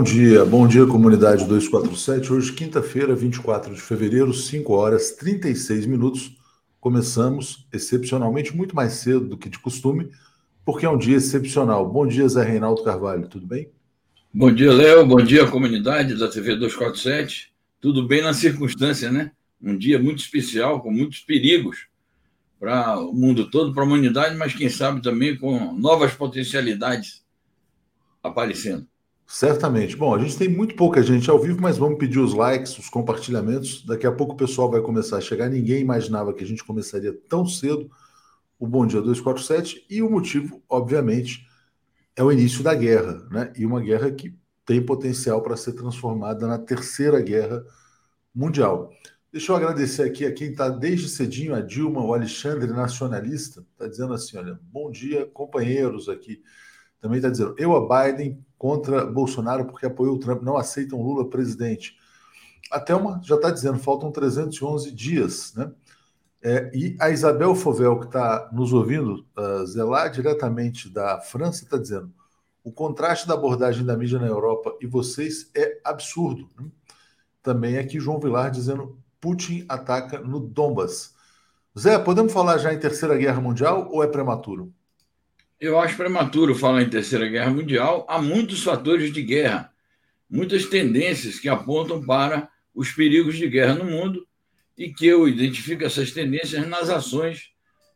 Bom dia, bom dia comunidade 247. Hoje, quinta-feira, 24 de fevereiro, 5 horas 36 minutos. Começamos excepcionalmente muito mais cedo do que de costume, porque é um dia excepcional. Bom dia, Zé Reinaldo Carvalho, tudo bem? Bom dia, Léo. Bom dia, comunidade da TV 247. Tudo bem na circunstância, né? Um dia muito especial, com muitos perigos para o mundo todo, para a humanidade, mas quem sabe também com novas potencialidades aparecendo. Certamente. Bom, a gente tem muito pouca gente ao vivo, mas vamos pedir os likes, os compartilhamentos. Daqui a pouco o pessoal vai começar a chegar. Ninguém imaginava que a gente começaria tão cedo o Bom Dia 247 e o motivo, obviamente, é o início da guerra, né? E uma guerra que tem potencial para ser transformada na terceira guerra mundial. Deixa eu agradecer aqui a quem está desde cedinho, a Dilma, o Alexandre Nacionalista, está dizendo assim: olha, bom dia, companheiros aqui. Também está dizendo, eu a Biden contra Bolsonaro porque apoiou o Trump, não aceitam Lula presidente. A Thelma já está dizendo, faltam 311 dias, né? É, e a Isabel Fovel, que está nos ouvindo, uh, zelar diretamente da França, está dizendo: o contraste da abordagem da mídia na Europa e vocês é absurdo. Né? Também aqui João Vilar dizendo: Putin ataca no Donbas. Zé, podemos falar já em Terceira Guerra Mundial ou é prematuro? Eu acho prematuro falar em Terceira Guerra Mundial. Há muitos fatores de guerra, muitas tendências que apontam para os perigos de guerra no mundo e que eu identifico essas tendências nas ações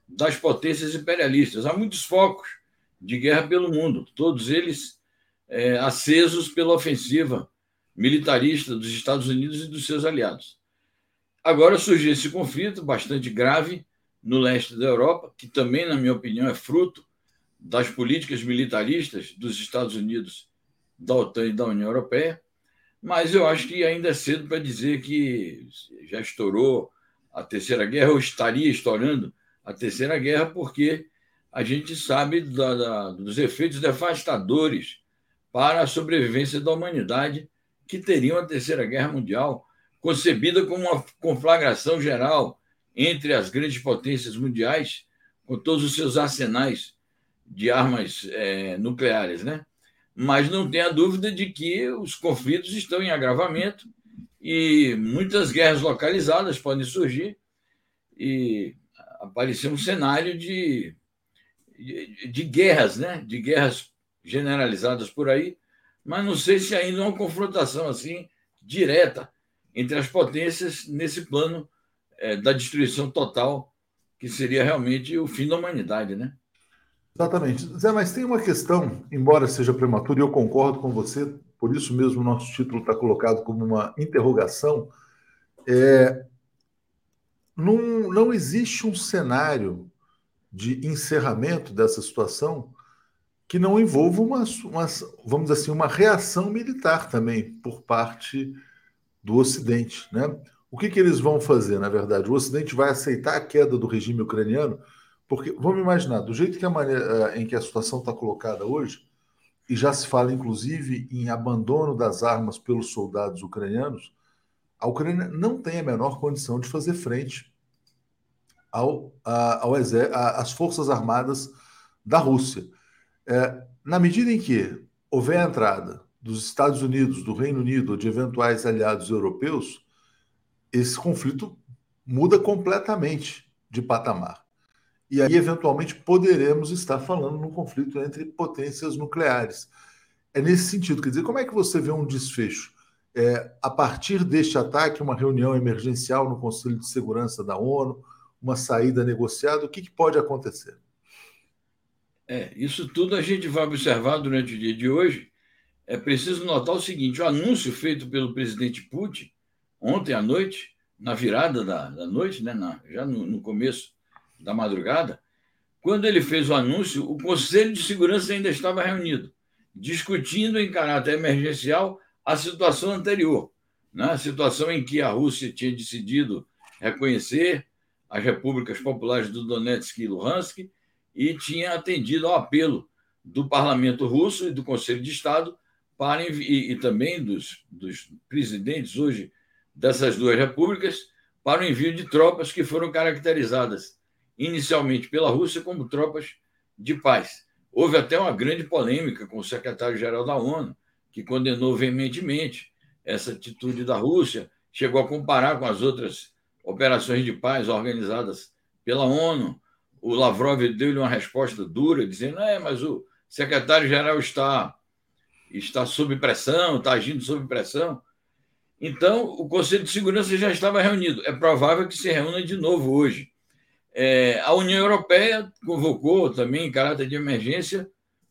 das potências imperialistas. Há muitos focos de guerra pelo mundo, todos eles é, acesos pela ofensiva militarista dos Estados Unidos e dos seus aliados. Agora surgiu esse conflito bastante grave no leste da Europa, que também, na minha opinião, é fruto das políticas militaristas dos Estados Unidos, da OTAN e da União Europeia, mas eu acho que ainda é cedo para dizer que já estourou a Terceira Guerra, ou estaria estourando a Terceira Guerra, porque a gente sabe da, da, dos efeitos devastadores para a sobrevivência da humanidade que teriam a Terceira Guerra Mundial, concebida como uma conflagração geral entre as grandes potências mundiais, com todos os seus arsenais de armas é, nucleares, né? Mas não tenha dúvida de que os conflitos estão em agravamento e muitas guerras localizadas podem surgir e aparecer um cenário de, de, de guerras, né? De guerras generalizadas por aí, mas não sei se ainda é uma confrontação assim direta entre as potências nesse plano é, da destruição total, que seria realmente o fim da humanidade, né? Exatamente. Zé, mas tem uma questão, embora seja prematuro, e eu concordo com você, por isso mesmo o nosso título está colocado como uma interrogação. É, não, não existe um cenário de encerramento dessa situação que não envolva uma, uma, vamos assim, uma reação militar também por parte do Ocidente. Né? O que, que eles vão fazer, na verdade? O Ocidente vai aceitar a queda do regime ucraniano? Porque, vamos imaginar, do jeito que a maneira eh, em que a situação está colocada hoje, e já se fala inclusive em abandono das armas pelos soldados ucranianos, a Ucrânia não tem a menor condição de fazer frente ao, a, ao às forças armadas da Rússia. É, na medida em que houver a entrada dos Estados Unidos, do Reino Unido ou de eventuais aliados europeus, esse conflito muda completamente de patamar. E aí, eventualmente, poderemos estar falando num conflito entre potências nucleares. É nesse sentido, quer dizer, como é que você vê um desfecho? É, a partir deste ataque, uma reunião emergencial no Conselho de Segurança da ONU, uma saída negociada, o que, que pode acontecer? É, isso tudo a gente vai observar durante o dia de hoje. É preciso notar o seguinte: o anúncio feito pelo presidente Putin ontem à noite, na virada da, da noite, né, na, já no, no começo da madrugada, quando ele fez o anúncio, o Conselho de Segurança ainda estava reunido, discutindo em caráter emergencial a situação anterior, né? a situação em que a Rússia tinha decidido reconhecer as repúblicas populares do Donetsk e Luhansk e tinha atendido ao apelo do parlamento russo e do Conselho de Estado para e, e também dos, dos presidentes hoje dessas duas repúblicas para o envio de tropas que foram caracterizadas inicialmente pela Rússia como tropas de paz. Houve até uma grande polêmica com o secretário-geral da ONU, que condenou veementemente essa atitude da Rússia, chegou a comparar com as outras operações de paz organizadas pela ONU. O Lavrov deu-lhe uma resposta dura, dizendo: é, mas o secretário-geral está, está sob pressão, está agindo sob pressão. Então, o Conselho de Segurança já estava reunido. É provável que se reúna de novo hoje. É, a União Europeia convocou também, em caráter de emergência,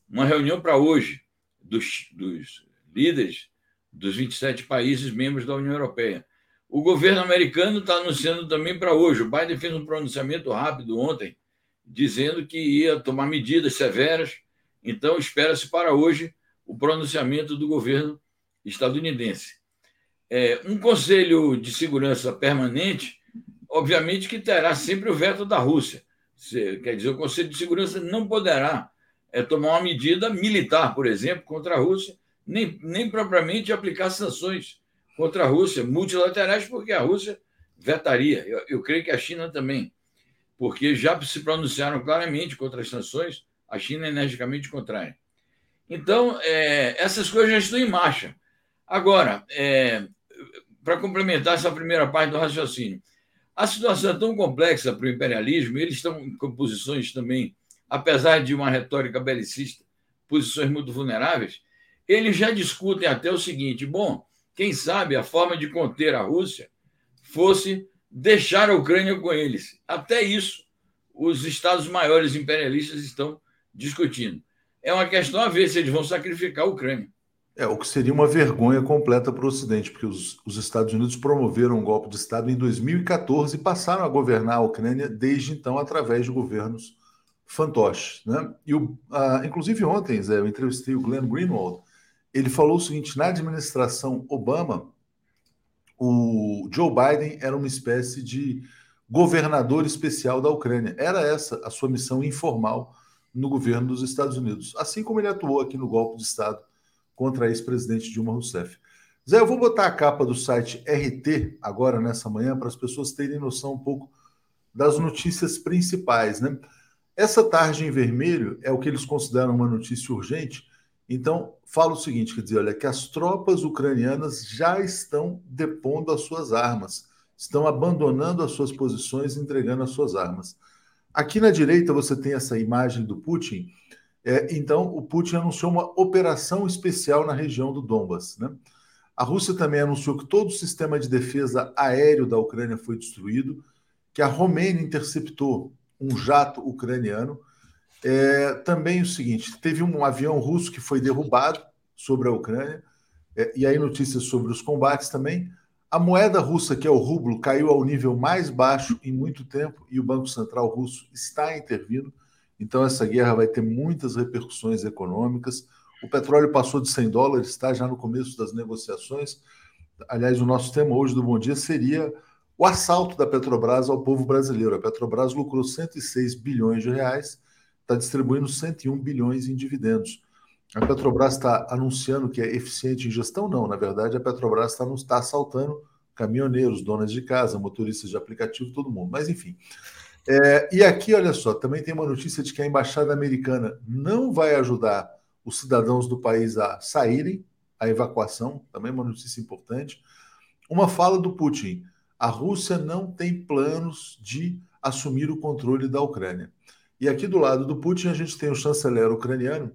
uma reunião para hoje dos, dos líderes dos 27 países membros da União Europeia. O governo americano está anunciando também para hoje. O Biden fez um pronunciamento rápido ontem, dizendo que ia tomar medidas severas. Então, espera-se para hoje o pronunciamento do governo estadunidense. É, um conselho de segurança permanente, obviamente que terá sempre o veto da Rússia. Quer dizer, o Conselho de Segurança não poderá é, tomar uma medida militar, por exemplo, contra a Rússia, nem, nem propriamente aplicar sanções contra a Rússia, multilaterais, porque a Rússia vetaria. Eu, eu creio que a China também, porque já se pronunciaram claramente contra as sanções, a China energicamente contrária. Então, é, essas coisas já estão em marcha. Agora, é, para complementar essa primeira parte do raciocínio, a situação é tão complexa para o imperialismo, eles estão com posições também, apesar de uma retórica belicista, posições muito vulneráveis, eles já discutem até o seguinte: bom, quem sabe a forma de conter a Rússia fosse deixar a Ucrânia com eles. Até isso, os estados maiores imperialistas estão discutindo. É uma questão a ver se eles vão sacrificar a Ucrânia. É, o que seria uma vergonha completa para o Ocidente, porque os, os, Estados Unidos promoveram um golpe de Estado em 2014 e passaram a governar a Ucrânia desde então através de governos fantoches. Né? E o, ah, inclusive ontem, Zé, eu entrevistei o Glenn Greenwald, ele falou o seguinte: na administração Obama, o Joe Biden era uma espécie de governador especial da Ucrânia. Era essa a sua missão informal no governo dos Estados Unidos, assim como ele atuou aqui no golpe de Estado contra a ex-presidente Dilma Rousseff. Zé, eu vou botar a capa do site RT agora nessa manhã para as pessoas terem noção um pouco das notícias principais, né? Essa tarde em vermelho é o que eles consideram uma notícia urgente, então, fala o seguinte, quer dizer, olha, que as tropas ucranianas já estão depondo as suas armas, estão abandonando as suas posições, entregando as suas armas. Aqui na direita você tem essa imagem do Putin. É, então, o Putin anunciou uma operação especial na região do Donbas. Né? A Rússia também anunciou que todo o sistema de defesa aéreo da Ucrânia foi destruído, que a Romênia interceptou um jato ucraniano é, também o seguinte: teve um avião russo que foi derrubado sobre a Ucrânia, é, e aí notícias sobre os combates também. A moeda russa, que é o rublo, caiu ao nível mais baixo em muito tempo e o Banco Central russo está intervindo. Então, essa guerra vai ter muitas repercussões econômicas. O petróleo passou de 100 dólares, está já no começo das negociações. Aliás, o nosso tema hoje do Bom Dia seria o assalto da Petrobras ao povo brasileiro. A Petrobras lucrou 106 bilhões de reais está distribuindo 101 bilhões em dividendos. A Petrobras está anunciando que é eficiente em gestão? Não, na verdade, a Petrobras está tá assaltando caminhoneiros, donas de casa, motoristas de aplicativo, todo mundo. Mas, enfim. É, e aqui, olha só, também tem uma notícia de que a embaixada americana não vai ajudar os cidadãos do país a saírem, a evacuação, também uma notícia importante. Uma fala do Putin: a Rússia não tem planos de assumir o controle da Ucrânia. E aqui do lado do Putin a gente tem o chanceler ucraniano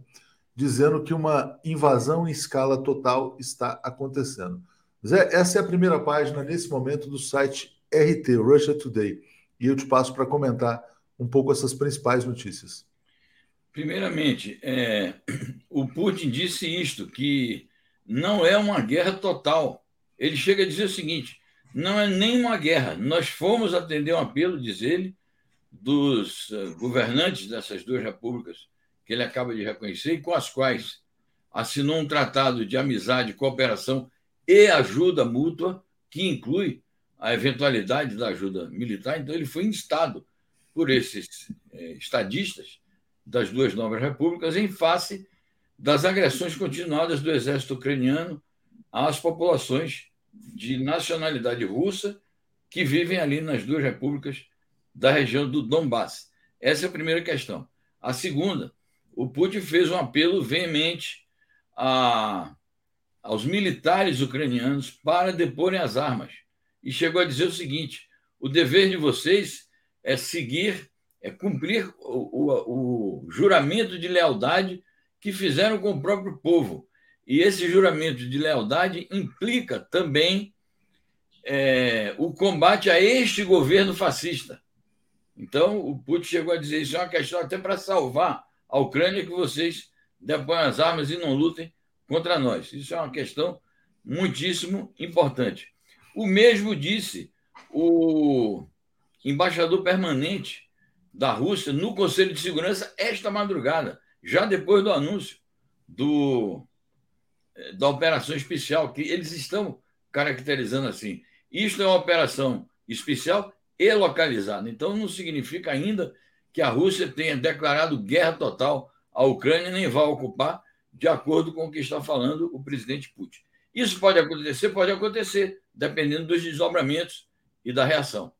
dizendo que uma invasão em escala total está acontecendo. Zé, essa é a primeira página nesse momento do site RT, Russia Today. E eu te passo para comentar um pouco essas principais notícias. Primeiramente, é, o Putin disse isto, que não é uma guerra total. Ele chega a dizer o seguinte: não é nem uma guerra. Nós fomos atender um apelo, diz ele, dos eh, governantes dessas duas repúblicas que ele acaba de reconhecer e com as quais assinou um tratado de amizade, cooperação e ajuda mútua, que inclui a eventualidade da ajuda militar. Então, ele foi instado por esses eh, estadistas das duas novas repúblicas em face das agressões continuadas do exército ucraniano às populações de nacionalidade russa que vivem ali nas duas repúblicas da região do Donbass. Essa é a primeira questão. A segunda, o Putin fez um apelo veemente a, aos militares ucranianos para deporem as armas. E chegou a dizer o seguinte: o dever de vocês é seguir, é cumprir o, o, o juramento de lealdade que fizeram com o próprio povo. E esse juramento de lealdade implica também é, o combate a este governo fascista. Então, o Putin chegou a dizer: isso é uma questão até para salvar a Ucrânia, que vocês deponham as armas e não lutem contra nós. Isso é uma questão muitíssimo importante. O mesmo disse o embaixador permanente da Rússia no Conselho de Segurança esta madrugada, já depois do anúncio do, da operação especial, que eles estão caracterizando assim. Isto é uma operação especial e localizada. Então, não significa ainda que a Rússia tenha declarado guerra total à Ucrânia, nem vá ocupar, de acordo com o que está falando o presidente Putin. Isso pode acontecer? Pode acontecer, dependendo dos desdobramentos e da reação.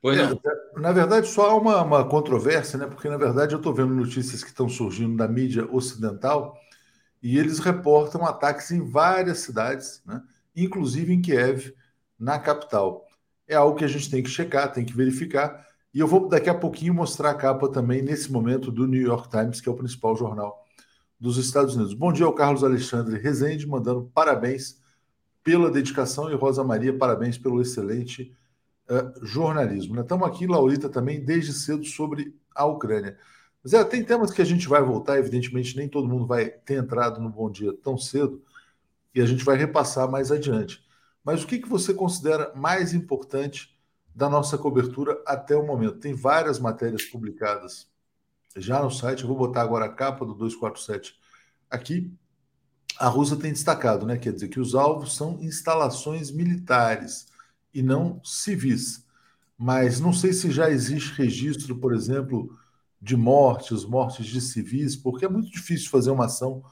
Pois é, na verdade, só há uma, uma controvérsia, né? porque, na verdade, eu estou vendo notícias que estão surgindo da mídia ocidental e eles reportam ataques em várias cidades, né? inclusive em Kiev, na capital. É algo que a gente tem que checar, tem que verificar. E eu vou daqui a pouquinho mostrar a capa também, nesse momento, do New York Times, que é o principal jornal dos Estados Unidos. Bom dia ao Carlos Alexandre Rezende, mandando parabéns pela dedicação, e Rosa Maria, parabéns pelo excelente uh, jornalismo. Né? Estamos aqui, Laurita, também, desde cedo, sobre a Ucrânia. Zé, tem temas que a gente vai voltar, evidentemente, nem todo mundo vai ter entrado no Bom Dia tão cedo, e a gente vai repassar mais adiante. Mas o que, que você considera mais importante da nossa cobertura até o momento? Tem várias matérias publicadas já no site, eu vou botar agora a capa do 247 aqui. A Rússia tem destacado, né? Quer dizer que os alvos são instalações militares e não civis. Mas não sei se já existe registro, por exemplo, de mortes, mortes de civis, porque é muito difícil fazer uma ação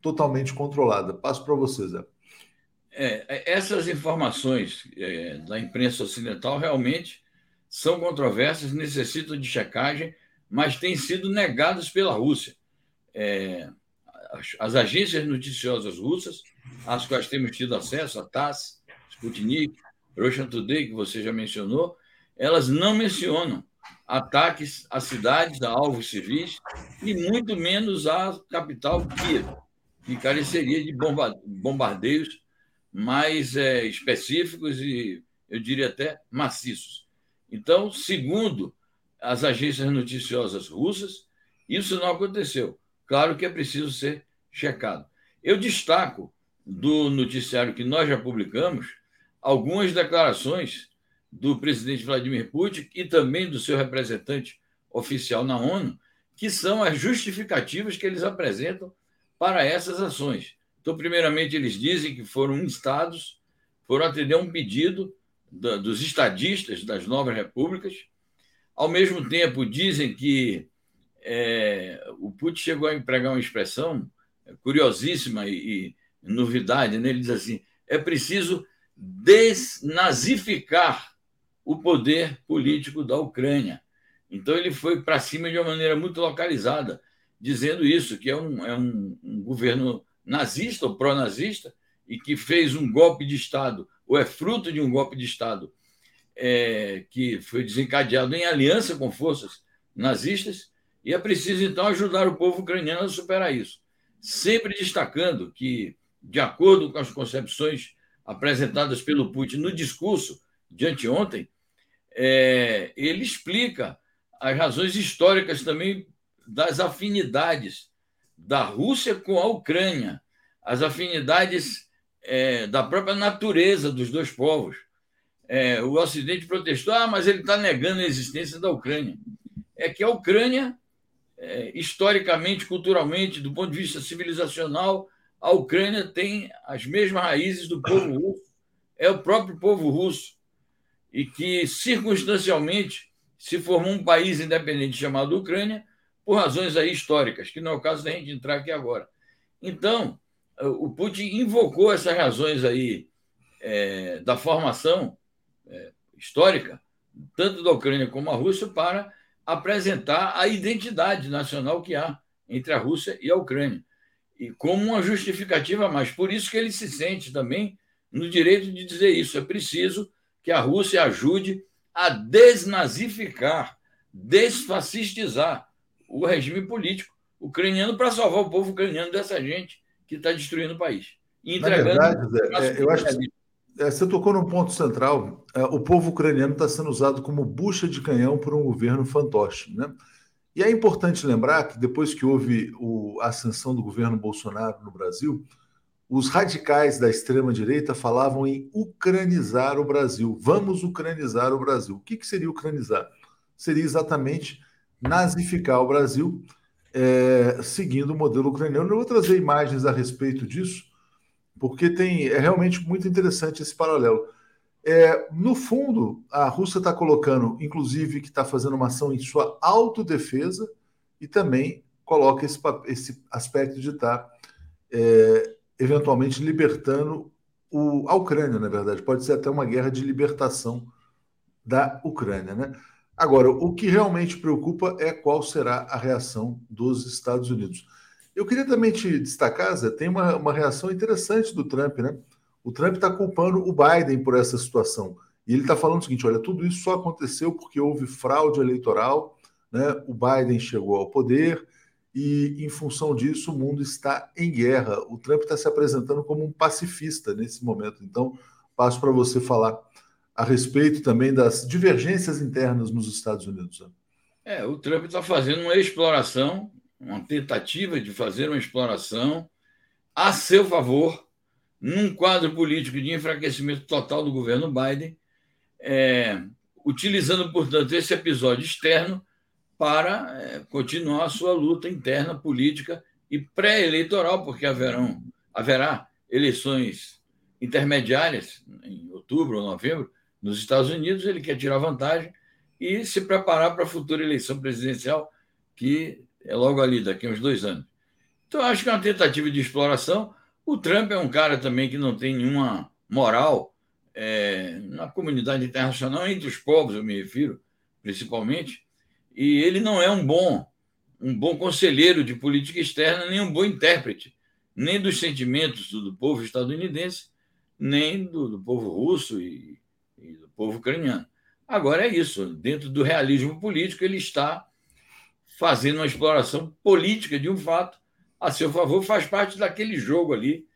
totalmente controlada. Passo para vocês, Zé. É, essas informações é, da imprensa ocidental realmente são controversas, necessitam de checagem mas têm sido negadas pela Rússia. É, as, as, agências noticiosas russas, às quais temos tido acesso, a TASS, Sputnik, Russian Today, que você já mencionou, elas não mencionam ataques a cidades, a alvos civis, e muito menos à capital Kiev, que careceria de bombardeios mais é, específicos e, eu diria até, maciços. Então, segundo as agências noticiosas russas, isso não aconteceu. Claro que é preciso ser checado. Eu destaco do noticiário que nós já publicamos algumas declarações do presidente Vladimir Putin e também do seu representante oficial na ONU, que são as justificativas que eles apresentam para essas ações. Então, primeiramente, eles dizem que foram instados, foram atender um pedido dos estadistas das novas repúblicas, ao mesmo tempo, dizem que é, o Putin chegou a empregar uma expressão curiosíssima e, e novidade, né? ele diz assim: é preciso desnazificar o poder político da Ucrânia. Então, ele foi para cima de uma maneira muito localizada, dizendo isso, que é um, é um, um governo nazista ou pró-nazista e que fez um golpe de Estado, ou é fruto de um golpe de Estado é, que foi desencadeado em aliança com forças nazistas, e é preciso, então, ajudar o povo ucraniano a superar isso. Sempre destacando que, de acordo com as concepções apresentadas pelo Putin no discurso de anteontem, é, ele explica as razões históricas também das afinidades da Rússia com a Ucrânia, as afinidades é, da própria natureza dos dois povos é, o Ocidente protestou, ah, mas ele está negando a existência da Ucrânia. É que a Ucrânia, é, historicamente, culturalmente, do ponto de vista civilizacional, a Ucrânia tem as mesmas raízes do povo russo, é o próprio povo russo, e que circunstancialmente se formou um país independente chamado Ucrânia, por razões aí históricas, que não é o caso da gente entrar aqui agora. Então, o Putin invocou essas razões aí é, da formação é, histórica, tanto da Ucrânia como a Rússia, para apresentar a identidade nacional que há entre a Rússia e a Ucrânia. e como uma justificativa a mais. Por isso que ele se sente também no direito de dizer isso. É preciso que a Rússia ajude a desnazificar, desfascistizar o regime político ucraniano para salvar o povo ucraniano dessa gente que está destruindo o país. E entregando Na verdade, Zé, é, eu acho que você tocou num ponto central. É, o povo ucraniano está sendo usado como bucha de canhão por um governo fantoche. Né? E é importante lembrar que depois que houve a ascensão do governo Bolsonaro no Brasil, os radicais da extrema-direita falavam em ucranizar o Brasil. Vamos ucranizar o Brasil. O que, que seria ucranizar? Seria exatamente nazificar o Brasil, é, seguindo o modelo ucraniano. Eu vou trazer imagens a respeito disso, porque tem é realmente muito interessante esse paralelo. É, no fundo, a Rússia está colocando, inclusive, que está fazendo uma ação em sua autodefesa e também coloca esse, esse aspecto de estar tá, é, eventualmente libertando o, a Ucrânia, na verdade. Pode ser até uma guerra de libertação da Ucrânia. Né? Agora, o que realmente preocupa é qual será a reação dos Estados Unidos. Eu queria também te destacar, Zé, tem uma, uma reação interessante do Trump, né? O Trump está culpando o Biden por essa situação. E ele está falando o seguinte: olha, tudo isso só aconteceu porque houve fraude eleitoral, né? o Biden chegou ao poder e, em função disso, o mundo está em guerra. O Trump está se apresentando como um pacifista nesse momento. Então, passo para você falar a respeito também das divergências internas nos Estados Unidos. É, o Trump está fazendo uma exploração, uma tentativa de fazer uma exploração a seu favor num quadro político de enfraquecimento total do governo Biden, é, utilizando, portanto, esse episódio externo para é, continuar a sua luta interna política e pré-eleitoral, porque haverão, haverá eleições intermediárias em outubro ou novembro nos Estados Unidos. Ele quer tirar vantagem e se preparar para a futura eleição presidencial, que é logo ali, daqui a uns dois anos. Então, acho que é uma tentativa de exploração o Trump é um cara também que não tem nenhuma moral é, na comunidade internacional, entre os povos, eu me refiro, principalmente, e ele não é um bom, um bom conselheiro de política externa, nem um bom intérprete, nem dos sentimentos do, povo estadunidense, nem do, do povo russo e, e do povo ucraniano. Agora é isso, dentro do realismo político, ele está fazendo uma exploração política de um fato a seu favor, faz parte daquele jogo ali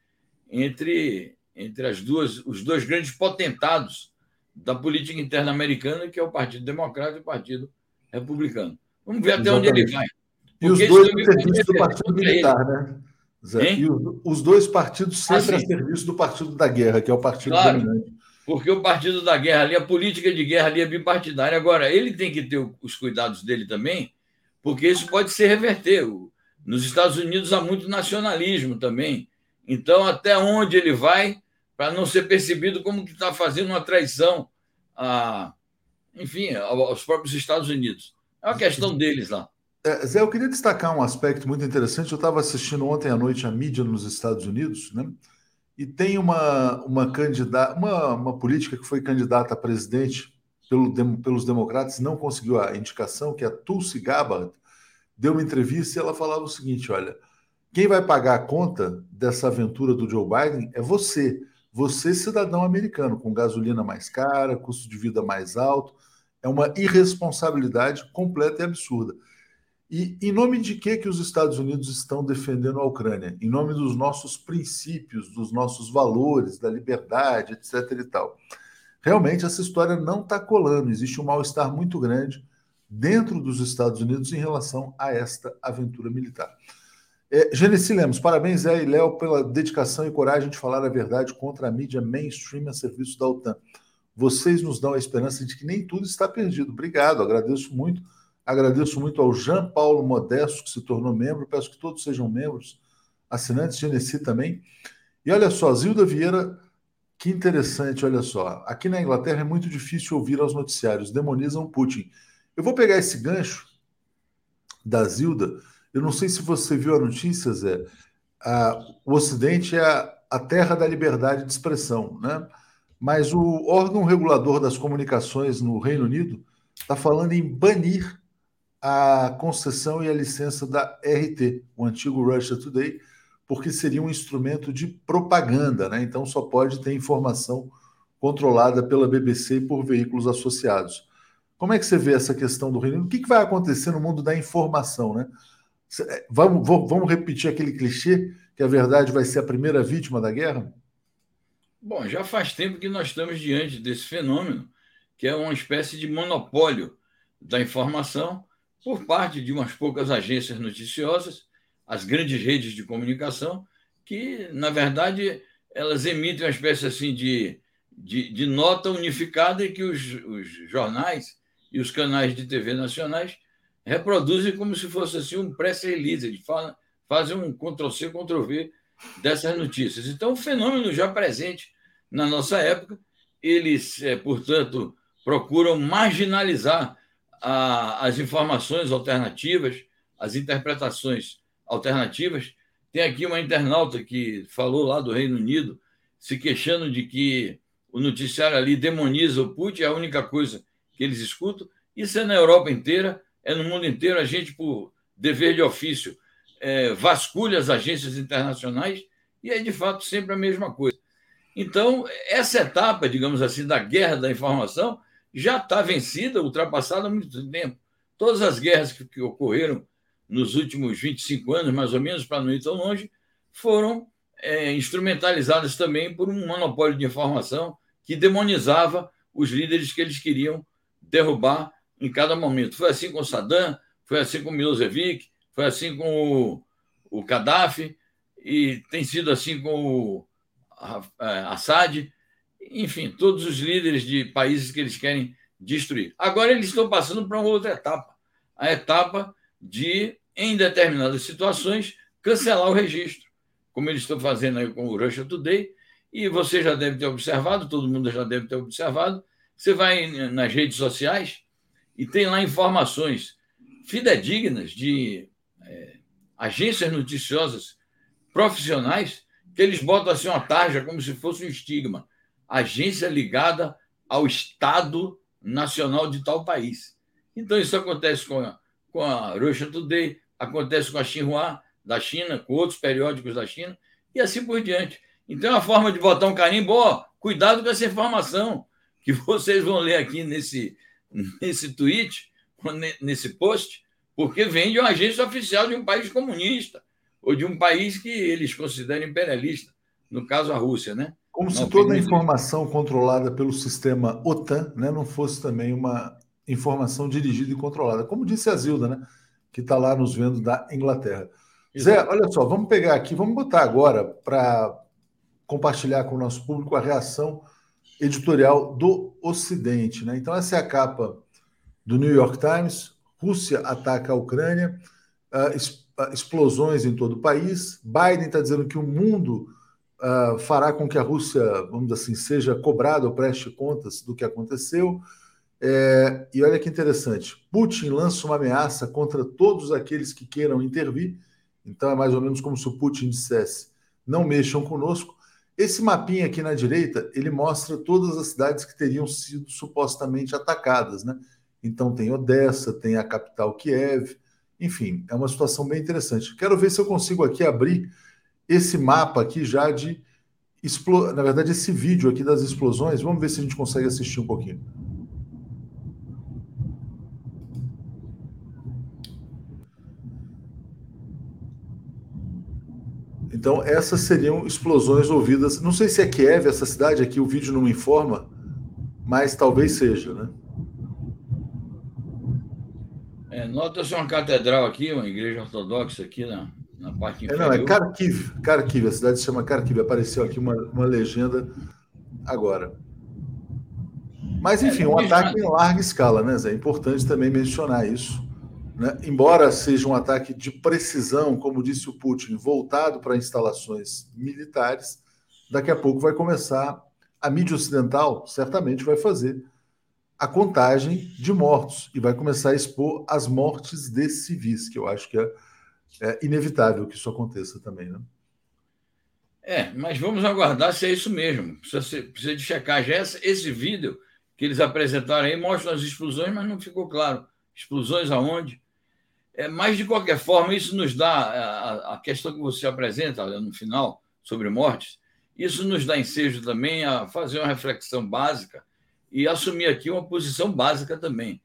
entre, entre as duas, os dois grandes potentados da política interna americana, que é o Partido Democrata e o Partido Republicano. Vamos ver até Exatamente. onde ele vai. E os dois a serviço do Partido Militar, né? Zé, e os, os, dois partidos sempre assim, a serviço do Partido da Guerra, que é o Partido claro, dominante. Porque o Partido da Guerra ali, a política de guerra ali é bipartidária. Agora, ele tem que ter os cuidados dele também, porque isso pode se reverter. Nos Estados Unidos há muito nacionalismo também. Então, até onde ele vai para não ser percebido como que está fazendo uma traição a, enfim, aos próprios Estados Unidos. É uma questão deles lá. É, Zé, eu queria destacar um aspecto muito interessante. Eu estava assistindo ontem à noite a mídia nos Estados Unidos, né? E tem uma, uma candidata, uma, uma política que foi candidata a presidente pelo, pelos democratas, não conseguiu a indicação, que é a Tulsi Gabbard, deu uma entrevista e ela falava o seguinte: olha, quem vai pagar a conta dessa aventura do Joe Biden é você. Você, cidadão americano, com gasolina mais cara, custo de vida mais alto. É uma irresponsabilidade completa e absurda. E em nome de que, que os Estados Unidos estão defendendo a Ucrânia? Em nome dos nossos princípios, dos nossos valores, da liberdade, etc. e tal. Realmente essa história não está colando, existe um mal-estar muito grande dentro dos Estados Unidos em relação a esta aventura militar. É, Genesi Lemos, parabéns, Zé e Léo, pela dedicação e coragem de falar a verdade contra a mídia mainstream a serviço da OTAN. Vocês nos dão a esperança de que nem tudo está perdido. Obrigado, agradeço muito. Agradeço muito ao Jean Paulo Modesto, que se tornou membro. Peço que todos sejam membros, assinantes, Genesi também. E olha só, Zilda Vieira, que interessante, olha só. Aqui na Inglaterra é muito difícil ouvir aos noticiários, demonizam Putin. Eu vou pegar esse gancho da Zilda. Eu não sei se você viu a notícia, Zé. Ah, o Ocidente é a, a terra da liberdade de expressão, né? Mas o órgão regulador das comunicações no Reino Unido está falando em banir a concessão e a licença da RT, o antigo Russia Today, porque seria um instrumento de propaganda, né? Então só pode ter informação controlada pela BBC e por veículos associados. Como é que você vê essa questão do Reino Unido? O que, vai acontecer no mundo da informação, né? É, vamos, vamos repetir aquele clichê que a verdade vai ser a primeira vítima da guerra? Bom, já faz tempo que nós estamos diante desse fenômeno, que é uma espécie de monopólio da informação por parte de umas poucas agências noticiosas as grandes redes de comunicação, que, na verdade, elas emitem uma espécie assim de, de, de nota unificada e que os, os, jornais e os canais de TV nacionais reproduzem como se fosse assim um press-release, eles falam, fazem um Ctrl-C, Ctrl-V dessas notícias. Então, fenômeno já presente na nossa época, eles, é, portanto, procuram marginalizar a, as informações alternativas, as interpretações alternativas. Tem aqui uma internauta que falou lá do Reino Unido, se queixando de que o noticiário ali demoniza o Putin, é a única coisa que eles escutam. Isso é na Europa inteira, é no mundo inteiro. A gente, por dever de ofício, é, vasculha as agências internacionais e é de fato sempre a mesma coisa. Então, essa etapa, digamos assim, da guerra da informação já está vencida, ultrapassada há muito tempo. Todas as guerras que, que ocorreram nos últimos 25 anos, mais ou menos, para não ir tão longe, foram é, instrumentalizadas também por um monopólio de informação que demonizava os líderes que eles queriam derrubar em cada momento. Foi assim com Saddam, foi assim com Milosevic, foi assim com o, o Gaddafi, e tem sido assim com o Assad, enfim, todos os líderes de países que eles querem destruir. Agora eles estão passando para uma outra etapa, a etapa de, em determinadas situações, cancelar o registro, como eles estão fazendo aí com o Russia Today, e você já deve ter observado, todo mundo já deve ter observado, você vai nas redes sociais e tem lá informações fidedignas de é, agências noticiosas profissionais que eles botam assim uma tarja como se fosse um estigma. Agência ligada ao Estado Nacional de tal país. Então, isso acontece com a com a Russia Today, acontece com a Xinhua da China, com outros periódicos da China, e assim por diante. Então, é uma forma de botar um carimbo, ó, cuidado com essa informação que vocês vão ler aqui nesse, nesse tweet, nesse post, porque vem de uma agência oficial de um país comunista, ou de um país que eles consideram imperialista, no caso a Rússia, né? Como se toda a informação controlada pelo sistema OTAN né, não fosse também uma informação dirigida e controlada, como disse a Zilda, né? Que está lá nos vendo da Inglaterra. Exato. Zé, olha só, vamos pegar aqui, vamos botar agora para compartilhar com o nosso público a reação editorial do Ocidente. Né? Então, essa é a capa do New York Times. Rússia ataca a Ucrânia, uh, explosões em todo o país. Biden está dizendo que o mundo uh, fará com que a Rússia, vamos dizer assim, seja cobrada ou preste contas do que aconteceu. É, e olha que interessante: Putin lança uma ameaça contra todos aqueles que queiram intervir. Então é mais ou menos como se o Putin dissesse: não mexam conosco. Esse mapinha aqui na direita ele mostra todas as cidades que teriam sido supostamente atacadas, né? Então tem Odessa, tem a capital Kiev, enfim, é uma situação bem interessante. Quero ver se eu consigo aqui abrir esse mapa aqui já de na verdade esse vídeo aqui das explosões. Vamos ver se a gente consegue assistir um pouquinho. Então, essas seriam explosões ouvidas. Não sei se é Kiev, essa cidade aqui, o vídeo não me informa, mas talvez seja, né? É, Nota-se uma catedral aqui, uma igreja ortodoxa aqui na, na parte inferior. É, não, é Kharkiv, Kharkiv, a cidade se chama Kharkiv, apareceu aqui uma, uma legenda agora. Mas, enfim, é, um ataque em larga escala, né, Zé? É importante também mencionar isso. Né? Embora seja um ataque de precisão, como disse o Putin, voltado para instalações militares, daqui a pouco vai começar a mídia ocidental, certamente vai fazer a contagem de mortos e vai começar a expor as mortes de civis, que eu acho que é, é inevitável que isso aconteça também, né? É, mas vamos aguardar se é isso mesmo. Precisa, precisa de checagem. Esse vídeo que eles apresentaram aí mostra as explosões, mas não ficou claro. Explosões aonde? É, mas, de qualquer forma, isso nos dá a, a questão que você apresenta no final sobre mortes, isso nos dá ensejo também a fazer uma reflexão básica e assumir aqui uma posição básica também.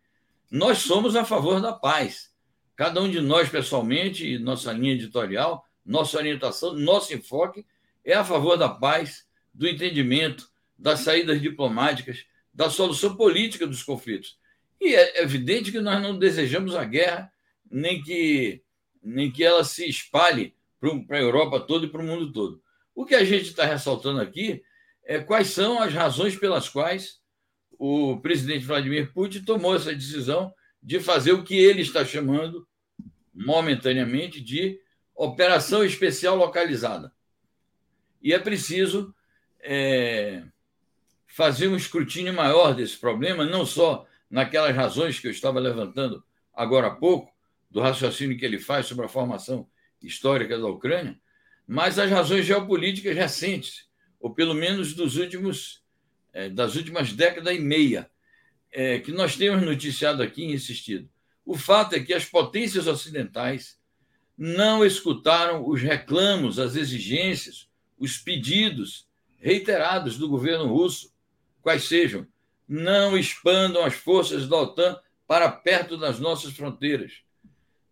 Nós somos a favor da paz. Cada um de nós, pessoalmente, nossa linha editorial, nossa orientação, nosso enfoque é a favor da paz, do entendimento, das saídas diplomáticas, da solução política dos conflitos. E é evidente que nós não desejamos a guerra, nem que, nem que ela se espalhe para a Europa toda e para o mundo todo. O que a gente está ressaltando aqui é quais são as razões pelas quais o presidente Vladimir Putin tomou essa decisão de fazer o que ele está chamando, momentaneamente, de operação especial localizada. E é preciso é, fazer um escrutínio maior desse problema, não só naquelas razões que eu estava levantando agora há pouco, do raciocínio que ele faz sobre a formação histórica da Ucrânia, mas as razões geopolíticas recentes, ou pelo menos dos últimos, é, das últimas décadas e meia, é, que nós temos noticiado aqui e insistido. O fato é que as potências ocidentais não escutaram os reclamos, as exigências, os pedidos reiterados do governo russo, quais sejam, não expandam as forças da OTAN para perto das nossas fronteiras.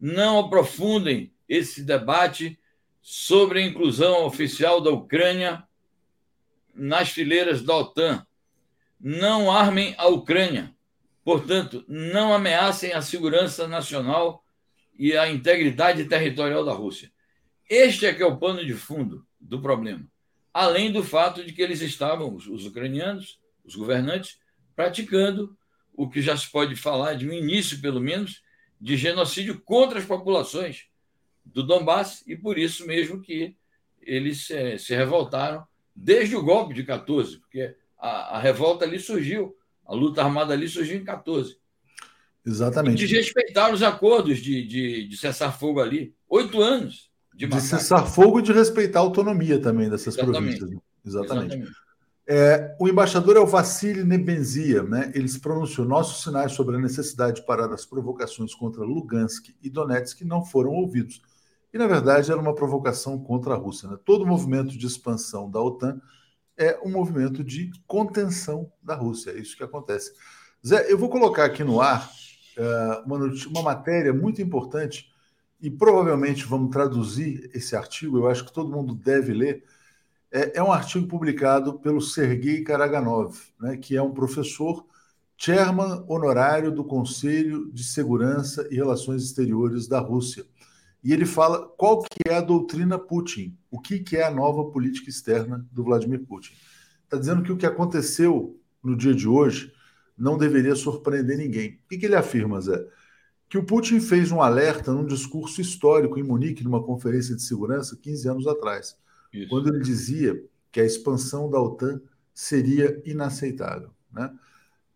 Não aprofundem esse debate sobre a inclusão oficial da Ucrânia nas fileiras da OTAN. Não armem a Ucrânia. Portanto, não ameacem a segurança nacional e a integridade territorial da Rússia. Este é que é o pano de fundo do problema. Além do fato de que eles estavam, os ucranianos, os governantes, praticando o que já se pode falar de um início, pelo menos, de genocídio contra as populações do Donbass e por isso mesmo que eles é, se revoltaram desde o golpe de 14, porque a, a, revolta ali surgiu, a luta armada ali surgiu em 14. Exatamente. E desrespeitar os acordos de, de, de cessar fogo ali. Oito anos de, de cessar fogo e de respeitar a autonomia também dessas Exatamente. províncias. Né? Exatamente. Exatamente. É, o embaixador é o Vassili Nebenzia, né? Ele se pronunciou. Nossos sinais sobre a necessidade de parar as provocações contra Lugansk e Donetsk não foram ouvidos. E, na verdade, era uma provocação contra a Rússia. Né? Todo movimento de expansão da OTAN é um movimento de contenção da Rússia. É isso que acontece. Zé, eu vou colocar aqui no ar uh, uma, uma matéria muito importante e provavelmente vamos traduzir esse artigo. Eu acho que todo mundo deve ler. É, é um artigo publicado pelo Sergei Karaganov, né, que é um professor chairman honorário do Conselho de Segurança e Relações Exteriores da Rússia e ele fala qual que é a doutrina Putin, o que, que é a nova política externa do Vladimir Putin. Está dizendo que o que aconteceu no dia de hoje não deveria surpreender ninguém. O que, que ele afirma, Zé? Que o Putin fez um alerta num discurso histórico em Munique, numa conferência de segurança, 15 anos atrás, Isso. quando ele dizia que a expansão da OTAN seria inaceitável. Né?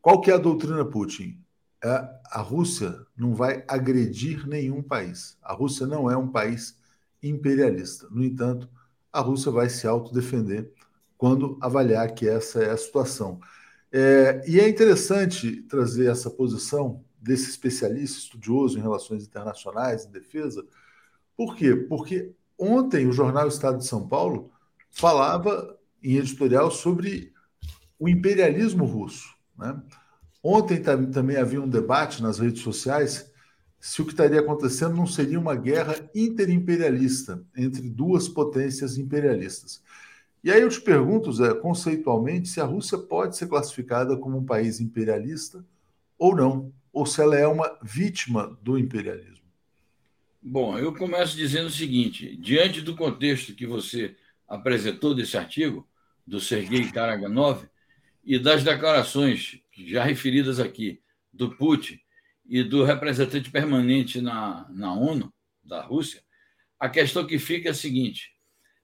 Qual que é a doutrina Putin? É, a Rússia não vai agredir nenhum país. A Rússia não é um país imperialista. No entanto, a Rússia vai se autodefender quando avaliar que essa é a situação. É, e é interessante trazer essa posição desse especialista estudioso em relações internacionais, em defesa. Por quê? Porque ontem o jornal Estado de São Paulo falava em editorial sobre o imperialismo russo. Né? Ontem também havia um debate nas redes sociais se o que estaria acontecendo não seria uma guerra interimperialista entre duas potências imperialistas. E aí eu te pergunto, Zé, conceitualmente, se a Rússia pode ser classificada como um país imperialista ou não, ou se ela é uma vítima do imperialismo. Bom, eu começo dizendo o seguinte: diante do contexto que você apresentou desse artigo, do Sergei Karaganov, e das declarações já referidas aqui do Putin e do representante permanente na, na ONU, da Rússia, a questão que fica é a seguinte: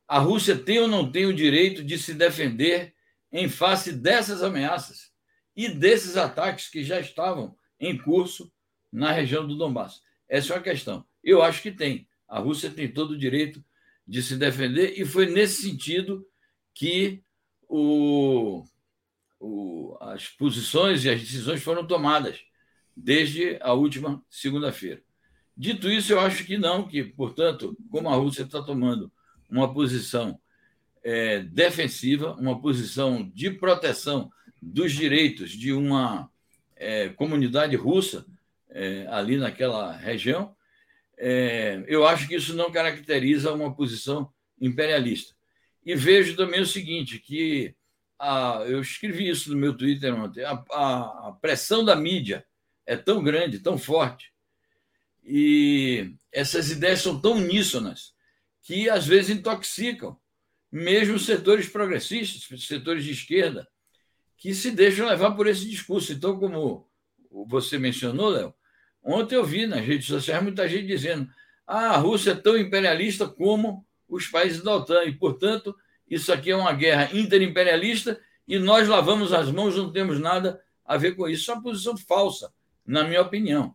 a Rússia tem ou não tem o direito de se defender em face dessas ameaças e desses ataques que já estavam em curso na região do Donbass? Essa é uma questão. Eu acho que tem. A Rússia tem todo o direito de se defender e foi nesse sentido que o o, as posições e as decisões foram tomadas desde a última segunda-feira. Dito isso, eu acho que não, que, portanto, como a Rússia está tomando uma posição é, defensiva, uma posição de proteção dos direitos de uma é, comunidade russa é, ali naquela região, é, eu acho que isso não caracteriza uma posição imperialista. E vejo também o seguinte, que a, eu escrevi isso no meu Twitter ontem, a, a, a pressão da mídia é tão grande, tão forte, e essas ideias são tão uníssonas que às vezes intoxicam mesmo setores progressistas, setores de esquerda, que se deixam levar por esse discurso. Então, como você mencionou, Léo, ontem eu vi nas redes sociais muita gente dizendo ah, a Rússia é tão imperialista como os países da OTAN, e, portanto, isso aqui é uma guerra interimperialista e nós lavamos as mãos, não temos nada a ver com isso. Isso é uma posição falsa, na minha opinião.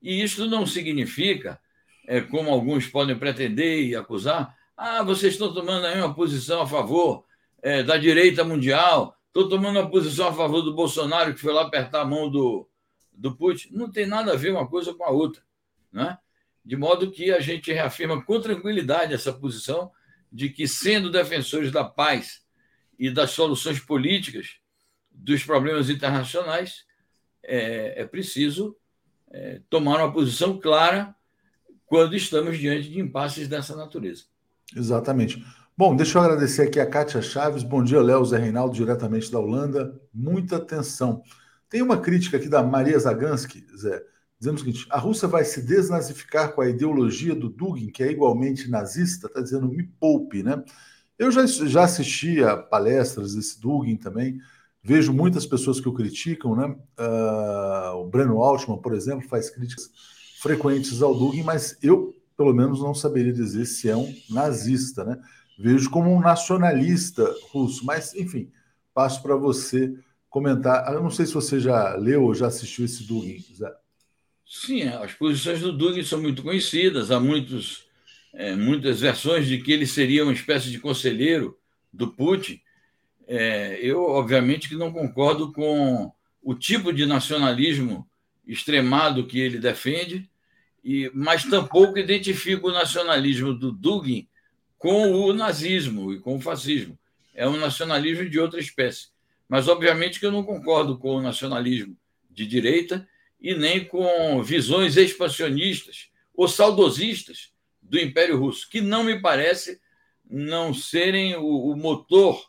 E isso não significa, é, como alguns podem pretender e acusar, ah, vocês estão tomando aí uma posição a favor é, da direita mundial, estão tomando uma posição a favor do Bolsonaro, que foi lá apertar a mão do, do Putin. Não tem nada a ver uma coisa com a outra. Né? De modo que a gente reafirma com tranquilidade essa posição de que, sendo defensores da paz e das soluções políticas dos problemas internacionais, é, é preciso é, tomar uma posição clara quando estamos diante de impasses dessa natureza. Exatamente. Bom, deixa eu agradecer aqui a Kátia Chaves. Bom dia, Léo Zé Reinaldo, diretamente da Holanda. Muita atenção. Tem uma crítica aqui da Maria Zagansky, Zé, dizendo o seguinte: a Rússia vai se desnazificar com a ideologia do Dugin, que é igualmente nazista, está dizendo me poupe, né? Eu já, já assisti a palestras desse Dugin também, vejo muitas pessoas que o criticam, né? Uh, o Breno Altman, por exemplo, faz críticas frequentes ao Dugin, mas eu pelo menos não saberia dizer se é um nazista, né? Vejo como um nacionalista russo, mas enfim, passo para você comentar. Eu não sei se você já leu ou já assistiu esse Dugin, Zé. Sim, as posições do Dugin são muito conhecidas, há muitos, é, muitas versões de que ele seria uma espécie de conselheiro do Putin. É, eu, obviamente, que não concordo com o tipo de nacionalismo extremado que ele defende, e, mas tampouco identifico o nacionalismo do Dugin com o nazismo e com o fascismo. É um nacionalismo de outra espécie. Mas, obviamente, que eu não concordo com o nacionalismo de direita e nem com visões expansionistas ou saudosistas do Império Russo, que não me parece não serem o, o motor,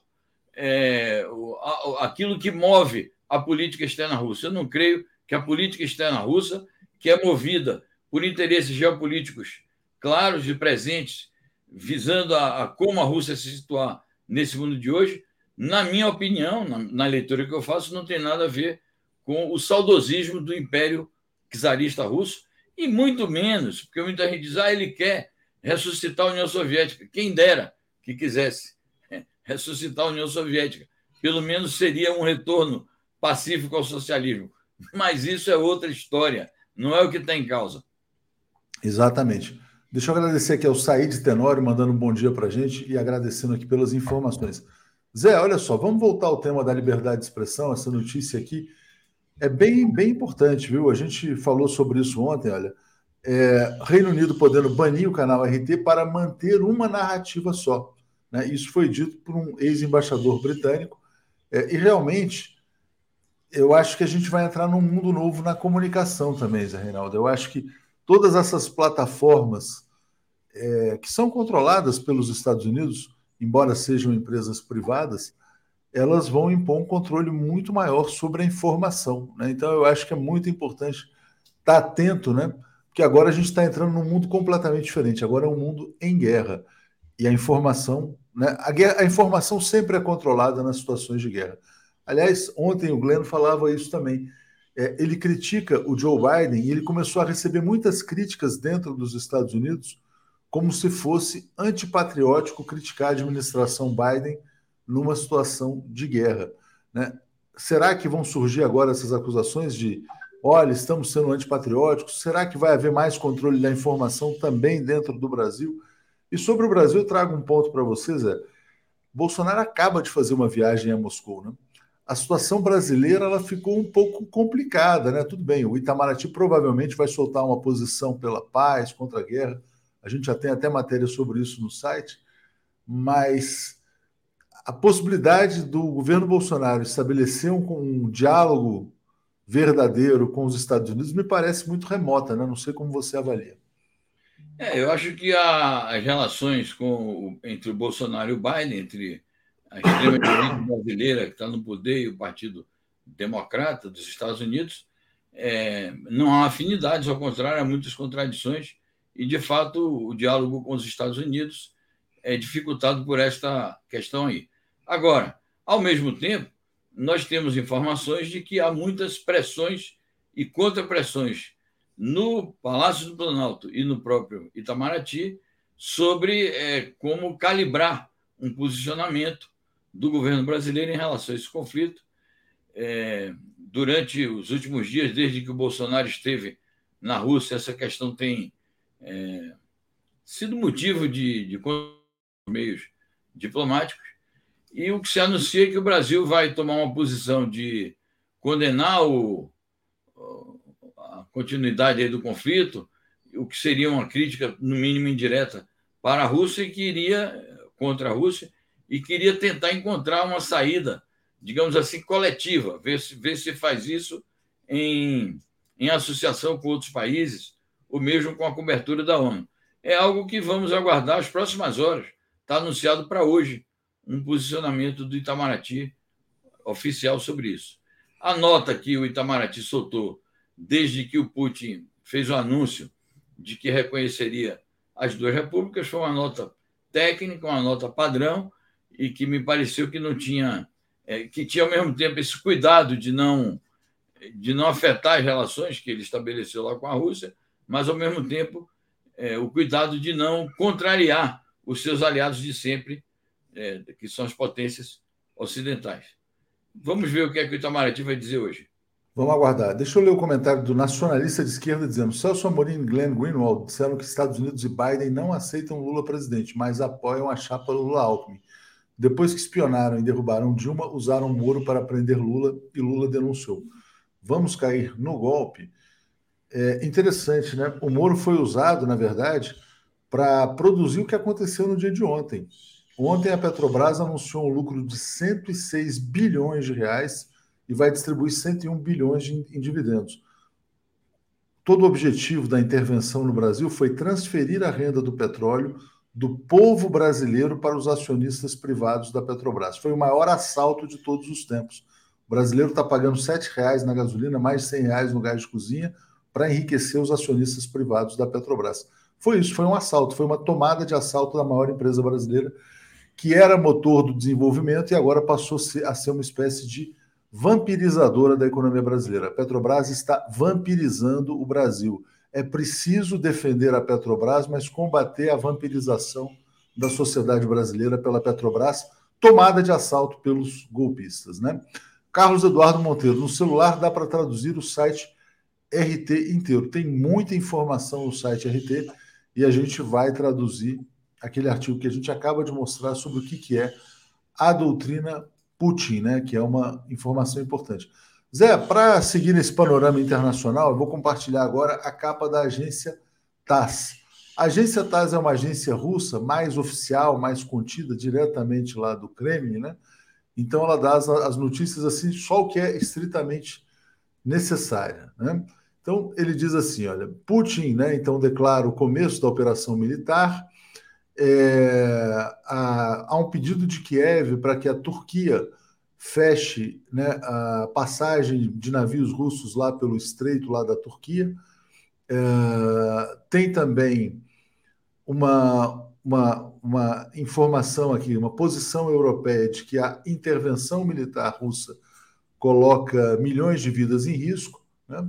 é, o, a, aquilo que move a política externa russa. Eu não creio que a política externa russa, que é movida por interesses geopolíticos claros e presentes, visando a, a, como a Rússia se situar nesse mundo de hoje, na minha opinião, na, na, leitura que eu faço, não tem nada a ver com o saudosismo do Império czarista russo, e muito menos, porque muita gente diz, ah, ele quer ressuscitar a União Soviética. Quem dera que quisesse ressuscitar a União Soviética. Pelo menos seria um retorno pacífico ao socialismo. Mas isso é outra história, não é o que está em causa. Exatamente. Deixa eu agradecer aqui ao Said Tenório, mandando um bom dia para a gente e agradecendo aqui pelas informações. Zé, olha só, vamos voltar ao tema da liberdade de expressão. Essa notícia aqui é bem, bem importante, viu? A gente falou sobre isso ontem, olha. É, Reino Unido podendo banir o canal RT para manter uma narrativa só. Né? Isso foi dito por um ex-embaixador britânico. É, e realmente, eu acho que a gente vai entrar num mundo novo na comunicação também, Zé Reinaldo. Eu acho que todas essas plataformas é, que são controladas pelos Estados Unidos, embora sejam empresas privadas, elas vão impor um controle muito maior sobre a informação. Né? Então, eu acho que é muito importante estar atento, né? porque agora a gente está entrando num mundo completamente diferente. Agora é um mundo em guerra. E a informação, né? a, guerra, a informação sempre é controlada nas situações de guerra. Aliás, ontem o Glenn falava isso também é, ele critica o Joe Biden e ele começou a receber muitas críticas dentro dos Estados Unidos, como se fosse antipatriótico criticar a administração Biden numa situação de guerra. Né? Será que vão surgir agora essas acusações de, olha, estamos sendo antipatrióticos? Será que vai haver mais controle da informação também dentro do Brasil? E sobre o Brasil, eu trago um ponto para vocês, é, Bolsonaro acaba de fazer uma viagem a Moscou, né? a situação brasileira ela ficou um pouco complicada, né? Tudo bem, o Itamaraty provavelmente vai soltar uma posição pela paz, contra a guerra. A gente já tem até matéria sobre isso no site, mas a possibilidade do governo Bolsonaro estabelecer um, um diálogo verdadeiro com os Estados Unidos me parece muito remota, né? Não sei como você avalia. É, eu acho que a, as relações com, entre o Bolsonaro e o Biden, entre a extrema-direita brasileira que está no poder e o Partido Democrata dos Estados Unidos, é, não há afinidades, ao contrário, há muitas contradições, e, de fato, o diálogo com os Estados Unidos é dificultado por esta questão aí. Agora, ao mesmo tempo, nós temos informações de que há muitas pressões e contrapressões no Palácio do Planalto e no próprio Itamaraty sobre é, como calibrar um posicionamento do governo brasileiro em relação a esse conflito. É, durante os últimos dias, desde que o Bolsonaro esteve na Rússia, essa questão tem é, sido motivo de, de meios diplomáticos. E o que se anuncia é que o Brasil vai tomar uma posição de condenar o, a continuidade do conflito, o que seria uma crítica, no mínimo indireta, para a Rússia e que iria contra a Rússia e queria tentar encontrar uma saída, digamos assim, coletiva, ver se, ver se faz isso em, em associação com outros países, ou mesmo com a cobertura da ONU. É algo que vamos aguardar as próximas horas. Está anunciado para hoje um posicionamento do Itamaraty oficial sobre isso. A nota que o Itamaraty soltou desde que o Putin fez o anúncio de que reconheceria as duas repúblicas foi uma nota técnica, uma nota padrão, e que me pareceu que não tinha, é, que tinha ao mesmo tempo esse cuidado de não de não afetar as relações que ele estabeleceu lá com a Rússia, mas ao mesmo tempo é, o cuidado de não contrariar os seus aliados de sempre, é, que são as potências ocidentais. Vamos ver o que é que o Itamaraty vai dizer hoje. Vamos aguardar. Deixa eu ler o comentário do nacionalista de esquerda dizendo: Celso Amorim e Glenn Greenwald disseram que Estados Unidos e Biden não aceitam Lula presidente, mas apoiam a chapa Lula-Alckmin. Depois que espionaram e derrubaram Dilma, usaram Moro para prender Lula e Lula denunciou. Vamos cair no golpe? É interessante, né? O Moro foi usado, na verdade, para produzir o que aconteceu no dia de ontem. Ontem a Petrobras anunciou um lucro de 106 bilhões de reais e vai distribuir 101 bilhões de, em dividendos. Todo o objetivo da intervenção no Brasil foi transferir a renda do petróleo do povo brasileiro para os acionistas privados da Petrobras. Foi o maior assalto de todos os tempos. O brasileiro está pagando R$ reais na gasolina, mais de 100 reais no gás de cozinha, para enriquecer os acionistas privados da Petrobras. Foi isso, foi um assalto, foi uma tomada de assalto da maior empresa brasileira, que era motor do desenvolvimento e agora passou a ser uma espécie de vampirizadora da economia brasileira. A Petrobras está vampirizando o Brasil é preciso defender a Petrobras, mas combater a vampirização da sociedade brasileira pela Petrobras, tomada de assalto pelos golpistas. Né? Carlos Eduardo Monteiro, no celular dá para traduzir o site RT inteiro. Tem muita informação no site RT e a gente vai traduzir aquele artigo que a gente acaba de mostrar sobre o que, que é a doutrina Putin, né? que é uma informação importante. Zé, para seguir nesse panorama internacional, eu vou compartilhar agora a capa da agência TASS. A agência TASS é uma agência russa mais oficial, mais contida diretamente lá do Kremlin, né? Então ela dá as, as notícias assim, só o que é estritamente necessário, né? Então ele diz assim, olha, Putin, né? Então declara o começo da operação militar. É, há, há um pedido de Kiev para que a Turquia feche né, a passagem de navios russos lá pelo estreito lá da Turquia. É, tem também uma, uma, uma informação aqui, uma posição europeia de que a intervenção militar russa coloca milhões de vidas em risco. Né?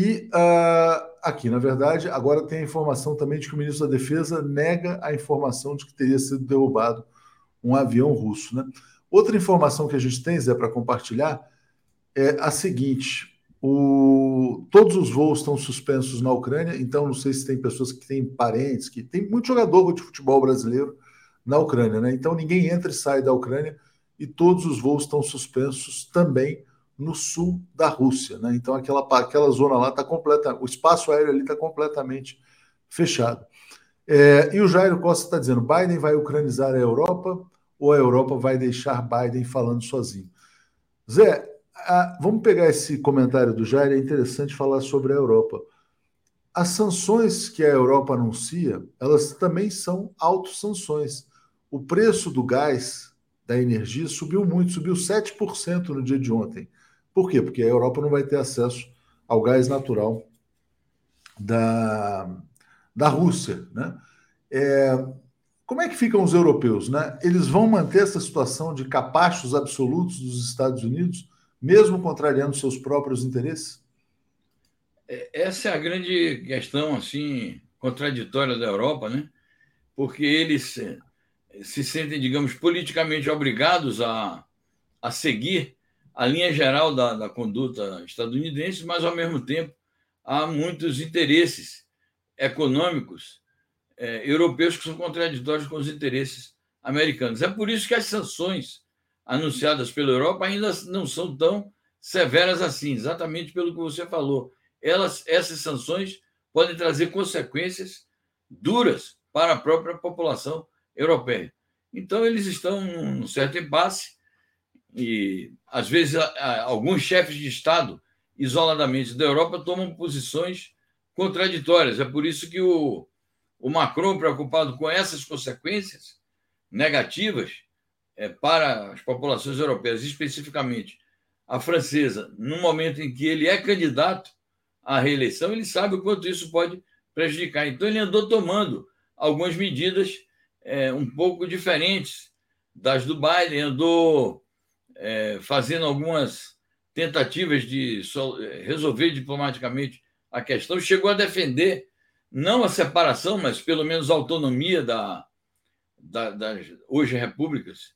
E uh, aqui, na verdade, agora tem a informação também de que o ministro da Defesa nega a informação de que teria sido derrubado um avião russo. Né? Outra informação que a gente tem, Zé, para compartilhar é a seguinte: o, todos os voos estão suspensos na Ucrânia, então não sei se tem pessoas que têm parentes, que tem muito jogador de futebol brasileiro na Ucrânia, né? Então ninguém entra e sai da Ucrânia e todos os voos estão suspensos também no sul da Rússia. Né? Então, aquela, aquela zona lá está completa, o espaço aéreo ali está completamente fechado. É, e o Jairo Costa está dizendo: Biden vai ucranizar a Europa ou a Europa vai deixar Biden falando sozinho? Zé, a, vamos pegar esse comentário do Jair, é interessante falar sobre a Europa. As sanções que a Europa anuncia, elas também são autossanções. O preço do gás, da energia, subiu muito, subiu 7% no dia de ontem. Por quê? Porque a Europa não vai ter acesso ao gás natural da, da Rússia. Né? É, como é que ficam os europeus? Né? Eles vão manter essa situação de capachos absolutos dos Estados Unidos, mesmo contrariando seus próprios interesses? É, essa é a grande questão assim contraditória da Europa, né? Porque eles se, se sentem, digamos, politicamente obrigados a, a seguir a linha geral da, da conduta estadunidense, mas ao mesmo tempo há muitos interesses econômicos é, europeus que são contraditórios com os interesses americanos. É por isso que as sanções anunciadas pela Europa ainda não são tão severas assim, exatamente pelo que você falou. Elas, essas sanções podem trazer consequências duras para a própria população europeia. Então, eles estão num certo impasse e, às vezes, alguns chefes de Estado, isoladamente da Europa, tomam posições contraditórias. É por isso que o, o Macron, preocupado com essas consequências negativas é, para as populações europeias, especificamente a francesa, no momento em que ele é candidato à reeleição, ele sabe o quanto isso pode prejudicar. Então, ele andou tomando algumas medidas é, um pouco diferentes das do Biden, andou é, fazendo algumas tentativas de resolver diplomaticamente a questão, chegou a defender não a separação, mas pelo menos a autonomia da, da das hoje repúblicas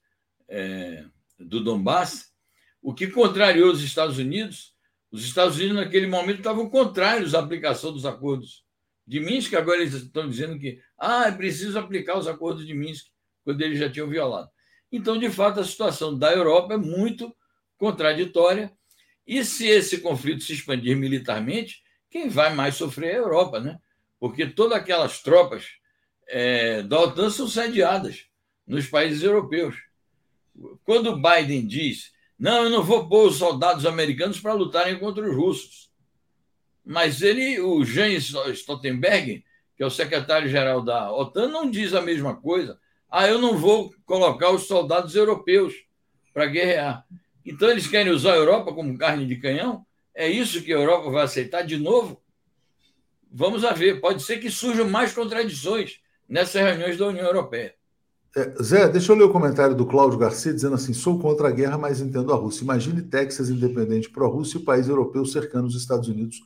é, do Donbass, o que contrariou os Estados Unidos. Os Estados Unidos, naquele momento, estavam contrários à aplicação dos acordos de Minsk, agora eles estão dizendo que ah, é preciso aplicar os acordos de Minsk, quando eles já tinham violado. Então, de fato, a situação da Europa é muito contraditória. E se esse conflito se expandir militarmente, quem vai mais sofrer é a Europa, né? porque todas aquelas tropas é, da OTAN são sediadas nos países europeus. Quando o Biden diz, não, eu não vou pôr os soldados americanos para lutarem contra os russos, mas ele, o Jens Stoltenberg, que é o secretário-geral da OTAN, não diz a mesma coisa. Ah, eu não vou colocar os soldados europeus para guerrear. Então, eles querem usar a Europa como carne de canhão? É isso que a Europa vai aceitar de novo? Vamos a ver, pode ser que surjam mais contradições nessas reuniões da União Europeia. É, Zé, deixa eu ler o comentário do Cláudio Garcia dizendo assim: sou contra a guerra, mas entendo a Rússia. Imagine Texas independente pró-Rússia e o país europeu cercando os Estados Unidos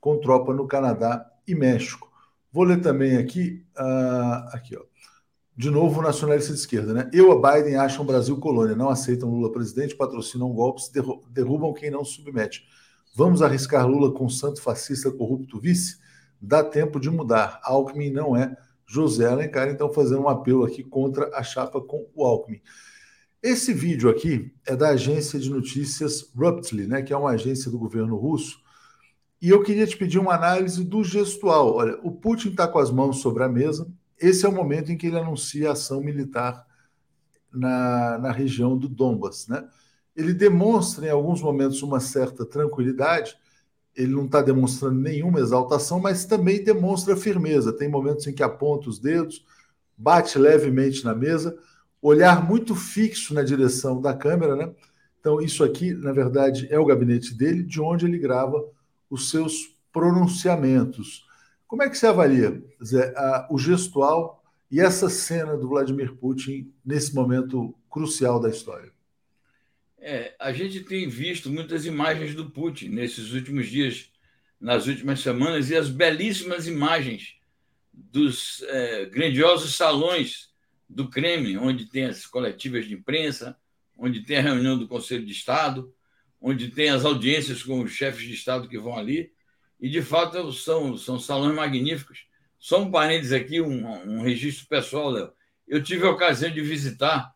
com tropa no Canadá e México. Vou ler também aqui, uh, aqui ó. De novo, nacionalista de esquerda, né? Eu a Biden acham o Brasil colônia, não aceitam Lula presidente, patrocinam golpes, derrubam quem não submete. Vamos arriscar Lula com santo fascista corrupto vice? dá tempo de mudar. Alckmin não é José Alencar, então fazendo um apelo aqui contra a chapa com o Alckmin. Esse vídeo aqui é da agência de notícias Ruptly, né, que é uma agência do governo russo, e eu queria te pedir uma análise do gestual. Olha, o Putin está com as mãos sobre a mesa, esse é o momento em que ele anuncia a ação militar na, na região do Donbas. Né? Ele demonstra em alguns momentos uma certa tranquilidade, ele não está demonstrando nenhuma exaltação, mas também demonstra firmeza. Tem momentos em que aponta os dedos, bate levemente na mesa, olhar muito fixo na direção da câmera, né? Então, isso aqui, na verdade, é o gabinete dele, de onde ele grava os seus pronunciamentos. Como é que você avalia, Zé, a, o gestual e essa cena do Vladimir Putin nesse momento crucial da história? É, a gente tem visto muitas imagens do Putin nesses últimos dias, nas últimas semanas, e as belíssimas imagens dos é, grandiosos salões do Kremlin, onde tem as coletivas de imprensa, onde tem a reunião do Conselho de Estado, onde tem as audiências com os chefes de Estado que vão ali. E, de fato, são, são salões magníficos. Só um parênteses aqui, um, um registro pessoal, Léo. Eu tive a ocasião de visitar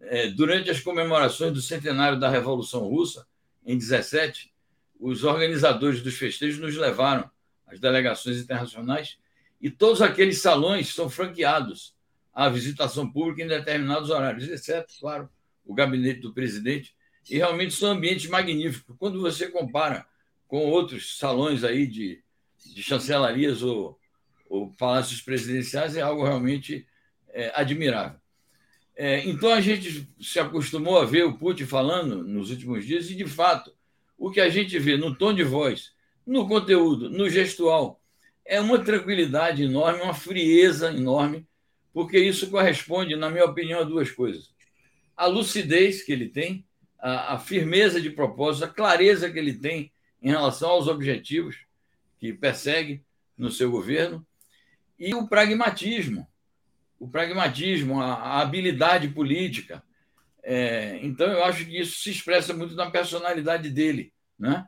é, durante as comemorações do centenário da Revolução Russa, em 17, os organizadores dos festejos nos levaram, as delegações internacionais, e todos aqueles salões são franqueados à visitação pública em determinados horários, exceto, claro, o gabinete do presidente, e realmente são ambientes magníficos. Quando você compara com outros salões aí de, de chancelarias ou, ou palácios presidenciais, é algo realmente é, admirável. É, então a gente se acostumou a ver o Putin falando nos últimos dias, e de fato, o que a gente vê no tom de voz, no conteúdo, no gestual, é uma tranquilidade enorme, uma frieza enorme, porque isso corresponde, na minha opinião, a duas coisas: a lucidez que ele tem, a, a firmeza de propósito, a clareza que ele tem em relação aos objetivos que persegue no seu governo e o pragmatismo o pragmatismo, a, habilidade política. É, então, eu acho que isso se expressa muito na personalidade dele, né?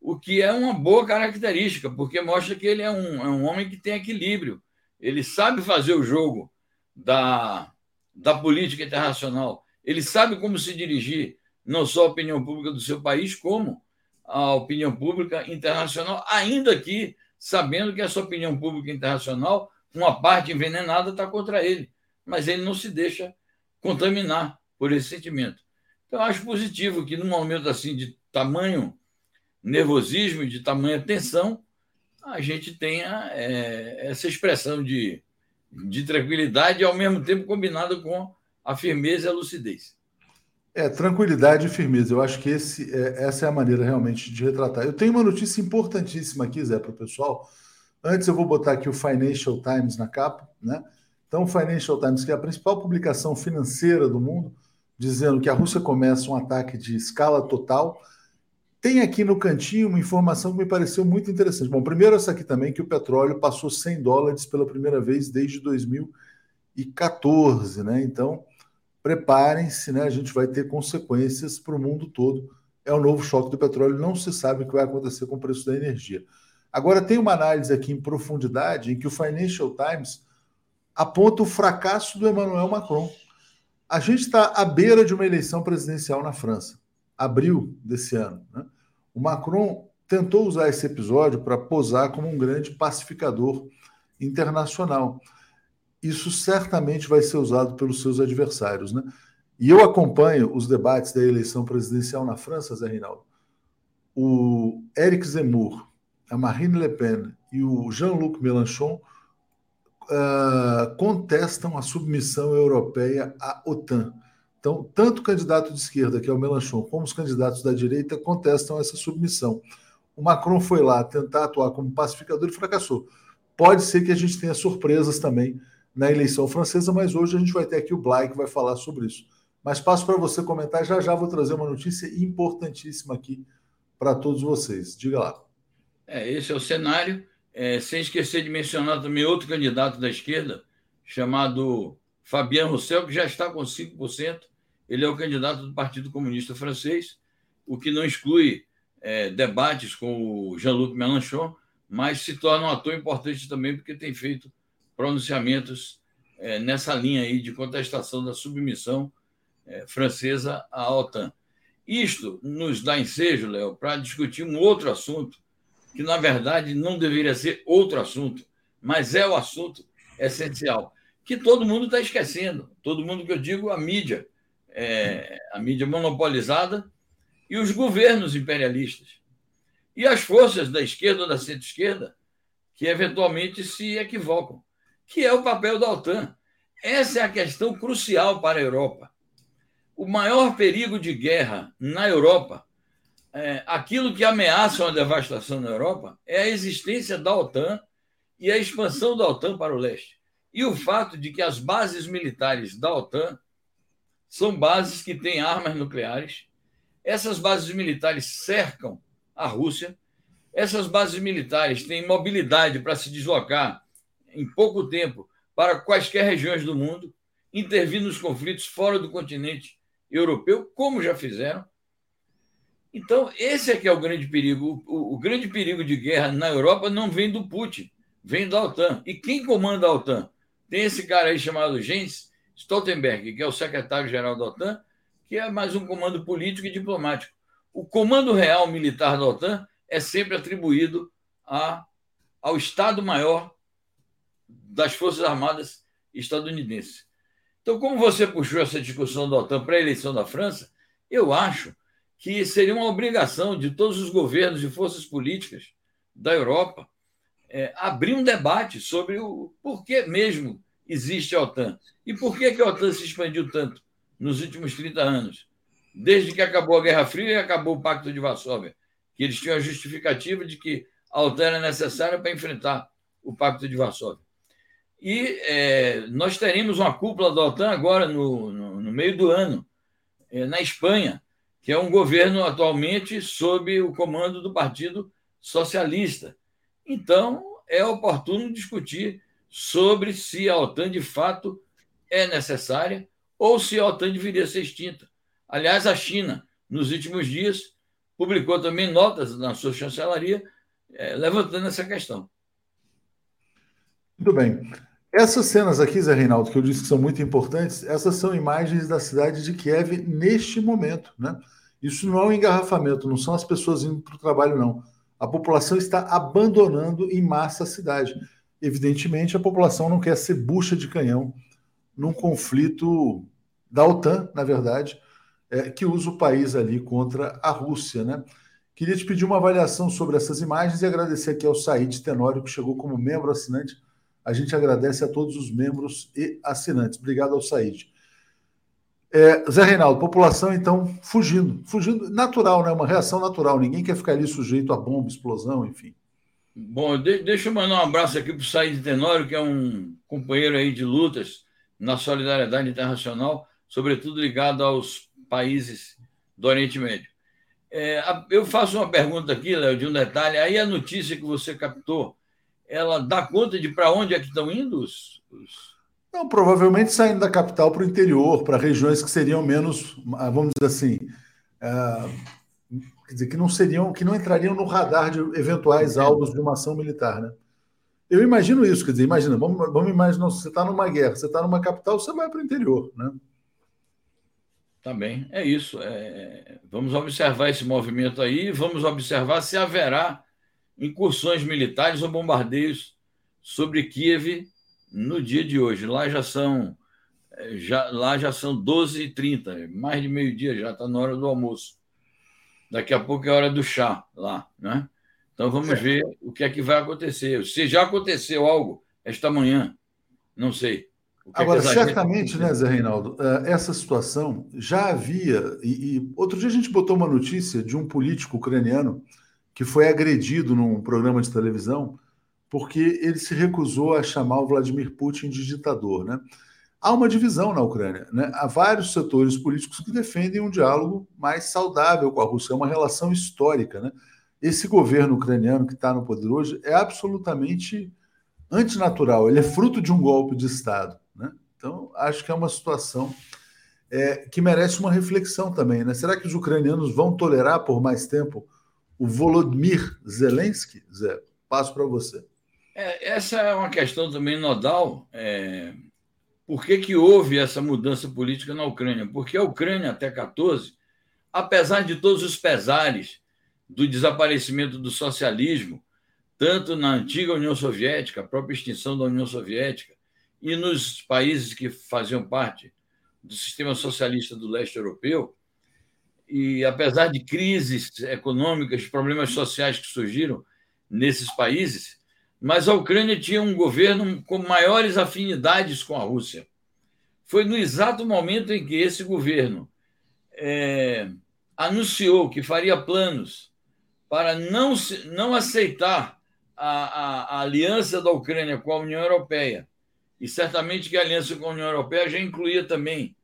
o que é uma boa característica, porque mostra que ele é um, é um homem que tem equilíbrio. Ele sabe fazer o jogo da, da política internacional, ele sabe como se dirigir não só a opinião pública do seu país, como a opinião pública internacional, ainda que sabendo que essa opinião pública internacional uma parte envenenada está contra ele, mas ele não se deixa contaminar por esse sentimento. Então, eu acho positivo que, num momento assim de tamanho nervosismo, de tamanha tensão, a gente tenha é, essa expressão de, de tranquilidade ao mesmo tempo, combinada com a firmeza e a lucidez. É, tranquilidade e firmeza. Eu acho que esse, é, essa é a maneira realmente de retratar. Eu tenho uma notícia importantíssima aqui, Zé, para o pessoal Antes eu vou botar aqui o Financial Times na capa, né? Então, o Financial Times, que é a principal publicação financeira do mundo, dizendo que a Rússia começa um ataque de escala total. Tem aqui no cantinho uma informação que me pareceu muito interessante. Bom, primeiro essa aqui também, que o petróleo passou 100 dólares pela primeira vez desde 2014, né? Então, preparem-se, né? A gente vai ter consequências para o mundo todo. É o novo choque do petróleo, não se sabe o que vai acontecer com o preço da energia. Agora, tem uma análise aqui em profundidade em que o Financial Times aponta o fracasso do Emmanuel Macron. A gente está à beira de uma eleição presidencial na França, abril desse ano. Né? O Macron tentou usar esse episódio para posar como um grande pacificador internacional. Isso certamente vai ser usado pelos seus adversários. Né? E eu acompanho os debates da eleição presidencial na França, Zé Reinaldo. O Eric Zemmour, a Marine Le Pen e o Jean-Luc Mélenchon uh, contestam a submissão europeia à OTAN. Então, tanto o candidato de esquerda, que é o Mélenchon, como os candidatos da direita contestam essa submissão. O Macron foi lá tentar atuar como pacificador e fracassou. Pode ser que a gente tenha surpresas também na eleição francesa, mas hoje a gente vai ter aqui o Blay que vai falar sobre isso. Mas passo para você comentar, já já vou trazer uma notícia importantíssima aqui para todos vocês. Diga lá. É, esse é o cenário. É, sem esquecer de mencionar também outro candidato da esquerda, chamado Fabien Roussel, que já está com 5%. Ele é o candidato do Partido Comunista Francês, o que não exclui é, debates com o Jean-Luc Mélenchon, mas se torna um ator importante também porque tem feito pronunciamentos é, nessa linha aí de contestação da submissão é, francesa à OTAN. Isto nos dá ensejo, Léo, para discutir um outro assunto que na verdade não deveria ser outro assunto, mas é o assunto essencial, que todo mundo está esquecendo. Todo mundo que eu digo, a mídia, é, a mídia monopolizada e os governos imperialistas. E as forças da esquerda ou da centro-esquerda que eventualmente se equivocam, que é o papel da OTAN. Essa é a questão crucial para a Europa. O maior perigo de guerra na Europa é, aquilo que ameaça uma devastação na Europa é a existência da OTAN e a expansão da OTAN para o leste. E o fato de que as bases militares da OTAN são bases que têm armas nucleares. Essas bases militares cercam a Rússia. Essas bases militares têm mobilidade para se deslocar em pouco tempo para quaisquer regiões do mundo, intervir nos conflitos fora do continente europeu, como já fizeram então, esse é que é o grande perigo. O, o, grande perigo de guerra na Europa não vem do Putin, vem da OTAN. E quem comanda a OTAN? Tem esse cara aí chamado Jens, Stoltenberg, que é o secretário-geral da OTAN, que é mais um comando político e diplomático. O comando real militar da OTAN é sempre atribuído a, ao Estado-Maior das Forças Armadas estadunidenses. Então, como você puxou essa discussão da OTAN para a eleição da França, eu acho que seria uma obrigação de todos os governos e forças políticas da Europa é, abrir um debate sobre o porquê mesmo existe a OTAN e por que, que a OTAN se expandiu tanto nos últimos 30 anos, desde que acabou a Guerra Fria e acabou o Pacto de Varsóvia, que eles tinham a justificativa de que a OTAN era necessária para enfrentar o Pacto de Varsóvia. E é, nós teremos uma cúpula da OTAN agora, no, no, no meio do ano, é, na Espanha, que é um governo atualmente sob o comando do Partido Socialista. Então, é oportuno discutir sobre se a OTAN de fato é necessária ou se a OTAN deveria ser extinta. Aliás, a China, nos últimos dias, publicou também notas na sua chancelaria é, levantando essa questão. Muito bem. Essas cenas aqui, Zé Reinaldo, que eu disse que são muito importantes, essas são imagens da cidade de Kiev neste momento. Né? Isso não é um engarrafamento, não são as pessoas indo para o trabalho, não. A população está abandonando em massa a cidade. Evidentemente, a população não quer ser bucha de canhão num conflito da OTAN, na verdade, é, que usa o país ali contra a Rússia. Né? Queria te pedir uma avaliação sobre essas imagens e agradecer aqui ao Said Tenório, que chegou como membro assinante. A gente agradece a todos os membros e assinantes. Obrigado ao Said. É, Zé Reinaldo, população então fugindo, fugindo, natural, né? Uma reação natural. Ninguém quer ficar ali sujeito a bomba, explosão, enfim. Bom, deixa eu mandar um abraço aqui para o Said Tenório, que é um companheiro aí de lutas na solidariedade internacional, sobretudo ligado aos países do Oriente Médio. É, eu faço uma pergunta aqui, Léo, de um detalhe. Aí a notícia que você captou, ela dá conta de para onde é que estão indo os, os... Não, provavelmente saindo da capital para o interior, para regiões que seriam menos, ah, vamos dizer assim, uh, quer dizer, que não seriam, que não entrariam no radar de eventuais alvos de uma ação militar, né? Eu imagino isso, quer dizer, imagina, vamos, vamos imaginar, você está numa guerra, você está numa capital, você vai para o interior, né? Tá bem, é isso. É... Vamos observar esse movimento aí, vamos observar se haverá incursões militares ou bombardeios sobre Kiev no dia de hoje. Lá já são é, já, lá já são 12h30, mais de meio-dia já, está na hora do almoço. Daqui a pouco é hora do chá lá, né? Então vamos é. ver o que é que vai acontecer. Se já aconteceu algo esta manhã, não sei. É Agora, certamente, né, Zé Reinaldo, é, essa situação já havia. E, e, outro dia a gente botou uma notícia de um político ucraniano que foi agredido num programa de televisão porque ele se recusou a chamar o Vladimir Putin de ditador, né? Há uma divisão na Ucrânia, né? Há vários setores políticos que defendem um diálogo mais saudável com a Rússia, é uma relação histórica, né? esse governo ucraniano que está no poder hoje é absolutamente antinatural, ele é fruto de um golpe de Estado. Né? Então, acho que é uma situação é, que merece uma reflexão também. Né? Será que os ucranianos vão tolerar por mais tempo o Volodymyr Zelensky? Zé, passo para você. É, essa é uma questão também nodal. É, por que, que houve essa mudança política na Ucrânia? Porque a Ucrânia, até 14, apesar de todos os pesares do desaparecimento do socialismo, tanto na antiga União Soviética, a própria extinção da União Soviética, e nos países que faziam parte do sistema socialista do leste europeu. E apesar de crises econômicas, problemas sociais que surgiram nesses países, mas a Ucrânia tinha um governo com maiores afinidades com a Rússia. Foi no exato momento em que esse governo é, anunciou que faria planos para não, não aceitar a, a, a, aliança da Ucrânia com a União Europeia. E certamente que a aliança com a União Europeia já incluía também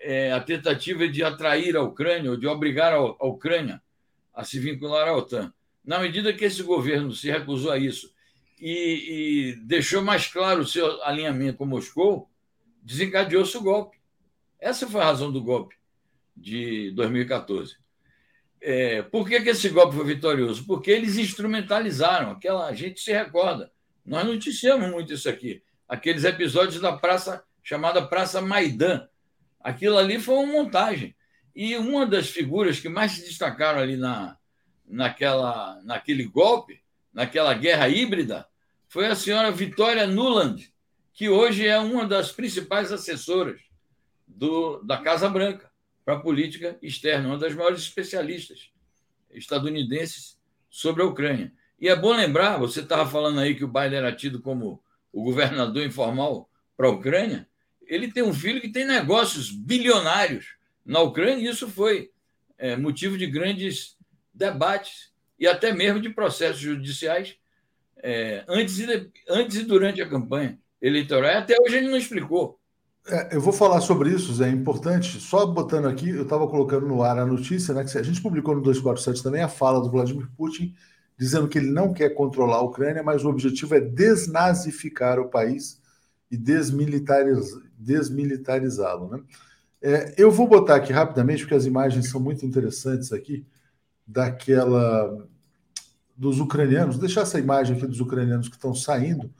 é, a tentativa de atrair a Ucrânia, ou de obrigar a, Ucrânia a se vincular à OTAN. Na medida que esse governo se recusou a isso e, e deixou mais claro o seu alinhamento com Moscou, desencadeou-se o golpe. Essa foi a razão do golpe de 2014. É, por que, que esse golpe foi vitorioso? Porque eles instrumentalizaram, aquela a gente se recorda. Nós noticiamos muito isso aqui. Aqueles episódios da Praça chamada Praça Maidan. Aquilo ali foi uma montagem. E uma das figuras que mais se destacaram ali na, naquela, naquele golpe, naquela guerra híbrida, foi a senhora Vitória Nuland, que hoje é uma das principais assessoras do, da Casa Branca para a política externa, uma das maiores especialistas estadunidenses sobre a Ucrânia. E é bom lembrar, você estava falando aí que o Biden era tido como o governador informal para a Ucrânia, ele tem um filho que tem negócios bilionários na Ucrânia, e isso foi é, motivo de grandes debates e até mesmo de processos judiciais é, antes, e, antes e durante a campanha eleitoral. Até hoje ele não explicou. É, eu vou falar sobre isso, Zé, é importante. Só botando aqui, eu estava colocando no ar a notícia, né, que a gente publicou no 247 também a fala do Vladimir Putin, dizendo que ele não quer controlar a Ucrânia, mas o objetivo é desnazificar o país e desmilitariz, desmilitarizá-lo. Né? É, eu vou botar aqui rapidamente, porque as imagens são muito interessantes aqui, daquela dos ucranianos, deixar essa imagem aqui dos ucranianos que estão saindo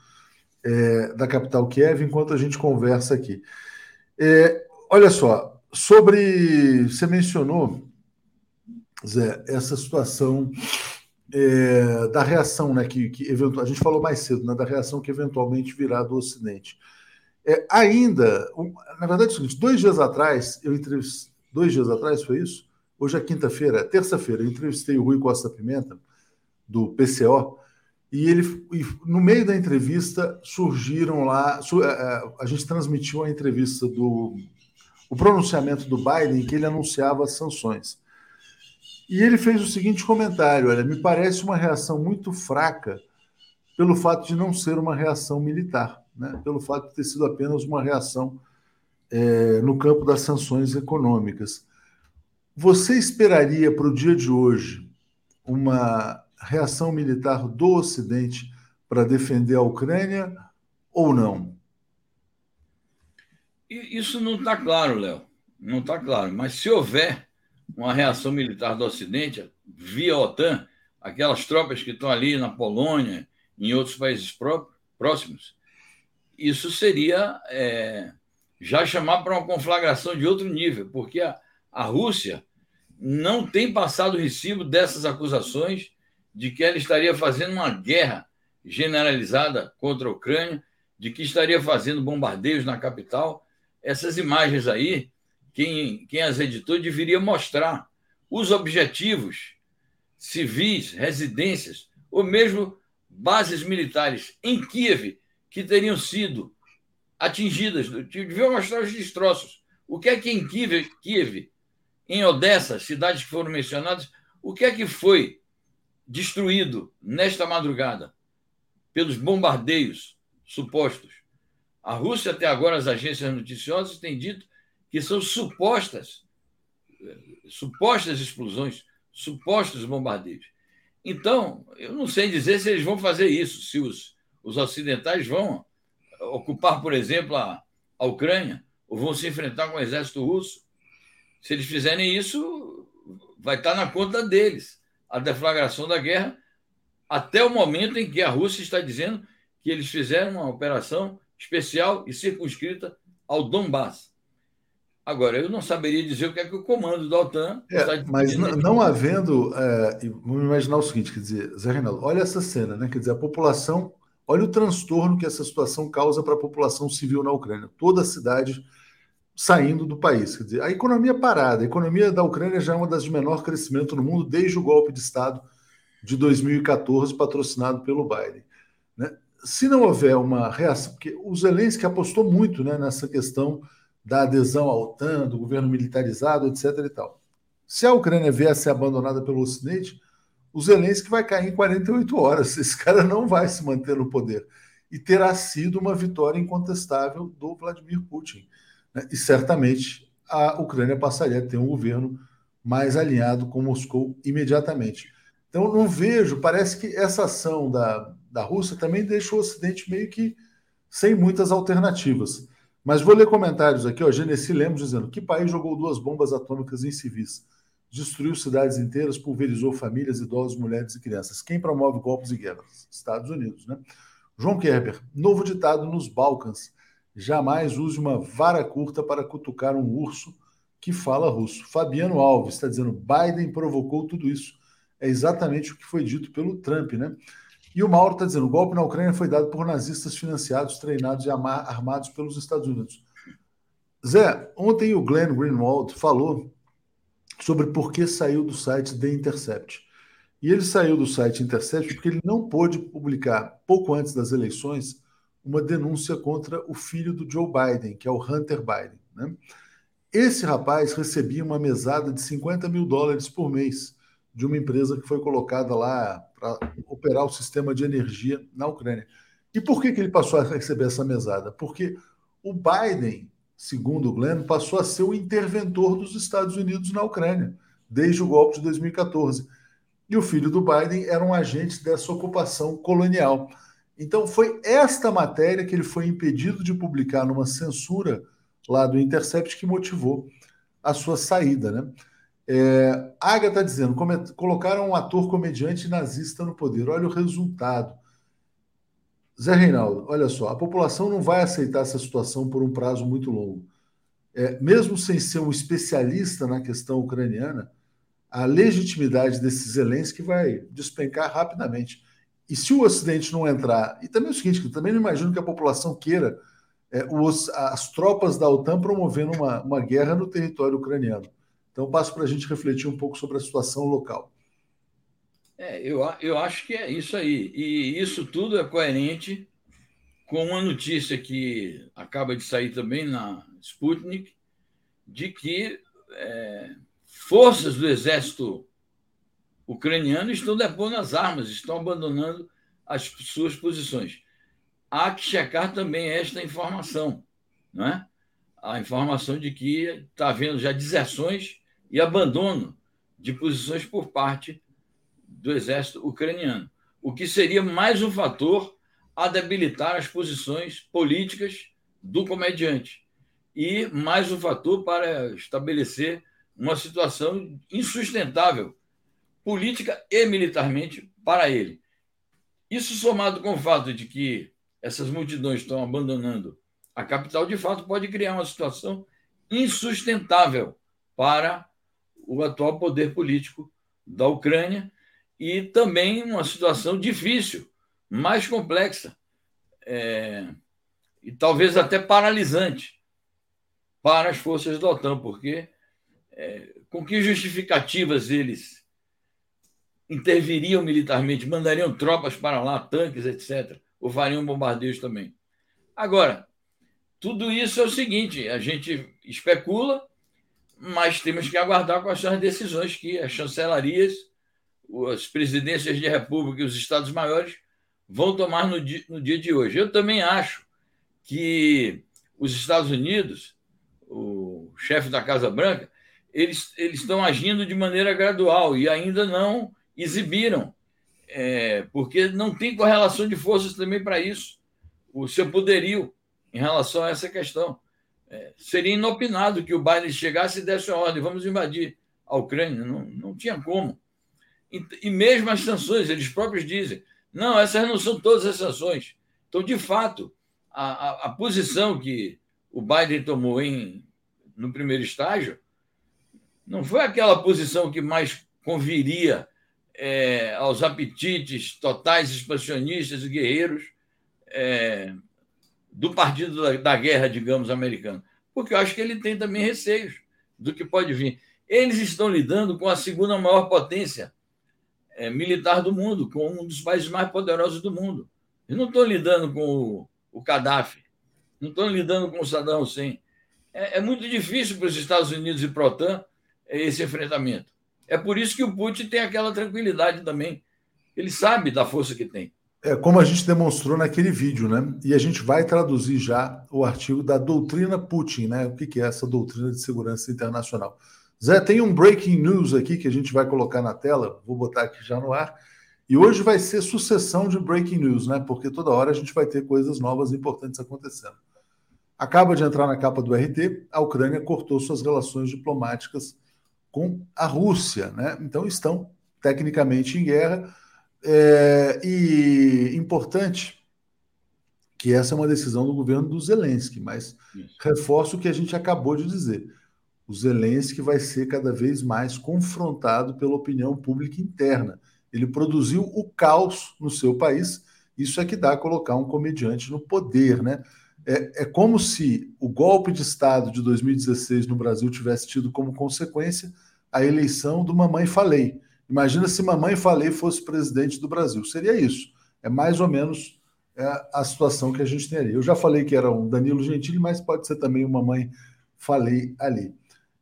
é, da capital Kiev enquanto a gente conversa aqui. É, olha só, sobre. Você mencionou, Zé, essa situação é, da reação, né? Que, que eventual, a gente falou mais cedo, né, da reação que eventualmente virá do Ocidente. É, ainda, um, na verdade, é o seguinte: dois dias atrás, eu entrevistei. Dois dias atrás foi isso? Hoje é quinta-feira, terça-feira, eu entrevistei o Rui Costa Pimenta, do PCO, e ele, no meio da entrevista, surgiram lá. É, é, a gente transmitiu a entrevista do. o pronunciamento do Biden, que ele anunciava as sanções. E ele fez o seguinte comentário: olha, me parece uma reação muito fraca pelo fato de não ser uma reação militar, né? pelo fato de ter sido apenas uma reação é, no campo das sanções econômicas. Você esperaria para o dia de hoje uma reação militar do Ocidente para defender a Ucrânia ou não? Isso não está claro, Léo. Não está claro. Mas se houver uma reação militar do Ocidente, via OTAN, aquelas tropas que estão ali na Polônia, em outros países próximos, isso seria é, já chamar para uma conflagração de outro nível, porque a, a Rússia não tem passado o recibo dessas acusações de que ela estaria fazendo uma guerra generalizada contra a Ucrânia, de que estaria fazendo bombardeios na capital. Essas imagens aí, quem, quem as editou deveria mostrar os objetivos civis, residências, ou mesmo bases militares em Kiev que teriam sido atingidas. Deviam mostrar os destroços. O que é que em Kiev, Kiev, em Odessa, cidades que foram mencionadas, o que é que foi destruído nesta madrugada pelos bombardeios supostos. A Rússia, até agora, as agências noticiosas têm dito que são supostas, supostas explosões, supostos bombardeios. Então, eu não sei dizer se eles vão fazer isso, se os, os ocidentais vão ocupar, por exemplo, a, a Ucrânia, ou vão se enfrentar com o exército russo. Se eles fizerem isso, vai estar na conta deles a deflagração da guerra, até o momento em que a Rússia está dizendo que eles fizeram uma operação especial e circunscrita ao Donbass. Agora, eu não saberia dizer o que é que o comando da OTAN é, está dizendo. Mas não, não havendo. É, vamos imaginar o seguinte: quer dizer, Zé Reinaldo, olha essa cena, né? Quer dizer, a população. Olha o transtorno que essa situação causa para a população civil na Ucrânia. Toda a cidade saindo do país. Quer dizer, a economia parada. A economia da Ucrânia já é uma das de menor crescimento no mundo desde o golpe de Estado de 2014, patrocinado pelo Biden. Né? Se não houver uma reação, porque o Zelensky apostou muito né, nessa questão da adesão à OTAN, do governo militarizado, etc. e tal. Se a Ucrânia vier a ser abandonada pelo Ocidente, o Zelensky vai cair em 48 horas. Esse cara não vai se manter no poder. E terá sido uma vitória incontestável do Vladimir Putin. Né? E certamente a Ucrânia passaria a ter um governo mais alinhado com Moscou imediatamente. Então, não vejo, parece que essa ação da, da Rússia também deixa o Ocidente meio que sem muitas alternativas. Mas vou ler comentários aqui, ó. Genesi Lemos dizendo: que país jogou duas bombas atômicas em civis? Destruiu cidades inteiras, pulverizou famílias, idosos, mulheres e crianças. Quem promove golpes e guerras? Estados Unidos, né? João Kerber, novo ditado nos Balcãs Jamais use uma vara curta para cutucar um urso que fala russo. Fabiano Alves está dizendo: Biden provocou tudo isso. É exatamente o que foi dito pelo Trump, né? E o Mauro está dizendo: o golpe na Ucrânia foi dado por nazistas financiados, treinados e armados pelos Estados Unidos. Zé, ontem o Glenn Greenwald falou sobre por que saiu do site The Intercept. E ele saiu do site Intercept porque ele não pôde publicar, pouco antes das eleições, uma denúncia contra o filho do Joe Biden, que é o Hunter Biden. Né? Esse rapaz recebia uma mesada de 50 mil dólares por mês de uma empresa que foi colocada lá para operar o sistema de energia na Ucrânia. E por que, que ele passou a receber essa mesada? Porque o Biden, segundo Glenn, passou a ser o interventor dos Estados Unidos na Ucrânia, desde o golpe de 2014. E o filho do Biden era um agente dessa ocupação colonial. Então, foi esta matéria que ele foi impedido de publicar numa censura lá do Intercept que motivou a sua saída. Né? É, Aga está dizendo: colocaram um ator comediante nazista no poder. Olha o resultado. Zé Reinaldo, olha só, a população não vai aceitar essa situação por um prazo muito longo. É, mesmo sem ser um especialista na questão ucraniana, a legitimidade desse Zelensky vai despencar rapidamente. E se o Ocidente não entrar, e também é o seguinte, que também não imagino que a população queira é, os, as tropas da OTAN promovendo uma, uma guerra no território ucraniano. Então, passo para a gente refletir um pouco sobre a situação local. É, eu, eu acho que é isso aí. E isso tudo é coerente com uma notícia que acaba de sair também na Sputnik, de que é, forças do exército ucraniano estão depondo as armas, estão abandonando as suas posições. Há que checar também esta informação, não é? a informação de que está havendo já deserções e abandono de posições por parte do exército ucraniano, o que seria mais um fator a debilitar as posições políticas do comediante e mais um fator para estabelecer uma situação insustentável, política e militarmente, para ele. Isso somado com o fato de que essas multidões estão abandonando a capital, de fato, pode criar uma situação insustentável para o atual poder político da Ucrânia e também uma situação difícil, mais complexa é, e talvez até paralisante para as forças da OTAN, porque é, com que justificativas eles interviriam militarmente, mandariam tropas para lá, tanques, etc., ou fariam bombardeios também. Agora, tudo isso é o seguinte: a gente especula, mas temos que aguardar quais são as decisões que as chancelarias, as presidências de república e os estados maiores vão tomar no dia, no dia de hoje. Eu também acho que os Estados Unidos, o chefe da Casa Branca, eles, eles estão agindo de maneira gradual e ainda não exibiram, é, porque não tem correlação de forças também para isso. O seu poderio em relação a essa questão. É, seria inopinado que o Biden chegasse e desse a ordem, vamos invadir a Ucrânia. Não, não tinha como. E, e mesmo as sanções, eles próprios dizem, não, essas não são todas as sanções. Então, de fato, a, a, a posição que o Biden tomou em, no primeiro estágio não foi aquela posição que mais conviria é, aos apetites totais expansionistas e guerreiros é, do partido da, da, guerra, digamos, americano. Porque eu acho que ele tem também receios do que pode vir. Eles estão lidando com a segunda maior potência é, militar do mundo, com um dos países mais poderosos do mundo. Eles não estão lidando com o, o Gaddafi, não estão lidando com o Saddam Hussein. É, é muito difícil para os Estados Unidos e para a OTAN é, esse enfrentamento. É por isso que o Putin tem aquela tranquilidade também. Ele sabe da força que tem. É como a gente demonstrou naquele vídeo, né? E a gente vai traduzir já o artigo da doutrina Putin, né? O que é essa doutrina de segurança internacional? Zé, tem um breaking news aqui que a gente vai colocar na tela, vou botar aqui já no ar. E hoje vai ser sucessão de breaking news, né? Porque toda hora a gente vai ter coisas novas importantes acontecendo. Acaba de entrar na capa do RT, a Ucrânia cortou suas relações diplomáticas com a Rússia, né? Então estão tecnicamente em guerra é, e importante que essa é uma decisão do governo do Zelensky, mas reforço o que a gente acabou de dizer. O Zelensky vai ser cada vez mais confrontado pela opinião pública interna. Ele produziu o caos no seu país. Isso é que dá a colocar um comediante no poder, né? É, é como se o golpe de Estado de 2016 no Brasil tivesse tido como consequência a eleição do Mamãe Falei. Imagina se Mamãe Falei fosse presidente do Brasil. Seria isso. É mais ou menos é, a situação que a gente tem ali. Eu já falei que era um Danilo Gentili, mas pode ser também uma Mamãe Falei ali.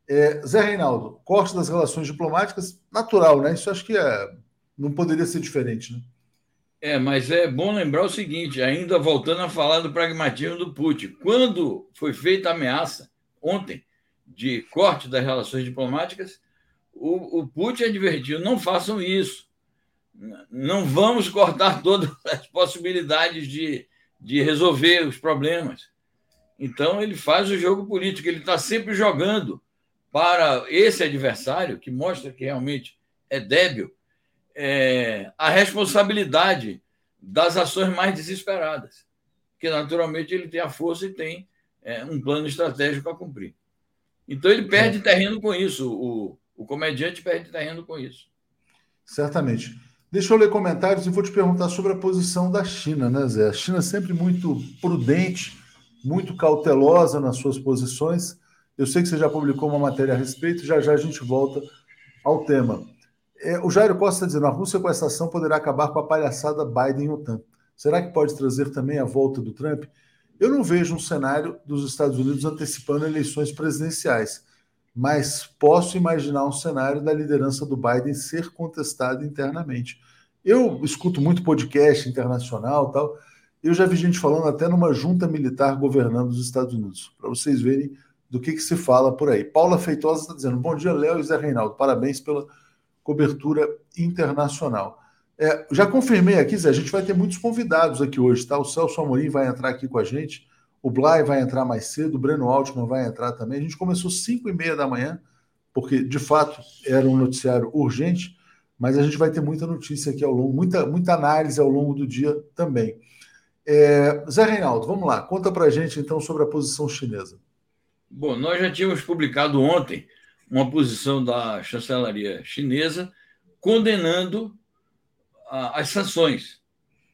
É, Zé Reinaldo, corte das relações diplomáticas, natural, né? Isso acho que é, não poderia ser diferente, né? É, mas é bom lembrar o seguinte, ainda voltando a falar do pragmatismo do Putin. Quando foi feita a ameaça, ontem, de corte das relações diplomáticas, o, o Putin advertiu: não façam isso. Não vamos cortar todas as possibilidades de, de resolver os problemas. Então, ele faz o jogo político, ele está sempre jogando para esse adversário, que mostra que realmente é débil, é, a responsabilidade das ações mais desesperadas, que naturalmente ele tem a força e tem é, um plano estratégico a cumprir. Então ele perde é. terreno com isso, o, o comediante perde terreno com isso. Certamente. Deixa eu ler comentários e vou te perguntar sobre a posição da China, né, Zé? A China sempre muito prudente, muito cautelosa nas suas posições. Eu sei que você já publicou uma matéria a respeito, já já a gente volta ao tema. É, o Jairo Costa está dizendo: a Rússia com essa ação poderá acabar com a palhaçada Biden-OTAN. Será que pode trazer também a volta do Trump? Eu não vejo um cenário dos Estados Unidos antecipando eleições presidenciais, mas posso imaginar um cenário da liderança do Biden ser contestada internamente. Eu escuto muito podcast internacional tal. Eu já vi gente falando até numa junta militar governando os Estados Unidos, para vocês verem do que, que se fala por aí. Paula Feitosa está dizendo: Bom dia, Léo e Zé Reinaldo. Parabéns pela cobertura internacional. É, já confirmei aqui, Zé, a gente vai ter muitos convidados aqui hoje, tá? O Celso Amorim vai entrar aqui com a gente, o Blay vai entrar mais cedo, o Breno Altman vai entrar também. A gente começou 5 e meia da manhã, porque de fato era um noticiário urgente, mas a gente vai ter muita notícia aqui ao longo, muita, muita análise ao longo do dia também. É, Zé Reinaldo, vamos lá, conta para a gente então sobre a posição chinesa. Bom, nós já tínhamos publicado ontem uma posição da chancelaria chinesa condenando as sanções,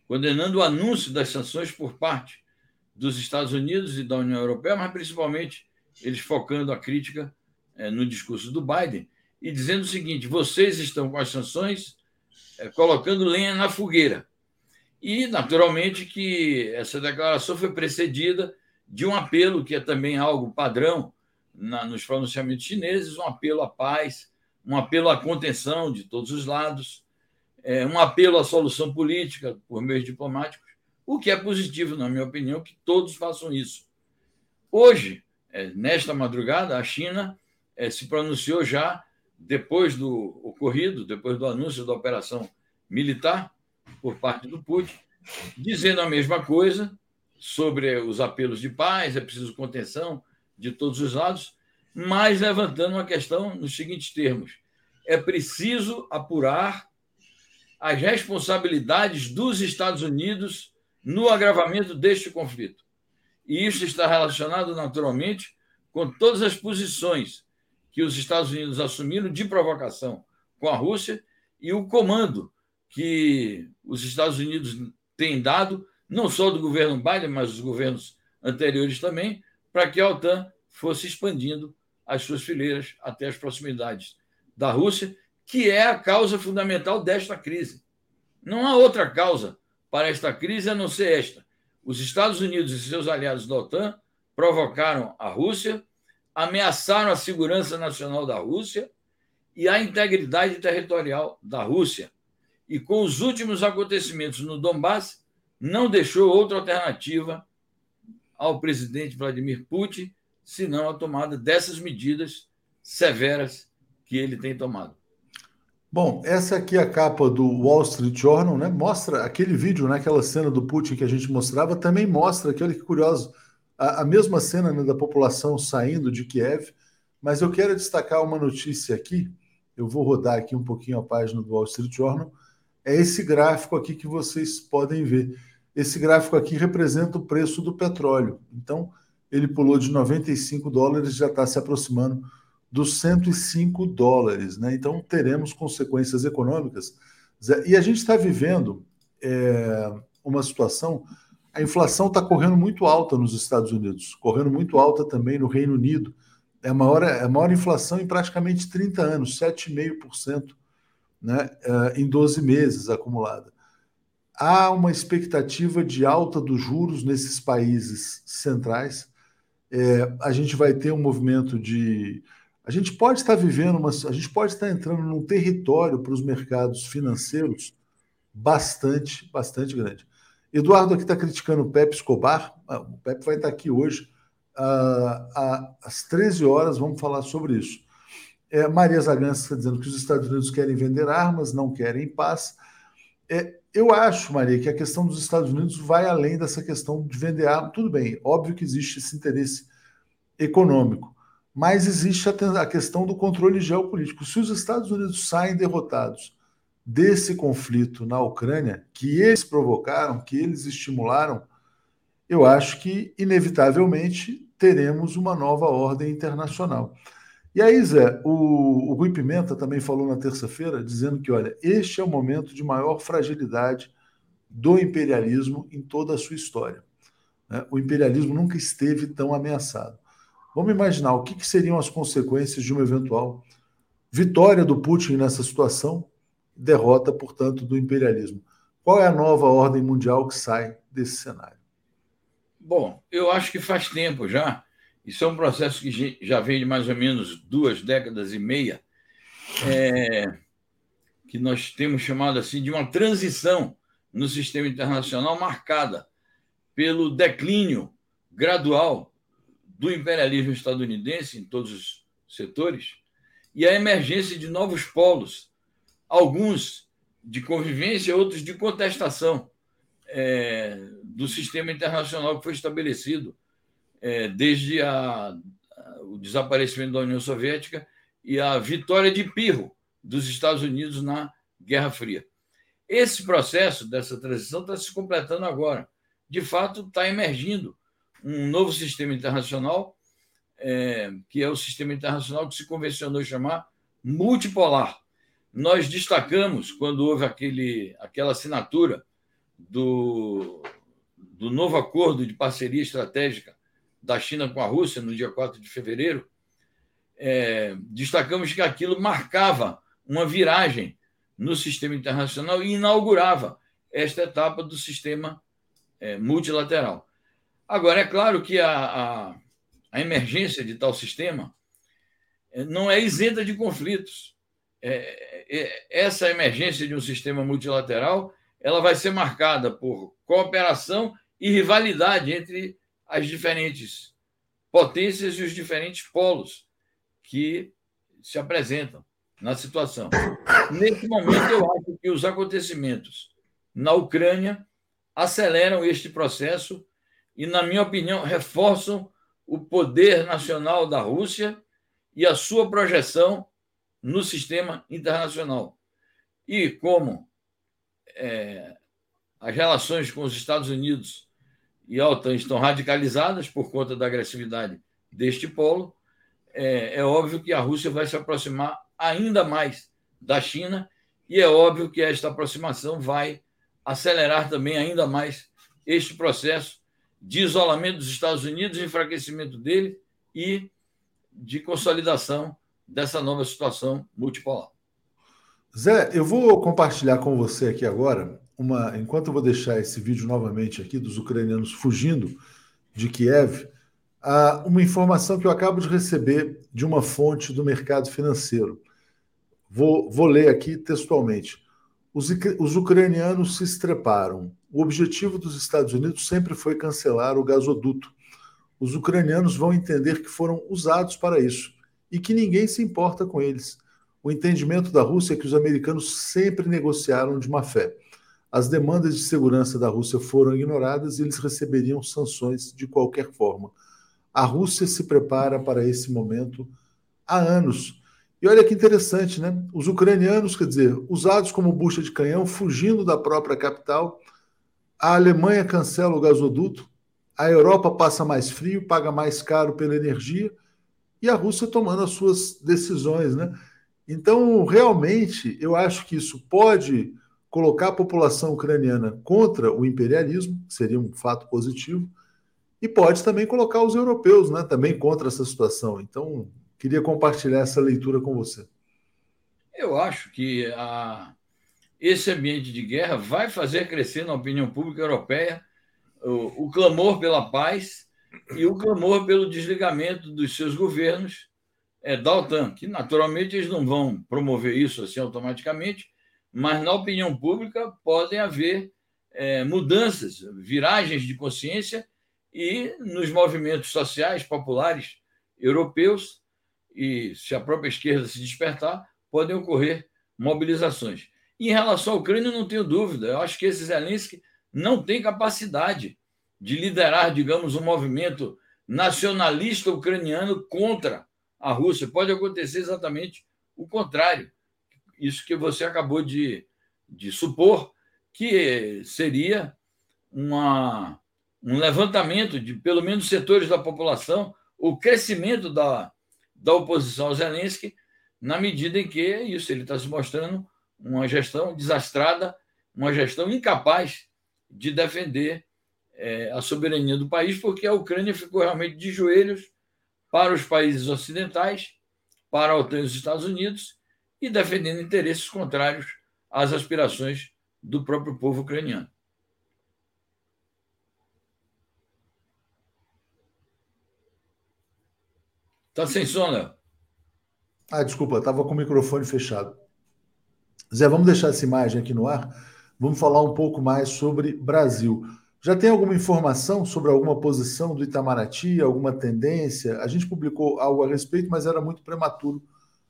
condenando o anúncio das sanções por parte dos Estados Unidos e da União Europeia, mas principalmente eles focando a crítica é, no discurso do Biden e dizendo o seguinte: vocês estão com as sanções é, colocando lenha na fogueira. E, naturalmente, que essa declaração foi precedida de um apelo, que é também algo padrão na, nos pronunciamentos chineses, um apelo à paz, um apelo à contenção de todos os lados, é, um apelo à solução política por meios diplomáticos, o que é positivo, na minha opinião, que todos façam isso. Hoje, é, nesta madrugada, a China é, se pronunciou já, depois do ocorrido, depois do anúncio da operação militar por parte do Putin, dizendo a mesma coisa sobre os apelos de paz, é preciso contenção, de todos os lados, mas levantando uma questão nos seguintes termos: é preciso apurar as responsabilidades dos Estados Unidos no agravamento deste conflito. E isso está relacionado, naturalmente, com todas as posições que os Estados Unidos assumiram de provocação com a Rússia e o comando que os Estados Unidos têm dado, não só do governo Biden, mas dos governos anteriores também, para que a OTAN fosse expandindo as suas fileiras até as proximidades da Rússia, que é a causa fundamental desta crise. Não há outra causa para esta crise a não ser esta. Os Estados Unidos e seus aliados da OTAN provocaram a Rússia, ameaçaram a segurança nacional da Rússia e a integridade territorial da Rússia. E com os últimos acontecimentos no Donbass, não deixou outra alternativa ao presidente Vladimir Putin, senão a tomada dessas medidas severas que ele tem tomado. Bom, essa aqui é a capa do Wall Street Journal, né? Mostra aquele vídeo, né? aquela cena do Putin que a gente mostrava, também mostra, olha que curioso, a, a mesma cena né, da população saindo de Kiev, mas eu quero destacar uma notícia aqui, eu vou rodar aqui um pouquinho a página do Wall Street Journal, é esse gráfico aqui que vocês podem ver. esse gráfico aqui representa o preço do petróleo. Então, ele pulou de 95 dólares, já está se aproximando dos 105 dólares. Né? Então, teremos consequências econômicas. E a gente está vivendo é, uma situação. A inflação está correndo muito alta nos Estados Unidos, correndo muito alta também no Reino Unido. É a maior, é a maior inflação em praticamente 30 anos, 7,5% né, é, em 12 meses acumulada há uma expectativa de alta dos juros nesses países centrais. É, a gente vai ter um movimento de. A gente pode estar vivendo, uma, a gente pode estar entrando num território para os mercados financeiros bastante, bastante grande. Eduardo aqui está criticando o Pepe Escobar. Ah, o Pepe vai estar aqui hoje uh, às 13 horas. Vamos falar sobre isso. É, Maria Zagança está dizendo que os Estados Unidos querem vender armas, não querem paz. É, eu acho, Maria, que a questão dos Estados Unidos vai além dessa questão de vender arma. Tudo bem, óbvio que existe esse interesse econômico, mas existe a, a questão do controle geopolítico. Se os Estados Unidos saem derrotados desse conflito na Ucrânia, que eles provocaram, que eles estimularam, eu acho que, inevitavelmente, teremos uma nova ordem internacional. E aí, Zé, o, o Rui Pimenta também falou na terça-feira, dizendo que, olha, este é o momento de maior fragilidade do imperialismo em toda a sua história. Né? O imperialismo nunca esteve tão ameaçado. Vamos imaginar o que, que seriam as consequências de uma eventual vitória do Putin nessa situação, derrota, portanto, do imperialismo. Qual é a nova ordem mundial que sai desse cenário? Bom, eu acho que faz tempo já isso é um processo que já vem de mais ou menos duas décadas e meia, é, que nós temos chamado assim de uma transição no sistema internacional marcada pelo declínio gradual do imperialismo estadunidense em todos os setores e a emergência de novos polos, alguns de convivência, outros de contestação é, do sistema internacional que foi estabelecido é, desde a, o desaparecimento da União Soviética e a vitória de Pirro dos Estados Unidos na Guerra Fria. Esse processo dessa transição está se completando agora. De fato, está emergindo um novo sistema internacional, é, que é o sistema internacional que se convencionou chamar multipolar. Nós destacamos, quando houve aquele, aquela assinatura do, do novo acordo de parceria estratégica da China com a Rússia no dia 4 de fevereiro, é, destacamos que aquilo marcava uma viragem no sistema internacional e inaugurava esta etapa do sistema é, multilateral. Agora, é claro que a, a, a, emergência de tal sistema é, não é isenta de conflitos. É, é, essa emergência de um sistema multilateral ela vai ser marcada por cooperação e rivalidade entre as diferentes potências e os diferentes polos que se apresentam na situação. Nesse momento, eu acho que os acontecimentos na Ucrânia aceleram este processo e, na minha opinião, reforçam o poder nacional da Rússia e a sua projeção no sistema internacional. E como é, as relações com os Estados Unidos e a OTAN estão radicalizadas por conta da agressividade deste polo, é, é, óbvio que a Rússia vai se aproximar ainda mais da China, e é óbvio que esta aproximação vai acelerar também ainda mais este processo de isolamento dos Estados Unidos, enfraquecimento dele e de consolidação dessa nova situação multipolar. Zé, eu vou compartilhar com você aqui agora uma, enquanto eu vou deixar esse vídeo novamente aqui dos ucranianos fugindo de Kiev, uma informação que eu acabo de receber de uma fonte do mercado financeiro. Vou, vou ler aqui textualmente. Os, os ucranianos se estreparam. O objetivo dos Estados Unidos sempre foi cancelar o gasoduto. Os ucranianos vão entender que foram usados para isso e que ninguém se importa com eles. O entendimento da Rússia é que os americanos sempre negociaram de má fé as demandas de segurança da Rússia foram ignoradas e eles receberiam sanções de qualquer forma. A Rússia se prepara para esse momento há anos. E olha que interessante, né? Os ucranianos, quer dizer, usados como bucha de canhão, fugindo da própria capital, a Alemanha cancela o gasoduto, a Europa passa mais frio, paga mais caro pela energia, e a Rússia tomando as suas decisões, né? Então, realmente, eu acho que isso pode colocar a população ucraniana contra o imperialismo, seria um fato positivo, e pode também colocar os europeus né, também contra essa situação. Então, queria compartilhar essa leitura com você. Eu acho que a, esse ambiente de guerra vai fazer crescer na opinião pública europeia o, o clamor pela paz e o clamor pelo desligamento dos seus governos é, da OTAN, que naturalmente eles não vão promover isso assim automaticamente, mas na opinião pública podem haver é, mudanças, viragens de consciência e nos movimentos sociais populares europeus, e se a própria esquerda se despertar, podem ocorrer mobilizações. Em relação à Ucrânia, não tenho dúvida, eu acho que esse Zelensky não tem capacidade de liderar, digamos, um movimento nacionalista ucraniano contra a Rússia. Pode acontecer exatamente o contrário. Isso que você acabou de, de supor, que seria uma, um levantamento de pelo menos setores da população, o crescimento da, da oposição ao Zelensky, na medida em que isso ele está se mostrando uma gestão desastrada, uma gestão incapaz de defender é, a soberania do país, porque a Ucrânia ficou realmente de joelhos para os países ocidentais, para a OTAN e os Estados Unidos, e defendendo interesses contrários às aspirações do próprio povo ucraniano. Está sem som, Léo? Ah, desculpa, estava com o microfone fechado. Zé, vamos deixar essa imagem aqui no ar. Vamos falar um pouco mais sobre Brasil. Já tem alguma informação sobre alguma posição do Itamaraty, alguma tendência? A gente publicou algo a respeito, mas era muito prematuro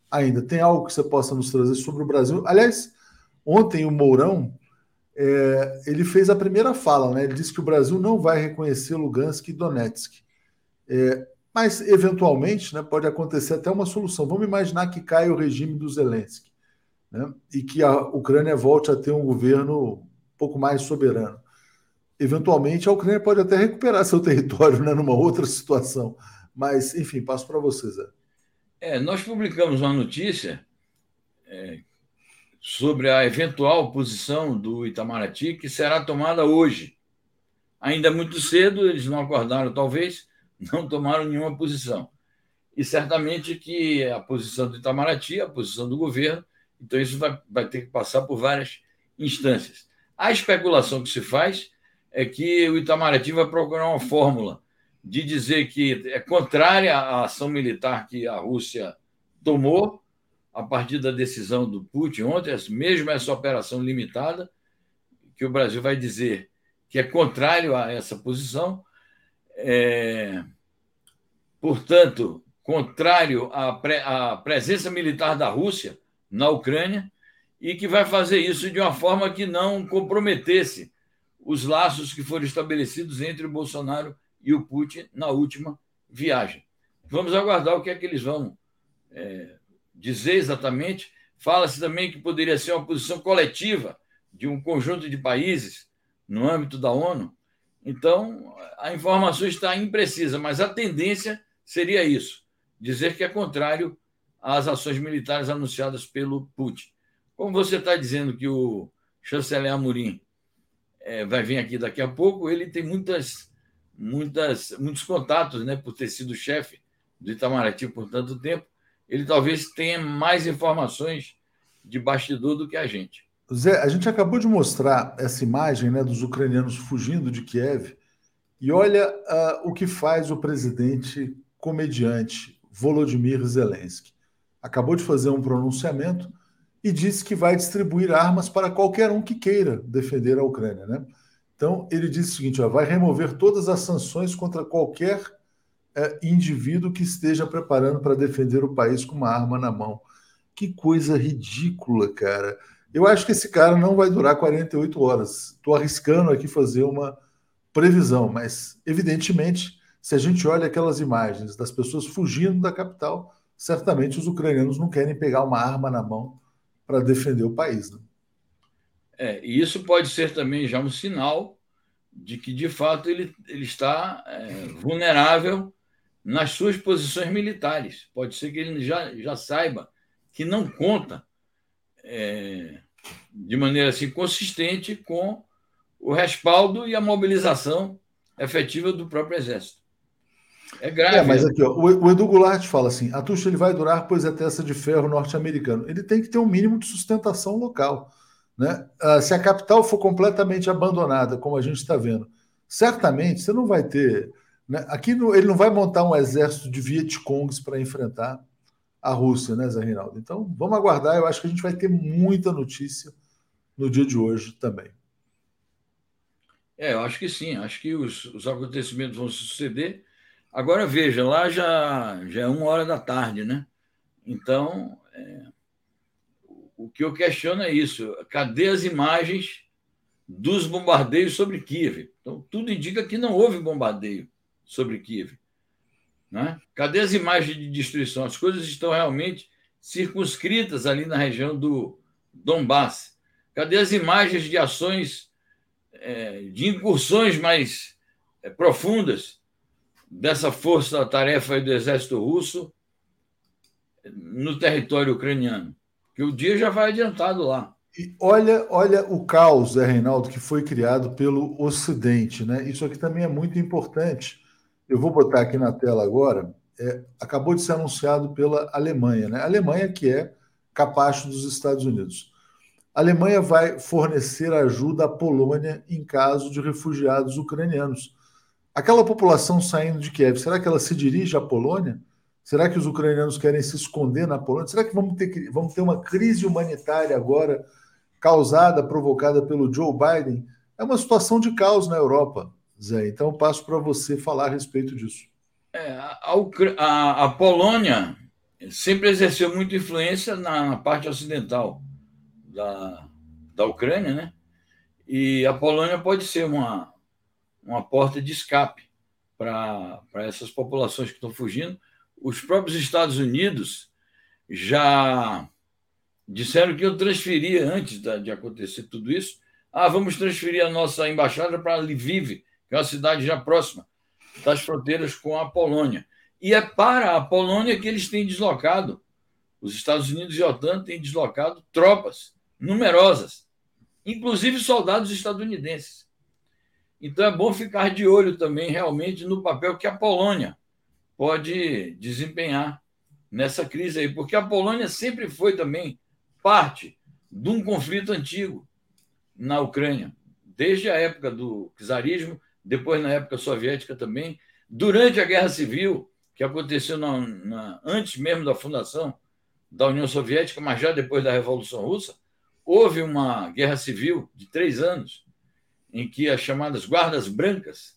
ainda. Tem algo que você possa nos trazer sobre o Brasil? Aliás, ontem o Mourão é, ele fez a primeira fala, né? Ele disse que o Brasil não vai reconhecer Lugansk e Donetsk. É, mas, eventualmente, né, pode acontecer até uma solução. Vamos imaginar que caia o regime do Zelensky né, e que a Ucrânia volte a ter um governo um pouco mais soberano. Eventualmente, a Ucrânia pode até recuperar seu território né, numa outra situação. Mas, enfim, passo para você, Zé. É, nós publicamos uma notícia é, sobre a eventual posição do Itamaraty, que será tomada hoje. Ainda muito cedo, eles não acordaram, talvez, não tomaram nenhuma posição. E certamente que a posição do Itamaraty, a posição do governo, então isso vai, vai ter que passar por várias instâncias. A especulação que se faz é que o Itamaraty vai procurar uma fórmula de dizer que é contrária à ação militar que a Rússia tomou a partir da decisão do Putin ontem, mesmo essa operação limitada, que o Brasil vai dizer que é contrário a essa posição, é, portanto, contrário à, pre, à presença militar da Rússia na Ucrânia e que vai fazer isso de uma forma que não comprometesse os laços que foram estabelecidos entre Bolsonaro e o Putin na última viagem. Vamos aguardar o que é que eles vão é, dizer exatamente. Fala-se também que poderia ser uma posição coletiva de um conjunto de países no âmbito da ONU. Então, a informação está imprecisa, mas a tendência seria isso: dizer que é contrário às ações militares anunciadas pelo Putin. Como você está dizendo que o chanceler Amorim é, vai vir aqui daqui a pouco, ele tem muitas, muitas, muitos contatos, né, por ter sido chefe do Itamaraty por tanto tempo. Ele talvez tenha mais informações de bastidor do que a gente. Zé, a gente acabou de mostrar essa imagem né, dos ucranianos fugindo de Kiev e olha uh, o que faz o presidente comediante Volodymyr Zelensky. Acabou de fazer um pronunciamento e disse que vai distribuir armas para qualquer um que queira defender a Ucrânia. Né? Então, ele disse o seguinte: ó, vai remover todas as sanções contra qualquer é, indivíduo que esteja preparando para defender o país com uma arma na mão. Que coisa ridícula, cara. Eu acho que esse cara não vai durar 48 horas. Estou arriscando aqui fazer uma previsão, mas evidentemente se a gente olha aquelas imagens das pessoas fugindo da capital, certamente os ucranianos não querem pegar uma arma na mão para defender o país. Né? É, e isso pode ser também já um sinal de que, de fato, ele, ele está é, vulnerável nas suas posições militares. Pode ser que ele já, já saiba que não conta é, de maneira assim, consistente com o respaldo e a mobilização efetiva do próprio Exército. É grave. É, mas né? aqui, ó, o Edu Goulart fala assim: a tuxa ele vai durar, pois é testa de ferro norte-americano. Ele tem que ter um mínimo de sustentação local. Né? Ah, se a capital for completamente abandonada, como a gente está vendo, certamente você não vai ter. Né? Aqui no, ele não vai montar um exército de Vietcongs para enfrentar a Rússia, né, Zé Reinaldo? Então vamos aguardar. Eu acho que a gente vai ter muita notícia no dia de hoje também. É, eu acho que sim. Acho que os, os acontecimentos vão suceder. Agora veja, lá já, já é uma hora da tarde, né? Então, é, o que eu questiono é isso. Cadê as imagens dos bombardeios sobre Kiev? Então, tudo indica que não houve bombardeio sobre Kiev. Né? Cadê as imagens de destruição? As coisas estão realmente circunscritas ali na região do Donbass. Cadê as imagens de ações, é, de incursões mais é, profundas dessa força-tarefa do exército russo no território ucraniano? Que o dia já vai adiantado lá. E olha, olha o caos, Zé Reinaldo, que foi criado pelo Ocidente. Né? Isso aqui também é muito importante. Eu vou botar aqui na tela agora. É, acabou de ser anunciado pela Alemanha. Né? A Alemanha, que é capacho dos Estados Unidos. A Alemanha vai fornecer ajuda à Polônia em caso de refugiados ucranianos. Aquela população saindo de Kiev, será que ela se dirige à Polônia? Será que os ucranianos querem se esconder na Polônia? Será que vamos ter, vamos ter uma crise humanitária agora causada, provocada pelo Joe Biden? É uma situação de caos na Europa, Zé. Então, passo para você falar a respeito disso. É, a, a, a, Polônia sempre exerceu muita influência na, parte ocidental da, da Ucrânia, né? E a Polônia pode ser uma, uma porta de escape para essas populações que estão fugindo os próprios Estados Unidos já disseram que eu transferia, antes de acontecer tudo isso, ah, vamos transferir a nossa embaixada para Lviv, que é uma cidade já próxima das fronteiras com a Polônia. E é para a Polônia que eles têm deslocado, os Estados Unidos e a OTAN têm deslocado tropas numerosas, inclusive soldados estadunidenses. Então é bom ficar de olho também realmente no papel que a Polônia pode desempenhar nessa crise aí, porque a Polônia sempre foi também parte de um conflito antigo na Ucrânia, desde a época do czarismo, depois na época soviética também, durante a Guerra Civil, que aconteceu na, na, antes mesmo da fundação da União Soviética, mas já depois da Revolução Russa, houve uma guerra civil de três anos, em que as chamadas guardas brancas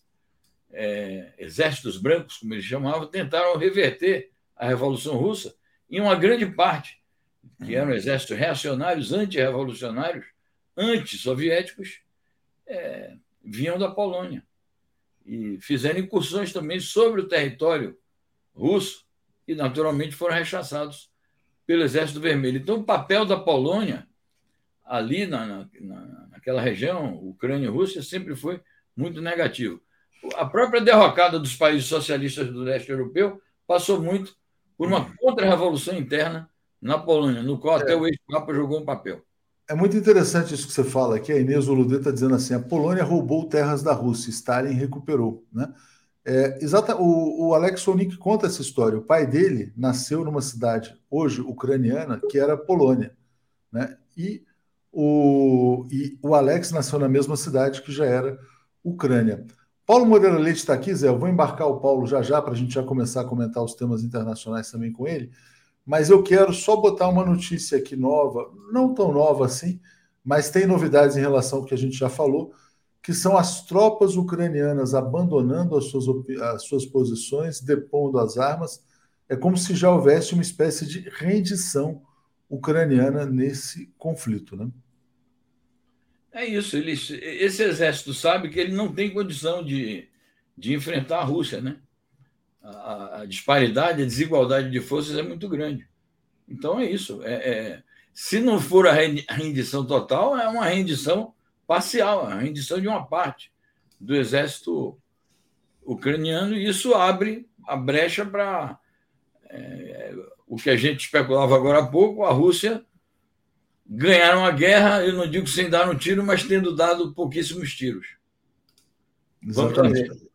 é, exércitos brancos, como eles chamavam, tentaram reverter a Revolução Russa em uma grande parte, que eram exércitos reacionários, anti-revolucionários, anti-soviéticos, é, vinham da Polônia. E fizeram incursões também sobre o território russo e, naturalmente, foram rechaçados pelo Exército Vermelho. Então, o papel da Polônia ali na, na, naquela região, Ucrânia e Rússia, sempre foi muito negativo a própria derrocada dos países socialistas do leste europeu passou muito por uma contra-revolução interna na Polônia, no qual até é. o ex-papa jogou um papel. É muito interessante isso que você fala aqui. A Inês Oludê está dizendo assim: a Polônia roubou terras da Rússia, Stalin recuperou. Né? É, exata, o, o Alex Sonik conta essa história. O pai dele nasceu numa cidade, hoje ucraniana, que era Polônia. Né? E, o, e o Alex nasceu na mesma cidade que já era Ucrânia. Paulo Moreira Leite está aqui, Zé. Eu vou embarcar o Paulo já já para a gente já começar a comentar os temas internacionais também com ele. Mas eu quero só botar uma notícia aqui nova, não tão nova assim, mas tem novidades em relação ao que a gente já falou, que são as tropas ucranianas abandonando as suas, as suas posições, depondo as armas. É como se já houvesse uma espécie de rendição ucraniana nesse conflito, né? É isso. Esse exército sabe que ele não tem condição de, de enfrentar a Rússia, né? A, a disparidade, a desigualdade de forças é muito grande. Então é isso. É, é, se não for a rendição total, é uma rendição parcial, a rendição de uma parte do exército ucraniano, e isso abre a brecha para é, o que a gente especulava agora há pouco, a Rússia ganhar uma guerra, eu não digo sem dar um tiro, mas tendo dado pouquíssimos tiros. Exatamente.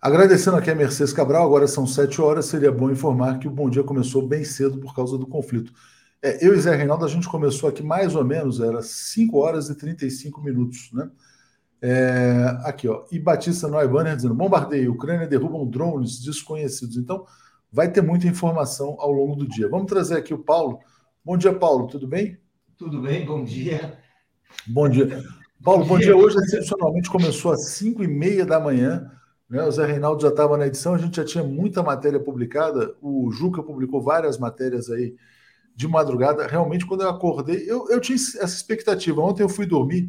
Agradecendo aqui a Mercedes Cabral, agora são sete horas, seria bom informar que o Bom Dia começou bem cedo por causa do conflito. É, eu e Zé Reinaldo, a gente começou aqui mais ou menos, era 5 horas e 35 minutos, né? É, aqui, ó. E Batista Neubanner dizendo: bombardeio, Ucrânia derrubam drones desconhecidos. Então, vai ter muita informação ao longo do dia. Vamos trazer aqui o Paulo. Bom dia, Paulo, tudo bem? Tudo bem, bom dia. Bom dia. Paulo, bom dia. Hoje, excepcionalmente, começou às 5 e meia da manhã. Né? O Zé Reinaldo já estava na edição, a gente já tinha muita matéria publicada. O Juca publicou várias matérias aí de madrugada. Realmente, quando eu acordei, eu, eu tinha essa expectativa. Ontem eu fui dormir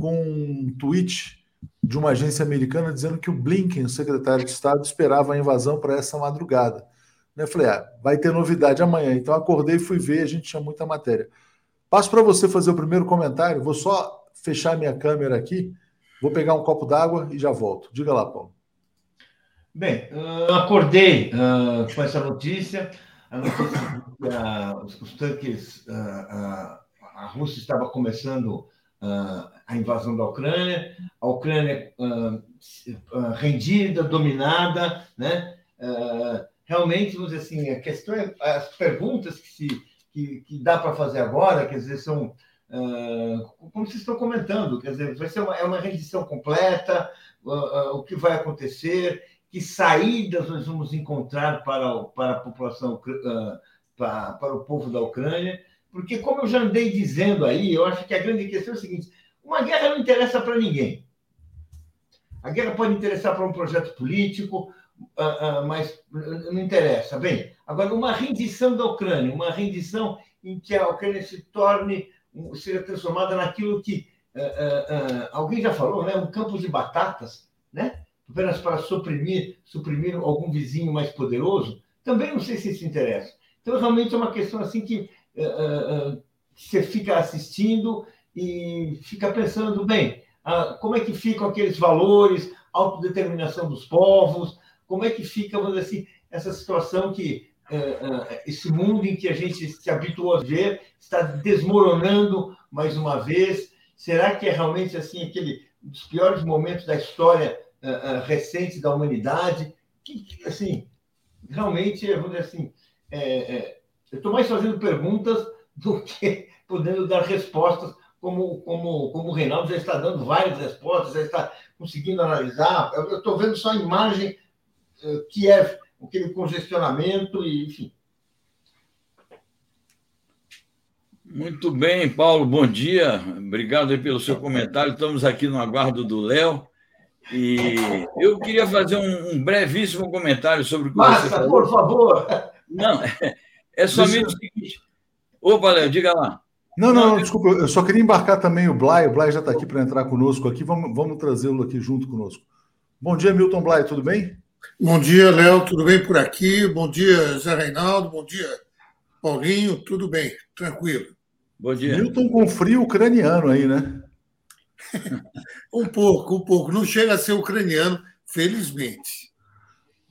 com um tweet de uma agência americana dizendo que o Blinken, o secretário de Estado, esperava a invasão para essa madrugada. Eu falei, ah, vai ter novidade amanhã. Então acordei e fui ver, a gente tinha muita matéria. Passo para você fazer o primeiro comentário, vou só fechar minha câmera aqui, vou pegar um copo d'água e já volto. Diga lá, Paulo. Bem, uh, acordei uh, com essa notícia, a notícia que uh, os, os, tanques, a Rússia estava começando a invasão da Ucrânia, a Ucrânia rendida, dominada, né? realmente, vamos dizer assim, a questão é, as perguntas que se que, que dá para fazer agora, quer dizer, são uh, como vocês estão comentando, quer dizer, vai ser uma, é uma rendição completa, uh, uh, o que vai acontecer, que saídas nós vamos encontrar para, para a população, para, para o povo da Ucrânia, porque como eu já andei dizendo aí, eu acho que a grande questão é a seguinte: uma guerra não interessa para ninguém. A guerra pode interessar para um projeto político, uh, uh, mas não interessa. Bem, agora, uma rendição da Ucrânia, uma rendição em que a Ucrânia se torne, seja transformada naquilo que uh, alguém já falou, né? um campo de batatas, né? apenas para suprimir, suprimir algum vizinho mais poderoso, também não sei se isso interessa. Então, realmente é uma questão assim que você fica assistindo e fica pensando, bem, como é que ficam aqueles valores, autodeterminação dos povos, como é que fica, vamos dizer assim, essa situação que uh, uh, esse mundo em que a gente se habituou a ver está desmoronando mais uma vez? Será que é realmente assim aquele dos piores momentos da história uh, recente da humanidade? Assim, realmente, vamos dizer assim, é, é, eu estou mais fazendo perguntas do que podendo dar respostas, como, como, como o Reinaldo já está dando várias respostas, já está conseguindo analisar. Eu estou vendo só a imagem Kiev, aquele congestionamento, e, enfim. Muito bem, Paulo, bom dia. Obrigado pelo seu comentário. Estamos aqui no aguardo do Léo. E eu queria fazer um, um, brevíssimo comentário sobre o que Basta, você falou. por favor. Não, é, é somente o seguinte. Opa, Léo, diga lá. Não, não, não, desculpa, eu só queria embarcar também o Blay. O Blay já está aqui para entrar conosco aqui. Vamos, vamos trazê-lo aqui junto conosco. Bom dia, Milton Blay, tudo bem? Bom dia, Léo, tudo bem por aqui? Bom dia, Zé Reinaldo, bom dia, Paulinho, tudo bem, tranquilo. Bom dia. Milton com frio ucraniano aí, né? um pouco, um pouco. Não chega a ser ucraniano, felizmente.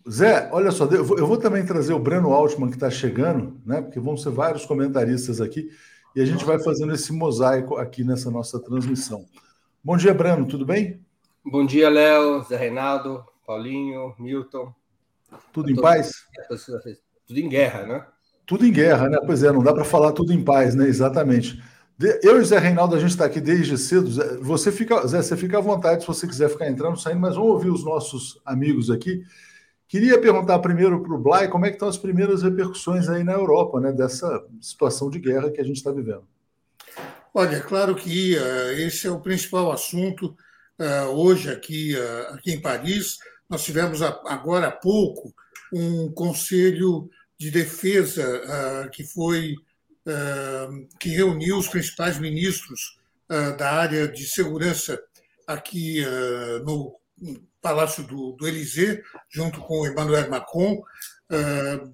Zé, olha só, eu vou também trazer o Breno Altman, que está chegando, né? Porque vão ser vários comentaristas aqui, e a gente vai fazendo esse mosaico aqui nessa nossa transmissão. Bom dia, Breno, tudo bem? Bom dia, Léo, Zé Reinaldo, Paulinho, Milton. Tudo em paz? Tudo em guerra, né? Tudo em guerra, né? Pois é, não dá para falar tudo em paz, né? Exatamente. Eu e Zé Reinaldo, a gente está aqui desde cedo. Você fica, Zé, você fica à vontade se você quiser ficar entrando, saindo, mas vamos ouvir os nossos amigos aqui. Queria perguntar primeiro para o Blay como é que estão as primeiras repercussões aí na Europa, né? Dessa situação de guerra que a gente está vivendo. Olha, é claro que uh, esse é o principal assunto uh, hoje aqui, uh, aqui em Paris. Nós tivemos agora há pouco um conselho de defesa uh, que foi uh, que reuniu os principais ministros uh, da área de segurança aqui no Palácio do, do junto com Emmanuel Macron.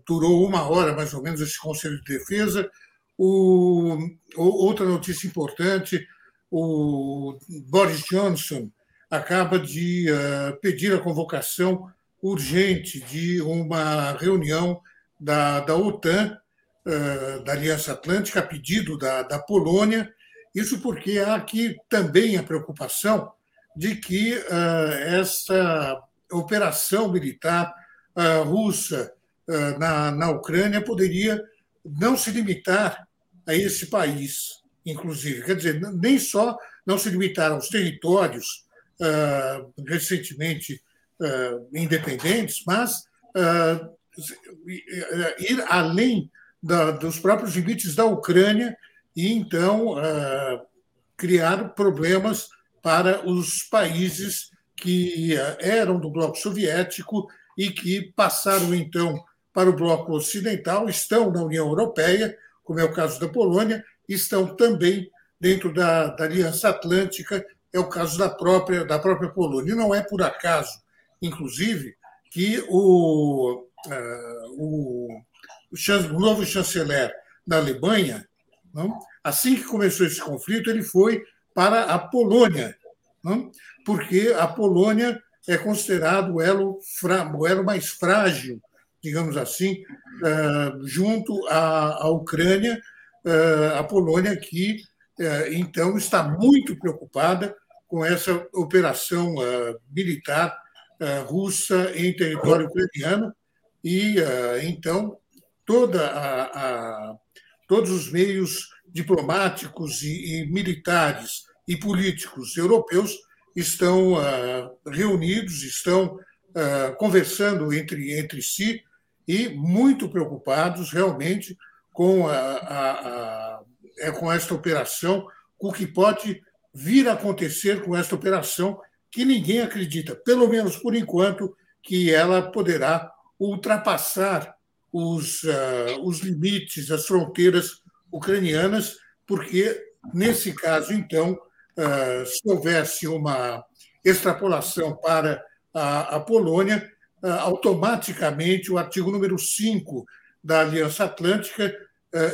durou uma hora, mais ou menos, esse conselho de defesa. O, outra notícia importante: o Boris Johnson acaba de uh, pedir a convocação urgente de uma reunião da, da OTAN, uh, da Aliança Atlântica, a pedido da, da Polônia. Isso porque há aqui também a preocupação de que uh, essa operação militar russa na, na Ucrânia poderia não se limitar a esse país, inclusive. Quer dizer, nem só não se limitar aos territórios recentemente uh, independentes, mas uh, ir além da, dos próprios limites da Ucrânia e, então, criar problemas para os países que eram do bloco soviético e que passaram, então, para o bloco ocidental, estão na União Europeia, como é o caso da Polônia, estão também dentro da, da Aliança Atlântica, é o caso da própria, da própria Polônia. E não é por acaso, inclusive, que o, uh, o, o, novo chanceler da Alemanha, não? assim que começou esse conflito, ele foi para a Polônia, não? porque a Polônia é considerado o elo, o elo mais frágil digamos assim, eh, junto à, Ucrânia, eh, a Polônia, que então está muito preocupada com essa operação militar russa em território ucraniano e então toda a, a, todos os meios diplomáticos e, e, militares e políticos europeus estão reunidos, estão conversando entre, entre si e muito preocupados realmente com, a, a, a, é, com esta operação, com o que pode vir a acontecer com esta operação, que ninguém acredita, pelo menos por enquanto, que ela poderá ultrapassar os, uh, os limites, as fronteiras ucranianas, porque, nesse caso, então, uh, se houvesse uma extrapolação para a, a Polônia, ah, automaticamente o artigo número 5 da Aliança Atlântica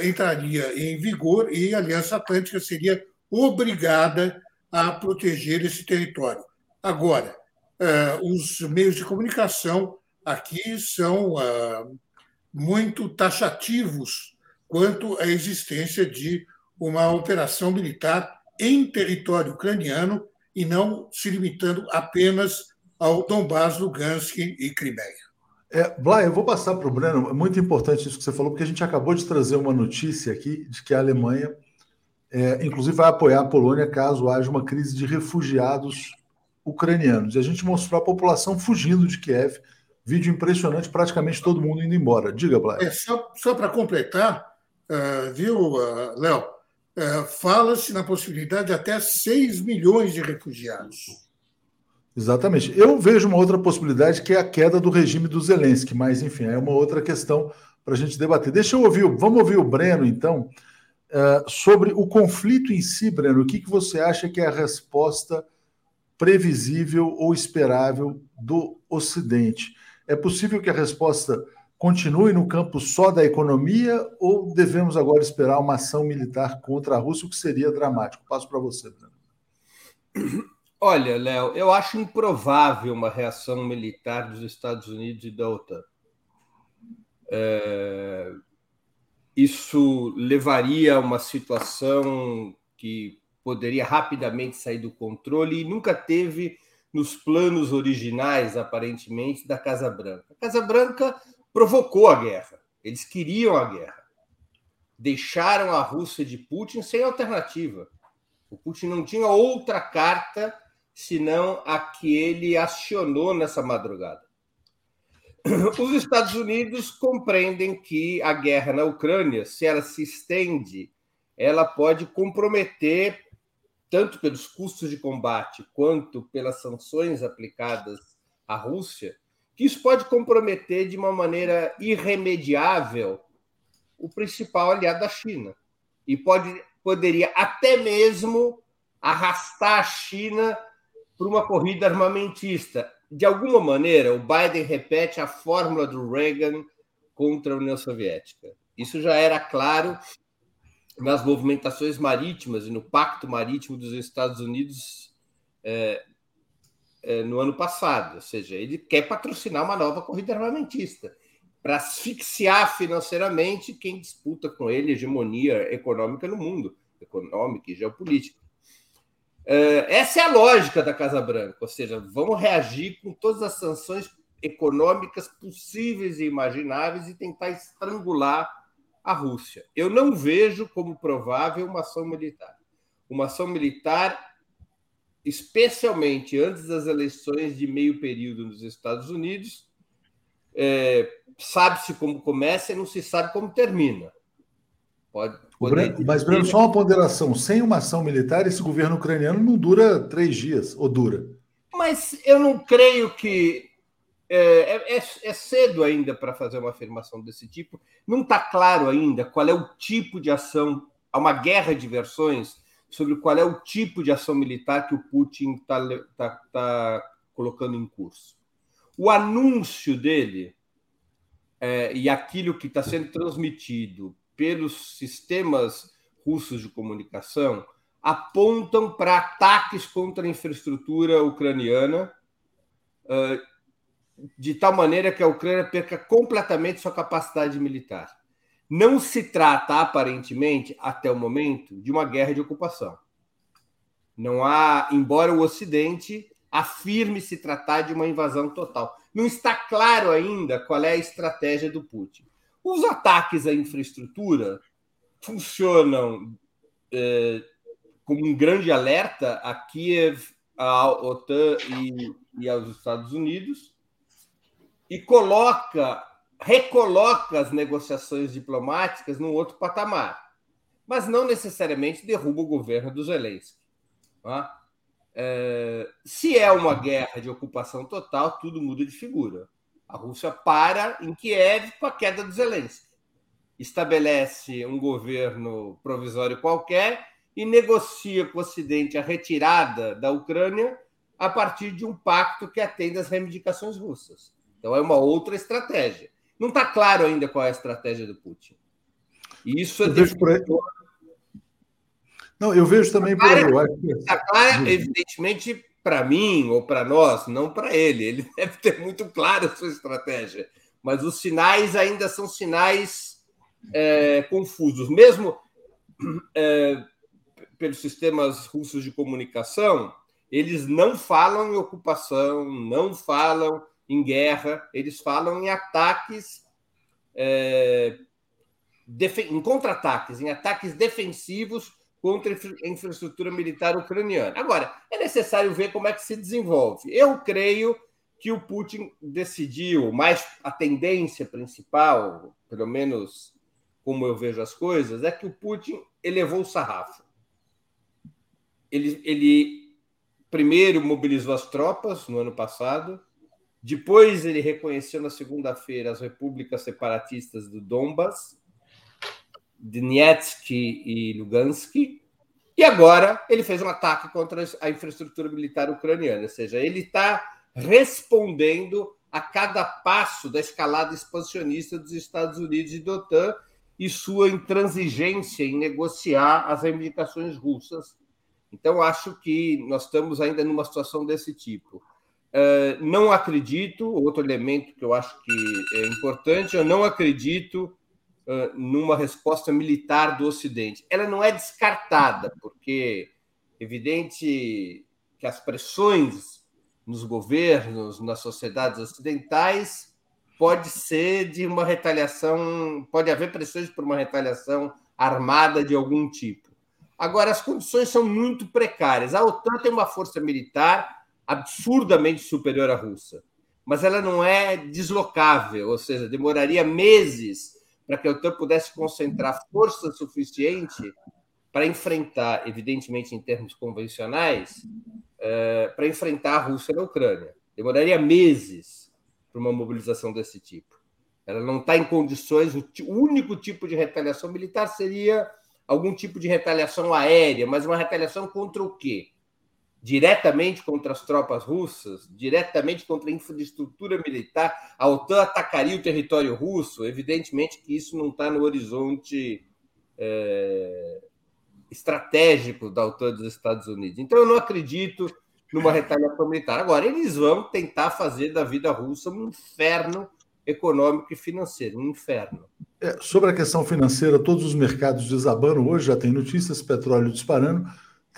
entraria em vigor e a Aliança Atlântica seria obrigada a proteger esse território. Agora, ah, os meios de comunicação aqui são muito taxativos quanto à existência de uma operação militar em território ucraniano e não se limitando apenas ao Donbass, Lugansk e Crimeia. É, eu vou passar para o Breno. É muito importante isso que você falou, porque a gente acabou de trazer uma notícia aqui de que a Alemanha, é, inclusive, vai apoiar a Polônia caso haja uma crise de refugiados ucranianos. E a gente mostrou a população fugindo de Kiev. Vídeo impressionante, praticamente todo mundo indo embora. Diga, Blá. É, só só para completar, uh, viu, uh, Léo? Uh, Fala-se na possibilidade de até 6 milhões de refugiados. Exatamente. Eu vejo uma outra possibilidade que é a queda do regime do Zelensky, mas enfim, é uma outra questão para a gente debater. Deixa eu ouvir, vamos ouvir o Breno, então, uh, sobre o conflito em si, Breno. O que, que você acha que é a resposta previsível ou esperável do Ocidente? É possível que a resposta continue no campo só da economia ou devemos agora esperar uma ação militar contra a Rússia, o que seria dramático? Passo para você, Breno. Olha, Léo, eu acho improvável uma reação militar dos Estados Unidos e da OTAN. É... Isso levaria a uma situação que poderia rapidamente sair do controle e nunca teve nos planos originais, aparentemente, da Casa Branca. A Casa Branca provocou a guerra. Eles queriam a guerra. Deixaram a Rússia de Putin sem alternativa. O Putin não tinha outra carta senão a que ele acionou nessa madrugada. Os Estados Unidos compreendem que a guerra na Ucrânia, se ela se estende, ela pode comprometer, tanto pelos custos de combate quanto pelas sanções aplicadas à Rússia, que isso pode comprometer de uma maneira irremediável o principal aliado da China. E pode, poderia até mesmo arrastar a China para uma corrida armamentista. De alguma maneira, o Biden repete a fórmula do Reagan contra a União Soviética. Isso já era claro nas movimentações marítimas e no Pacto Marítimo dos Estados Unidos é, é, no ano passado, ou seja, ele quer patrocinar uma nova corrida armamentista para asfixiar financeiramente quem disputa com ele hegemonia econômica no mundo, econômica e geopolítica. É, essa é a lógica da Casa Branca, ou seja, vamos reagir com todas as sanções econômicas possíveis e imagináveis e tentar estrangular a Rússia. Eu não vejo como provável uma ação militar. Uma ação militar, especialmente antes das eleições de meio período nos Estados Unidos, é, sabe-se como começa e não se sabe como termina. Pode, pode Mas, Breno, só uma ponderação: sem uma ação militar, esse governo ucraniano não dura três dias, ou dura? Mas eu não creio que. É, é, é, é cedo ainda para fazer uma afirmação desse tipo. Não está claro ainda qual é o tipo de ação. Há uma guerra de versões sobre qual é o tipo de ação militar que o Putin está tá, tá colocando em curso. O anúncio dele é, e aquilo que está sendo transmitido pelos sistemas russos de comunicação apontam para ataques contra a infraestrutura ucraniana, de tal maneira que a Ucrânia perca completamente sua capacidade militar. Não se trata, aparentemente, até o momento, de uma guerra de ocupação. Não há, embora o Ocidente afirme se tratar de uma invasão total. Não está claro ainda qual é a estratégia do Putin. Os ataques à infraestrutura funcionam é, como um grande alerta a Kiev, à OTAN e, e aos Estados Unidos e coloca, recoloca as negociações diplomáticas num outro patamar, mas não necessariamente derruba o governo do Zelensky. Tá? É, se é uma guerra de ocupação total, tudo muda de figura. A Rússia para em Kiev com a queda do Zelensky. Estabelece um governo provisório qualquer e negocia com o Ocidente a retirada da Ucrânia a partir de um pacto que atende às reivindicações russas. Então é uma outra estratégia. Não está claro ainda qual é a estratégia do Putin. E isso é Não, eu vejo também por aí. Está claro, evidentemente, para mim ou para nós, não para ele. Ele deve ter muito claro a sua estratégia. Mas os sinais ainda são sinais é, confusos. Mesmo é, pelos sistemas russos de comunicação, eles não falam em ocupação, não falam em guerra, eles falam em ataques, é, em contra-ataques, em ataques defensivos contra a infraestrutura militar ucraniana. Agora, é necessário ver como é que se desenvolve. Eu creio que o Putin decidiu, mais a tendência principal, pelo menos como eu vejo as coisas, é que o Putin elevou o sarrafo. Ele, ele primeiro mobilizou as tropas no ano passado, depois ele reconheceu na segunda-feira as repúblicas separatistas do Donbas, Donetsk e Lugansk, e agora ele fez um ataque contra a infraestrutura militar ucraniana, ou seja, ele está respondendo a cada passo da escalada expansionista dos Estados Unidos e da OTAN e sua intransigência em negociar as reivindicações russas. Então, acho que nós estamos ainda numa situação desse tipo. Uh, não acredito, outro elemento que eu acho que é importante, eu não acredito numa resposta militar do Ocidente. Ela não é descartada, porque é evidente que as pressões nos governos, nas sociedades ocidentais, pode ser de uma retaliação, pode haver pressões por uma retaliação armada de algum tipo. Agora, as condições são muito precárias. A OTAN tem uma força militar absurdamente superior à russa, mas ela não é deslocável, ou seja, demoraria meses para que a OTAN pudesse concentrar força suficiente para enfrentar, evidentemente em termos convencionais, eh, para enfrentar a Rússia na Ucrânia. Demoraria meses para uma mobilização desse tipo. Ela não está em condições, o único tipo de retaliação militar seria algum tipo de retaliação aérea, mas uma retaliação contra o quê? Diretamente contra as tropas russas, diretamente contra a infraestrutura militar, a OTAN atacaria o território russo. Evidentemente que isso não está no horizonte é, estratégico da OTAN dos Estados Unidos. Então, eu não acredito numa retaliação militar. Agora, eles vão tentar fazer da vida russa um inferno econômico e financeiro, um inferno. É, sobre a questão financeira, todos os mercados desabando hoje, já tem notícias, petróleo disparando.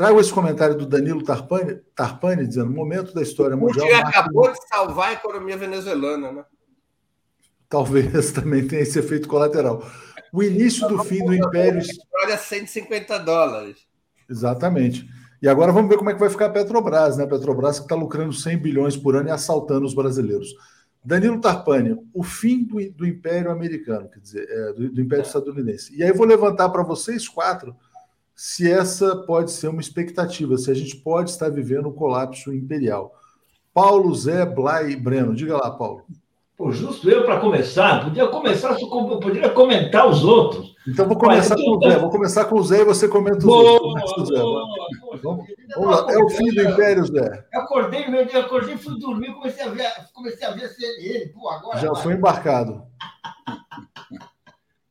Trago esse comentário do Danilo Tarpani, Tarpani dizendo: momento da história mundial. O acabou de salvar a economia venezuelana, né? Talvez também tenha esse efeito colateral. O início do fim do império. Olha, 150 dólares. Exatamente. E agora vamos ver como é que vai ficar a Petrobras, né? A Petrobras que está lucrando 100 bilhões por ano e assaltando os brasileiros. Danilo Tarpani, o fim do, do Império Americano, quer dizer, é, do, do, Império Estadunidense. E aí vou levantar para vocês quatro se essa pode ser uma expectativa, se a gente pode estar vivendo um colapso imperial. Paulo, Zé, Blay e Breno. Diga lá, Paulo. Pô, justo eu para começar. Podia começar, poderia comentar os outros. Então vou começar Mas, com o Zé. Vou começar com o Zé e você comenta os boa, outros. Boa, boa, vamos, vamos lá. É o fim do Império, Zé. Eu acordei, meu Deus, acordei, fui dormir, comecei a ver, comecei a ver ele. Pô, agora. Já foi embarcado.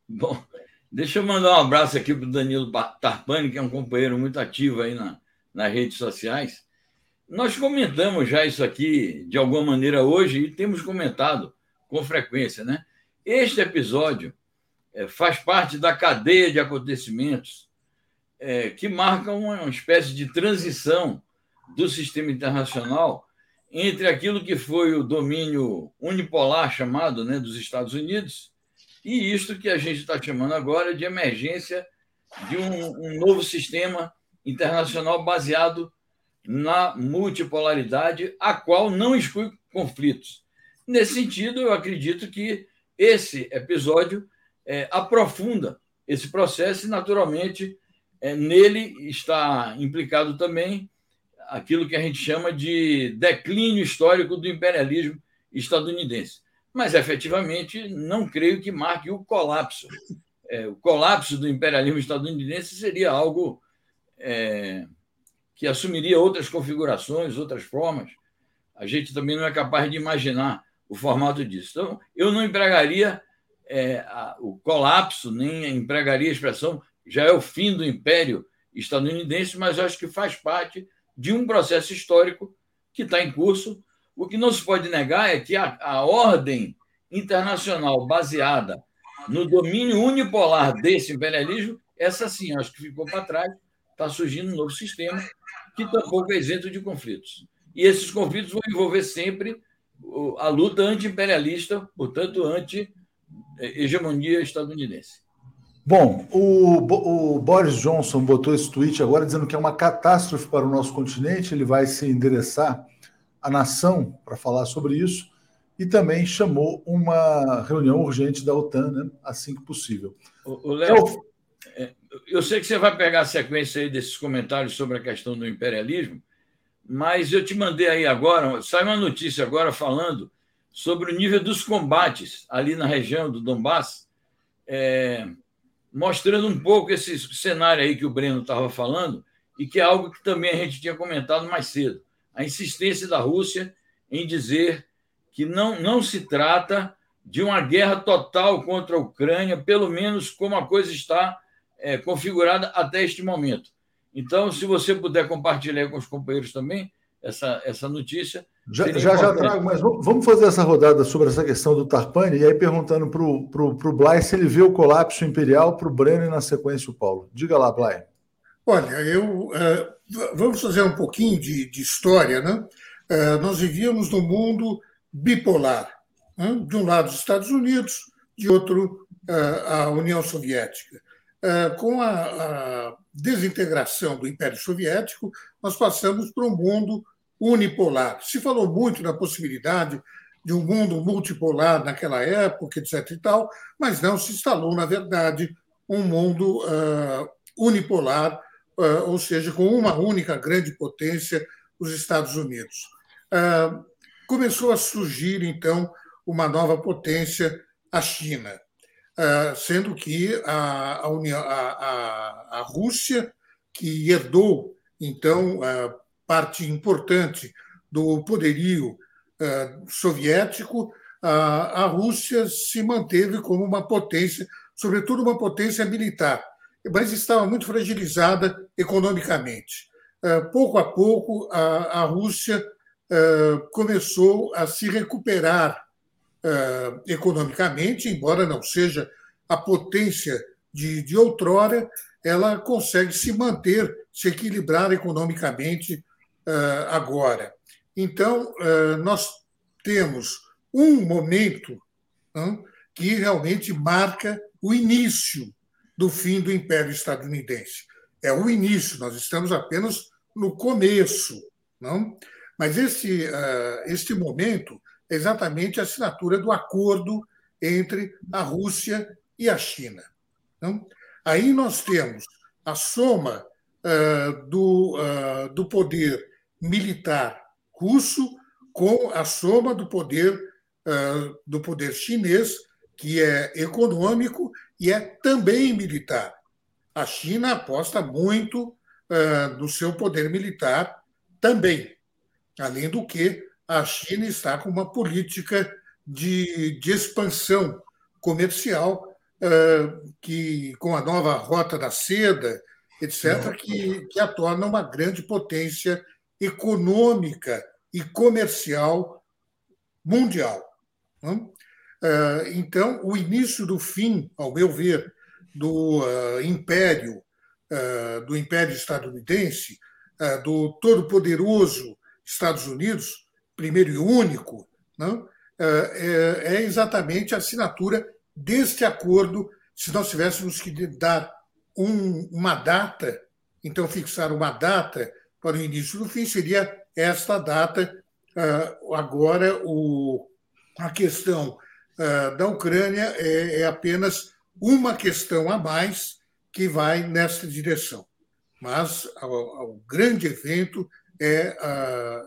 Bom, deixa eu mandar um abraço aqui para o Danilo Tarpani, que é um companheiro muito ativo aí na, nas redes sociais. Nós comentamos já isso aqui de alguma maneira hoje e temos comentado com frequência, né? Este episódio é, faz parte da cadeia de acontecimentos é, que marcam uma, uma espécie de transição do sistema internacional entre aquilo que foi o domínio unipolar chamado né, dos Estados Unidos e isto que a gente está chamando agora de emergência de um, um novo sistema internacional baseado na multipolaridade, a qual não exclui conflitos. Nesse sentido, eu acredito que esse episódio é, aprofunda esse processo e, naturalmente, é, nele está implicado também aquilo que a gente chama de declínio histórico do imperialismo estadunidense. Mas, efetivamente, não creio que marque o colapso. É, o colapso do imperialismo estadunidense seria algo é, que assumiria outras configurações, outras formas. A gente também não é capaz de imaginar o formato disso. Então, eu não empregaria é, a, o colapso, nem empregaria a expressão já é o fim do império estadunidense, mas acho que faz parte de um processo histórico que está em curso. O que não se pode negar é que a, a ordem internacional baseada no domínio unipolar desse imperialismo, essa sim, acho que ficou para trás, está surgindo um novo sistema que tampouco é isento de conflitos. E esses conflitos vão envolver sempre a luta anti-imperialista, portanto, anti-hegemonia estadunidense. Bom, o, o, Boris Johnson botou esse tweet agora dizendo que é uma catástrofe para o nosso continente. Ele vai se endereçar à nação para falar sobre isso e também chamou uma reunião urgente da OTAN, né, assim que possível. O, o Léo, é, eu sei que você vai pegar a sequência aí desses comentários sobre a questão do imperialismo, mas eu te mandei aí agora, sai uma notícia agora falando sobre o nível dos combates ali na região do Donbass, é, mostrando um pouco esse cenário aí que o Breno estava falando e que é algo que também a gente tinha comentado mais cedo. A insistência da Rússia em dizer que não, não se trata de uma guerra total contra a Ucrânia, pelo menos como a coisa está é, configurada até este momento. Então, se você puder compartilhar com os companheiros também essa, essa notícia. Já, já, já, trago, mas vamos fazer essa rodada sobre essa questão do Tarpani, e aí perguntando para o Blay se ele vê o colapso imperial, para o Breno e na sequência o Paulo. Diga lá, Blay. Olha, eu uh, vamos fazer um pouquinho de, de história, né? Uh, nós vivíamos num mundo bipolar. Né? De um lado, os Estados Unidos, de outro, uh, a União Soviética. com a, a desintegração do Império Soviético, nós passamos para um mundo unipolar. Se falou muito na possibilidade de um mundo multipolar naquela época, etc. e tal, mas não se instalou, na verdade, um mundo uh, unipolar, uh, ou seja, com uma única grande potência, os Estados Unidos. Uh, começou a surgir, então, uma nova potência, a China. Ah, sendo que a, a, a, a Rússia, que herdou, então, parte importante do poderio soviético, a Rússia se manteve como uma potência, sobretudo uma potência militar, mas estava muito fragilizada economicamente. pouco a pouco, a, Rússia começou a se recuperar economicamente, embora não seja a potência de outrora, ela consegue se manter, se equilibrar economicamente agora. Então, nós temos um momento que realmente marca o início do fim do Império Estadunidense. É o início, nós estamos apenas no começo. Não? Mas esse, uh, este momento é exatamente a assinatura do acordo entre a Rússia e a China. Não? Aí nós temos a soma uh, do, uh, do poder militar russo com a soma do poder do poder chinês que é econômico e é também militar. A China aposta muito uh, no seu poder militar também. Além do que, a China está com uma política de, de expansão comercial uh, que, com a nova rota da seda, etc., que, que a torna uma grande potência econômica e comercial mundial. Não? Ah, então, o início do fim, ao meu ver, do ah, império, ah, do império estadunidense, do todo-poderoso Estados Unidos, primeiro e único, não? É, é exatamente a assinatura deste acordo. Se nós tivéssemos que dar um, uma data, então fixar uma data para o início do fim, seria esta data. Agora, o, a questão da Ucrânia é, é apenas uma questão a mais que vai nessa direção. Mas o grande evento é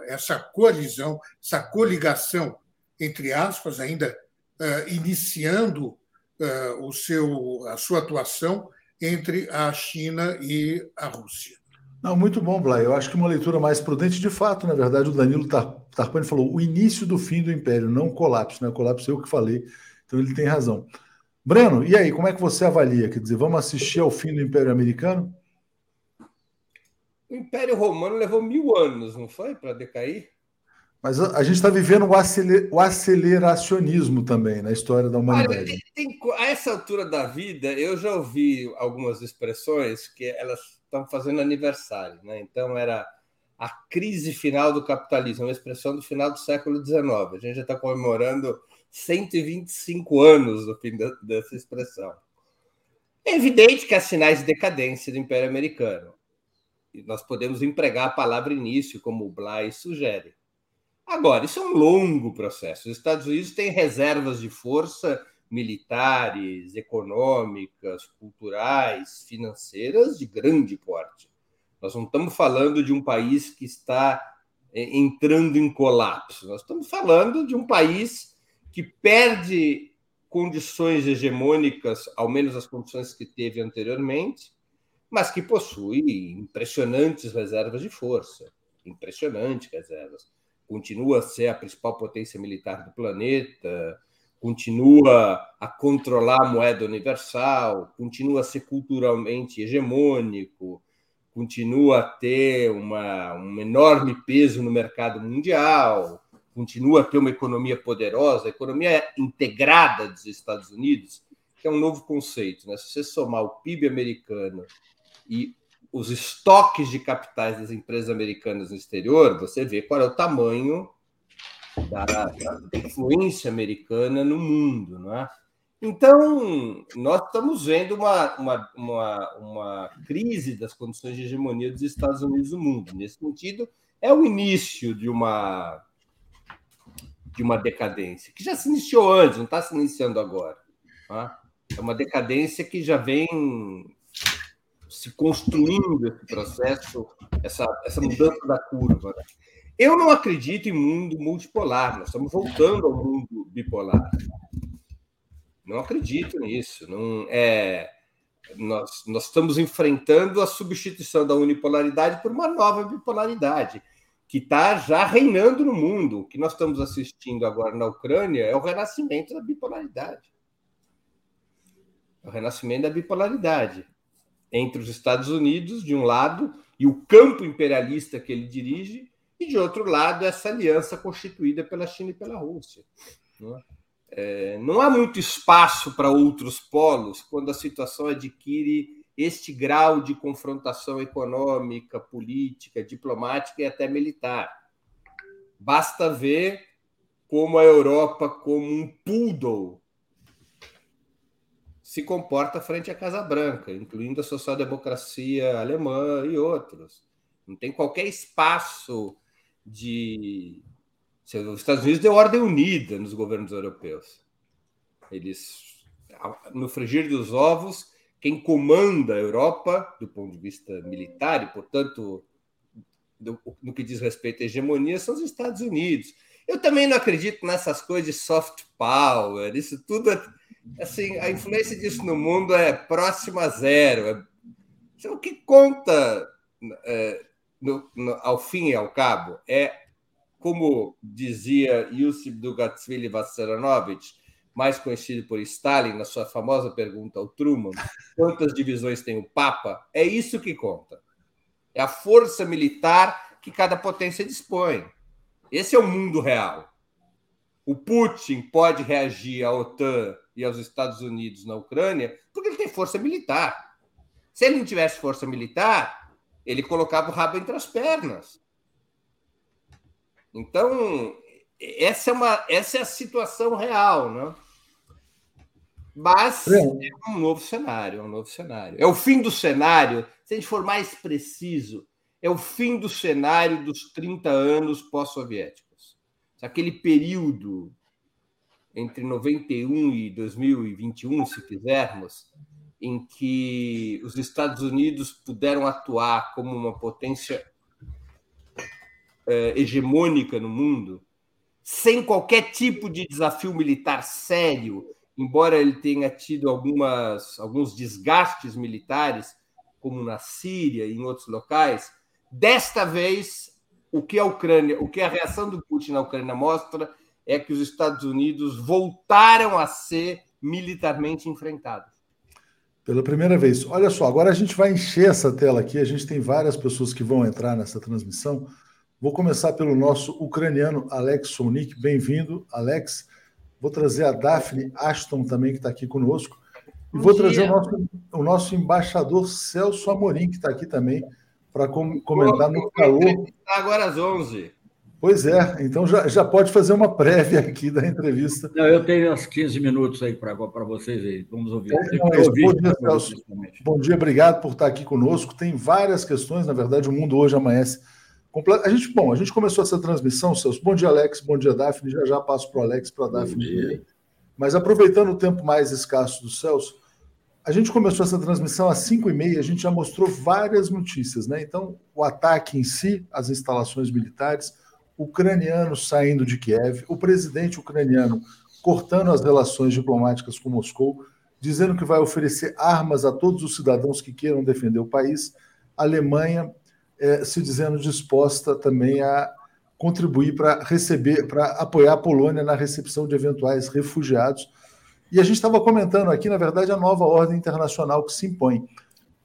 essa coalizão, essa coligação, entre aspas, ainda uh, iniciando uh, o seu, a sua atuação entre a China e a Rússia. Não, muito bom, Blay. Eu acho que uma leitura mais prudente, de fato, na verdade, o Danilo Tarpani falou o início do fim do império, não o colapso, né? O colapso é eu que falei, então ele tem razão. Breno, e aí, como é que você avalia? Quer dizer, vamos assistir ao fim do Império Americano? O Império Romano levou mil anos, não foi, para decair? Mas a, a gente está vivendo o, aceler, o, aceleracionismo também na história da humanidade. Olha, tem, a essa altura da vida, eu já ouvi algumas expressões que elas estão fazendo aniversário. Né? Então, era a crise final do capitalismo, uma expressão do final do século XIX. A gente já está comemorando 125 anos do fim dessa expressão. É evidente que há sinais de decadência do Império Americano. E nós podemos empregar a palavra início, como o Bly sugere. Agora, isso é um longo processo. Os Estados Unidos têm reservas de força militares, econômicas, culturais, financeiras de grande porte. Nós não estamos falando de um país que está é, entrando em colapso, nós estamos falando de um país que perde condições hegemônicas, ao menos as condições que teve anteriormente, mas que possui impressionantes reservas de força, impressionantes reservas. Continua a ser a principal potência militar do planeta, continua a controlar a moeda universal, continua a ser culturalmente hegemônico, continua a ter uma, um enorme peso no mercado mundial, continua a ter uma economia poderosa, a economia integrada dos Estados Unidos, que é um novo conceito. Né? Se você somar o PIB americano e os estoques de capitais das empresas americanas no exterior, você vê qual é o tamanho da, da influência americana no mundo, não é? Então, nós estamos vendo uma, uma, uma, uma, crise das condições de hegemonia dos Estados Unidos no mundo. Nesse sentido, é o início de uma, de uma decadência, que já se iniciou antes, não está se iniciando agora. Tá? É uma decadência que já vem se construindo esse processo, essa, essa mudança da curva. Né? Eu não acredito em mundo multipolar, nós estamos voltando ao mundo bipolar. Não acredito nisso. Não é, nós, nós estamos enfrentando a substituição da unipolaridade por uma nova bipolaridade, que está já reinando no mundo. O que nós estamos assistindo agora na Ucrânia é o renascimento da bipolaridade. É o renascimento da bipolaridade entre os Estados Unidos, de um lado, e o campo imperialista que ele dirige, e de outro lado, essa aliança constituída pela China e pela Rússia. Não, é? É, não há muito espaço para outros polos quando a situação adquire este grau de confrontação econômica, política, diplomática e até militar. Basta ver como a Europa, como um poodle, se comporta frente à Casa Branca, incluindo a social-democracia alemã e outros. Não tem qualquer espaço de. Os Estados Unidos deu ordem unida nos governos europeus. Eles, no frigir dos ovos, quem comanda a Europa, do ponto de vista militar, e, portanto, no que diz respeito à hegemonia, são os Estados Unidos. Eu também não acredito nessas coisas de soft power, isso tudo. É, assim, a influência disso no mundo é próxima a zero. É, o que conta é, no, no, ao fim e ao cabo é, como dizia Yusuf Dugatsvili Vassaranovich, mais conhecido por Stalin, na sua famosa pergunta ao Truman, quantas divisões tem o Papa? É isso que conta. É a força militar que cada potência dispõe. Esse é o mundo real. O Putin pode reagir à OTAN e aos Estados Unidos na Ucrânia porque ele tem força militar. Se ele não tivesse força militar, ele colocava o rabo entre as pernas. Então, essa é, uma, essa é a situação real, né? Mas é. é um novo cenário, é um novo cenário. É o fim do cenário, se a gente for mais preciso, é o fim do cenário dos 30 anos pós-soviéticos. Aquele período entre 91 e 2021, se quisermos, em que os Estados Unidos puderam atuar como uma potência é, hegemônica no mundo, sem qualquer tipo de desafio militar sério, embora ele tenha tido algumas, alguns desgastes militares, como na Síria e em outros locais, desta vez o que a Ucrânia, o que a reação do Putin na Ucrânia mostra é que os Estados Unidos voltaram a ser militarmente enfrentados. Pela primeira vez. Olha só, agora a gente vai encher essa tela aqui. A gente tem várias pessoas que vão entrar nessa transmissão. Vou começar pelo nosso ucraniano Alex Sonik. Bem-vindo, Alex. Vou trazer a Daphne Ashton também, que está aqui conosco. E Bom vou dia. trazer o nosso, o nosso, embaixador Celso Amorim, que está aqui também, para com, comentar no calor. Agora às 11. Pois é, então já, já pode fazer uma prévia aqui da entrevista. Não, eu tenho uns 15 minutos aí para vocês aí. Vamos ouvir. É ouvir bom, dia, Celso. bom dia, obrigado por estar aqui conosco. Tem várias questões, na verdade, o mundo hoje amanhece a gente, bom, a gente começou essa transmissão, Celso. Bom dia, Alex. Bom dia, Daphne. Já já passo para o Alex, para a Daphne. Mas aproveitando o tempo mais escasso do Celso, a gente começou essa transmissão às 5 e meia, a gente já mostrou várias notícias, né? Então, o ataque em si, as instalações militares, ucranianos saindo de Kiev, o presidente ucraniano cortando as relações diplomáticas com Moscou, dizendo que vai oferecer armas a todos os cidadãos que queiram defender o país, a Alemanha é, se dizendo disposta também a contribuir para receber, para apoiar a Polônia na recepção de eventuais refugiados. E a gente estava comentando aqui, na verdade, a nova ordem internacional que se impõe.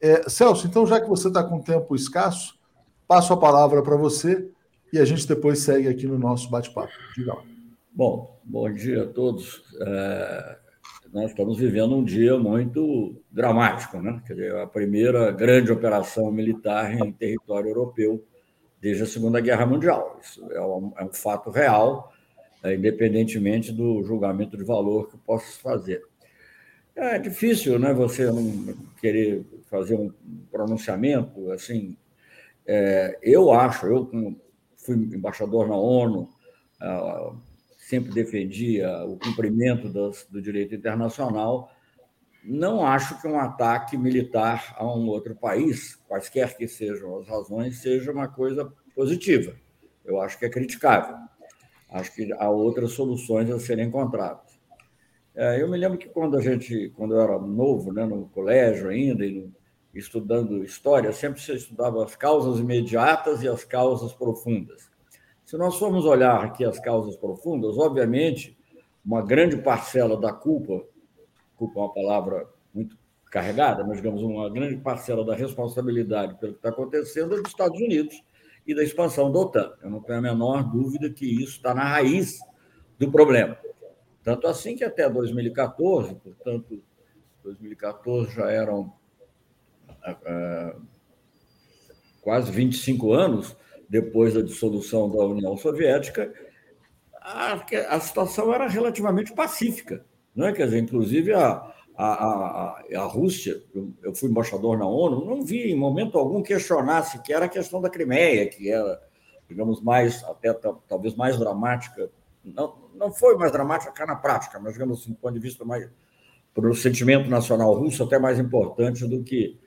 É, Celso, então, já que você está com tempo escasso, passo a palavra para você e a gente depois segue aqui no nosso bate-papo. Bom, bom dia a todos. É, nós estamos vivendo um dia muito dramático, né? Dizer, a primeira grande operação militar em território europeu desde a Segunda Guerra Mundial. Isso é um, é um fato real, é, independentemente do julgamento de valor que possa fazer. É difícil, né? Você não querer fazer um pronunciamento assim. É, eu acho, eu fui embaixador na ONU sempre defendia o cumprimento das, do direito internacional, não acho que um ataque militar a um outro país, quaisquer que sejam as razões, seja uma coisa positiva. Eu acho que é criticável. Acho que há outras soluções a serem encontradas. É, eu me lembro que quando a gente, quando eu era novo, né, no colégio ainda, e no, estudando história, sempre se estudava as causas imediatas e as causas profundas. Se nós formos olhar aqui as causas profundas, obviamente, uma grande parcela da culpa, culpa é uma palavra muito carregada, mas digamos uma grande parcela da responsabilidade pelo que está acontecendo é dos Estados Unidos e da expansão da OTAN. Eu não tenho a menor dúvida que isso está na raiz do problema. Tanto assim que até 2014, portanto, 2014 já eram é, quase 25 anos depois da dissolução da União Soviética, a, a situação era relativamente pacífica. Né? Quer dizer, inclusive a, a, a, a Rússia, eu fui embaixador na ONU, não vi em momento algum questionar que era a questão da Crimeia, que era, digamos, mais, até talvez mais dramática. Não, não foi mais dramática na prática, mas, digamos assim, do ponto de vista mais. para o sentimento nacional russo, até mais importante do que,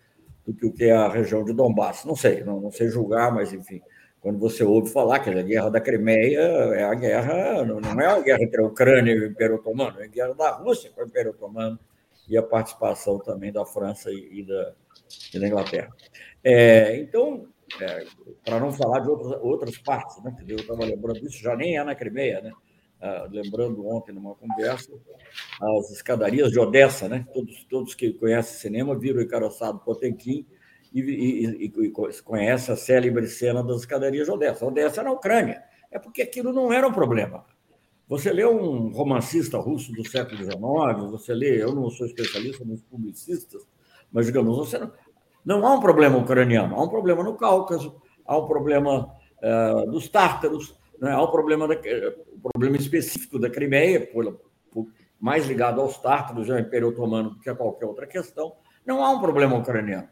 do que o que é a região de Donbass. Não sei, não, não sei julgar, mas, enfim quando você ouve falar que a guerra da Crimeia é a guerra, não é a guerra entre a Ucrânia e o Império Otomano, é a guerra da Rússia com o Império Otomano e a participação também da França e da, e da Inglaterra. É, então, é, para não falar de outras, outras partes, né, eu estava lembrando isso, já nem é na Crimeia, né? Ah, lembrando ontem numa conversa, as escadarias de Odessa, né? Todos, todos que conhecem cinema viram o encaroçado Potemkin e, e, e, conhece a célebre cena das escadarias de Odessa. Odessa na Ucrânia. É porque aquilo não era um problema. Você lê um romancista russo do século XIX, você lê, eu não sou especialista nos publicistas, mas, digamos, você não, não há um problema ucraniano, há um problema no Cáucaso, há um problema uh, dos tártaros, né? há um problema, da, um problema específico da Crimeia, por, por, mais ligado aos tártaros e ao Império Otomano do que a qualquer outra questão. Não há um problema ucraniano.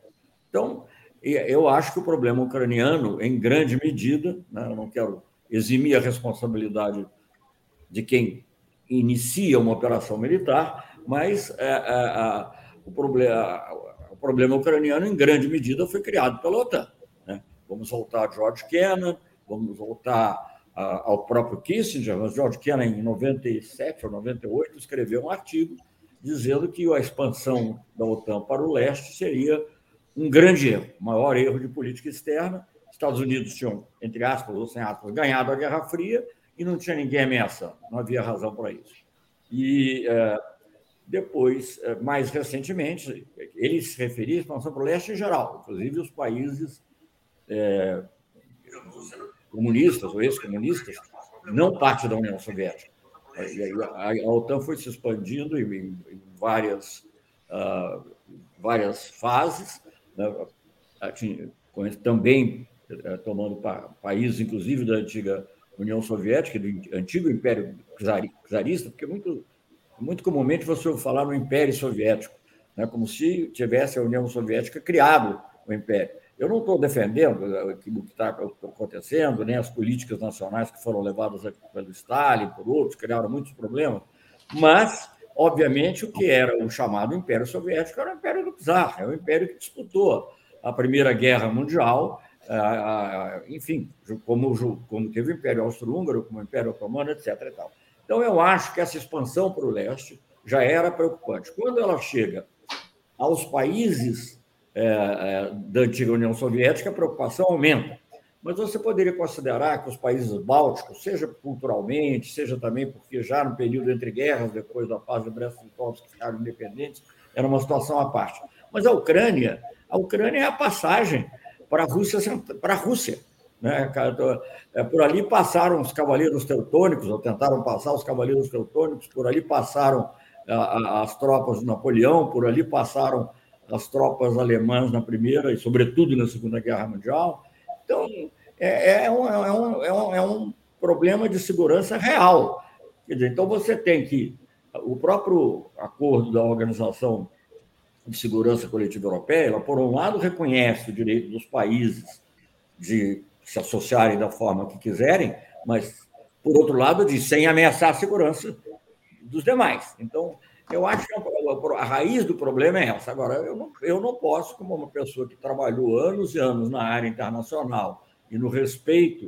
Então, eu acho que o problema ucraniano, em grande medida, né, eu não quero eximir a responsabilidade de quem inicia uma operação militar, mas é, é, o, problema, o problema ucraniano, em grande medida, foi criado pela OTAN. Né? Vamos voltar a George Kennan, vamos voltar a, ao próprio Kissinger, mas George Kennan, em 97 ou 98, escreveu um artigo dizendo que a expansão da OTAN para o leste seria um grande erro, o maior erro de política externa. Estados Unidos tinham, entre aspas ou sem aspas, ganhado a Guerra Fria e não tinha ninguém ameaçando, não havia razão para isso. E é, depois, é, mais recentemente, ele se referia à expansão para o leste em geral, inclusive os países é, comunistas ou ex-comunistas, não parte da União Soviética. A, a, OTAN foi se expandindo em, em várias, uh, várias fases, também eh, tomando países, inclusive da antiga União Soviética, do antigo Império Czarista, porque muito, muito comumente você ouve falar no Império Soviético, né, como se tivesse a União Soviética criado o Império. Eu não estou defendendo eh, aquilo que está acontecendo, nem as políticas nacionais que foram levadas pelo Stalin, por outros, criaram muitos problemas, mas Obviamente, o que era o chamado Império Soviético era o Império do Czar, é o império que disputou a Primeira Guerra Mundial, enfim, como, como teve o Império Austro-Húngaro, como o Império Otomano, etc. Então, eu acho que essa expansão para o leste já era preocupante. Quando ela chega aos países é, é, da antiga União Soviética, a preocupação aumenta. Mas você poderia considerar que os países bálticos, seja culturalmente, seja também porque já no período entre guerras, depois da paz de Brest-Litovsk, ficaram independentes, era uma situação à parte. Mas a Ucrânia, a Ucrânia é a passagem para a Rússia, para a Rússia. Né? É, por ali passaram os cavaleiros teutônicos, ou tentaram passar os cavaleiros teutônicos, por ali passaram as tropas de Napoleão, por ali passaram as tropas alemãs na Primeira e, sobretudo, na Segunda Guerra Mundial. Então, é, é, um, é, um, é, um, é um problema de segurança real. Quer dizer, então, você tem que. O próprio acordo da Organização de Segurança Coletiva Europeia, ela, por um lado, reconhece o direito dos países de se associarem da forma que quiserem, mas, por outro lado, diz sem ameaçar a segurança dos demais. Então, eu acho que a raiz do problema é essa. Agora, eu não, eu não posso, como uma pessoa que trabalhou anos e anos na área internacional e no respeito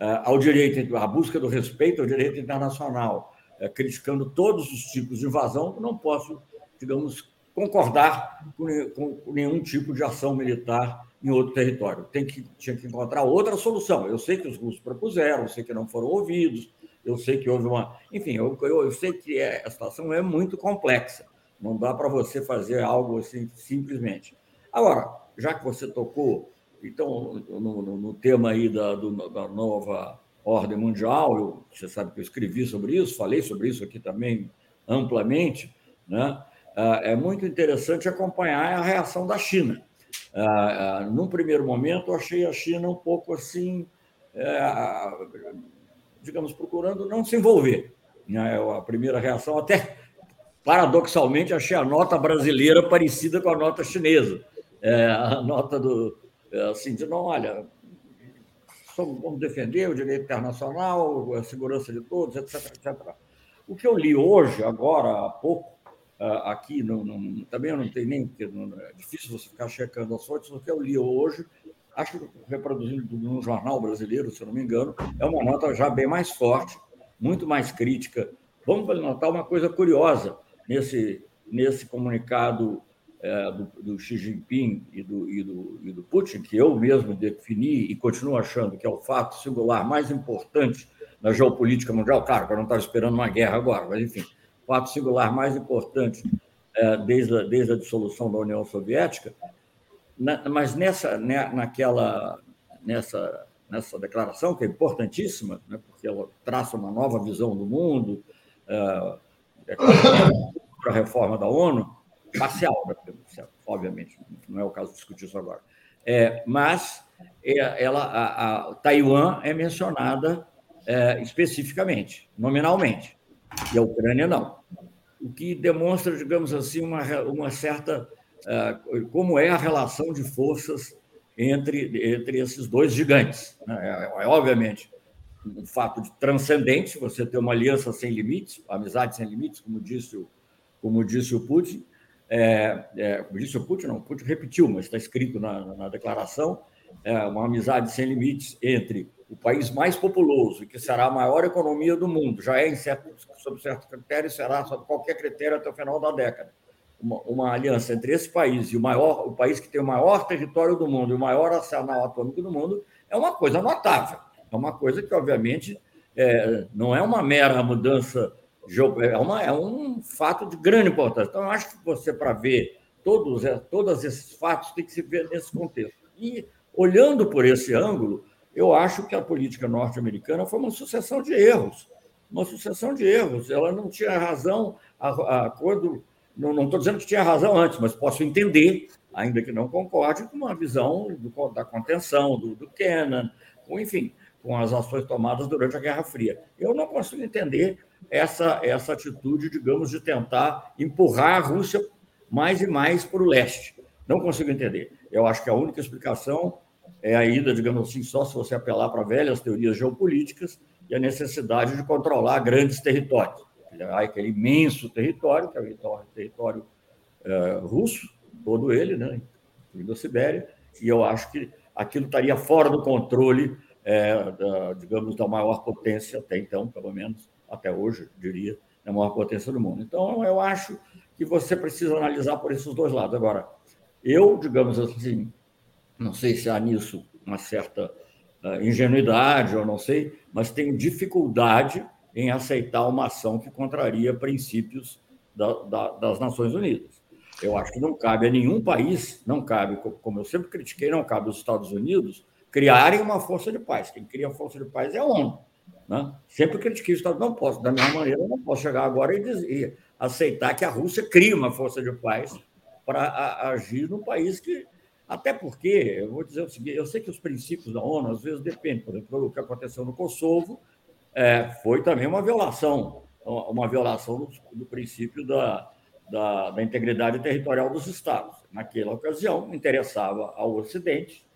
uh, ao direito, a busca do respeito ao direito internacional, uh, criticando todos os tipos de invasão, não posso, digamos, concordar com, nenhum tipo de ação militar em outro território. Tem que, tinha que encontrar outra solução. Eu sei que os russos propuseram, eu sei que não foram ouvidos, eu sei que houve uma. Enfim, eu, eu, eu sei que é, a situação é muito complexa. Não dá para você fazer algo assim simplesmente. Agora, já que você tocou, então, no, no, no tema aí da, do, da nova ordem mundial, eu, você sabe que eu escrevi sobre isso, falei sobre isso aqui também amplamente, né? Ah, é muito interessante acompanhar a reação da China. Ah, ah, num primeiro momento, eu achei a China um pouco assim, é, digamos, procurando não se envolver. Né? A primeira reação, até paradoxalmente, achei a nota brasileira parecida com a nota chinesa. É, a nota do, é, assim, de não, olha, vamos defender o direito internacional, a segurança de todos, etc, etc. O que eu li hoje, agora, há pouco, ah, aqui, não, não, também eu não tenho nem, é difícil você ficar checando as fontes, o que eu li hoje, acho que reproduzindo num jornal brasileiro, se eu não me engano, é uma nota já bem mais forte, muito mais crítica. Vamos notar uma coisa curiosa nesse, nesse comunicado é, do, do, Xi Jinping e do, e, do, e do Putin, que eu mesmo defini e continuo achando que é o fato singular mais importante na geopolítica mundial. Claro, eu não estava esperando uma guerra agora, mas enfim, fato singular mais importante é, desde, a, desde a dissolução da União Soviética, na, mas nessa, né, naquela, nessa, nessa declaração, que é importantíssima, né, porque ela traça uma nova visão do mundo, é para a reforma da ONU, parcial, obviamente, não é o caso de discutir isso agora. É, mas é, ela, a, a Taiwan é mencionada é, especificamente, nominalmente e a Ucrânia não. O que demonstra, digamos assim, uma, uma certa. Uh, como é a relação de forças entre, entre esses dois gigantes. Né? É, é, obviamente, um fato de transcendente você ter uma aliança sem limites, amizade sem limites, como disse o, como disse o Putin. É, é, como disse o Putin, não, o Putin repetiu, mas está escrito na, na declaração, é, uma amizade sem limites entre o país mais populoso que será a maior economia do mundo, já é em certo, sob certo critério, será sob qualquer critério até o final da década. Uma, uma, aliança entre esse país e o maior, o país que tem o maior território do mundo e o maior arsenal atômico do mundo é uma coisa notável. É uma coisa que, obviamente, é, não é uma mera mudança, é, uma, é um fato de grande importância. Então, eu acho que você, para ver todos, é, todos esses fatos, tem que se ver nesse contexto. E, olhando por esse ângulo, eu acho que a política norte-americana foi uma sucessão de erros. Uma sucessão de erros. Ela não tinha razão a, a quando. Não estou dizendo que tinha razão antes, mas posso entender, ainda que não concorde, com uma visão do, da contenção do, do Kennan, enfim, com as ações tomadas durante a Guerra Fria. Eu não consigo entender essa, essa atitude, digamos, de tentar empurrar a Rússia mais e mais para o leste. Não consigo entender. Eu acho que a única explicação é a ida, digamos assim, só se você apelar para velhas teorias geopolíticas e a necessidade de controlar grandes territórios. Aquele imenso território, que é o território é, russo, todo ele, né, incluindo a Sibéria, e eu acho que aquilo estaria fora do controle, é, da, digamos, da maior potência, até então, pelo menos, até hoje, diria, da maior potência do mundo. Então, eu acho que você precisa analisar por esses dois lados. Agora, eu, digamos assim, não sei se há nisso uma certa uh, ingenuidade ou não sei, mas tenho dificuldade em aceitar uma ação que contraria princípios da, da, das Nações Unidas. Eu acho que não cabe a nenhum país, não cabe, como eu sempre critiquei, não cabe aos Estados Unidos criarem uma força de paz. Quem cria a força de paz é a ONU. Né? Sempre critiquei Estados Unidos, não posso, da mesma maneira, não posso chegar agora e, dizer, aceitar que a Rússia crie uma força de paz para agir no país que até porque, eu vou dizer o seguinte, eu sei que os princípios da ONU às vezes dependem, por exemplo, o que aconteceu no Kosovo é, foi também uma violação, uma violação do, do princípio da, da, da, integridade territorial dos Estados. Naquela ocasião, interessava ao Ocidente,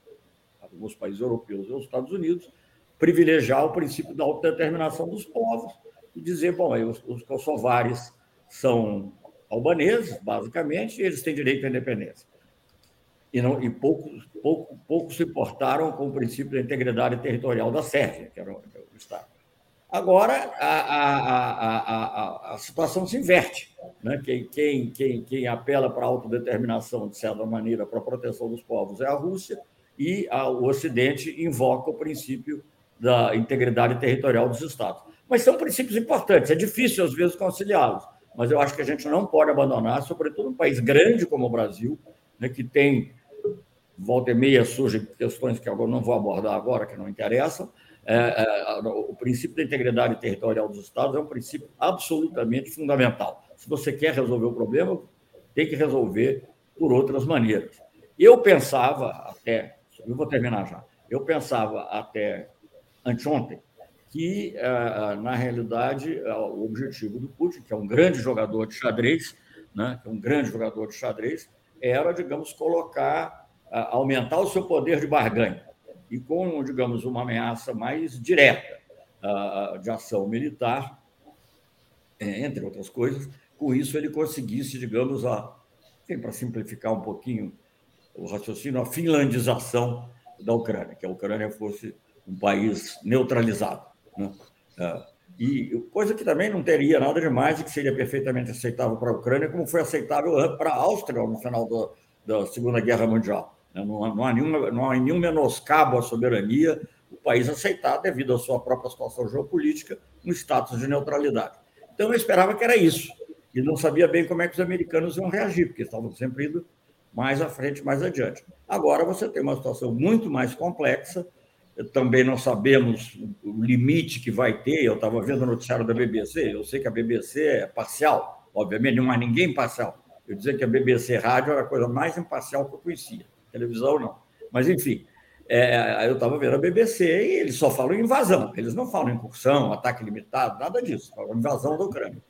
alguns países europeus e aos Estados Unidos, privilegiar o princípio da autodeterminação dos povos e dizer, bom, os, os kosovares são albaneses, basicamente, e eles têm direito à independência e, não, e pouco, pouco, pouco se importaram com o princípio da integridade territorial da Sérvia, que era o, o Estado. Agora, a, a, a, a, situação se inverte. Né? Quem, quem, quem, quem apela para a autodeterminação, de certa maneira, para a proteção dos povos é a Rússia, e o Ocidente invoca o princípio da integridade territorial dos Estados. Mas são princípios importantes, é difícil, às vezes, conciliá-los. mas eu acho que a gente não pode abandonar, sobretudo um país grande como o Brasil, né, que tem volta e meia surgem questões que eu não vou abordar agora, que não interessam. É, é, o princípio da integridade territorial dos Estados é um princípio absolutamente fundamental. Se você quer resolver o problema, tem que resolver por outras maneiras. Eu pensava até, eu vou terminar já, eu pensava até anteontem que, é, na realidade, é, o objetivo do Putin, que é um grande jogador de xadrez, né, que é um grande jogador de xadrez, era, digamos, colocar aumentar o seu poder de barganha. E com, digamos, uma ameaça mais direta de ação militar, entre outras coisas, com isso ele conseguisse, digamos, a, para simplificar um pouquinho o raciocínio, a finlandização da Ucrânia, que a Ucrânia fosse um país neutralizado. Né? É, e coisa que também não teria nada de mais e que seria perfeitamente aceitável para a Ucrânia, como foi aceitável para a Áustria no final do, da Segunda Guerra Mundial. Né? Não, não, há nenhuma, não há nenhum menoscabo à soberania, o país aceitar, devido à sua própria situação geopolítica, um status de neutralidade. Então, eu esperava que era isso. E não sabia bem como é que os americanos iam reagir, porque estavam sempre indo mais à frente, mais adiante. Agora você tem uma situação muito mais complexa, também não sabemos o limite que vai ter. Eu estava vendo o noticiário da BBC, eu sei que a BBC é parcial, obviamente, não há ninguém parcial. Eu dizia que a BBC Rádio era a coisa mais imparcial que eu conhecia televisão não. Mas, enfim, é, eu estava vendo a BBC e eles só falam invasão, eles não falam incursão, ataque limitado, nada disso, falam invasão da Ucrânia.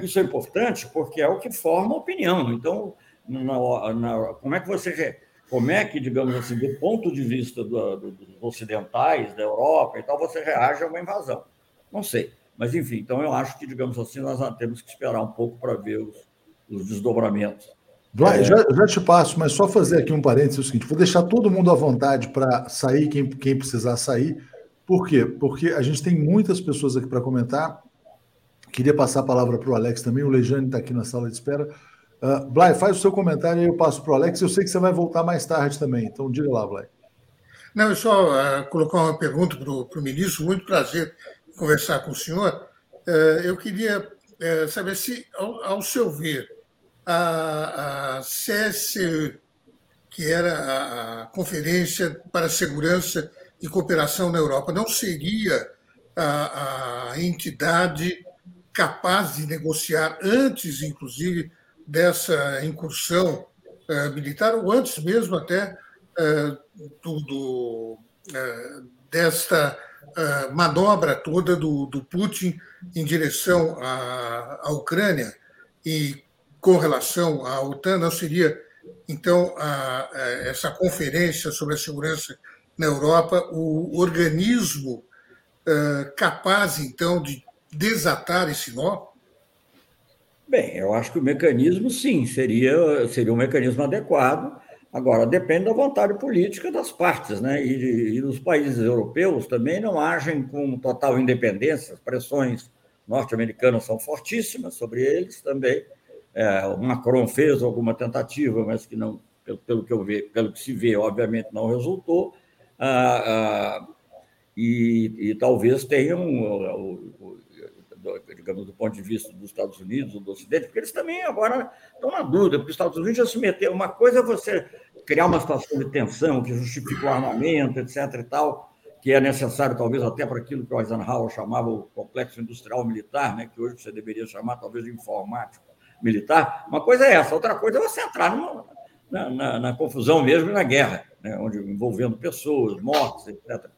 Isso é importante porque é o que forma a opinião. Então, na, na, como é que você. Como é que, digamos assim, do ponto de vista do, do, dos ocidentais, da Europa e tal, você reage a uma invasão? Não sei. Mas, enfim, então eu acho que, digamos assim, nós temos que esperar um pouco para ver os, os desdobramentos Vai, é... já, já, te passo, mas só fazer aqui um parênteses: é o seguinte, vou deixar todo mundo à vontade para sair, quem, quem precisar sair. Por quê? Porque a gente tem muitas pessoas aqui para comentar. Queria passar a palavra para o Alex também, o Lejane está aqui na sala de espera. Uh, Blay, faz o seu comentário e eu passo para o Alex. Eu sei que você vai voltar mais tarde também, então diga lá, Blay. Não, eu só uh, colocar uma pergunta para o ministro. Muito prazer conversar com o senhor. Uh, eu queria uh, saber se, ao, ao seu ver, a, a que era a Conferência para a Segurança e Cooperação na Europa, não seria a, a entidade capaz de negociar antes, inclusive, dessa incursão uh, militar, ou antes mesmo até uh, do, do desta manobra toda do, do Putin em direção à, à Ucrânia. E com relação à OTAN não seria, então, a, a, essa conferência sobre a segurança na Europa o organismo uh, capaz, então, de desatar esse nó? Bem, eu acho que o mecanismo, sim, seria, seria um mecanismo adequado. Agora, depende da vontade política das partes, né? E, e países europeus também não agem com total independência. As pressões norte-americanas são fortíssimas sobre eles também. É, o Macron fez alguma tentativa, mas que não, pelo, pelo, que eu ve, pelo que se vê, obviamente não resultou. Ah, ah, e, e, talvez tenham, digamos, do ponto de vista dos Estados Unidos, do Ocidente, porque eles também agora estão na dúvida, porque os Estados Unidos já se meteram. Uma coisa é você criar uma situação de tensão que justifica o armamento, etc. e tal, que é necessário talvez até para aquilo que o Eisenhower chamava o complexo industrial militar, né, que hoje você deveria chamar talvez de informático militar, uma coisa é essa, outra coisa é você entrar numa, na, na, na, confusão mesmo na guerra, né, onde envolvendo pessoas, mortes, etc.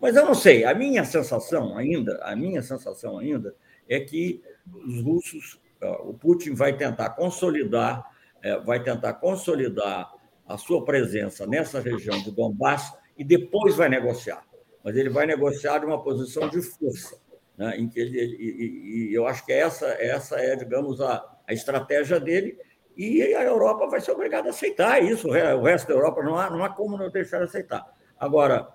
Mas eu não sei, a minha sensação ainda, a minha sensação ainda é que os russos, o Putin vai tentar consolidar, é, vai tentar consolidar a sua presença nessa região de Donbass e depois vai negociar. Mas ele vai negociar de uma posição de força, né, em que ele, e, e, eu acho que essa, essa é, digamos, a, a estratégia dele, e a Europa vai ser obrigada a aceitar isso. O resto da Europa não há, não há como não deixar de aceitar. Agora,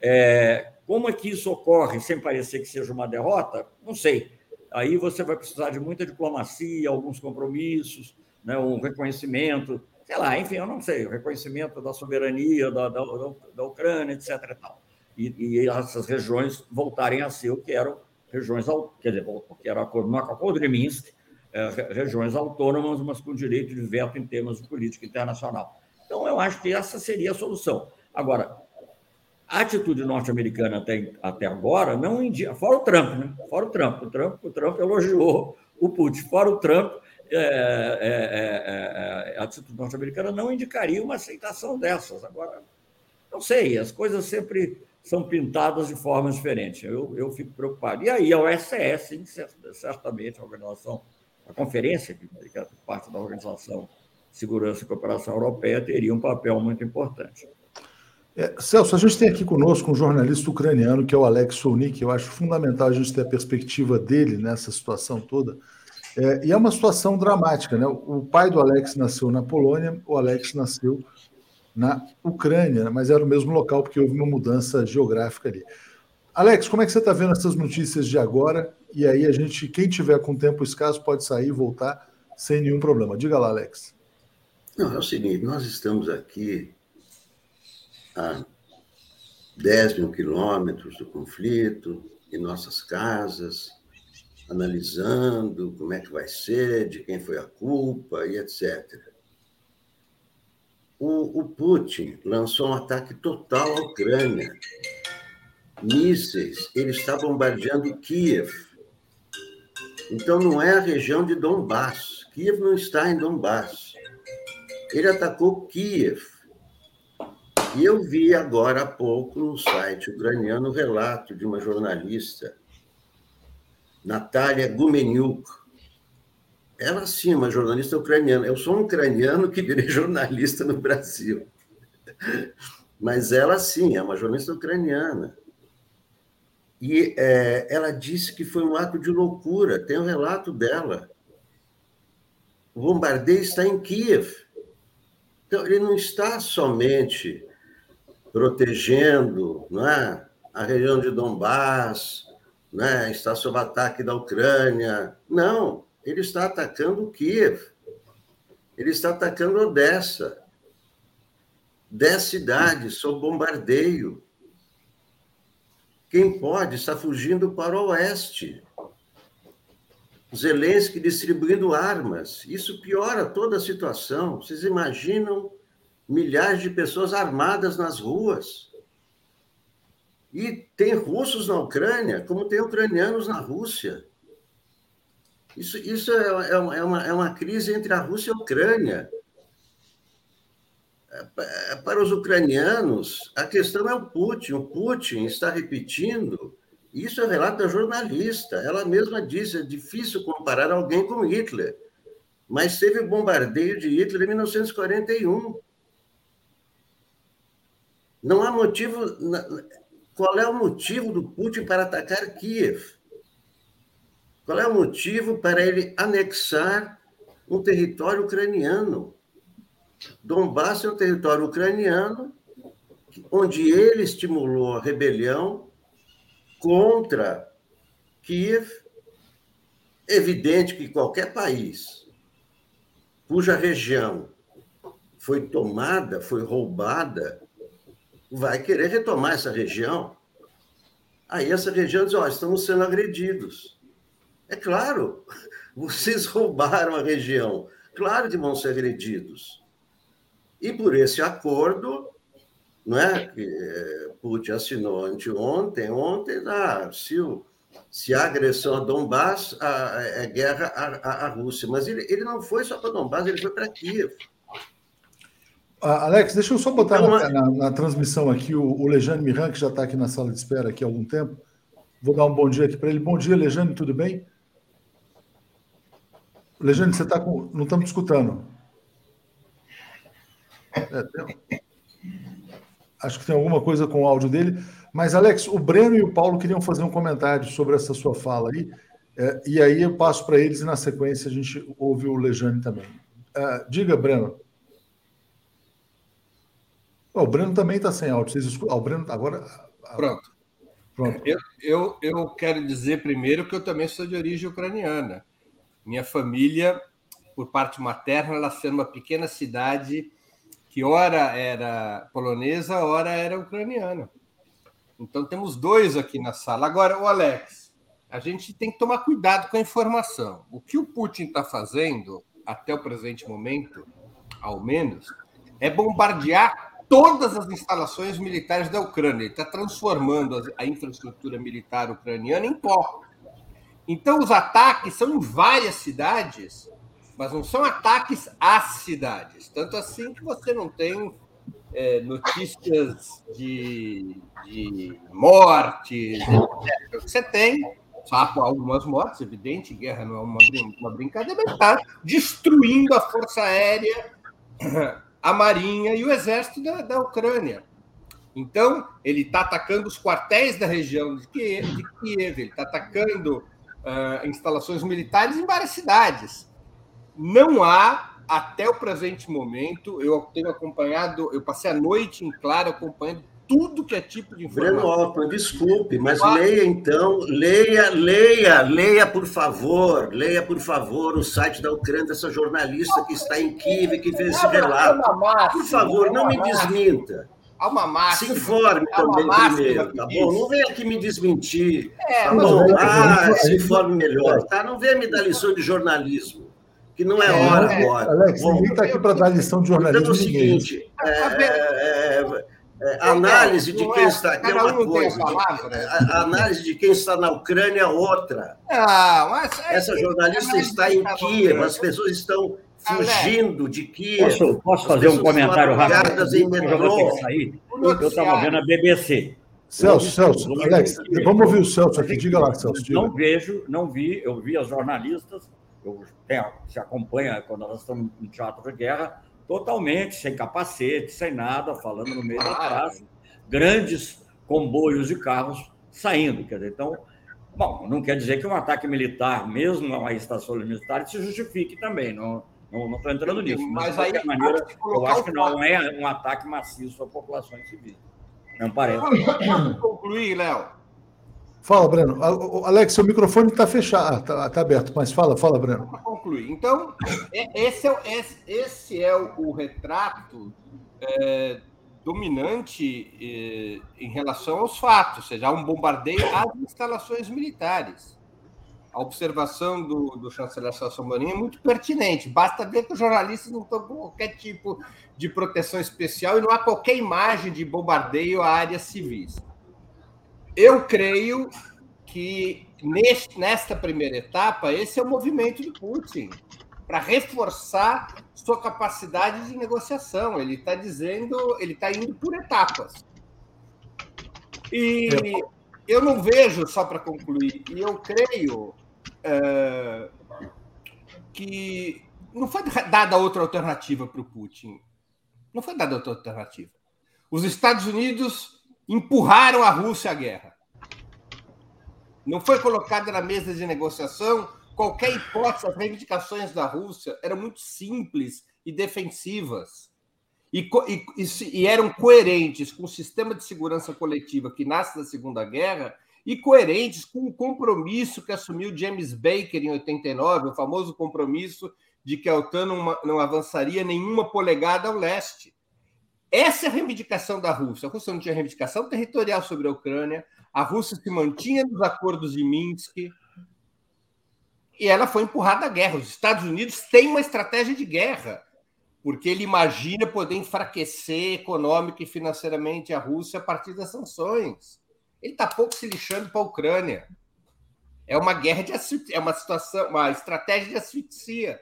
é, como é que isso ocorre sem parecer que seja uma derrota? Não sei. Aí você vai precisar de muita diplomacia, alguns compromissos, né, um reconhecimento, sei lá, enfim, eu não sei, o reconhecimento da soberania da, da, da Ucrânia, etc. E. E, e, essas regiões voltarem a ser o que eram regiões, quer dizer, que era no acordo de Minsk, é, regiões autônomas, mas com direito de veto em termos de política internacional. Então, eu acho que essa seria a solução. Agora, a atitude norte-americana até, até agora não indica, fora o Trump, né? Fora o Trump. O Trump, o Trump elogiou o Putin. Fora o Trump, é, é, é, é a atitude norte-americana não indicaria uma aceitação dessas. Agora, não sei, as coisas sempre são pintadas de formas diferentes. Eu, eu fico preocupado. E aí a OSS, certamente, a organização, a conferência, que é parte da Organização de Segurança e Cooperação Europeia, teria um papel muito importante. É, Celso, a gente tem aqui conosco um jornalista ucraniano, que é o Alex Solnik. Eu acho fundamental a gente ter a perspectiva dele nessa situação toda. É, e é uma situação dramática. Né? O pai do Alex nasceu na Polônia, o Alex nasceu na Ucrânia, mas era o mesmo local porque houve uma mudança geográfica ali. Alex, como é que você está vendo essas notícias de agora? E aí a gente, quem tiver com tempo escasso, pode sair e voltar sem nenhum problema. Diga lá, Alex. Não, é o seguinte, nós estamos aqui a 10 mil quilômetros do conflito, em nossas casas, analisando como é que vai ser, de quem foi a culpa e etc o, o Putin lançou um ataque total à Ucrânia. Mísseis, ele está bombardeando Kiev. Então não é a região de Donbass. Kiev não está em Donbass. Ele atacou Kiev. E eu vi agora há pouco no site ucraniano o relato de uma jornalista, Natalia Gumeniuk, ela sim, uma jornalista ucraniana. Eu sou um ucraniano que virei jornalista no Brasil. Mas ela sim, é uma jornalista ucraniana. E é, ela disse que foi um ato de loucura. Tem um relato dela. O bombardeio está em Kiev. Então, ele não está somente protegendo não é, a região de Donbass, né, está sob ataque da Ucrânia. Não, ele está atacando Kiev, ele está atacando Odessa, dez cidades sob bombardeio. Quem pode está fugindo para o oeste. Zelensky distribuindo armas. Isso piora toda a situação. Vocês imaginam milhares de pessoas armadas nas ruas? E tem russos na Ucrânia, como tem ucranianos na Rússia. Isso, isso é, é, é, uma, é uma crise entre a Rússia e a Ucrânia. É, para os ucranianos, a questão é o Putin. O Putin está repetindo. Isso é relato da jornalista. Ela mesma disse: é difícil comparar alguém com Hitler. Mas teve bombardeio de Hitler em 1941. Não há motivo. Qual é o motivo do Putin para atacar Kiev? Qual é o motivo para ele anexar um território ucraniano? Donbass é um território ucraniano onde ele estimulou a rebelião contra Kiev. Evidente que qualquer país cuja região foi tomada, foi roubada, vai querer retomar essa região. Aí essa região diz: ó, oh, estamos sendo agredidos. É claro, vocês roubaram a região. Claro que vão ser agredidos. E por esse acordo, não é, que é, Putin assinou anteontem, ontem, ah, se, o, se a agressão a Donbass, a, é guerra à, Rússia. Mas ele, ele não foi só para Donbass, ele foi para Kiev. Alex, deixa eu só botar então, na, na, na, transmissão aqui o, o Lejane Miran, que já está aqui na sala de espera aqui há algum tempo. Vou dar um bom dia aqui para ele. Bom dia, Lejane, tudo bem? Lejane, você está com. Não estamos escutando. É, tem... Acho que tem alguma coisa com o áudio dele. Mas, Alex, o Breno e o Paulo queriam fazer um comentário sobre essa sua fala aí. É, e aí eu passo para eles e na sequência a gente ouve o Lejane também. É, diga, Breno. Oh, o Breno também está sem áudio. Vocês escutam? Oh, o Breno agora. Pronto. Pronto. Eu, eu, eu quero dizer primeiro que eu também sou de origem ucraniana. Minha família, por parte materna, ela nasceu numa pequena cidade que ora era polonesa, ora era ucraniana. Então temos dois aqui na sala. Agora, o Alex, a gente tem que tomar cuidado com a informação. O que o Putin está fazendo, até o presente momento, ao menos, é bombardear todas as instalações militares da Ucrânia. Ele está transformando a infraestrutura militar ucraniana em pó. Então, os ataques são em várias cidades, mas não são ataques às cidades. Tanto assim que você não tem é, notícias de, de mortes. Você tem só algumas mortes, evidente, guerra não é uma, uma brincadeira, mas está destruindo a Força Aérea, a Marinha e o Exército da, da Ucrânia. Então, ele está atacando os quartéis da região de Kiev, de Kiev ele está atacando uh, instalações militares em várias cidades. Não há até o presente momento, eu tenho acompanhado, eu passei a noite em claro acompanhando tudo que é tipo de informação. Breno Altman, desculpe, mas leia então, leia, leia, leia, por favor, leia, por favor, o site da Ucrânia dessa jornalista que está em Kiev, que fez esse relato. Por favor, não me desminta. Há uma máxima. Se informe também primeiro, tá bom? Não venha aqui me desmentir. É, tá bom? Ah, se informe melhor, tá? Não venha me dar lição de jornalismo que não é, é hora é, agora. Alex, Bom, ninguém está aqui para dar lição de jornalismo. Então é o seguinte: é, é, é, análise de quem está aqui é uma coisa. A, análise de quem está na Ucrânia é outra. Não, mas Essa jornalista está em Kiev, as pessoas estão fugindo de Kiev. Posso, posso fazer um comentário rápido? Eu vou ter que sair. Eu estava vendo a BBC. Celso, Celso, Alex, vamos ouvir o Celso aqui. Diga lá, Celso. Diga. Não vejo, não vi, eu vi as jornalistas eu se acompanha quando nós estamos no teatro de guerra, totalmente sem capacete, sem nada, falando no meio da praça, grandes comboios de carros saindo. Quer dizer, então, bom, não quer dizer que um ataque militar, mesmo a estação militar, se justifique também. Não, não estou entrando nisso. Mas, mas de qualquer maneira, eu acho que não é um ataque maciço a populações civis. Não parece. Concluir, Léo? Fala, Breno. Alex, seu microfone está fechado, está ah, tá aberto, mas fala, fala, Breno. Para concluir. Então, esse é, esse, esse é o, retrato é, dominante é, em relação aos fatos, ou seja, há um bombardeio às instalações militares. A observação do, do chanceler Celso Amorim é muito pertinente. Basta ver que os jornalistas não estão com qualquer tipo de proteção especial e não há qualquer imagem de bombardeio a áreas civis. Eu creio que neste, nesta primeira etapa, esse é o movimento de Putin para reforçar sua capacidade de negociação. Ele está dizendo, ele está indo por etapas. E eu não vejo, só para concluir, e eu creio é, que não foi dada outra alternativa para o Putin. Não foi dada outra alternativa. Os Estados Unidos empurraram a Rússia à guerra. Não foi colocada na mesa de negociação qualquer hipótese, as reivindicações da Rússia eram muito simples e defensivas. E, e, e, eram coerentes com o sistema de segurança coletiva que nasce da Segunda Guerra e coerentes com o compromisso que assumiu James Baker em 89, o famoso compromisso de que a OTAN não, não avançaria nenhuma polegada ao leste. Essa é a reivindicação da Rússia. A Rússia não tinha reivindicação territorial sobre a Ucrânia, a Rússia se mantinha nos acordos de Minsk e ela foi empurrada à guerra. Os Estados Unidos têm uma estratégia de guerra, porque ele imagina poder enfraquecer econômica e financeiramente a Rússia a partir das sanções. Ele está pouco se lixando para a Ucrânia. É uma guerra de é uma situação, uma estratégia de asfixia.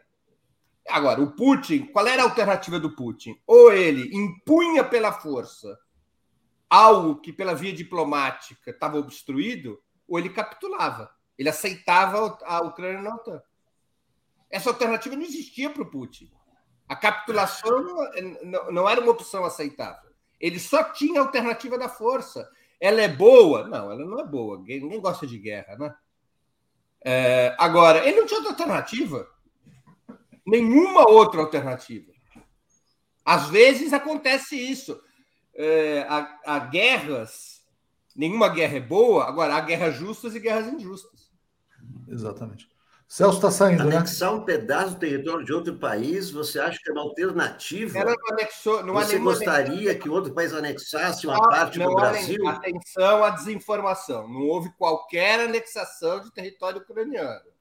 Agora, o Putin, qual era a alternativa do Putin? Ou ele impunha pela força algo que pela via diplomática estava obstruído, ou ele capitulava. Ele aceitava a Ucrânia na OTAN. Essa alternativa não existia para o Putin. A capitulação não era uma opção aceitável. Ele só tinha a alternativa da força. Ela é boa? Não, ela não é boa. Ninguém gosta de guerra, né? É, agora, ele não tinha outra alternativa nenhuma outra alternativa. Às vezes acontece isso. É, há, há, guerras, nenhuma guerra é boa, agora há guerras justas e guerras injustas. Exatamente. Celso está saindo, né? Anexar um pedaço do território de outro país, você acha que é uma alternativa? Ela não anexou, não você gostaria que outro país anexasse uma não, parte não do Brasil? Atenção à desinformação. Não houve qualquer anexação de território ucraniano.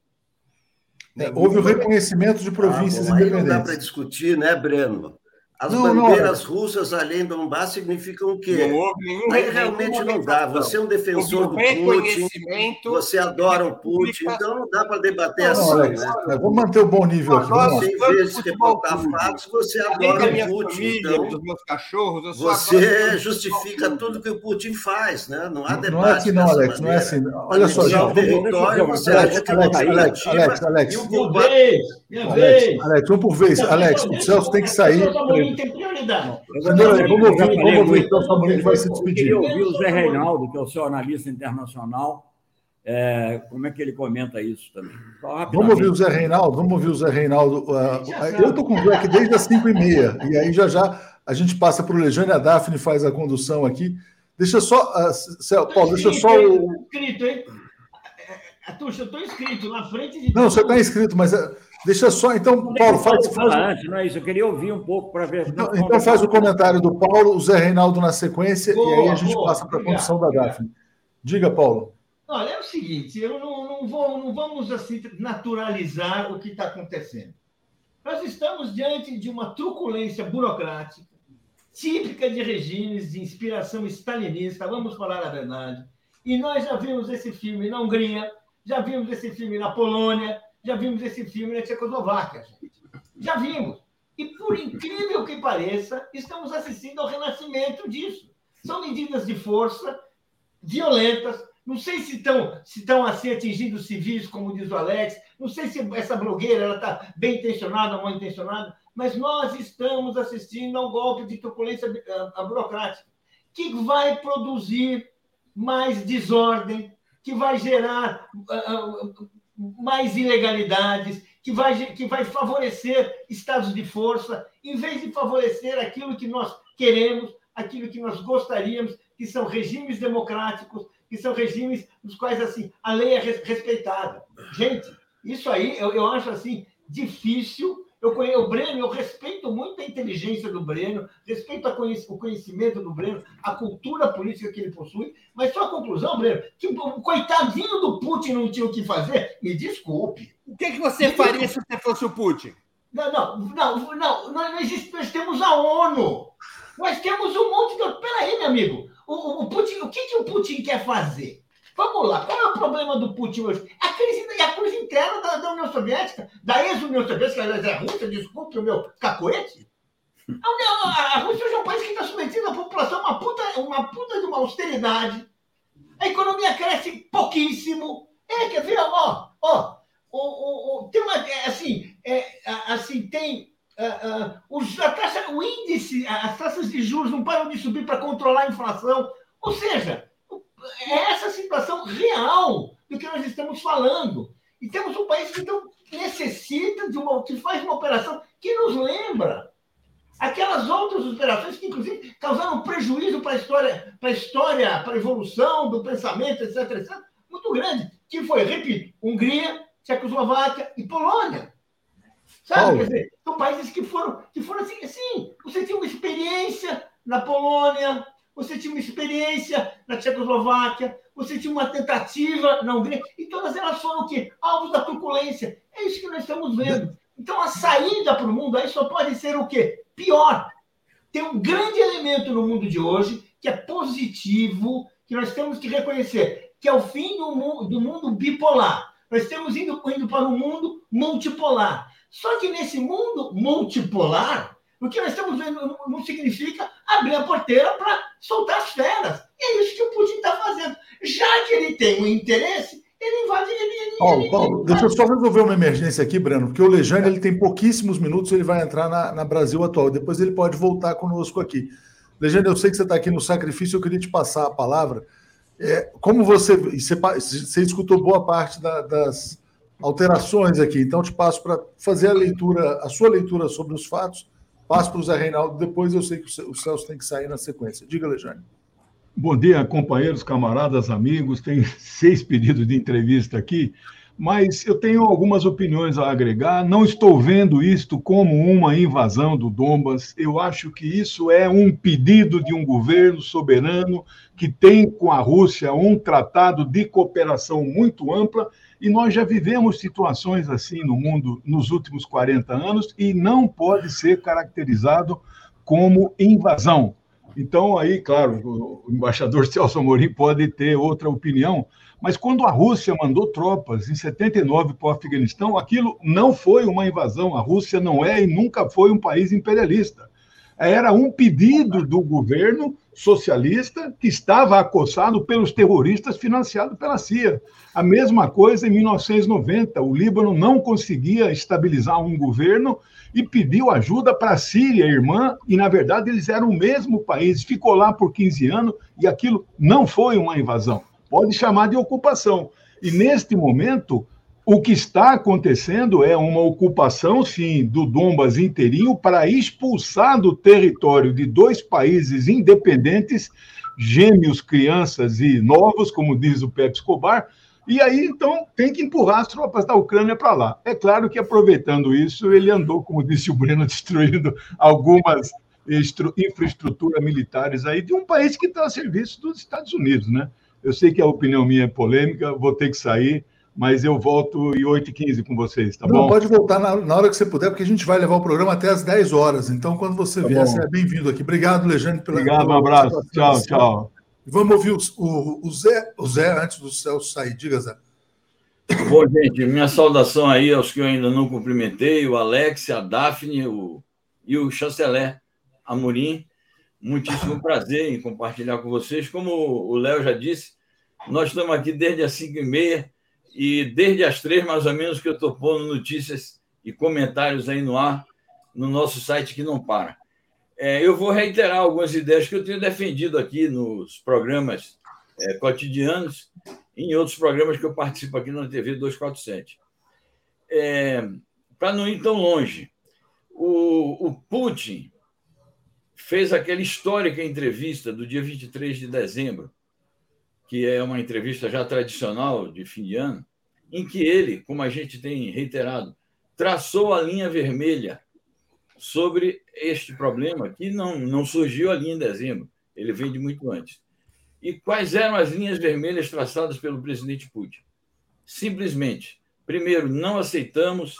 É, houve o reconhecimento de províncias ah, bom, independentes. Aí não dá para discutir, né, Breno? As não, bandeiras não, russas além do Donbass significam o quê? Não houve nenhum, Aí realmente não dá. Você é um defensor do Putin, você adora o Putin, então não dá para debater não, assim. Alex, né? Vamos manter o bom nível aqui. Você, em vez de reportar fatos, você adora o Putin. Família, então, dos meus cachorros, você justifica tudo que o Putin faz, né? Não há debate. Não é assim, não, Alex, não é assim. Olha só, gente. território, você acha que é Alex, Alex, Alex, Alex. Vez. Alex, um por vez. Alex, o Celso tem que sair tem prioridade. vamos ouvir, vamos ouvir, então o Samuel vai se despedir. Eu ouvi o Zé Reinaldo, que é o seu analista internacional, é, como é que ele comenta isso também? Vamos ouvir o Zé Reinaldo, vamos ouvir o Zé Reinaldo. Uh, eu estou com o Black desde as 5 e meia, e aí já já a gente passa para o Lejane, a Daphne faz a condução aqui. Deixa só, uh, Paulo, deixa só o... Inscrito, hein? Tuxa, eu estou inscrito na frente de... Não, você está inscrito, mas... Uh, Deixa só, então, Paulo, faz. faz... Antes, não é isso, eu queria ouvir um pouco para ver. Então, então faz o comentário do Paulo, o Zé Reinaldo na sequência, boa, e aí a gente boa, passa para a condição da Daphne. Diga, Paulo. Olha, é o seguinte, eu não, não, vou, não vamos assim naturalizar o que está acontecendo. Nós estamos diante de uma truculência burocrática, típica de regimes de inspiração stalinista, vamos falar a verdade. E nós já vimos esse filme na Hungria, já vimos esse filme na Polônia, já vimos esse filme na Tchecoslováquia, gente. Já vimos. E, por incrível que pareça, estamos assistindo ao renascimento disso. São medidas de força violentas. Não sei se estão, se assim atingindo civis, como diz o Alex. Não sei se essa blogueira está bem intencionada ou mal intencionada. Mas nós estamos assistindo a um golpe de truculência uh, burocrática que vai produzir mais desordem, que vai gerar uh, mais ilegalidades, que vai, que vai favorecer estados de força, em vez de favorecer aquilo que nós queremos, aquilo que nós gostaríamos, que são regimes democráticos, que são regimes nos quais assim a lei é respeitada. Gente, isso aí eu, eu acho assim difícil eu conheço o Breno, eu respeito muito a inteligência do Breno, respeito o conhecimento do Breno, a cultura política que ele possui, mas só a conclusão, Breno, que o coitadinho do Putin não tinha o que fazer, me desculpe. O que, que você me faria desculpe. se você fosse o Putin? Não, não, não, não, nós, nós temos a ONU, nós temos um monte de. Peraí, meu amigo, o, o, Putin, o que, que o Putin quer fazer? Vamos lá, qual é o problema do Putin hoje? A crise, a crise interna da, da União Soviética, da ex-União Soviética, aliás, é a Rússia, desculpe o meu cacoete. A, União, a Rússia hoje é um país que está submetido à população uma puta, uma puta de uma austeridade. A economia cresce pouquíssimo. É, quer ver, ó, ó, o, o, tem uma, é, assim, é, assim, tem uh, uh, os, a taxa, o índice, as taxas de juros não param de subir para controlar a inflação. Ou seja, é essa situação real do que nós estamos falando. E temos um país que então, necessita de uma, que faz uma operação que nos lembra aquelas outras operações que, inclusive, causaram prejuízo para a história, para a história, para a evolução do pensamento, etc, etc, muito grande, que foi, repito, Hungria, Tchecoslováquia e Polônia. Sabe? Quer dizer, são países que foram, que foram assim, sim, você tinha uma experiência na Polônia, você tinha uma experiência na Tchecoslováquia, você tinha uma tentativa na Hungria, e todas elas foram o quê? Alvos da truculência. É isso que nós estamos vendo. Então, a saída para o mundo aí só pode ser o quê? Pior. Tem um grande elemento no mundo de hoje que é positivo, que nós temos que reconhecer, que é o fim do mundo, do mundo bipolar. Nós estamos indo, indo para um mundo multipolar. Só que nesse mundo multipolar, o que nós estamos vendo não significa abrir a porteira para soltar as feras. E é isso que o Putin está fazendo. Já que ele tem um interesse, ele invade. Ele, Paulo, ele, Paulo deixa eu só resolver uma emergência aqui, Breno, porque o Lejane ele tem pouquíssimos minutos, ele vai entrar na, na Brasil atual. Depois ele pode voltar conosco aqui. Lejane, eu sei que você está aqui no sacrifício, eu queria te passar a palavra. É, como você, você, você escutou boa parte da, das alterações aqui, então te passo para fazer a leitura, a sua leitura sobre os fatos Passo para o Zé Reinaldo, depois eu sei que o Celso tem que sair na sequência. Diga, Alexandre. Bom dia, companheiros, camaradas, amigos. Tem seis pedidos de entrevista aqui, mas eu tenho algumas opiniões a agregar. Não estou vendo isto como uma invasão do Donbas. Eu acho que isso é um pedido de um governo soberano que tem com a Rússia um tratado de cooperação muito ampla. E nós já vivemos situações assim no mundo nos últimos 40 anos e não pode ser caracterizado como invasão. Então, aí, claro, o embaixador Celso Amorim pode ter outra opinião, mas quando a Rússia mandou tropas em 79 para o Afeganistão, aquilo não foi uma invasão. A Rússia não é e nunca foi um país imperialista. Era um pedido do governo socialista que estava acossado pelos terroristas financiado pela CIA. A mesma coisa em 1990. O Líbano não conseguia estabilizar um governo e pediu ajuda para a Síria, irmã, e na verdade eles eram o mesmo país. Ficou lá por 15 anos e aquilo não foi uma invasão pode chamar de ocupação. E neste momento, o que está acontecendo é uma ocupação, sim, do Dombas inteirinho para expulsar do território de dois países independentes, gêmeos, crianças e novos, como diz o Pepe Escobar, e aí, então, tem que empurrar as tropas da Ucrânia para lá. É claro que, aproveitando isso, ele andou, como disse o Breno, destruindo algumas infraestruturas militares aí de um país que está a serviço dos Estados Unidos, né? Eu sei que a opinião minha é polêmica, vou ter que sair, mas eu volto em 8h15 com vocês, tá Não, bom? Pode voltar na, na, hora que você puder, porque a gente vai levar o programa até as 10 horas. Então, quando você tá vier, você é bem-vindo aqui. Obrigado, Lejane, pela Obrigado, um abraço. Tchau, tchau. Vamos ouvir o, o, o, Zé, o Zé antes do Celso sair. Diga, Zé. Bom, gente, minha saudação aí aos que eu ainda não cumprimentei, o Alex, a Daphne o, e o chanceler Amorim muitíssimo prazer em compartilhar com vocês. Como o Léo já disse, nós estamos aqui desde as 5 e desde as três, mais ou menos, que eu estou pondo notícias e comentários aí no ar, no nosso site que não para. É, eu vou reiterar algumas ideias que eu tenho defendido aqui nos programas é, cotidianos e em outros programas que eu participo aqui na TV 247. É, Para não ir tão longe, o, o Putin fez aquela histórica entrevista do dia 23 de dezembro, que é uma entrevista já tradicional de fim de ano, em que ele, como a gente tem reiterado, traçou a linha vermelha sobre este problema, que não, não surgiu ali em dezembro, ele vem de muito antes. E quais eram as linhas vermelhas traçadas pelo presidente Putin? Simplesmente, primeiro, não aceitamos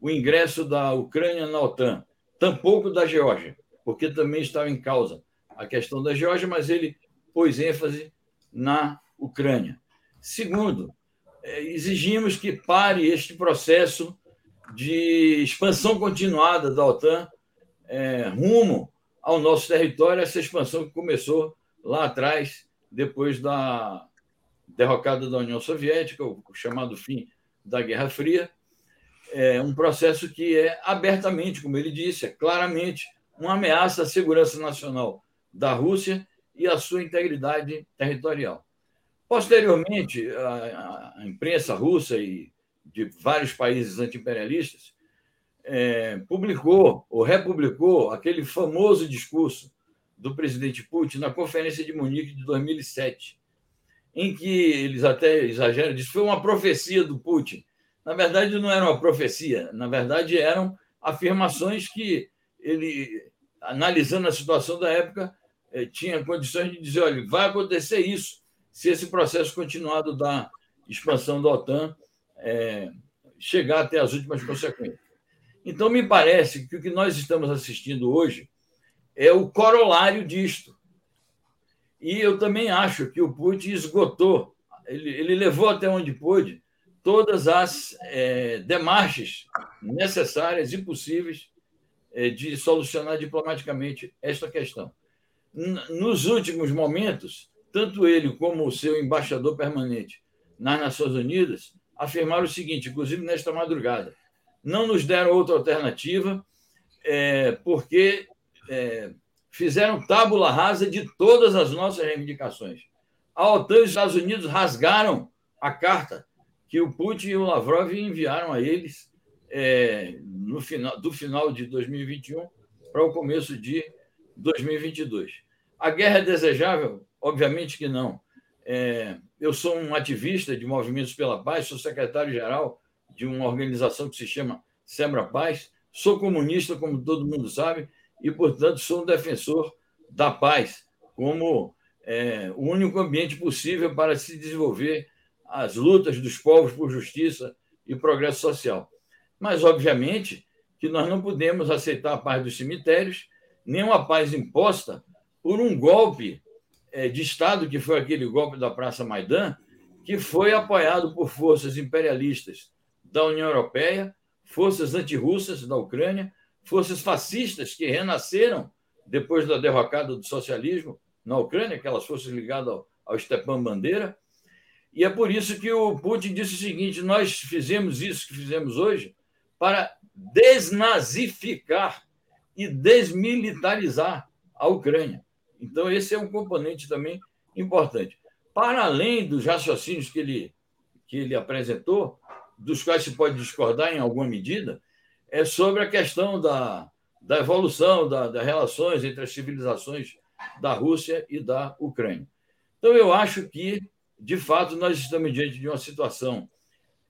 o ingresso da Ucrânia na OTAN, tampouco da Geórgia porque também estava em causa a questão da Geórgia, mas ele pôs ênfase na Ucrânia. Segundo, é, exigimos que pare este processo de expansão continuada da OTAN é, rumo ao nosso território, essa expansão que começou lá atrás, depois da derrocada da União Soviética, o chamado fim da Guerra Fria, é um processo que é abertamente, como ele disse, é claramente uma ameaça à segurança nacional da Rússia e à sua integridade territorial. Posteriormente, a, a imprensa russa e de vários países antiimperialistas é, publicou ou republicou aquele famoso discurso do presidente Putin na Conferência de Munique de 2007, em que eles até exageram, diz foi uma profecia do Putin. Na verdade, não era uma profecia, na verdade, eram afirmações que ele, analisando a situação da época, tinha condições de dizer: olha, vai acontecer isso se esse processo continuado da expansão da OTAN é, chegar até as últimas consequências. Então, me parece que o que nós estamos assistindo hoje é o corolário disto. E eu também acho que o Putin esgotou, ele, ele levou até onde pôde todas as é, demarches necessárias e possíveis é, de solucionar diplomaticamente esta questão. Nos últimos momentos, tanto ele como o seu embaixador permanente nas Nações Unidas afirmaram o seguinte, inclusive nesta madrugada: não nos deram outra alternativa, é, porque é, fizeram tábula rasa de todas as nossas reivindicações. A OTAN e os Estados Unidos rasgaram a carta que o Putin e o Lavrov enviaram a eles é, no final, do final de 2021 para o começo de 2022. A guerra é desejável? Obviamente que não. É, eu sou um ativista de movimentos pela paz, sou secretário-geral de uma organização que se chama Sembra Paz, sou comunista, como todo mundo sabe, e, portanto, sou um defensor da paz como é, o único ambiente possível para se desenvolver as lutas dos povos por justiça e progresso social. Mas, obviamente, que nós não podemos aceitar a paz dos cemitérios, nem uma paz imposta por um golpe é, de Estado, que foi aquele golpe da Praça Maidan, que foi apoiado por forças imperialistas da União Europeia, forças antirrussas da Ucrânia, forças fascistas que renasceram depois da derrocada do socialismo na Ucrânia, aquelas forças ligadas ao, ao Stepan Bandeira. E é por isso que o Putin disse o seguinte: nós fizemos isso que fizemos hoje para desnazificar e desmilitarizar a Ucrânia. Então, esse é um componente também importante. Para além dos raciocínios que ele, que ele apresentou, dos quais se pode discordar em alguma medida, é sobre a questão da, da evolução da, das relações entre as civilizações da Rússia e da Ucrânia. Então, eu acho que, de fato, nós estamos diante de uma situação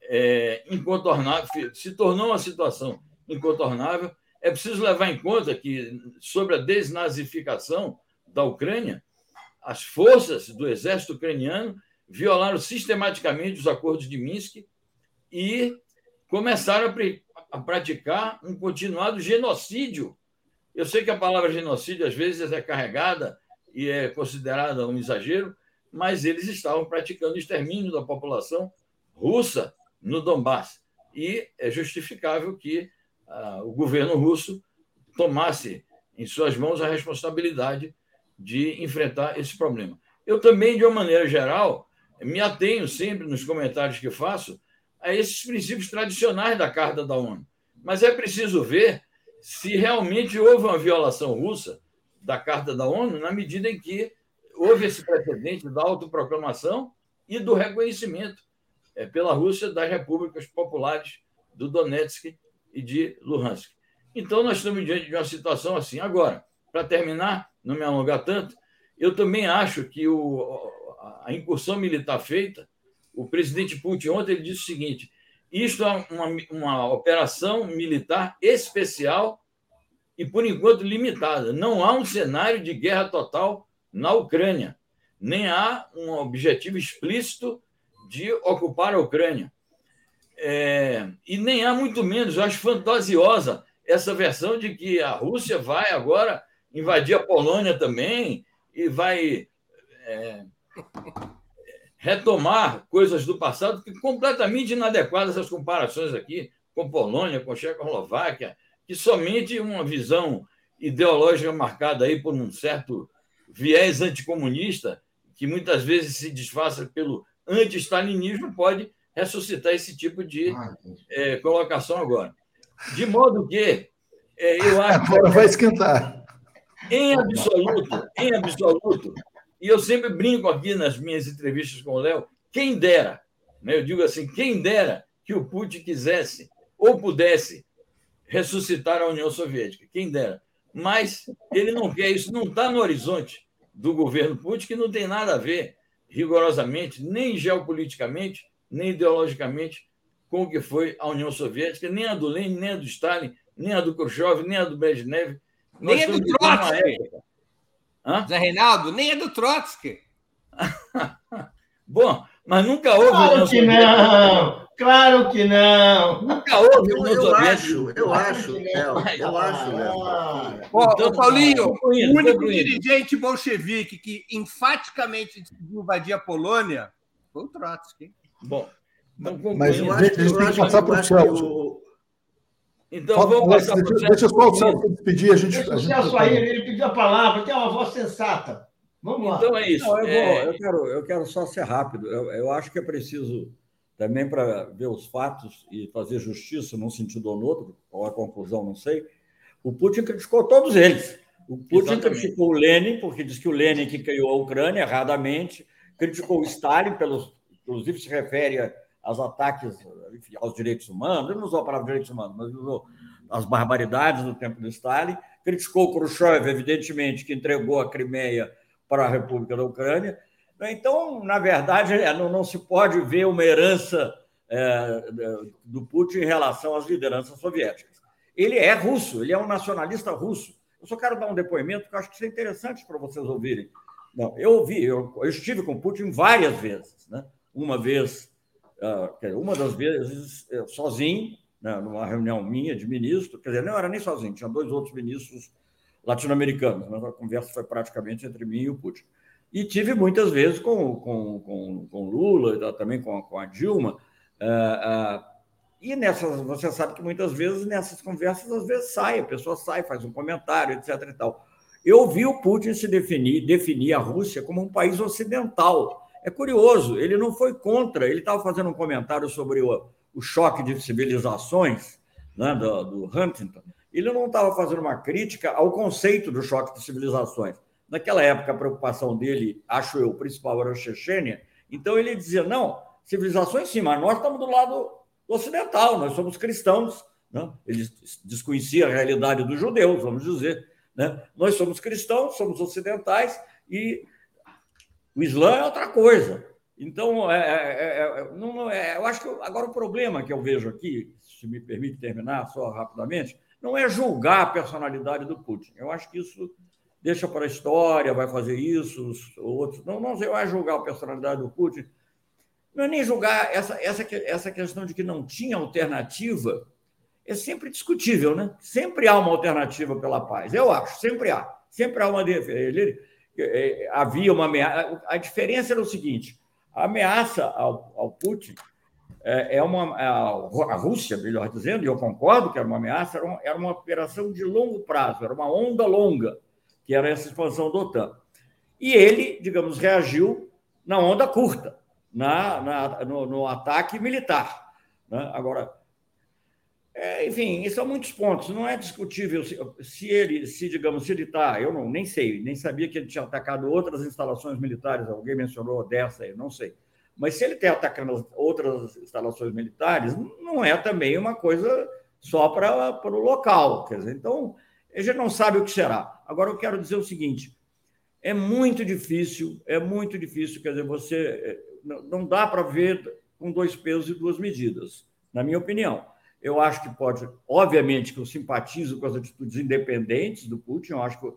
é, incontornável, se tornou uma situação incontornável. É preciso levar em conta que, sobre a desnazificação da Ucrânia, as forças do exército ucraniano violaram sistematicamente os acordos de Minsk e começaram a a praticar um continuado genocídio. Eu sei que a palavra genocídio às vezes é carregada e é considerada um exagero, mas eles estavam praticando extermínio da população russa no Donbass. E é justificável que o governo russo tomasse em suas mãos a responsabilidade de enfrentar esse problema. Eu também, de uma maneira geral, me atenho sempre nos comentários que faço a esses princípios tradicionais da Carta da ONU. Mas é preciso ver se realmente houve uma violação russa da Carta da ONU, na medida em que houve esse precedente da autoproclamação e do reconhecimento é, pela Rússia das repúblicas populares do Donetsk e de Luhansk. Então, nós estamos diante de uma situação assim. Agora, para terminar, não me alongar tanto, eu também acho que o, a incursão militar feita o presidente Putin ontem ele disse o seguinte: isto é uma, uma operação militar especial e, por enquanto, limitada. Não há um cenário de guerra total na Ucrânia, nem há um objetivo explícito de ocupar a Ucrânia. É, e nem há muito menos, eu acho fantasiosa essa versão de que a Rússia vai agora invadir a Polônia também e vai é, retomar coisas do passado que completamente inadequadas às comparações aqui com Polônia, com Checoslováquia, que somente uma visão ideológica marcada aí por um certo viés anticomunista, que muitas vezes se disfarça pelo anti-stalinismo, pode ressuscitar esse tipo de ah, é, colocação agora. De modo que é, eu acho. Agora vai esquentar. Em absoluto, em absoluto, e eu sempre brinco aqui nas minhas entrevistas com o Léo, quem dera, né? eu digo assim, quem dera que o Putin quisesse ou pudesse ressuscitar a União Soviética, quem dera. Mas ele não quer, isso não está no horizonte do governo Putin, que não tem nada a ver, rigorosamente, nem geopoliticamente, nem ideologicamente, com o que foi a União Soviética, nem a do Lenin, nem a do Stalin, nem a do Khrushchev, nem a do Brezhnev. Nem a do Trotsky. Hã? Zé Reinaldo, nem é do Trotsky. Bom, mas nunca houve. Claro que não! Claro que não! Nunca houve. Eu, eu acho, eu acho, Léo. Eu acho, Léo. Então, Paulinho, o único dirigente bolchevique que enfaticamente decidiu invadir a Polônia foi o Trotsky. Bom, então, mas eu acho, eu acho, passar para o Celso. Então, Fala, vamos passar deixa, deixa, deixa só o Celso despedir. A gente, deixa o Celso aí, ele pediu a palavra, que é uma voz sensata. Vamos lá. Então é isso. Não, eu, é... eu, quero, eu quero só ser rápido. Eu, eu acho que é preciso, também para ver os fatos e fazer justiça num sentido ou no outro, qual a conclusão, não sei. O Putin criticou todos eles. O Putin Exatamente. criticou o Lenin, porque diz que o Lenin que criou a Ucrânia erradamente, criticou o Stalin, pelos, inclusive se refere aos ataques enfim, aos direitos humanos, ele não usou a palavra direitos humanos, mas usou as barbaridades do tempo do Stalin, criticou Khrushchev, evidentemente, que entregou a Crimeia para a República da Ucrânia, Então, na verdade, é, não, não se pode ver uma herança é, do Putin em relação às lideranças soviéticas. Ele é russo, ele é um nacionalista russo. Eu só quero dar um depoimento que eu acho que isso é interessante para vocês ouvirem. Não, eu ouvi, eu, eu, estive com Putin várias vezes. Né? Uma vez, uh, uma das vezes sozinho, né, numa reunião minha de ministro, quer dizer, não era nem sozinho, tinha dois outros ministros latino-americanos, mas a conversa foi praticamente entre mim e o Putin. E tive muitas vezes com, com, com, com Lula, também com, com a Dilma. Uh, uh, e nessas, você sabe que muitas vezes nessas conversas, às vezes sai, a pessoa sai, faz um comentário, etc. E tal. Eu vi o Putin se definir, definir a Rússia como um país ocidental. É curioso, ele não foi contra, ele estava fazendo um comentário sobre o, o choque de civilizações né, do, do Huntington. Ele não estava fazendo uma crítica ao conceito do choque de civilizações. Naquela época, a preocupação dele, acho eu, principal era a Chechênia. Então, ele dizia: não, civilizações sim, mas nós estamos do lado ocidental, nós somos cristãos. Né? Ele desconhecia a realidade dos judeus, vamos dizer. Né? Nós somos cristãos, somos ocidentais e o Islã é outra coisa. Então, é, é, é, não, é, eu acho que agora o problema que eu vejo aqui, se me permite terminar só rapidamente, não é julgar a personalidade do Putin. Eu acho que isso deixa para a história, vai fazer isso, os outros. Não, não vai julgar a personalidade do Putin. Não é nem julgar essa, essa, essa questão de que não tinha alternativa, é sempre discutível, né? Sempre há uma alternativa pela paz. Eu acho, sempre há. Sempre há uma defesa. Ele, é, havia uma ameaça. A diferença era o seguinte: a ameaça ao, ao Putin é, é uma. A Rússia, melhor dizendo, e eu concordo que era uma ameaça, era uma, era uma operação de longo prazo, era uma onda longa, que era essa expansão da OTAN. E ele, digamos, reagiu na onda curta, na, na no, no, ataque militar. Né? Agora, é, enfim, são muitos pontos. Não é discutível se, se ele, se digamos, se ele está. Eu não, nem sei, nem sabia que ele tinha atacado outras instalações militares. Alguém mencionou dessa, eu não sei. Mas se ele está atacando outras instalações militares, não é também uma coisa só para o local. Quer dizer, então, a gente não sabe o que será. Agora, eu quero dizer o seguinte: é muito difícil, é muito difícil, quer dizer, você é, não dá para ver com dois pesos e duas medidas, na minha opinião. Eu acho que pode, obviamente, que eu simpatizo com as atitudes independentes do Putin, eu acho que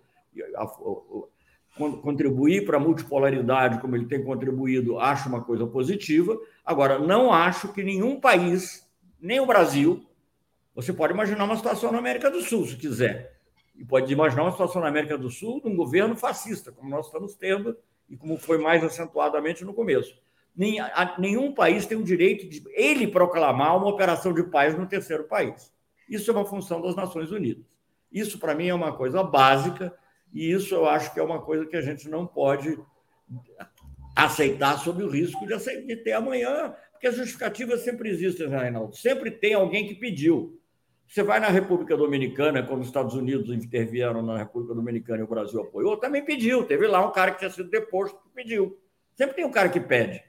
contribuir para a multipolaridade, como ele tem contribuído, acho uma coisa positiva. Agora, não acho que nenhum país, nem o Brasil, você pode imaginar uma situação na América do Sul, se quiser. E pode imaginar uma situação na América do Sul de um governo fascista, como nós estamos tendo e como foi mais acentuadamente no começo nem, a, nenhum país tem o direito de ele proclamar uma operação de paz no terceiro país. Isso é uma função das Nações Unidas. Isso, para mim, é uma coisa básica, e isso eu acho que é uma coisa que a gente não pode aceitar sob o risco de, aceitar, de ter amanhã, porque as justificativas sempre existem, né, Reinaldo. Sempre tem alguém que pediu. Você vai na República Dominicana, quando os Estados Unidos intervieram na República Dominicana e o Brasil apoiou, também pediu. Teve lá um cara que tinha sido deposto que pediu. Sempre tem um cara que pede.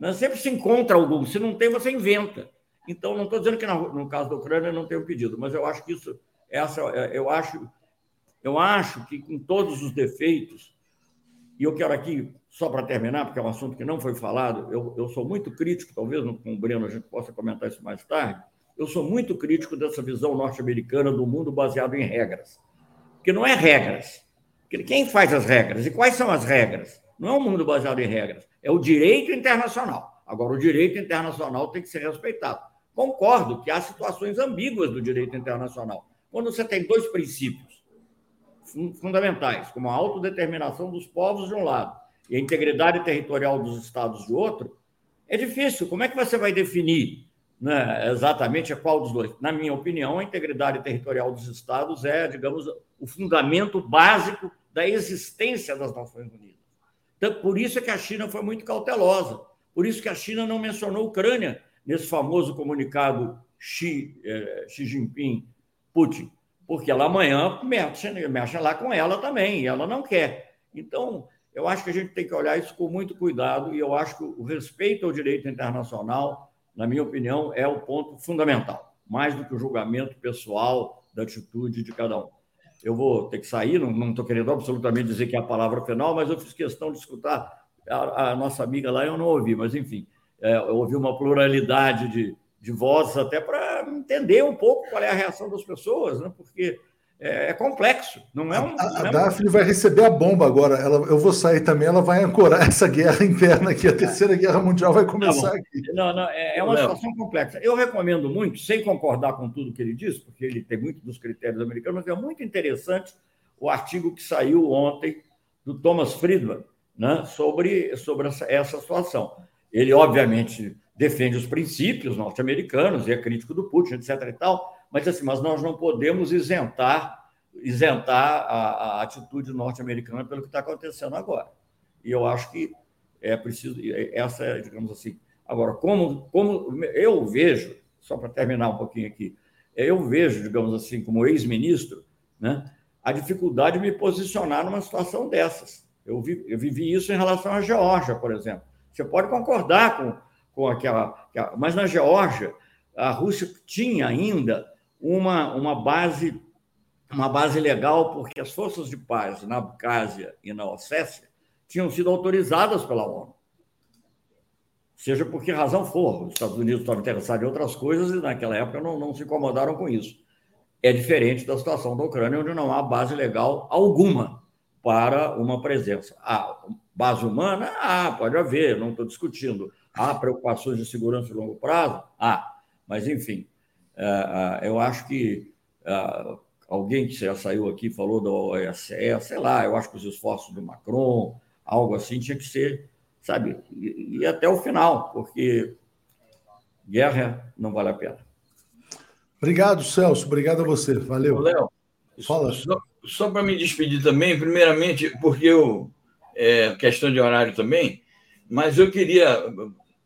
Né? Sempre se encontra algum. Se não tem, você inventa. Então, não estou dizendo que no caso da Ucrânia não tenha pedido, mas eu acho que isso, essa, é, eu acho, eu acho que com todos os defeitos, e eu quero aqui, só para terminar, porque é um assunto que não foi falado, eu, eu sou muito crítico, talvez com o Breno a gente possa comentar isso mais tarde, eu sou muito crítico dessa visão norte-americana do mundo baseado em regras. Porque não é regras. Quem faz as regras? E quais são as regras? Não é um mundo baseado em regras é o direito internacional. Agora, o direito internacional tem que ser respeitado. Concordo que há situações ambíguas do direito internacional. Quando você tem dois princípios fundamentais, como a autodeterminação dos povos de um lado e a integridade territorial dos estados de outro, é difícil. Como é que você vai definir né, exatamente qual dos dois? Na minha opinião, a integridade territorial dos estados é, digamos, o fundamento básico da existência das Nações Unidas. Por isso é que a China foi muito cautelosa. Por isso que a China não mencionou a Ucrânia nesse famoso comunicado Xi, eh, Xi Jinping Putin, porque ela amanhã mexe, mexe lá com ela também, e ela não quer. Então, eu acho que a gente tem que olhar isso com muito cuidado, e eu acho que o respeito ao direito internacional, na minha opinião, é o ponto fundamental, mais do que o julgamento pessoal da atitude de cada um eu vou ter que sair, não estou querendo absolutamente dizer que é a palavra final, mas eu fiz questão de escutar a, a, nossa amiga lá eu não ouvi, mas enfim, é, eu ouvi uma pluralidade de, de vozes até para entender um pouco qual é a reação das pessoas, né? porque é, é complexo, não é um. A, a é Daphne vai receber a bomba agora. Ela, eu vou sair também, ela vai ancorar essa guerra interna aqui. A terceira guerra mundial vai começar não, aqui. Não, não, é, é uma não. situação complexa. Eu recomendo muito, sem concordar com tudo que ele disse, porque ele tem muito dos critérios americanos, mas é muito interessante o artigo que saiu ontem do Thomas Friedman né, sobre, sobre essa, essa situação. Ele, obviamente, defende os princípios norte-americanos e é crítico do Putin, etc. e tal mas assim, mas nós não podemos isentar isentar a, a atitude norte-americana pelo que está acontecendo agora. E eu acho que é preciso essa, é, digamos assim. Agora, como como eu vejo, só para terminar um pouquinho aqui, eu vejo, digamos assim, como ex-ministro, né, a dificuldade de me posicionar numa situação dessas. Eu, vi, eu vivi isso em relação à Geórgia, por exemplo. Você pode concordar com, com aquela. Mas na Geórgia, a Rússia tinha ainda uma, uma base uma base legal, porque as forças de paz na Abkhazia e na Ossécia tinham sido autorizadas pela ONU. Seja por que razão for, os Estados Unidos estavam interessados em outras coisas e naquela época não, não se incomodaram com isso. É diferente da situação da Ucrânia, onde não há base legal alguma para uma presença. Há base humana? Ah, pode haver, não estou discutindo. Há preocupações de segurança de longo prazo? Ah, mas enfim, eu acho que é, alguém que já saiu aqui falou da OSCE, sei lá, eu acho que os esforços do Macron, algo assim, tinha que ser, sabe, e, até o final, porque guerra não vale a pena. Obrigado, Celso. Obrigado a você. Valeu. Léo, Fala. Só, só para me despedir também, primeiramente, porque eu. É questão de horário também, mas eu queria.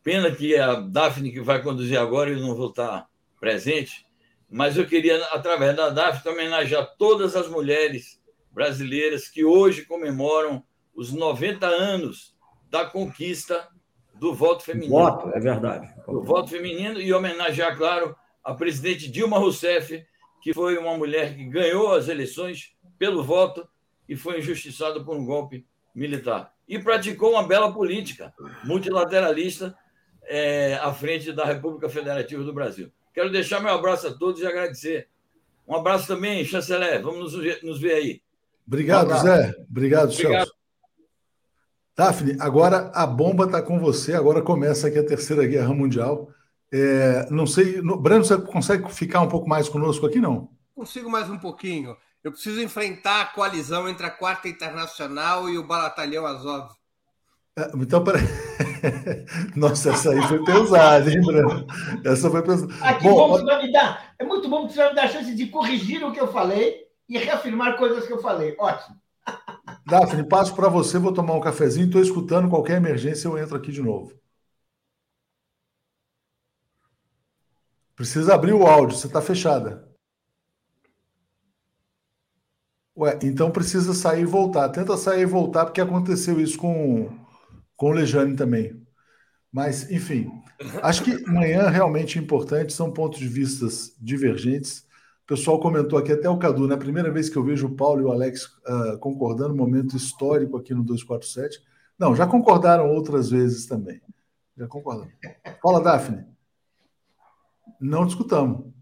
Pena que a Daphne, que vai conduzir agora, eu não vou estar presente, mas eu queria, através da DAF, homenagear todas as mulheres brasileiras que hoje comemoram os 90 anos da conquista do voto feminino. Voto, é verdade. Do voto feminino e homenagear, claro, a presidente Dilma Rousseff, que foi uma mulher que ganhou as eleições pelo voto e foi injustiçada por um golpe militar. E praticou uma bela política multilateralista é, à frente da República Federativa do Brasil. Quero deixar meu abraço a todos e agradecer. Um abraço também, chanceler. Vamos nos ver, nos ver aí. Obrigado, um Zé. Obrigado, Obrigado. Celso. Daphne, agora a bomba está com você. Agora começa aqui a Terceira Guerra Mundial. É, não sei, no, Breno, você consegue ficar um pouco mais conosco aqui, não? Consigo mais um pouquinho. Eu preciso enfrentar a coalizão entre a Quarta Internacional e o Batalhão Azov. É, então, peraí. Nossa, essa aí foi pesada, hein, Bruno? Essa foi pesada. Ah, que bom, você vai me dar. É muito bom que você vai me dar a chance de corrigir o que eu falei e reafirmar coisas que eu falei. Ótimo. Daphne, passo para você, vou tomar um cafezinho, estou escutando, qualquer emergência eu entro aqui de novo. Precisa abrir o áudio, você está fechada. Ué, então precisa sair e voltar. Tenta sair e voltar, porque aconteceu isso com, com o Lejane também. Mas, enfim, acho que amanhã realmente é importante, são pontos de vistas divergentes. O pessoal comentou aqui, até o Cadu, né? Primeira vez que eu vejo o Paulo e o Alex uh, concordando, momento histórico aqui no 247. Não, já concordaram outras vezes também. Já concordaram. Fala, Daphne. Não discutamos.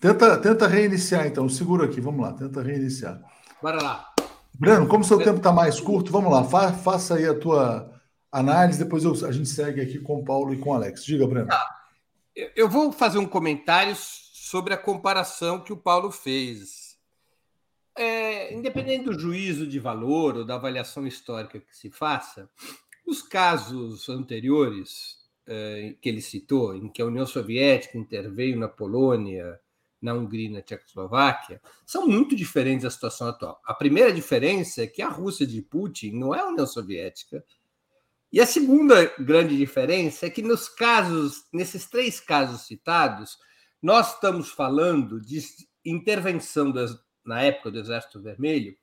Tenta, tenta reiniciar, então. Segura aqui, vamos lá, tenta reiniciar. Bora lá. Breno, como seu tempo está mais curto, vamos lá, fa faça aí a tua análise, depois eu, a gente segue aqui com o Paulo e com o Alex. Diga, Breno. Ah, eu vou fazer um comentário sobre a comparação que o Paulo fez. É, independente do juízo de valor ou da avaliação histórica que se faça, os casos anteriores é, que ele citou, em que a União Soviética interveio na Polônia, na Hungria e na Tchecoslováquia, são muito diferentes da situação atual. A primeira diferença é que a Rússia de Putin não é a União Soviética, e a segunda grande diferença é que nos casos, nesses três casos citados, nós estamos falando de intervenção das, na época do Exército Vermelho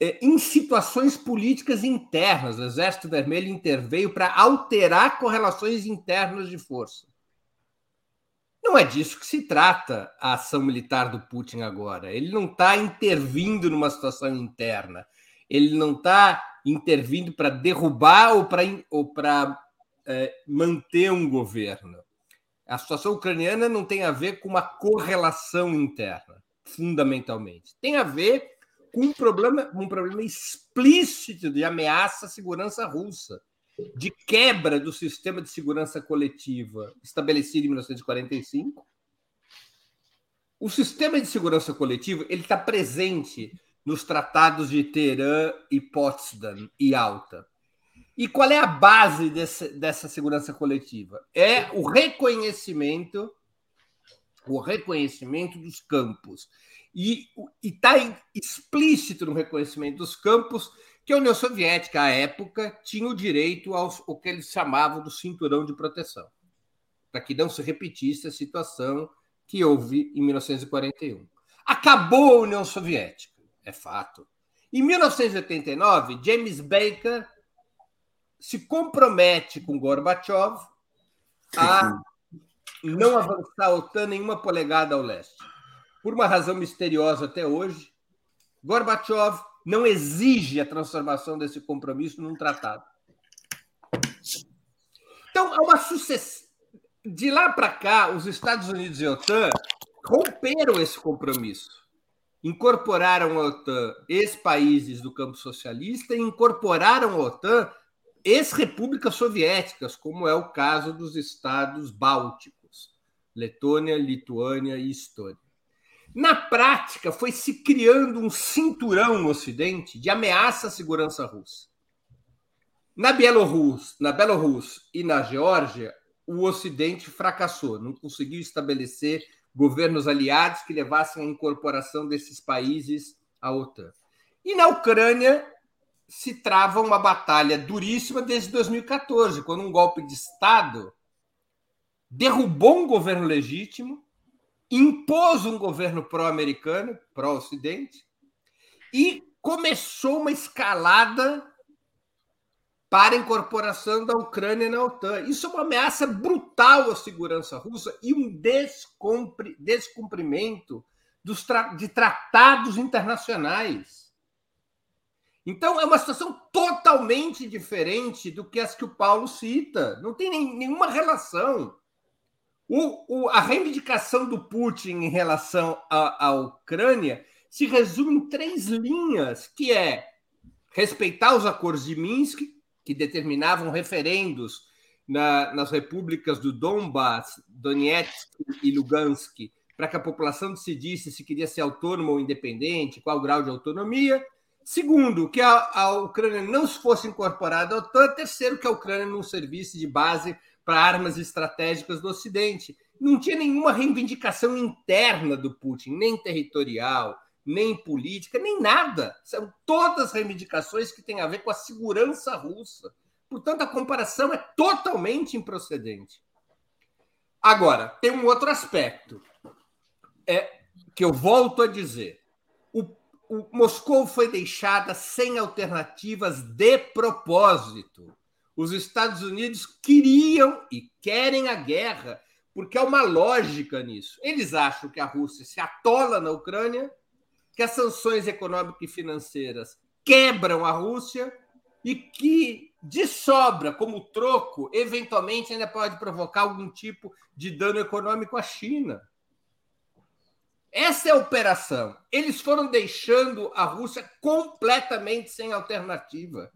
é, em situações políticas internas. O Exército Vermelho interveio para alterar correlações internas de força. Não é disso que se trata a ação militar do Putin agora. Ele não está intervindo numa situação interna. Ele não está intervindo para derrubar ou para ou é, manter um governo. A situação ucraniana não tem a ver com uma correlação interna, fundamentalmente. Tem a ver com um problema, um problema explícito de ameaça à segurança russa, de quebra do sistema de segurança coletiva estabelecido em 1945. O sistema de segurança coletiva ele está presente nos tratados de Teherã e Potsdam e Alta. E qual é a base dessa, dessa segurança coletiva? É o reconhecimento, o reconhecimento dos campos. E está explícito no reconhecimento dos campos que a União Soviética, à época, tinha o direito ao, ao que eles chamavam do cinturão de proteção, para que não se repetisse a situação que houve em 1941. Acabou a União Soviética, é fato. Em 1989, James Baker se compromete com Gorbachev a não avançar a OTAN nenhuma polegada ao leste. Por uma razão misteriosa até hoje, Gorbachev não exige a transformação desse compromisso num tratado. Então, há uma sucessão. De lá para cá, os Estados Unidos e a OTAN romperam esse compromisso. Incorporaram a OTAN ex-países do campo socialista e incorporaram a OTAN ex-repúblicas soviéticas, como é o caso dos estados bálticos, Letônia, Lituânia e Estônia. Na prática, foi se criando um cinturão no Ocidente de ameaça à segurança russa. Na Bielorrússia, na Bielorrússia e na Geórgia, o Ocidente fracassou, não conseguiu estabelecer governos aliados que levassem à incorporação desses países à OTAN. E na Ucrânia se trava uma batalha duríssima desde 2014, quando um golpe de Estado derrubou um governo legítimo impôs um governo pró-americano, pró-ocidente, e começou uma escalada para a incorporação da Ucrânia na OTAN. Isso é uma ameaça brutal à segurança russa e um descumprimento dos tra de tratados internacionais. Então, é uma situação totalmente diferente do que as que o Paulo cita. Não tem nem, nenhuma relação. O, o, a reivindicação do Putin em relação à, Ucrânia se resume em três linhas, que é respeitar os acordos de Minsk, que determinavam referendos na, nas repúblicas do Donbass, Donetsk e Lugansk, para que a população decidisse se queria ser autônoma ou independente, qual grau de autonomia. Segundo, que a, a Ucrânia não fosse incorporada ao OTAN. Terceiro, que a Ucrânia não servisse de base para armas estratégicas do Ocidente. Não tinha nenhuma reivindicação interna do Putin, nem territorial, nem política, nem nada. São todas reivindicações que têm a ver com a segurança russa. Portanto, a comparação é totalmente improcedente. Agora, tem um outro aspecto é, que eu volto a dizer. O, o Moscou foi deixada sem alternativas de propósito. Os Estados Unidos queriam e querem a guerra, porque há uma lógica nisso. Eles acham que a Rússia se atola na Ucrânia, que as sanções econômicas e financeiras quebram a Rússia e que, de sobra, como troco, eventualmente ainda pode provocar algum tipo de dano econômico à China. Essa é a operação. Eles foram deixando a Rússia completamente sem alternativa.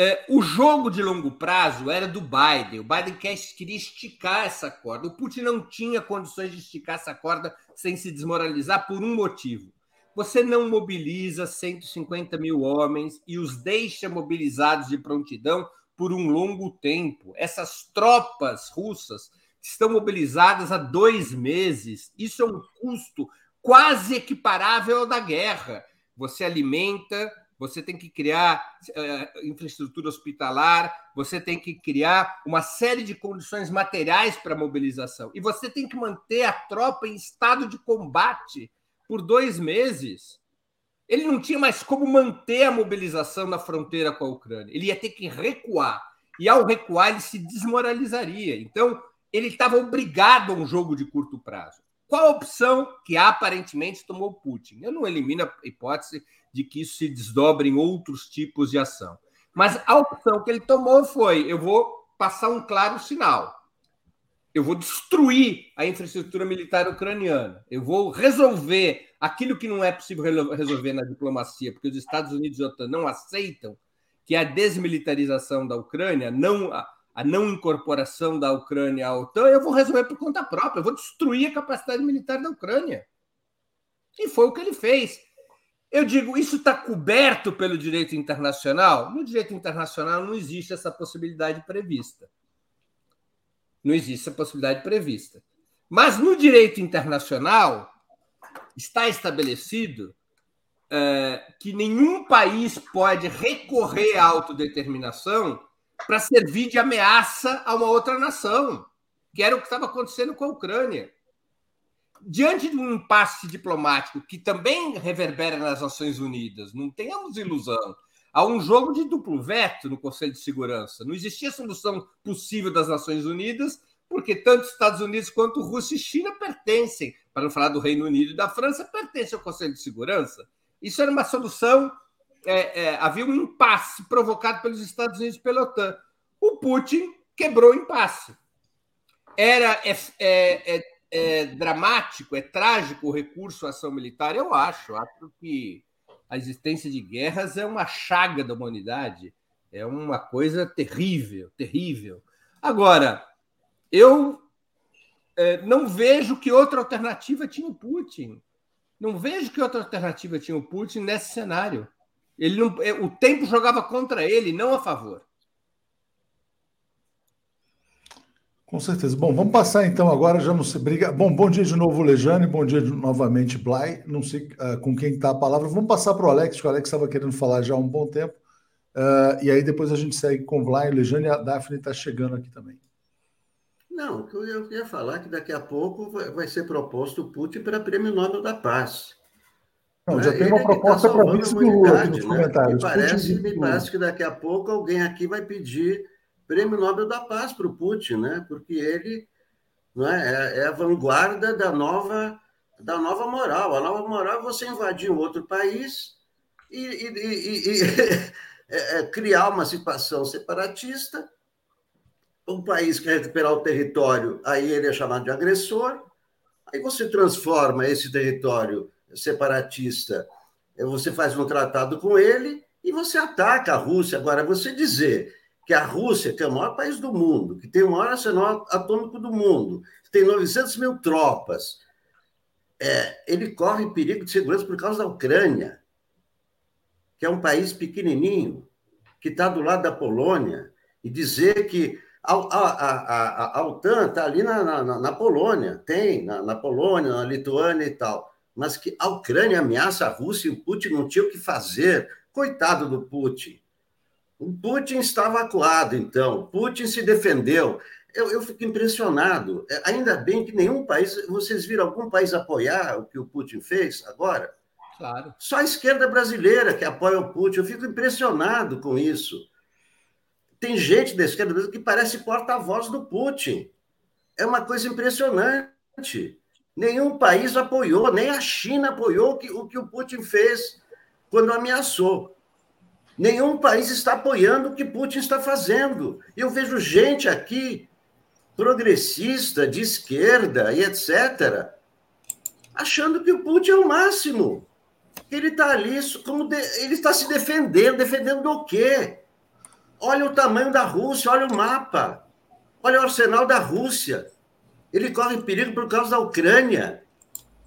É, o jogo de longo prazo era do Biden. O Biden queria esticar essa corda. O Putin não tinha condições de esticar essa corda sem se desmoralizar por um motivo. Você não mobiliza 150 mil homens e os deixa mobilizados de prontidão por um longo tempo. Essas tropas russas estão mobilizadas há dois meses. Isso é um custo quase equiparável ao da guerra. Você alimenta, você tem que criar uh, infraestrutura hospitalar, você tem que criar uma série de condições materiais para mobilização. E você tem que manter a tropa em estado de combate por dois meses. Ele não tinha mais como manter a mobilização na fronteira com a Ucrânia. Ele ia ter que recuar. E ao recuar, ele se desmoralizaria. Então, ele estava obrigado a um jogo de curto prazo. Qual a opção que aparentemente tomou Putin? Eu não elimino a hipótese de que isso se desdobre em outros tipos de ação. Mas a opção que ele tomou foi: eu vou passar um claro sinal. Eu vou destruir a infraestrutura militar ucraniana. Eu vou resolver aquilo que não é possível resolver na diplomacia, porque os Estados Unidos e a OTAN não aceitam, que a desmilitarização da Ucrânia, não a, não incorporação da Ucrânia à OTAN, eu vou resolver por conta própria, eu vou destruir a capacidade militar da Ucrânia. E foi o que ele fez. Eu digo, isso está coberto pelo direito internacional? No direito internacional não existe essa possibilidade prevista. Não existe essa possibilidade prevista. Mas no direito internacional está estabelecido é, que nenhum país pode recorrer à autodeterminação para servir de ameaça a uma outra nação, que era o que estava acontecendo com a Ucrânia diante de um impasse diplomático que também reverbera nas Nações Unidas, não tenhamos ilusão, há um jogo de duplo veto no Conselho de Segurança. Não existia solução possível das Nações Unidas, porque tanto Estados Unidos quanto Rússia e China pertencem, para não falar do Reino Unido e da França, pertencem ao Conselho de Segurança. Isso era uma solução. É, é, havia um impasse provocado pelos Estados Unidos e pela OTAN. O Putin quebrou o impasse. Era é, é, é é dramático, é trágico o recurso à ação militar? Eu acho. Acho que a existência de guerras é uma chaga da humanidade, é uma coisa terrível, terrível. Agora, eu é, não vejo que outra alternativa tinha o Putin. Não vejo que outra alternativa tinha o Putin nesse cenário. Ele não, é, o tempo jogava contra ele, não a favor. Com certeza. Bom, vamos passar então agora, já não se briga. Bom, bom dia de novo, Lejane, bom dia de, novamente, Blay. Não sei uh, com quem está a palavra. Vamos passar para o Alex, que o Alex estava querendo falar já há um bom tempo. Uh, e aí depois a gente segue com o Blay, Lejane e a Daphne está chegando aqui também. Não, eu ia falar é que daqui a pouco vai ser proposto o Putin para Prêmio Nobel da Paz. Não, já tem uma é tá proposta para vice do Lula aqui nos né? comentários. Me parece, me parece que daqui a pouco alguém aqui vai pedir Prêmio Nobel da Paz para o Putin, né? porque ele é, é, é, a vanguarda da nova, da nova moral. A nova moral é você invadir um outro país e, e, e, e é, é, criar uma situação separatista. Um país quer recuperar o território, aí ele é chamado de agressor. Aí você transforma esse território separatista, você faz um tratado com ele e você ataca a Rússia. Agora, você dizer que a Rússia, que é o maior país do mundo, que tem o maior arsenal atômico do mundo, que tem 900 mil tropas, é, ele corre perigo de segurança por causa da Ucrânia, que é um país pequenininho, que está do lado da Polônia, e dizer que a, a, a, a OTAN está ali na, na, na, Polônia, tem, na, na Polônia, na Lituânia e tal, mas que a Ucrânia ameaça a Rússia e o Putin não tinha o que fazer. Coitado do Putin. O Putin estava acuado, então. Putin se defendeu. Eu, eu, fico impressionado. É, ainda bem que nenhum país. Vocês viram algum país apoiar o que o Putin fez agora? Claro. Só a esquerda brasileira que apoia o Putin. Eu fico impressionado com isso. Tem gente da esquerda brasileira que parece porta-voz do Putin. É uma coisa impressionante. Nenhum país apoiou, nem a China apoiou o que o, que o Putin fez quando ameaçou. Nenhum país está apoiando o que Putin está fazendo. Eu vejo gente aqui, progressista, de esquerda e etc., achando que o Putin é o máximo. Ele está ali, como de... ele está se defendendo. Defendendo do quê? Olha o tamanho da Rússia, olha o mapa. Olha o arsenal da Rússia. Ele corre perigo por causa da Ucrânia.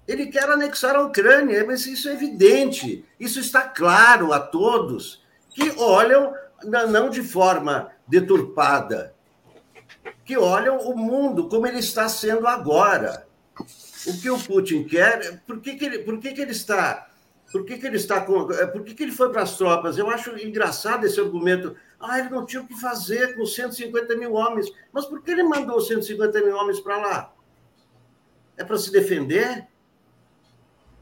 Ele quer anexar a Ucrânia, mas isso é evidente. Isso está claro a todos que olham, não de forma deturpada, que olham o mundo como ele está sendo agora. O que o Putin quer, por que, que, ele, por que, que ele está. Por que, que ele está com. Por que, que ele foi para as tropas? Eu acho engraçado esse argumento. Ah, ele não tinha o que fazer com 150 mil homens. Mas por que ele mandou 150 mil homens para lá? É para se defender?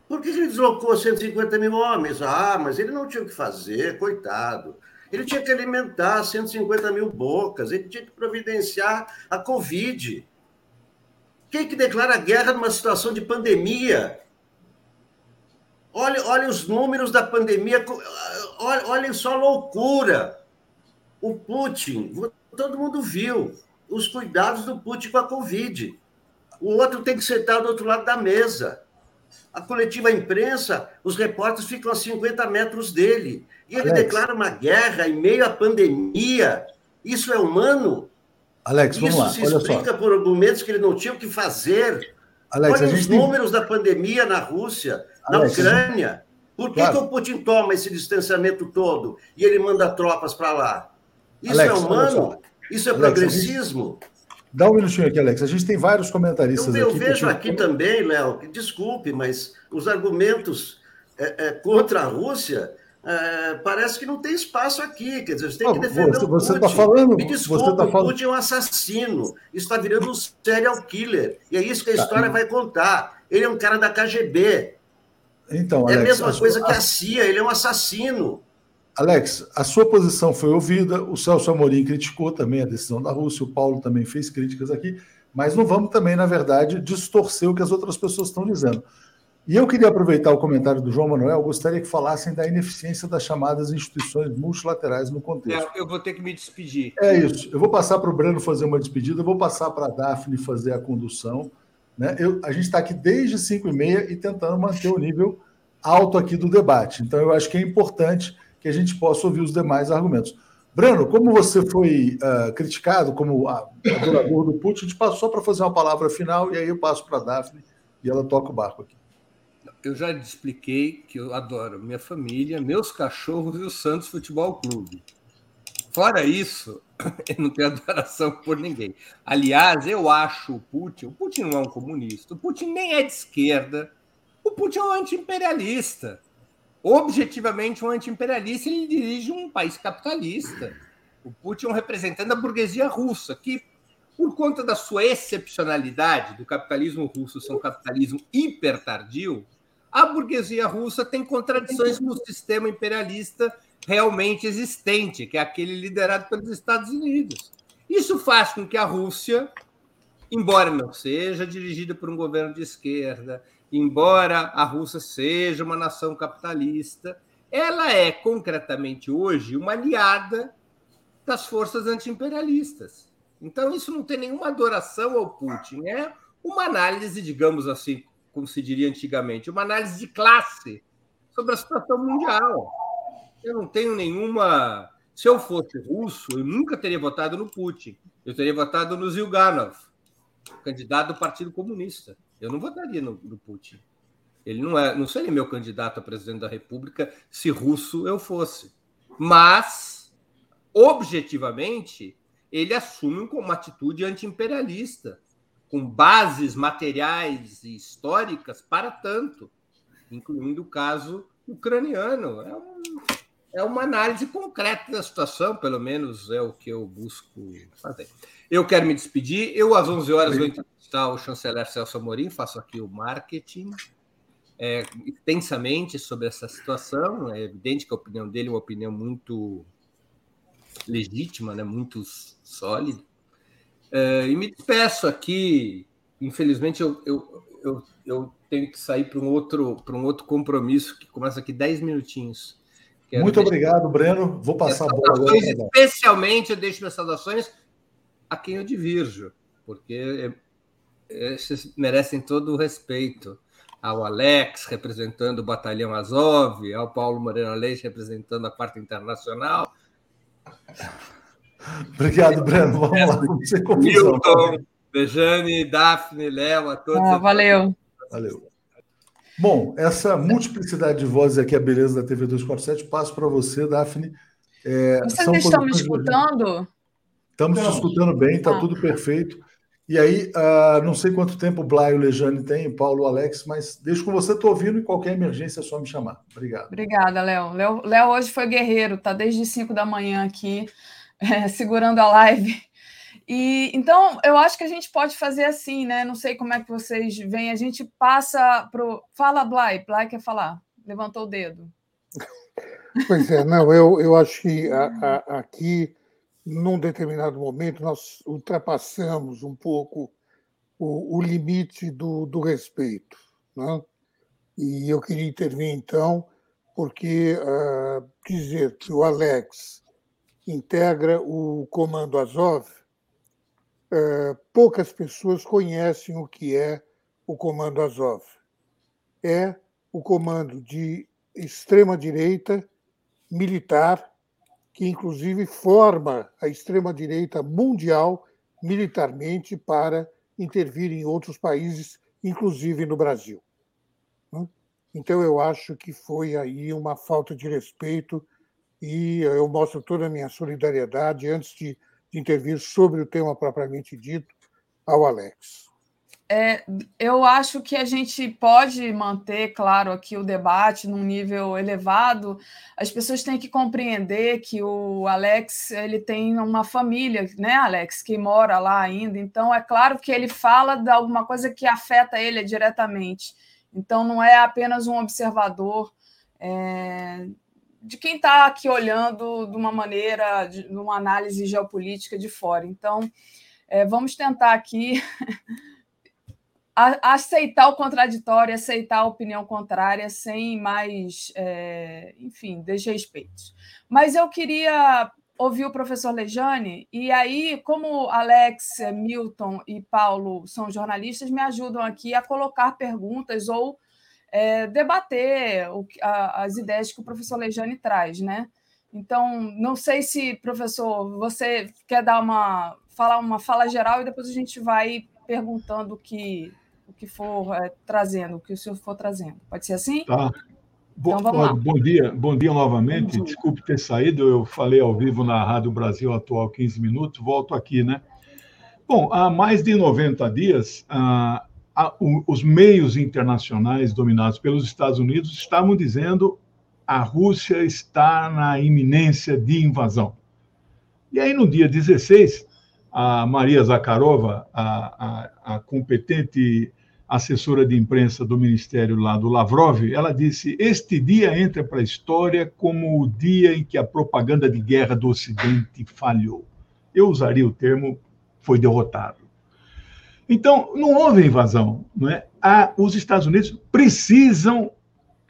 Por que ele deslocou 150 mil homens? Ah, mas ele não tinha o que fazer, coitado. Ele tinha que alimentar 150 mil bocas, ele tinha que providenciar a Covid. Quem que declara guerra numa situação de pandemia? Olhem, olhem os números da pandemia, olhem, olhem só a loucura. O Putin, todo mundo viu os cuidados do Putin com a Covid. O outro tem que sentar do outro lado da mesa. A coletiva imprensa, os repórteres ficam a 50 metros dele. E ele Alex. declara uma guerra em meio à pandemia. Isso é humano? Alex, vamos Isso lá. se explica por argumentos que ele não tinha o que fazer. Alex, Olha os números tem... da pandemia na Rússia, Alex, na Ucrânia. Por que, claro. que o Putin toma esse distanciamento todo e ele manda tropas para lá? Isso Alex, é humano? Isso é Alex, progressismo? Gente... Dá um minutinho aqui, Alex. A gente tem vários comentaristas eu, eu aqui. Eu vejo aqui também, Léo, desculpe, mas os argumentos é, é, contra a Rússia é, parece que não tem espaço aqui. Quer dizer, você tem que defender você, o você Putin. Tá falando, Me desculpe, você tá o Putin é um assassino. Isso está virando um serial killer. E é isso que a tá, história tá. vai contar. Ele é um cara da KGB. Então, é Alex, a mesma coisa que a CIA, ele é um assassino. Alex, a sua posição foi ouvida, o Celso Amorim criticou também a decisão da Rússia, o Paulo também fez críticas aqui, mas não vamos também, na verdade, distorcer o que as outras pessoas estão dizendo. E eu queria aproveitar o comentário do João Manuel, gostaria que falassem da ineficiência das chamadas instituições multilaterais no contexto. É, eu vou ter que me despedir. É isso. Eu vou passar para o Breno fazer uma despedida, eu vou passar para a Daphne fazer a condução. Né? Eu, a gente está aqui desde 5 e meia e tentando manter o nível alto aqui do debate. Então, eu acho que é importante que a gente possa ouvir os demais argumentos. Breno, como você foi uh, criticado como adorador do Putin, a gente passou para fazer uma palavra final e aí eu passo para a Daphne e ela toca o barco aqui. Eu já expliquei que eu adoro minha família, meus cachorros e o Santos Futebol Clube. Fora isso, eu não tenho adoração por ninguém. Aliás, eu acho o Putin, o Putin não é um comunista, o Putin nem é de esquerda, o Putin é um anti-imperialista objetivamente um anti-imperialista, ele dirige um país capitalista. O Putin é um representante da burguesia russa, que, por conta da sua excepcionalidade do capitalismo russo ser um capitalismo hiper tardio, a burguesia russa tem contradições com o sistema imperialista realmente existente, que é aquele liderado pelos Estados Unidos. Isso faz com que a Rússia, embora não seja dirigida por um governo de esquerda, embora a Rússia seja uma nação capitalista, ela é concretamente hoje uma aliada das forças antiimperialistas. Então, isso não tem nenhuma adoração ao Putin, é uma análise, digamos assim, como se diria antigamente, uma análise de classe sobre a situação mundial. Eu não tenho nenhuma. Se eu fosse russo, eu nunca teria votado no Putin. Eu teria votado no Zilganov, candidato do Partido Comunista. Eu não votaria no, no Putin. Ele não, é, não seria meu candidato a presidente da República se russo eu fosse. Mas, objetivamente, ele assume uma atitude anti-imperialista, com bases materiais e históricas para tanto, incluindo o caso ucraniano. É, um, é uma análise concreta da situação, pelo menos é o que eu busco fazer. Eu quero me despedir. Eu, às 11 horas, vou entrevistar o chanceler Celso Amorim, faço aqui o marketing é, intensamente sobre essa situação. É evidente que a opinião dele é uma opinião muito legítima, né? muito sólida. É, e me despeço aqui. Infelizmente, eu, eu, eu, eu tenho que sair para um, outro, um outro compromisso que começa aqui 10 minutinhos. Quero Muito obrigado, Breno. Vou passar a bola agora. Especialmente, eu deixo minhas saudações a quem eu divirjo, porque esses merecem todo o respeito. Ao Alex, representando o Batalhão Azov, ao Paulo Moreno Leite, representando a parte internacional. Obrigado, Breno. Vamos lá, vamos ser Milton, Bejane, Daphne, Léo, a todos. Ah, valeu. Valeu. Bom, essa multiplicidade de vozes aqui, a beleza da TV 247, passo para você, Daphne. É, Vocês estão me escutando? Estamos te escutando bem, está ah. tudo perfeito. E aí, uh, não sei quanto tempo o Blay e o Lejane tem, o Paulo o Alex, mas deixo com você, estou ouvindo e qualquer emergência é só me chamar. Obrigado. Obrigada, Léo. Léo, Léo hoje foi guerreiro, está desde 5 da manhã aqui, é, segurando a live. E então eu acho que a gente pode fazer assim, né? Não sei como é que vocês veem. A gente passa pro. Fala, Blay. Blay quer falar. Levantou o dedo. Pois é, não, eu, eu acho que a, a, aqui num determinado momento, nós ultrapassamos um pouco o, o limite do, do respeito. Né? E eu queria intervir, então, porque uh, dizer que o Alex integra o Comando Azov, uh, poucas pessoas conhecem o que é o Comando Azov. É o comando de extrema-direita militar, que inclusive forma a extrema-direita mundial militarmente para intervir em outros países, inclusive no Brasil. Né? Então, eu acho que foi aí uma falta de respeito e eu mostro toda a minha solidariedade, antes de, de intervir sobre o tema propriamente dito, ao Alex. É, eu acho que a gente pode manter, claro, aqui o debate num nível elevado. As pessoas têm que compreender que o Alex ele tem uma família, né, Alex, que mora lá ainda. Então, é claro que ele fala de alguma coisa que afeta ele diretamente. Então, não é apenas um observador é, de quem está aqui olhando de uma maneira, de, de uma análise geopolítica de fora. Então, é, vamos tentar aqui. aceitar o contraditório, aceitar a opinião contrária sem mais, é, enfim, desrespeitos. Mas eu queria ouvir o professor Lejane, e aí, como Alex, Milton e Paulo são jornalistas, me ajudam aqui a colocar perguntas ou é, debater o, a, as ideias que o professor Lejane traz, né? Então, não sei se, professor, você quer dar uma falar uma fala geral e depois a gente vai perguntando o que o que for é, trazendo, o que o senhor for trazendo. Pode ser assim? Tá. Bom, então, vamos lá. bom dia, bom dia novamente. Bom dia. Desculpe ter saído, eu falei ao vivo na Rádio Brasil Atual 15 minutos, volto aqui, né? Bom, há mais de 90 dias, ah, os meios internacionais dominados pelos Estados Unidos estavam dizendo a Rússia está na iminência de invasão. E aí, no dia 16, a Maria Zakharova, a, a, a competente assessora de imprensa do Ministério lá do Lavrov, ela disse: Este dia entra para a história como o dia em que a propaganda de guerra do Ocidente falhou. Eu usaria o termo foi derrotado. Então, não houve invasão. Não é? Ah, os Estados Unidos precisam,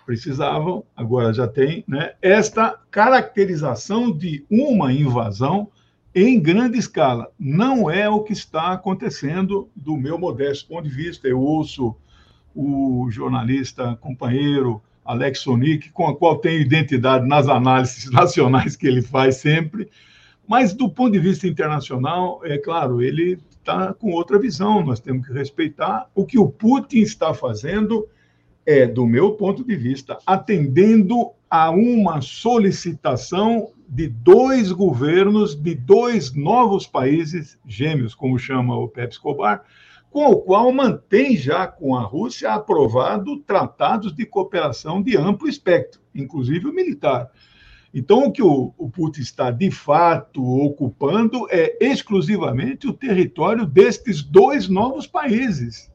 precisavam, agora já tem, né, esta caracterização de uma invasão em grande escala. Não é o que está acontecendo do meu modesto ponto de vista. Eu ouço o jornalista companheiro Alex Sonic, com o qual tenho identidade nas análises nacionais que ele faz sempre, mas do ponto de vista internacional, é claro, ele está com outra visão. Nós temos que respeitar o que o Putin está fazendo. É, do meu ponto de vista, atendendo a uma solicitação de dois governos de dois novos países gêmeos, como chama o Pepe Escobar, com o qual mantém já com a Rússia aprovado tratados de cooperação de amplo espectro, inclusive o militar. Então, o que o, o Putin está de fato ocupando é exclusivamente o território destes dois novos países,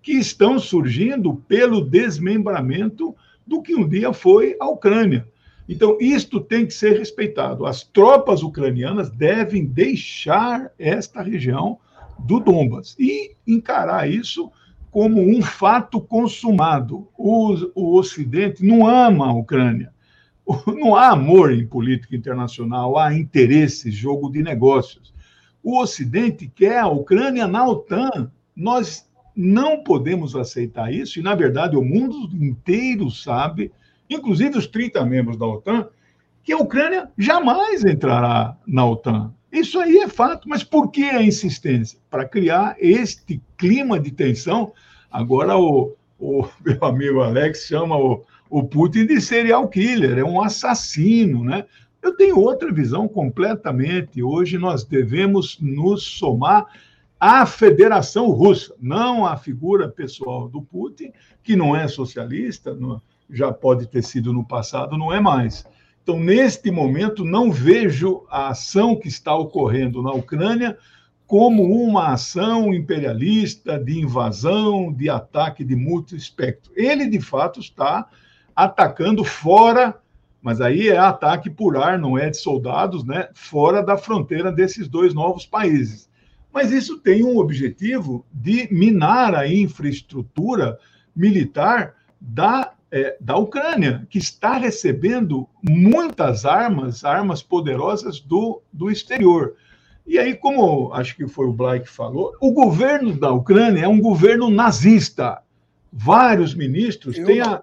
que estão surgindo pelo desmembramento do que um dia foi a Ucrânia. Então, isto tem que ser respeitado. As tropas ucranianas devem deixar esta região do Donbas e encarar isso como um fato consumado. O, o Ocidente não ama a Ucrânia. Não há amor em política internacional, há interesses, jogo de negócios. O Ocidente quer a Ucrânia na OTAN. Nós não podemos aceitar isso, e, na verdade, o mundo inteiro sabe inclusive os 30 membros da OTAN, que a Ucrânia jamais entrará na OTAN. Isso aí é fato, mas por que a insistência? Para criar este clima de tensão. Agora, o, o meu amigo Alex chama o, o Putin de serial killer, é um assassino, né? Eu tenho outra visão completamente. Hoje nós devemos nos somar à Federação Russa, não à figura pessoal do Putin, que não é socialista, não, já pode ter sido no passado, não é mais. Então, neste momento, não vejo a ação que está ocorrendo na Ucrânia como uma ação imperialista de invasão, de ataque de múltiplo espectro. Ele, de fato, está atacando fora, mas aí é ataque por ar, não é de soldados, né? Fora da fronteira desses dois novos países. mas isso tem um objetivo de minar a infraestrutura militar da, é, da Ucrânia, que está recebendo muitas armas, armas poderosas do, do exterior. E aí, como acho que foi o Blake que falou, o governo da Ucrânia é um governo nazista. Vários ministros Eu... têm a,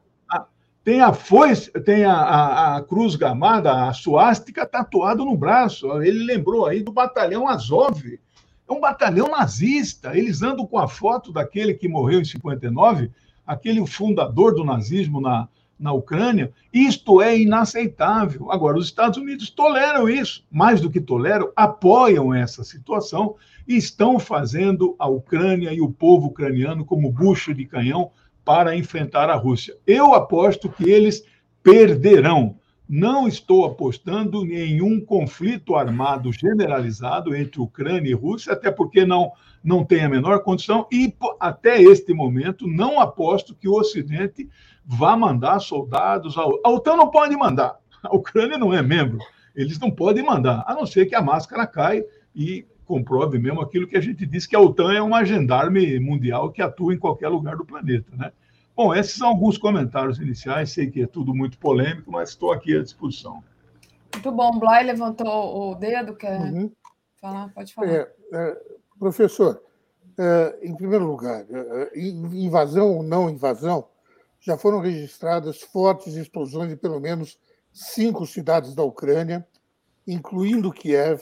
tem a foice, tem a, a, a, cruz gamada, a suástica tatuado no braço. Ele lembrou aí do batalhão Azov. É um batalhão nazista. Eles andam com a foto daquele que morreu em 59, aquele fundador do nazismo na, na Ucrânia. Isto é inaceitável. Agora, os Estados Unidos toleram isso, mais do que toleram, apoiam essa situação e estão fazendo a Ucrânia e o povo ucraniano como bucho de canhão para enfrentar a Rússia. Eu aposto que eles perderão. Não estou apostando em nenhum conflito armado generalizado entre Ucrânia e Rússia, até porque não, não tem a menor condição, e até este momento não aposto que o Ocidente vá mandar soldados. A OTAN não pode mandar, a Ucrânia não é membro, eles não podem mandar, a não ser que a máscara caia e comprove mesmo aquilo que a gente disse, que a OTAN é uma gendarme mundial que atua em qualquer lugar do planeta, né? Bom, esses são alguns comentários iniciais, sei que é tudo muito polêmico, mas estou aqui à disposição. Muito bom, Blay levantou o dedo, quer uhum. falar? Pode falar. É, é, professor, é, em primeiro lugar, é, é, invasão ou não invasão, já foram registradas fortes explosões em pelo menos cinco cidades da Ucrânia, incluindo Kiev,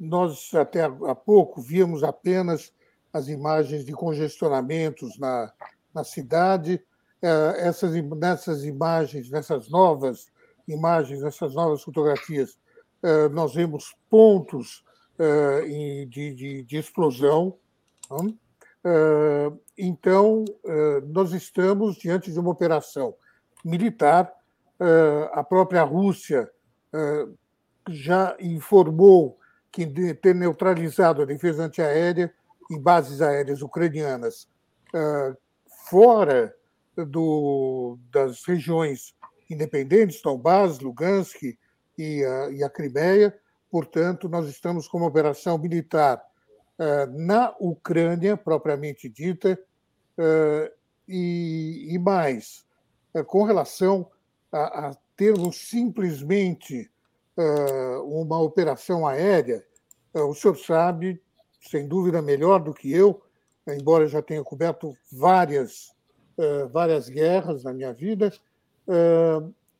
nós, até há pouco, víamos apenas as imagens de congestionamentos na, na cidade. Ah, essas, nessas imagens, nessas novas imagens, nessas novas fotografias, ah, nós vemos pontos de, de, de explosão. Então, nós estamos diante de uma operação militar. A própria Rússia já informou que ter neutralizado a defesa antiaérea em bases aéreas ucranianas uh, fora do, das regiões independentes, Donbass, Lugansk e a, e a Crimeia. Portanto, nós estamos com uma operação militar uh, na Ucrânia, propriamente dita, e, e, mais, com relação a, a termos simplesmente uma operação aérea, o senhor sabe, sem dúvida melhor do que eu, embora já tenha coberto várias, várias guerras na minha vida,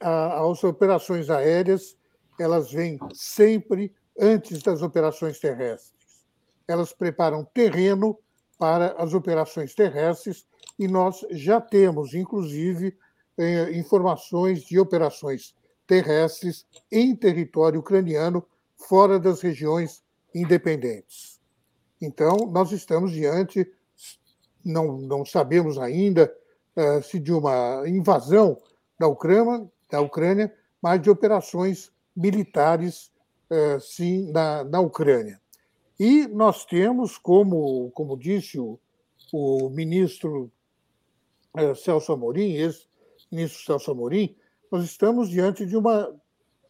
as operações aéreas elas vêm sempre antes das operações terrestres. Elas preparam terreno para as operações terrestres e nós já temos, inclusive, eh, informações de operações terrestres em território ucraniano, fora das regiões independentes. Então, nós estamos diante, não, não sabemos ainda uh, se de uma invasão da Ucrânia, da Ucrânia, mas de operações militares, uh, sim, na, na Ucrânia. E nós temos, como, como disse o, o ministro uh, Celso Amorim, ex-ministro Celso Amorim, nós estamos diante de uma,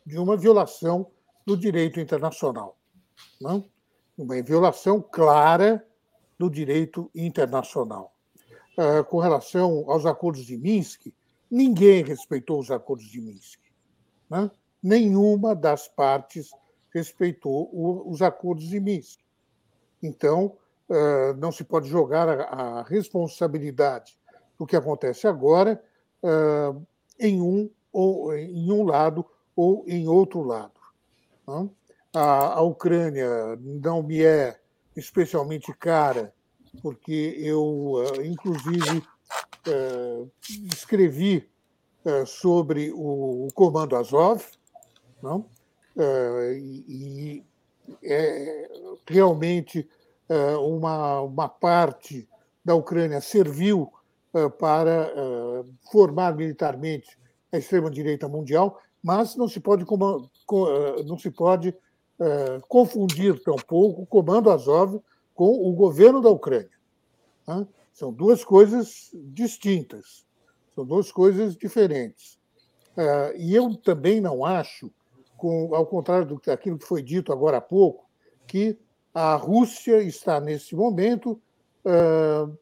de uma violação do direito internacional. Não? Uma violação clara do direito internacional. Uh, com relação aos acordos de Minsk, ninguém respeitou os acordos de Minsk. Né? Nenhuma das partes respeitou o, os acordos de Minsk. Então, uh, não se pode jogar a, a, responsabilidade do que acontece agora uh, em um ou em um lado ou em outro lado. A, a Ucrânia não me é especialmente cara, porque eu, ah, inclusive, ah, escrevi ah, sobre o, Comando Azov, não? e é realmente uma, uma parte da Ucrânia serviu para formar militarmente a extrema-direita mundial, mas não se pode, eh, não se pode uh, confundir tampouco o comando Azov com o governo da Ucrânia. Né? São duas coisas distintas, são duas coisas diferentes. Uh, e eu também não acho, com, ao contrário daquilo que foi dito agora há pouco, que a Rússia está, nesse momento, uh,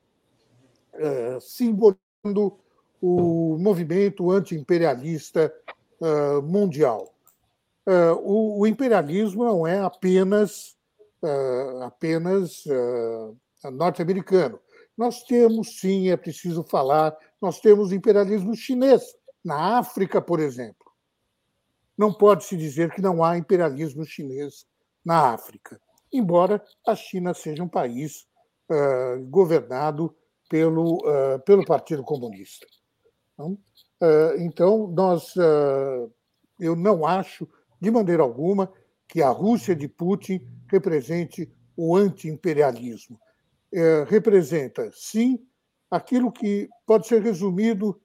simbolizando o movimento anti-imperialista uh, mundial. O, o, imperialismo não é apenas, apenas norte-americano. Nós temos, sim, é preciso falar, nós temos imperialismo chinês, na África, por exemplo. Não pode-se dizer que não há imperialismo chinês na África embora a China seja um país uh, governado pelo, uh, pelo Partido Comunista. Então, uh, então nós, eu não acho, de maneira alguma, que a Rússia de Putin represente o anti-imperialismo. representa, sim, aquilo que pode ser resumido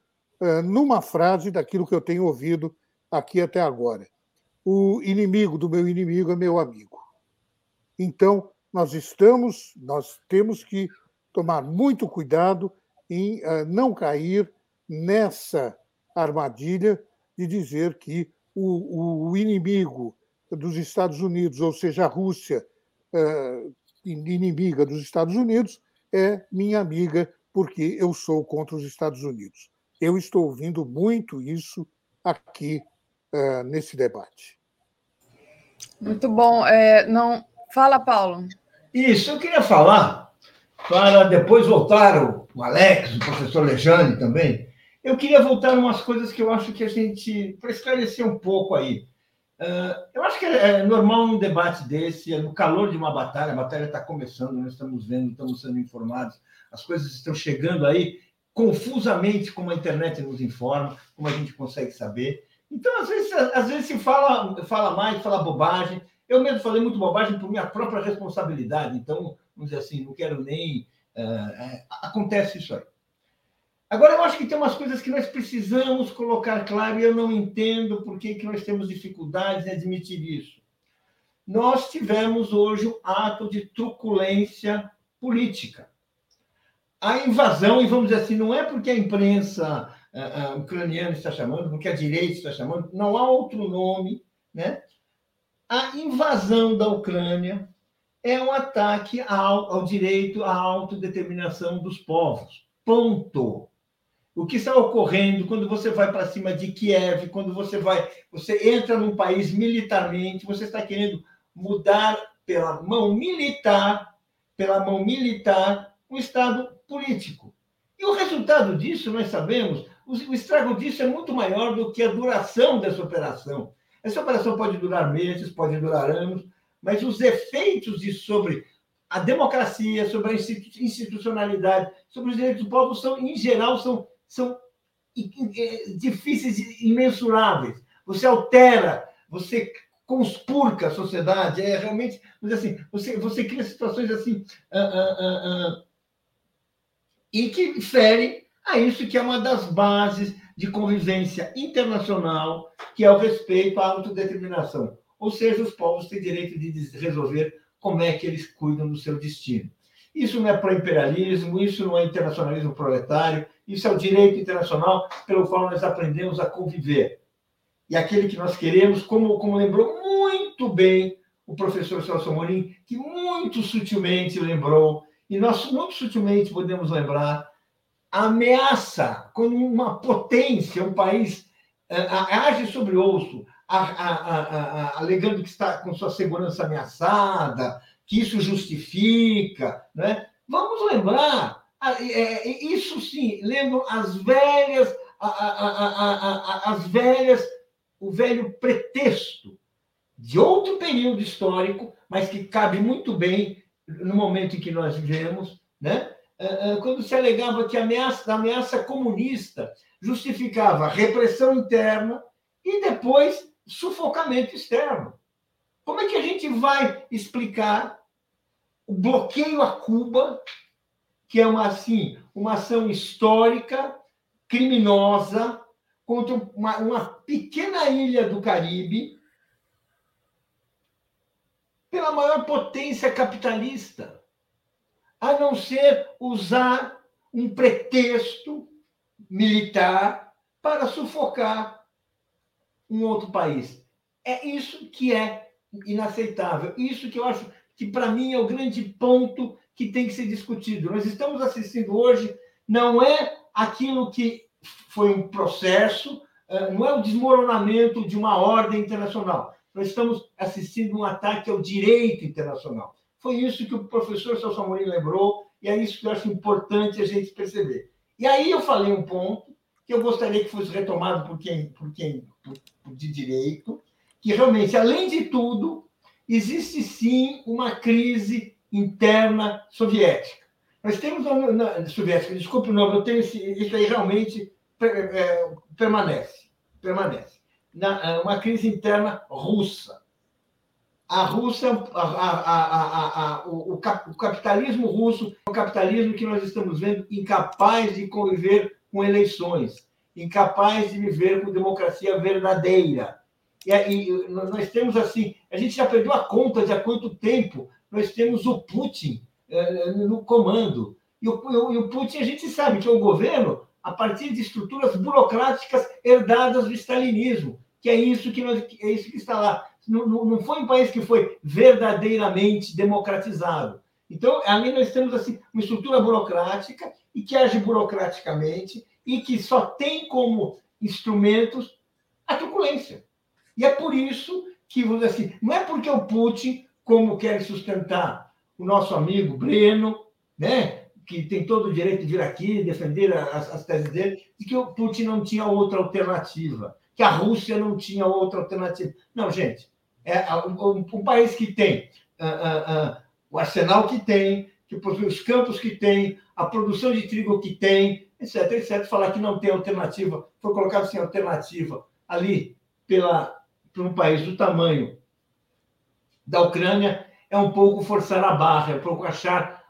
numa frase daquilo que eu tenho ouvido aqui até agora. O inimigo do meu inimigo é meu amigo. Então, nós estamos, nós temos que tomar muito cuidado em não cair nessa armadilha de dizer que o, o, inimigo dos Estados Unidos, ou seja, a Rússia, uh, inimiga dos Estados Unidos, é minha amiga porque eu sou contra os Estados Unidos. Eu estou ouvindo muito isso aqui uh, nesse debate. Muito bom. É, não, Fala, Paulo. Isso, eu queria falar, para depois voltar o, o Alex, o professor Lejane também, eu queria voltar umas coisas que eu acho que a gente, para esclarecer um pouco aí. Uh, eu acho que é, é normal um debate desse, é no calor de uma batalha, a batalha está começando, nós estamos vendo, estamos sendo informados, as coisas estão chegando aí confusamente, como a internet nos informa, como a gente consegue saber. Então, às vezes, às vezes se fala, fala mais, fala bobagem, eu mesmo falei muito bobagem por minha própria responsabilidade, então, vamos dizer assim, não quero nem. Uh, acontece isso aí. Agora, eu acho que tem umas coisas que nós precisamos colocar claro e eu não entendo por que, que nós temos dificuldades em admitir isso. Nós tivemos hoje um ato de truculência política. A invasão, e vamos dizer assim, não é porque a imprensa uh, uh, ucraniana está chamando, porque a direita está chamando, não há outro nome, né? a invasão da Ucrânia é um ataque ao, ao direito à autodeterminação dos povos. Ponto. O que está ocorrendo quando você vai para cima de Kiev, quando você vai, você entra num país militarmente, você está querendo mudar pela mão militar, pela mão militar, o estado político. E o resultado disso, nós sabemos, o estrago disso é muito maior do que a duração dessa operação. Essa operação pode durar meses, pode durar anos, mas os efeitos disso sobre a democracia, sobre a institucionalidade, sobre os direitos do povo são, em geral, são, são difíceis e imensuráveis. Você altera, você conspurca a sociedade, é realmente, mas assim, você, você cria situações assim uh, uh, uh, e que ferem a isso que é uma das bases de convivência internacional, que é o respeito à autodeterminação. Ou seja, os povos têm direito de resolver como é que eles cuidam do seu destino. Isso não é pró-imperialismo, isso não é internacionalismo proletário, isso é o direito internacional pelo qual nós aprendemos a conviver. E aquele que nós queremos, como, como lembrou muito bem o professor Celso Morim, que muito sutilmente lembrou, e nós muito sutilmente podemos lembrar, ameaça, quando uma potência, um país age sobre o osso, alegando que está com sua segurança ameaçada, que isso justifica, né? Vamos lembrar, isso sim, lembram as velhas, as velhas, o velho pretexto de outro período histórico, mas que cabe muito bem no momento em que nós vivemos, né? É, é, quando se alegava que a ameaça, a ameaça comunista justificava repressão interna e depois sufocamento externo. Como é que a gente vai explicar o bloqueio a Cuba, que é uma assim, uma ação histórica criminosa contra uma, uma pequena ilha do Caribe pela maior potência capitalista? a não ser usar um pretexto militar para sufocar um outro país. É isso que é inaceitável. Isso que eu acho que para mim é o grande ponto que tem que ser discutido. Nós estamos assistindo hoje, não é aquilo que foi um processo, eh, não é o desmoronamento de uma ordem internacional. Nós estamos assistindo um ataque ao direito internacional. Foi isso que o professor Celso Amorim lembrou, e é isso que eu acho importante a gente perceber. E aí eu falei um ponto que eu gostaria que fosse retomado por quem, por quem por, de direito, que realmente, além de tudo, existe sim uma crise interna soviética. Nós temos na, soviética, desculpe o nome, eu tenho esse, isso aí realmente é, permanece, permanece. Na, é, uma crise interna russa. A Rússia, a, a, a, o, o, capitalismo russo é o capitalismo que nós estamos vendo incapaz de conviver com eleições, incapaz de viver com democracia verdadeira. E, e nós temos assim, a gente já perdeu a conta de há quanto tempo nós temos o Putin é, no comando. E o, e o Putin, a gente sabe que é o governo a partir de estruturas burocráticas herdadas do stalinismo, que é isso que, nós, é isso que está lá. Não, não foi um país que foi verdadeiramente democratizado. Então, ali nós temos assim, uma estrutura burocrática e que age burocraticamente e que só tem como instrumentos a truculência. E é por isso que, assim, não é porque o Putin, como quer sustentar o nosso amigo Breno, né, que tem todo o direito de vir aqui defender as, as teses dele, de que o Putin não tinha outra alternativa, que a Rússia não tinha outra alternativa. Não, gente, é um, um país que tem uh, uh, uh, o arsenal que tem, que possui os campos que tem, a produção de trigo que tem, etc, etc. Falar que não tem alternativa, foi colocado sem alternativa ali pela, por um país do tamanho da Ucrânia, é um pouco forçar a barra, é um pouco achar,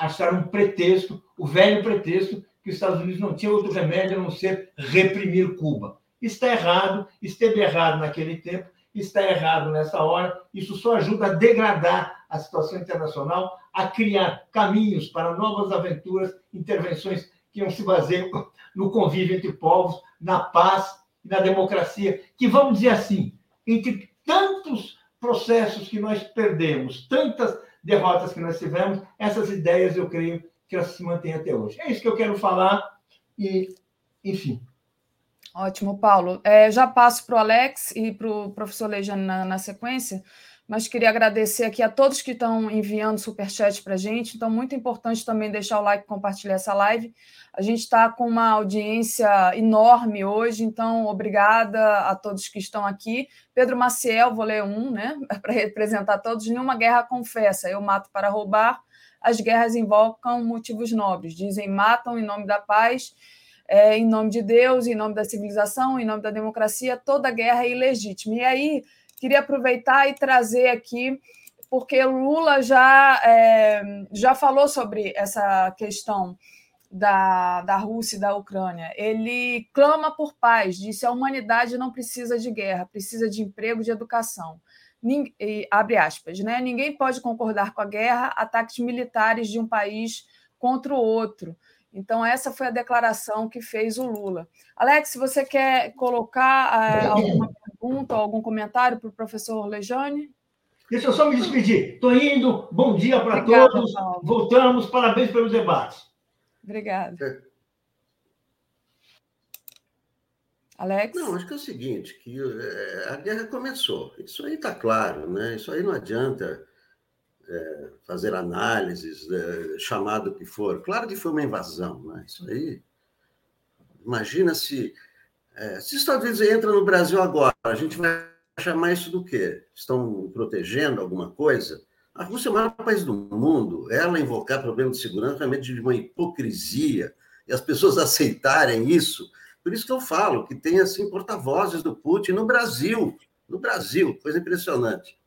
achar um pretexto, o velho pretexto, que os Estados Unidos não tinha outro remédio a não ser reprimir Cuba. Está errado, esteve errado naquele tempo, está errado nessa hora. Isso só ajuda a degradar a situação internacional, a criar caminhos para novas aventuras, intervenções que não se baseiam no convívio entre povos, na paz e na democracia, que vamos dizer assim, entre tantos processos que nós perdemos, tantas derrotas que nós tivemos, essas ideias eu creio que elas se mantêm até hoje. É isso que eu quero falar e, enfim. Ótimo, Paulo. É, já passo para o Alex e para o professor Lejane na, na, sequência, mas queria agradecer aqui a todos que estão enviando superchat para a gente. Então, muito importante também deixar o like e compartilhar essa live. A gente está com uma audiência enorme hoje, então obrigada a todos que estão aqui. Pedro Maciel, vou ler um, né, para representar todos. Nenhuma guerra confessa, eu mato para roubar. As guerras invocam motivos nobres, dizem matam em nome da paz é, em nome de Deus, em nome da civilização, em nome da democracia, toda guerra é ilegítima. E aí, queria aproveitar e trazer aqui, porque Lula já, é, já falou sobre essa questão da, da Rússia e da Ucrânia. Ele clama por paz, disse a humanidade não precisa de guerra, precisa de emprego, de educação. Ninguém, abre aspas, né? Ninguém pode concordar com a guerra, ataques militares de um país contra o outro. Então, essa foi a declaração que fez o Lula. Alex, você quer colocar uh, alguma pergunta ou algum comentário para o professor Lejane? Deixa eu só me despedir. Estou indo. Bom dia para todos. Paulo. Voltamos. Parabéns pelo debate. Obrigada. É. Alex? Não, acho que é o seguinte, que é, a guerra começou. Isso aí está claro, né? Isso aí não adianta é, fazer análises, é, chamado que for. Claro que foi uma invasão, né? Isso aí. Imagina se, é, se os Estados Unidos entram no Brasil agora, a gente vai chamar isso do quê? Estão protegendo alguma coisa? A Rússia é o maior país do mundo. Ela invocar problemas de segurança realmente de uma hipocrisia e as pessoas aceitarem isso. Por isso que eu falo que tem assim porta-vozes do Putin no Brasil, no Brasil, coisa impressionante.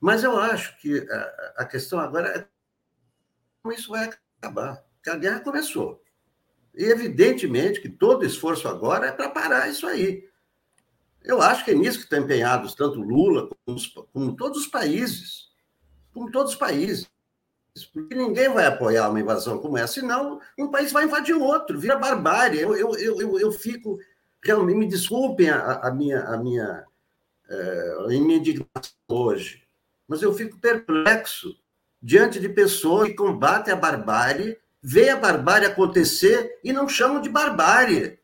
Mas eu acho que a, a questão agora é como isso vai acabar. Porque a guerra começou. E evidentemente que todo esforço agora é para parar isso aí. Eu acho que é nisso que estão empenhados tanto Lula como, os, como todos os países. Como todos os países. Porque ninguém vai apoiar uma invasão como essa, senão um país vai invadir outro, vira barbárie. Eu, eu, eu, eu fico. Realmente, me desculpem a, a minha, a minha, é, a minha indignação hoje mas eu fico perplexo diante de pessoas que combatem a barbárie, veem a barbárie acontecer e não chamam de barbárie.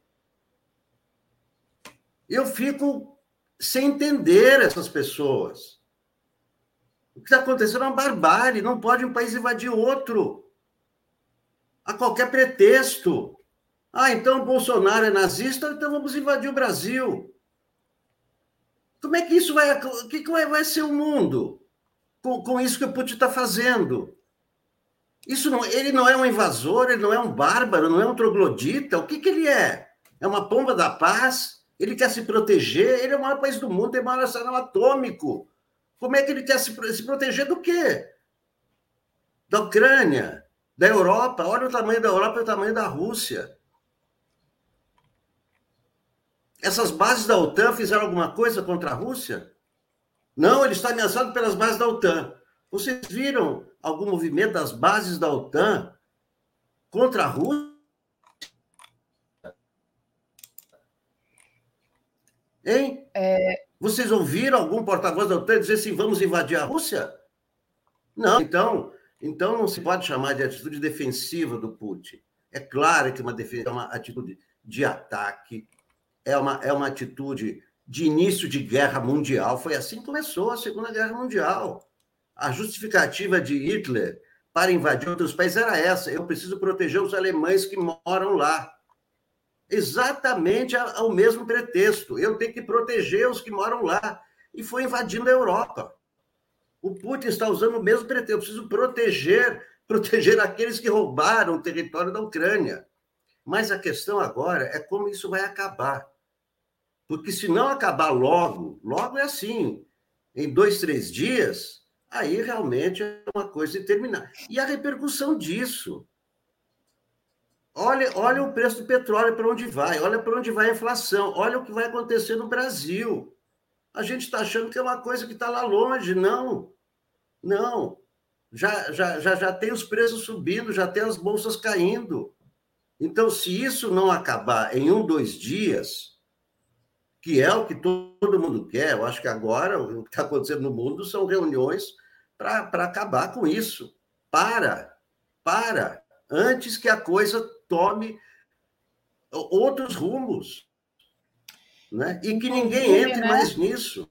Eu fico sem entender essas pessoas. O que está acontecendo é uma barbárie. Não pode um país invadir outro. A qualquer pretexto. Ah, então Bolsonaro é nazista, então vamos invadir o Brasil. Como é que isso vai. O que vai ser o mundo com, com isso que o Putin está fazendo? Isso não, ele não é um invasor, ele não é um bárbaro, não é um troglodita. O que, que ele é? É uma pomba da paz? Ele quer se proteger? Ele é o maior país do mundo, tem o maior arsenal atômico. Como é que ele quer se, se proteger do quê? Da Ucrânia, da Europa. Olha o tamanho da Europa e o tamanho da Rússia. Essas bases da OTAN fizeram alguma coisa contra a Rússia? Não, ele está ameaçado pelas bases da OTAN. Vocês viram algum movimento das bases da OTAN contra a Rússia? Hein? É... Vocês ouviram algum porta-voz da OTAN dizer assim, vamos invadir a Rússia? Não. Então, então não se pode chamar de atitude defensiva do Putin. É claro que uma, defesa, é uma atitude de ataque, é uma, é uma atitude de início de guerra mundial. Foi assim que começou a Segunda Guerra Mundial. A justificativa de Hitler para invadir outros países era essa: eu preciso proteger os alemães que moram lá. Exatamente ao mesmo pretexto. Eu tenho que proteger os que moram lá. E foi invadindo a Europa. O Putin está usando o mesmo pretexto. Eu preciso proteger, proteger aqueles que roubaram o território da Ucrânia. Mas a questão agora é como isso vai acabar. Porque se não acabar logo, logo é assim, em dois, três dias, aí realmente é uma coisa terminar. E a repercussão disso. Olha, olha o preço do petróleo para onde vai, olha para onde vai a inflação, olha o que vai acontecer no Brasil. A gente está achando que é uma coisa que está lá longe. Não, não. Já, já, já, já tem os preços subindo, já tem as bolsas caindo. Então, se isso não acabar em um, dois dias, que é o que todo mundo quer. Eu acho que agora o que está acontecendo no mundo são reuniões para acabar com isso. Para, para, antes que a coisa tome outros rumos. Né? E que ninguém entre né? mais nisso.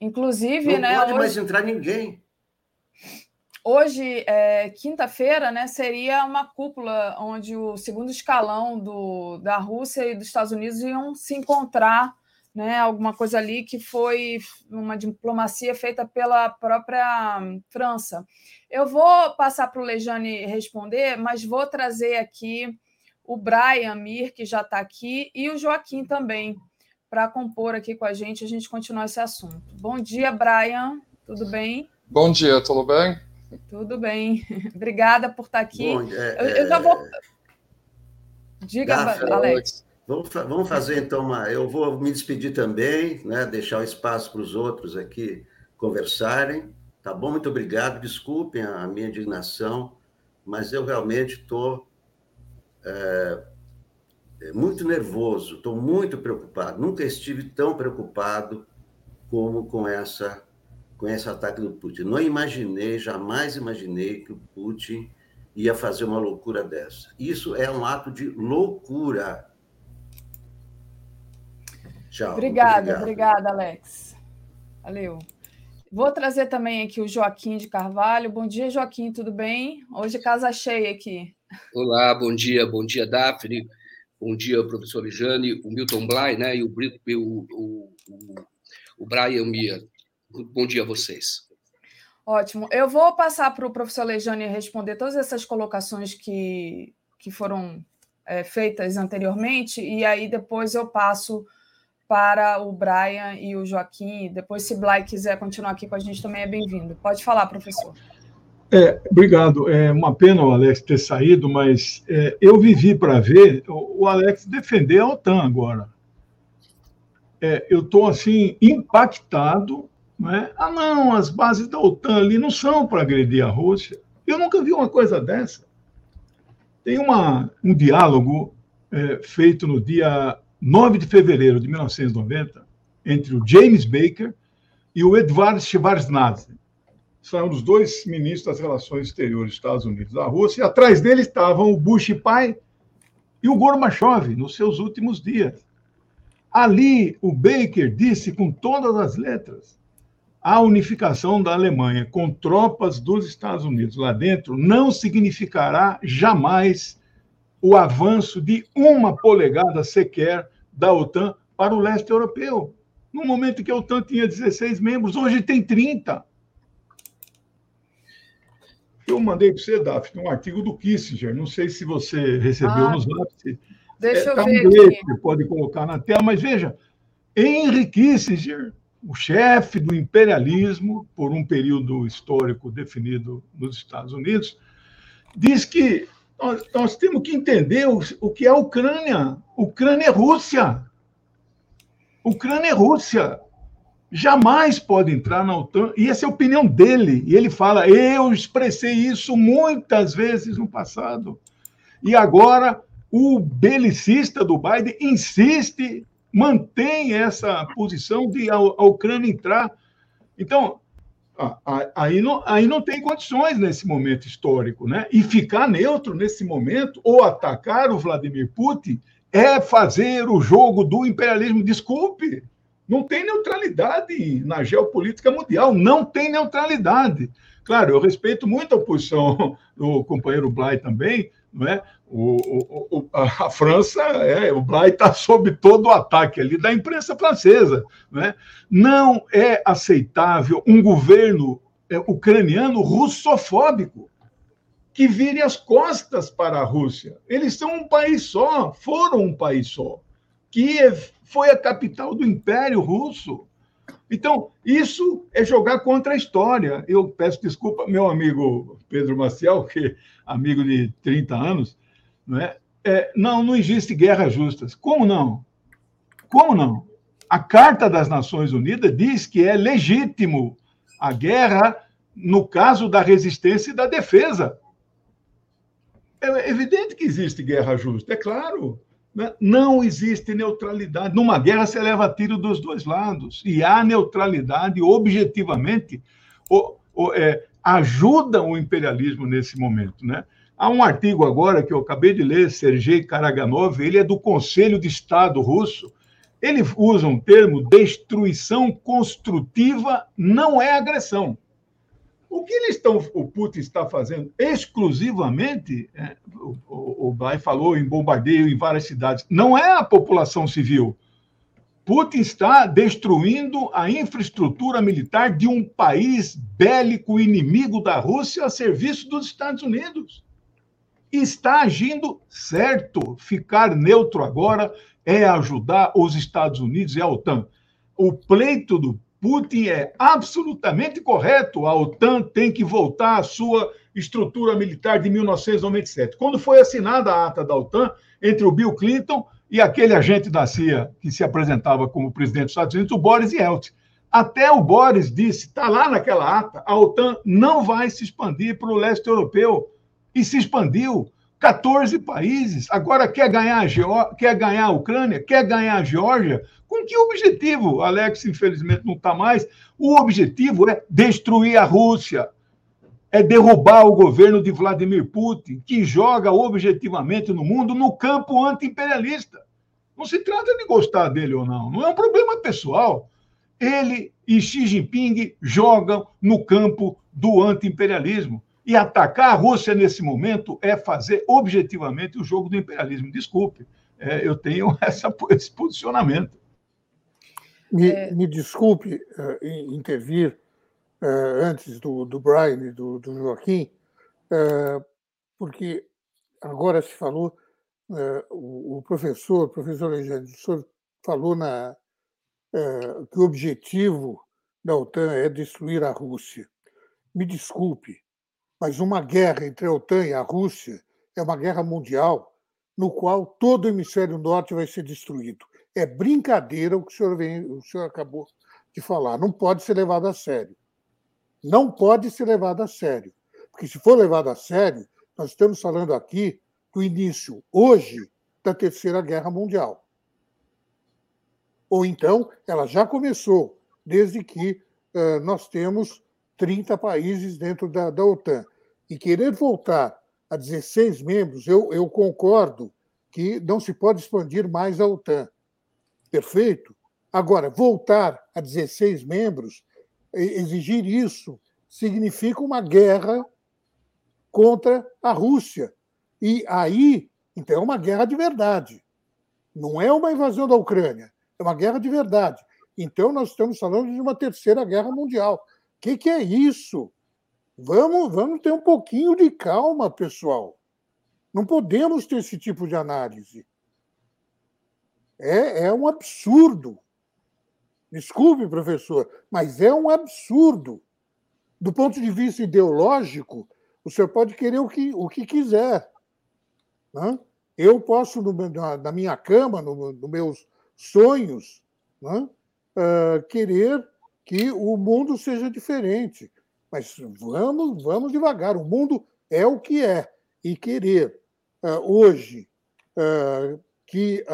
Inclusive, Não né? pode hoje... mais entrar ninguém. Hoje, é, quinta-feira, né, seria uma cúpula onde o segundo escalão do, da Rússia e dos Estados Unidos iam se encontrar, né, alguma coisa ali que foi uma diplomacia feita pela própria França. Eu vou passar para o Lejane responder, mas vou trazer aqui o Brian Mir, que já está aqui, e o Joaquim também, para compor aqui com a gente, a gente continuar esse assunto. Bom dia, Brian, tudo bem? Bom dia, tudo bem? Tudo bem. Obrigada por estar aqui. Bom, é, eu, eu, já vou. É, Diga, Alex. Vamos, vamos fazer então uma. Eu vou me despedir também, né? deixar o espaço para os outros aqui conversarem. Tá bom? Muito obrigado. Desculpem a minha indignação, mas eu realmente estou é, muito nervoso, estou muito preocupado. Nunca estive tão preocupado como com essa com esse ataque do Putin. Não imaginei, jamais imaginei que o Putin ia fazer uma loucura dessa. Isso é um ato de loucura. Tchau. Obrigada, obrigada, Alex. Valeu. Vou trazer também aqui o Joaquim de Carvalho. Bom dia, Joaquim, tudo bem? Hoje casa cheia aqui. Olá, bom dia, bom dia, Daphne. Bom dia, professor Lijane, o Milton Bly, né, e o, o, o, o Brian Mia. Bom dia a vocês. Ótimo. Eu vou passar para o professor Lejane responder todas essas colocações que, que foram é, feitas anteriormente, e aí depois eu passo para o Brian e o Joaquim. Depois, se Blay quiser continuar aqui com a gente, também é bem-vindo. Pode falar, professor. É, obrigado. É uma pena o Alex ter saído, mas é, eu vivi para ver o Alex defender a OTAN agora. É, eu estou assim impactado é? Ah, não, as bases da OTAN ali não são para agredir a Rússia. Eu nunca vi uma coisa dessa. Tem uma, um diálogo é, feito no dia 9 de fevereiro de 1990 entre o James Baker, e o Edvard Shevardnadze. São os dois ministros das Relações Exteriores dos Estados Unidos da Rússia. E atrás deles estavam o Bush pai e o Gorbachev, nos seus últimos dias. Ali, o Baker disse com todas as letras: a unificação da Alemanha com tropas dos Estados Unidos lá dentro não significará jamais o avanço de uma polegada sequer da OTAN para o leste europeu. No momento que a OTAN tinha 16 membros, hoje tem 30. Eu mandei para você, Daphne, um artigo do Kissinger. Não sei se você recebeu ah, nos zap. Deixa é, eu tá ver. Um aqui. Pode colocar na tela, mas veja, Henry Kissinger o chefe do imperialismo, por um período histórico definido nos Estados Unidos, diz que nós, nós temos que entender o, o, que é a Ucrânia. Ucrânia é Rússia. Ucrânia é Rússia. Jamais pode entrar na OTAN. E essa é a opinião dele. E ele fala: eu expressei isso muitas vezes no passado. E agora o belicista do Biden insiste mantém essa posição de a, a Ucrânia entrar. Então, aí não, aí não tem condições nesse momento histórico, né? E ficar neutro nesse momento ou atacar o Vladimir Putin é fazer o jogo do imperialismo. Desculpe, não tem neutralidade na geopolítica mundial, não tem neutralidade. Claro, eu respeito muito a posição do companheiro Blay também, não é? O, o, a França, é, o Blay está sob todo o ataque ali da imprensa francesa. Né? Não é aceitável um governo é, ucraniano russofóbico que vire as costas para a Rússia. Eles são um país só, foram um país só. Kiev foi a capital do Império Russo. Então, isso é jogar contra a história. Eu peço desculpa, meu amigo Pedro Maciel, que amigo de 30 anos, não, é? é, não, não existe guerras justas. Como não? Como não? A Carta das Nações Unidas diz que é legítimo a guerra no caso da resistência e da defesa. É evidente que existe guerra justa, é claro. Né? Não existe neutralidade. Numa guerra, você leva tiro dos dois lados. E há neutralidade, objetivamente, o, o, é, ajuda o imperialismo nesse momento. Né? Há um artigo agora que eu acabei de ler, Sergei Karaganov, ele é do Conselho de Estado russo. Ele usa um termo destruição construtiva não é agressão. O que eles estão, o Putin está fazendo exclusivamente, é, o, o Blay falou em bombardeio em várias cidades, não é a população civil. Putin está destruindo a infraestrutura militar de um país bélico inimigo da Rússia a serviço dos Estados Unidos está agindo certo. Ficar neutro agora é ajudar os Estados Unidos e a OTAN. O pleito do Putin é absolutamente correto. A OTAN tem que voltar à sua estrutura militar de 1997. Quando foi assinada a ata da OTAN entre o Bill Clinton e aquele agente da CIA que se apresentava como presidente dos Estados Unidos, o Boris Yeltsin. Até o Boris disse, está lá naquela ata, a OTAN não vai se expandir para o leste europeu e se expandiu. 14 países. Agora quer ganhar a, quer ganhar a Ucrânia, quer ganhar a Geórgia. Com que objetivo? Alex, infelizmente, não está mais. O objetivo é destruir a Rússia, é derrubar o governo de Vladimir Putin, que joga objetivamente no mundo no campo anti-imperialista. Não se trata de gostar dele ou não, não é um problema pessoal. Ele e Xi Jinping jogam no campo do anti-imperialismo. E atacar a Rússia nesse momento é fazer objetivamente o jogo do imperialismo. Desculpe, é, eu tenho essa, esse posicionamento. Me, é... me desculpe uh, intervir uh, antes do, do Brian e do, do Joaquim, uh, porque agora se falou, o, o, professor, o professor Alexandre, o senhor falou na, que o objetivo da OTAN é destruir a Rússia. Me desculpe, mas uma guerra entre a OTAN e a Rússia é uma guerra mundial no qual todo o hemisfério norte vai ser destruído. É brincadeira o que o senhor, vem, o senhor acabou de falar. Não pode ser levado a sério. Não pode ser levado a sério. Porque se for levado a sério, nós estamos falando aqui do início, hoje, da Terceira Guerra Mundial. Ou então, ela já começou, desde que uh, nós temos 30 países dentro da, da OTAN. E querer voltar a 16 membros, eu, eu concordo que não se pode expandir mais a OTAN. Perfeito? Agora, voltar a 16 membros, exigir isso, significa uma guerra contra a Rússia. E aí, então, é uma guerra de verdade. Não é uma invasão da Ucrânia, é uma guerra de verdade. Então, nós estamos falando de uma terceira guerra mundial. O que, que é isso? Vamos, vamos ter um pouquinho de calma, pessoal. Não podemos ter esse tipo de análise. É, é um absurdo. Desculpe, professor, mas é um absurdo. Do ponto de vista ideológico, o senhor pode querer o que, o que quiser. Né? Eu posso, no, na, na, minha cama, nos no meus sonhos, né? uh, querer que o mundo seja diferente. Mas vamos, vamos devagar. O mundo é o que é. E querer uh, hoje uh, que,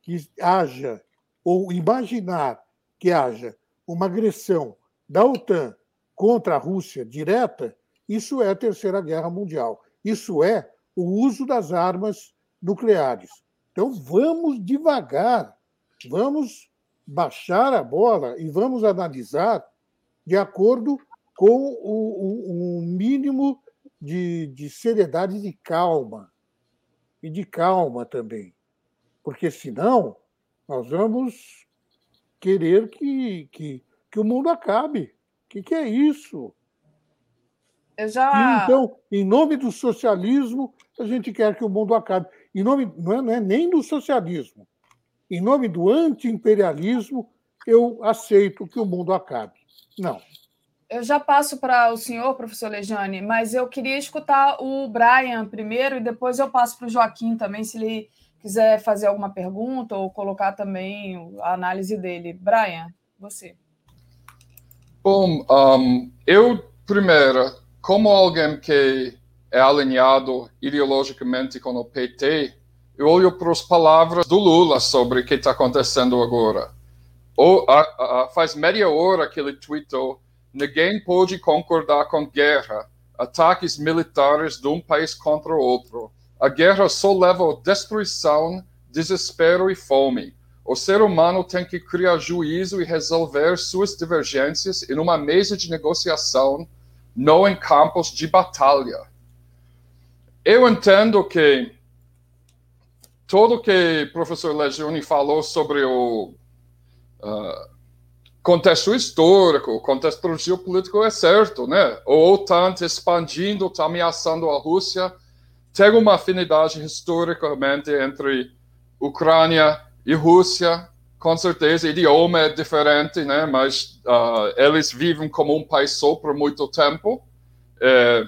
que haja, ou imaginar que haja uma agressão da OTAN contra a Rússia direta, isso é a Terceira Guerra Mundial. Isso é o uso das armas nucleares. Então vamos devagar, vamos baixar a bola e vamos analisar de acordo com o, o, o mínimo de, de seriedade e de calma. E de calma também. Porque senão nós vamos querer que, que, que o mundo acabe. O que, que é isso? Eu já... E, então, em nome do socialismo, a gente quer que o mundo acabe. Em nome, não é, não é nem do socialismo. Em nome do anti-imperialismo, eu aceito que o mundo acabe. Não. Eu já passo para o senhor, professor Lejane, mas eu queria escutar o Brian primeiro e depois eu passo para o Joaquim também, se ele quiser fazer alguma pergunta ou colocar também a análise dele. Brian, você. Bom, um, eu, primeiro, como alguém que é alinhado ideologicamente com o PT, eu olho para as palavras do Lula sobre o que está acontecendo agora. Ou, a, a, faz meia hora que ele tweetou Ninguém pode concordar com guerra, ataques militares de um país contra o outro. A guerra só leva a destruição, desespero e fome. O ser humano tem que criar juízo e resolver suas divergências em uma mesa de negociação, não em campos de batalha. Eu entendo que tudo que o professor Legioni falou sobre o uh, contexto histórico, contexto geopolítico é certo, né? O OTAN expandindo, está ameaçando a Rússia, tem uma afinidade historicamente entre Ucrânia e Rússia, com certeza, idioma é diferente, né? Mas uh, eles vivem como um país só por muito tempo, é,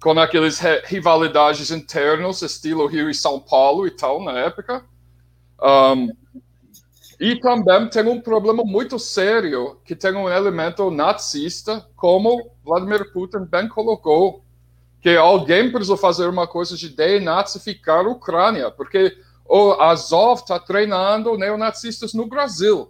com aqueles rivalidades internas, estilo Rio e São Paulo e tal, na época. Um, e também tem um problema muito sério, que tem um elemento nazista, como Vladimir Putin bem colocou, que alguém precisa fazer uma coisa de denazificar a Ucrânia, porque o Azov está treinando neonazistas no Brasil.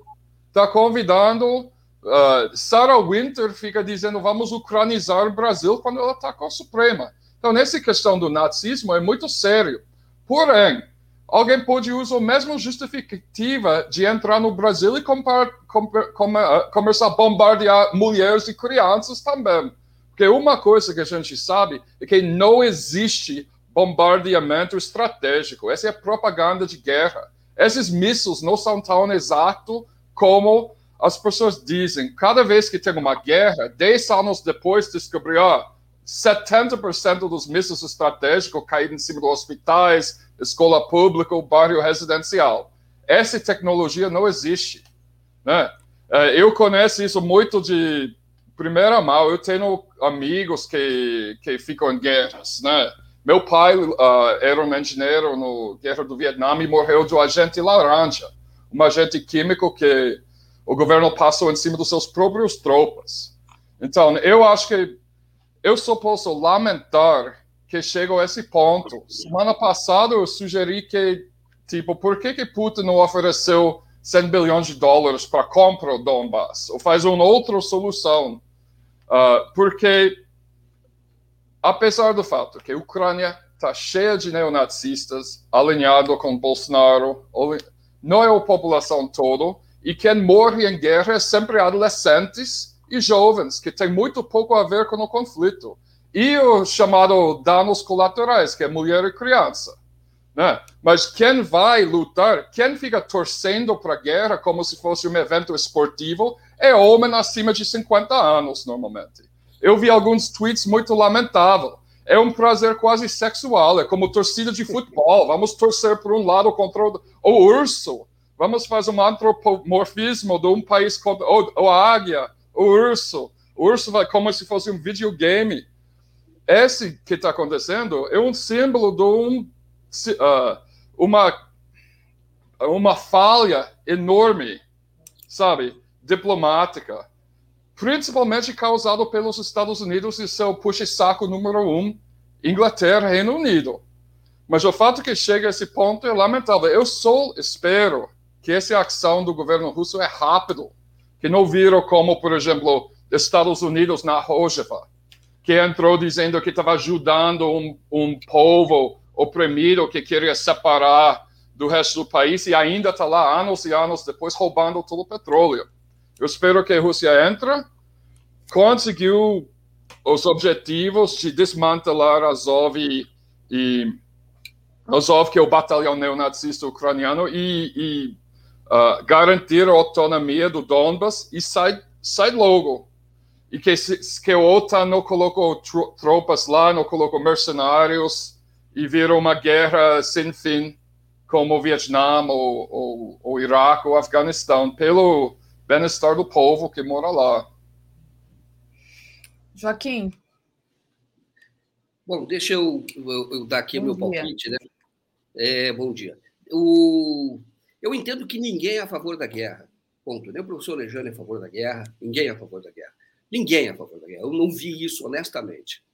Está convidando. Uh, Sarah Winter fica dizendo vamos ucranizar o Brasil quando ela está com a Suprema. Então, nessa questão do nazismo é muito sério. Porém, alguém pode usar a mesma justificativa de entrar no Brasil e compar, uh, começar a bombardear mulheres e crianças também. Porque uma coisa que a gente sabe é que não existe bombardeamento estratégico. Essa é propaganda de guerra. Esses mísseis não são tão exatos como as pessoas dizem. Cada vez que tem uma guerra, 10 anos depois descobrir, ó, 70% dos mísseis estratégicos caíram em cima dos hospitais, escola pública bairro residencial. Essa tecnologia não existe. Né? É, eu conheço isso muito de primeira mão. Eu tenho amigos que, que ficam em guerras. Né? Meu pai uh, era um engenheiro no Guerra do Vietnã e morreu de um agente laranja, um agente químico que o governo passou em cima dos seus próprios tropas. Então, eu acho que eu só posso lamentar que chegou a esse ponto. Semana passada eu sugeri que, tipo, por que que Putin não ofereceu 100 bilhões de dólares para comprar o Donbass, ou faz uma outra solução. Uh, porque, apesar do fato que a Ucrânia está cheia de neonazistas, alinhado com Bolsonaro, não é a população toda, e quem morre em guerra é sempre adolescentes e jovens, que tem muito pouco a ver com o conflito. E o chamado danos colaterais, que é mulher e criança. Né? Mas quem vai lutar, quem fica torcendo para a guerra como se fosse um evento esportivo, é homem acima de 50 anos, normalmente. Eu vi alguns tweets muito lamentáveis. É um prazer quase sexual, é como torcida de futebol. Vamos torcer por um lado contra o, o urso. Vamos fazer um antropomorfismo de um país contra o, a águia, o urso. O urso vai como se fosse um videogame. Esse que está acontecendo é um símbolo de um uh, uma, uma falha enorme, sabe, diplomática, principalmente causada pelos Estados Unidos e seu puxa-saco número um, Inglaterra e Reino Unido. Mas o fato que chega a esse ponto é lamentável. Eu só espero que essa ação do governo russo é rápido, que não viram como, por exemplo, Estados Unidos na Rojava, que entrou dizendo que estava ajudando um, um povo oprimido que queria separar do resto do país e ainda está lá anos e anos depois roubando todo o petróleo. Eu espero que a Rússia entre, conseguiu os objetivos de desmantelar Azov e, e Azov, que é o batalhão neonazista ucraniano, e, e uh, garantir a autonomia do Donbass e sai, sai logo. E que, que a OTAN não colocou tropas lá, não colocou mercenários, e virou uma guerra sem fim, como o Vietnã, ou, ou, ou Iraque, ou Afeganistão, pelo bem-estar do povo que mora lá. Joaquim. Bom, deixa eu, eu, eu dar aqui bom meu dia. palpite, né? É, bom dia. O, eu entendo que ninguém é a favor da guerra. Ponto. Nem o professor Lejano é a favor da guerra, ninguém é a favor da guerra. Ninguém é a favor da guerra. Eu não vi isso, honestamente.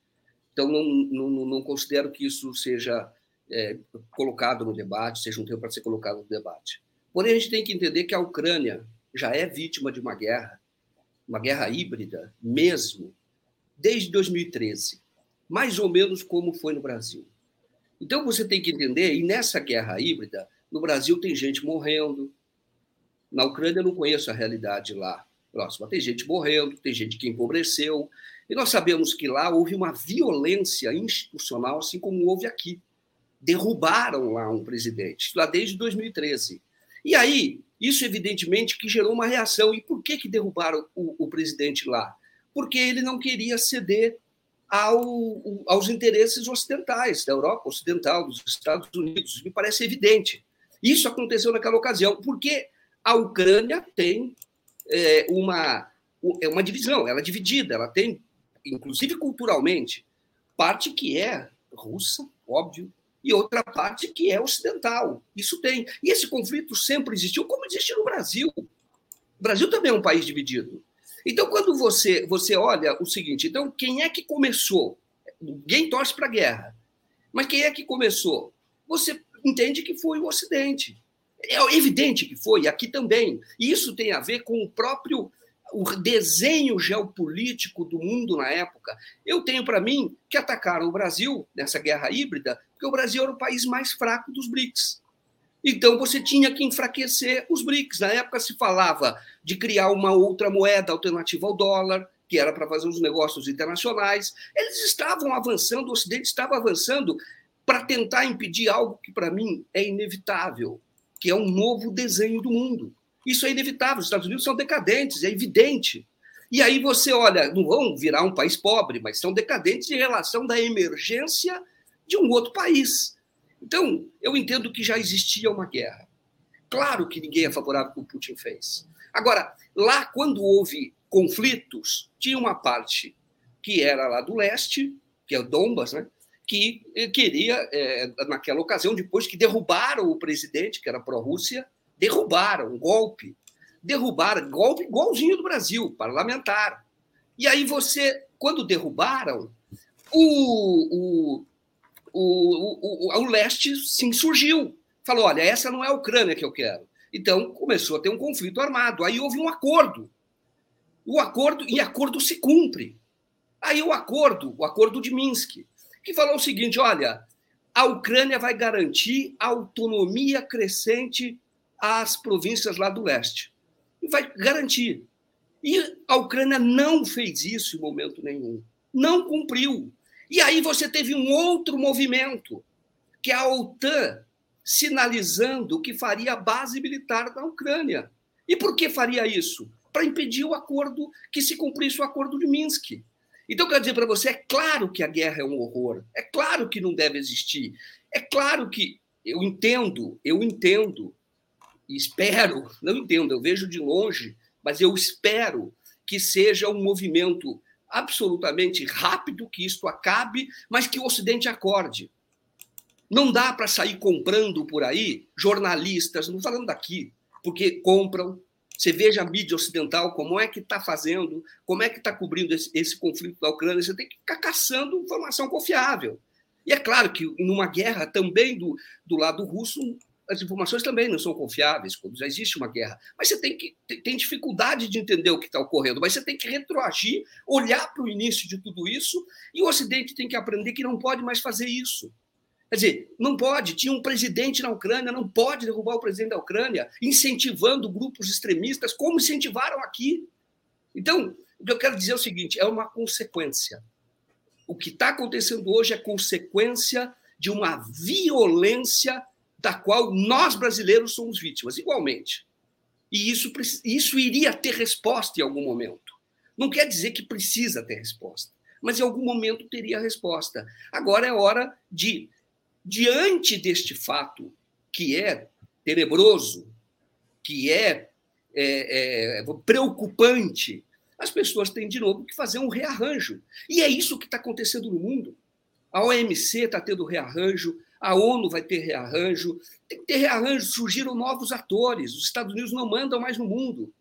Então, não, não, não considero que isso seja é, colocado no debate, seja um tema para ser colocado no debate. Porém, a gente tem que entender que a Ucrânia já é vítima de uma guerra, uma guerra híbrida, mesmo, desde 2013, mais ou menos como foi no Brasil. Então, você tem que entender, e nessa guerra híbrida, no Brasil tem gente morrendo, na Ucrânia eu não conheço a realidade lá próxima, tem gente morrendo, tem gente que empobreceu, e nós sabemos que lá houve uma violência institucional, assim como houve aqui. Derrubaram lá um presidente, lá desde 2013. E aí, isso evidentemente que gerou uma reação. E por que, que derrubaram o, o presidente lá? Porque ele não queria ceder ao, aos interesses ocidentais, da Europa Ocidental, dos Estados Unidos. Me parece evidente. Isso aconteceu naquela ocasião, porque a Ucrânia tem é, uma, é uma divisão, ela é dividida, ela tem inclusive culturalmente, parte que é russa, óbvio, e outra parte que é ocidental. Isso tem. E esse conflito sempre existiu, como existe no Brasil. O Brasil também é um país dividido. Então, quando você, você olha o seguinte, então, quem é que começou? Ninguém torce para a guerra. Mas quem é que começou? Você entende que foi o Ocidente. É evidente que foi, aqui também. E isso tem a ver com o próprio o desenho geopolítico do mundo na época, eu tenho para mim que atacaram o Brasil nessa guerra híbrida, porque o Brasil era o país mais fraco dos BRICS. Então você tinha que enfraquecer os BRICS. Na época se falava de criar uma outra moeda alternativa ao dólar, que era para fazer os negócios internacionais. Eles estavam avançando, o Ocidente estava avançando para tentar impedir algo que para mim é inevitável, que é um novo desenho do mundo. Isso é inevitável. Os Estados Unidos são decadentes, é evidente. E aí você olha, não vão virar um país pobre, mas são decadentes em relação da emergência de um outro país. Então, eu entendo que já existia uma guerra. Claro que ninguém é favorável ao que o Putin fez. Agora, lá, quando houve conflitos, tinha uma parte que era lá do leste, que é o Donbas, né? que queria, é, naquela ocasião, depois que derrubaram o presidente, que era pró-Rússia, derrubaram, golpe. Derrubaram, golpe igualzinho do Brasil, parlamentar. E aí você, quando derrubaram, o, o, o, o, o leste se insurgiu. Falou: olha, essa não é a Ucrânia que eu quero. Então começou a ter um conflito armado. Aí houve um acordo. O acordo e acordo se cumpre. Aí o acordo, o acordo de Minsk, que falou o seguinte: olha, a Ucrânia vai garantir autonomia crescente às províncias lá do leste. E vai garantir. E a Ucrânia não fez isso em momento nenhum. Não cumpriu. E aí você teve um outro movimento, que é a OTAN sinalizando que faria a base militar na Ucrânia. E por que faria isso? Para impedir o acordo, que se cumprisse o acordo de Minsk. Então, quero dizer para você, é claro que a guerra é um horror, é claro que não deve existir, é claro que eu entendo, eu entendo, espero, não entendo, eu vejo de longe, mas eu espero que seja um movimento absolutamente rápido, que isto acabe, mas que o Ocidente acorde. Não dá para sair comprando por aí jornalistas, não falando daqui, porque compram, você veja a mídia ocidental, como é que está fazendo, como é que está cobrindo esse, esse, conflito da Ucrânia. Você tem que ficar caçando informação confiável. E é claro que numa guerra também do, do lado russo, as informações também não são confiáveis quando já existe uma guerra. Mas você tem, que, tem dificuldade de entender o que está ocorrendo, mas você tem que retroagir, olhar para o início de tudo isso, e o Ocidente tem que aprender que não pode mais fazer isso. Quer dizer, não pode, tinha um presidente na Ucrânia, não pode derrubar o presidente da Ucrânia, incentivando grupos extremistas, como incentivaram aqui. Então, o que eu quero dizer é o seguinte: é uma consequência. O que está acontecendo hoje é consequência de uma violência da qual nós brasileiros somos vítimas, igualmente. E isso, isso iria ter resposta em algum momento. Não quer dizer que precisa ter resposta, mas em algum momento teria resposta. Agora é hora de diante deste fato, que é tenebroso, que é, é, é, preocupante, as pessoas têm de novo que fazer um rearranjo. E é isso que está acontecendo no mundo. A OMC está tendo rearranjo, a ONU vai ter rearranjo, tem que ter rearranjo. Surgiram novos atores, os Estados Unidos não mandam mais no mundo.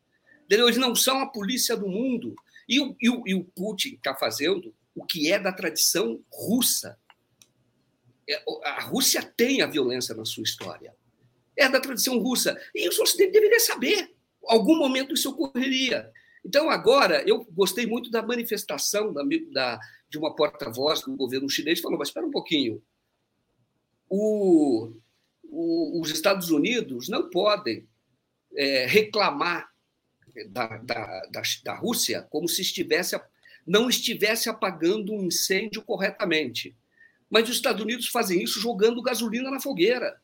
Eles não são a polícia do mundo. E o, e o, e o Putin está fazendo o que é da tradição russa é, a Rússia tem a violência na sua história. É da tradição russa. E o Ocidente deveria saber. Algum momento isso ocorreria. Então, agora, eu gostei muito da manifestação da, da, de uma porta-voz do governo chinês, falou: mas espera um pouquinho. O, o, os Estados Unidos não podem é, reclamar da, da, da, da Rússia como se estivesse não estivesse apagando um incêndio corretamente. Mas os Estados Unidos fazem isso jogando gasolina na fogueira.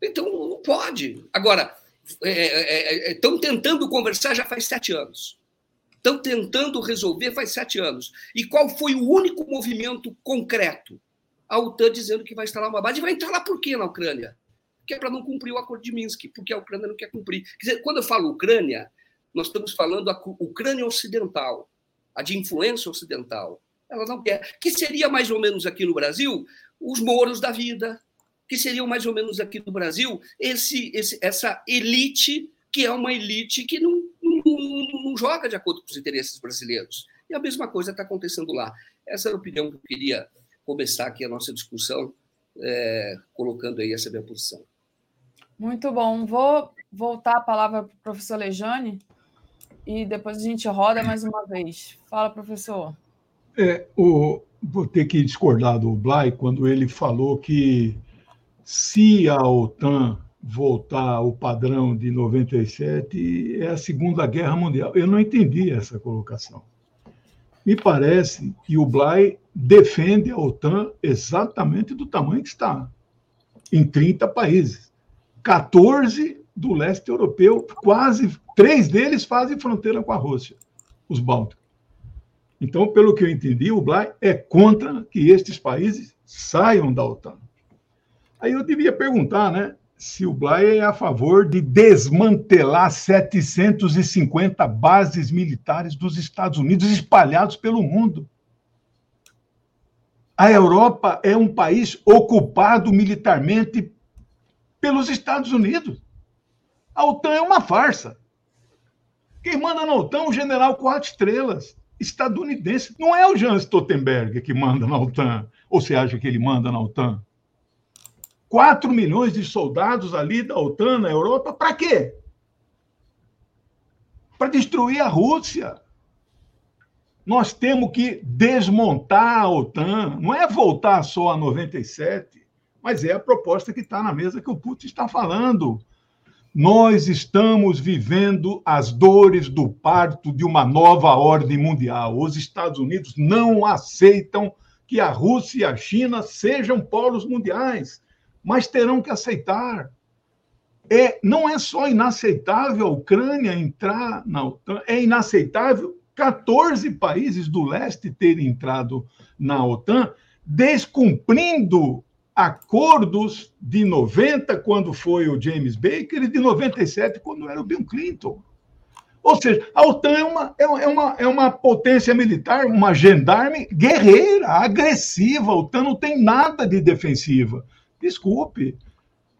Então, não pode. Agora, estão é, é, é, é tentando conversar já faz sete anos. Estão tentando resolver faz sete anos. E qual foi o único movimento concreto? A OTAN dizendo que vai instalar uma base. E vai entrar lá por quê na Ucrânia? Que é para não cumprir o acordo de Minsk, porque a Ucrânia não quer cumprir. Quer dizer, quando eu falo Ucrânia, nós estamos falando a Ucrânia ocidental, a de influência ocidental. Ela não quer. Que seria mais ou menos aqui no Brasil os moros da vida, que seriam mais ou menos aqui no Brasil esse, esse, essa elite que é uma elite que não, não, não joga de acordo com os interesses brasileiros. E a mesma coisa está acontecendo lá. Essa é a opinião que eu queria começar aqui a nossa discussão, é, colocando aí essa minha posição. Muito bom. Vou voltar a palavra para o professor Lejane e depois a gente roda mais uma vez. Fala, professor. É, o, vou ter que discordar do Blay quando ele falou que se a OTAN voltar ao padrão de 97 é a Segunda Guerra Mundial. Eu não entendi essa colocação. Me parece que o Blay defende a OTAN exatamente do tamanho que está, em 30 países. 14 do leste europeu, quase três deles fazem fronteira com a Rússia, os bálticos. Então, pelo que eu entendi, o Blay é contra que estes países saiam da OTAN. Aí eu devia perguntar, né, se o Blay é a favor de desmantelar 750 bases militares dos Estados Unidos espalhados pelo mundo. A Europa é um país ocupado militarmente pelos Estados Unidos. A OTAN é uma farsa. Quem manda na OTAN é um general quatro estrelas estadunidense. Não é o Jean Stoltenberg que manda na OTAN. Ou você acha que ele manda na OTAN? 4 milhões de soldados ali da OTAN na Europa, para quê? Para destruir a Rússia. Nós temos que desmontar a OTAN, não é voltar só a 97, mas é a proposta que está na mesa que o Putin está falando. Nós estamos vivendo as dores do parto de uma nova ordem mundial. Os Estados Unidos não aceitam que a Rússia e a China sejam polos mundiais, mas terão que aceitar. É, não é só inaceitável a Ucrânia entrar na OTAN, é inaceitável 14 países do leste terem entrado na OTAN, descumprindo acordos de 90, quando foi o James Baker, e de 97, quando era o Bill Clinton. Ou seja, a OTAN é uma, é uma, é uma potência militar, uma gendarme guerreira, agressiva. A OTAN não tem nada de defensiva. Desculpe.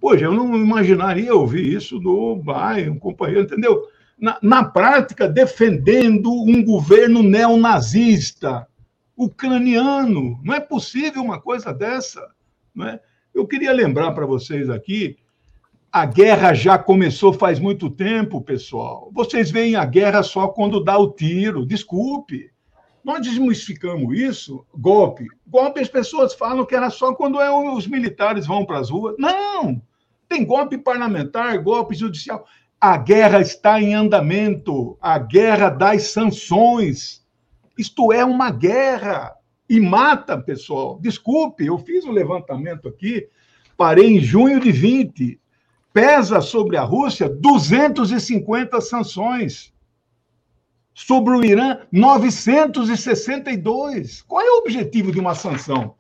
Poxa, eu não imaginaria ouvir isso do Bay, um companheiro, entendeu? Na, na prática, defendendo um governo neonazista ucraniano. Não é possível uma coisa dessa. Não é? Eu queria lembrar para vocês aqui, a guerra já começou faz muito tempo, pessoal. Vocês veem a guerra só quando dá o tiro. Desculpe. Nós desmistificamos isso, golpe. Golpe, as pessoas falam que era só quando é os militares vão para as ruas. Não! Tem golpe parlamentar, golpe judicial. A guerra está em andamento. A guerra das sanções. Isto é uma guerra e mata, pessoal. Desculpe, eu fiz o um levantamento aqui, parei em junho de 20. Pesa sobre a Rússia 250 sanções. Sobre o Irã, 962. Qual é o objetivo de uma sanção?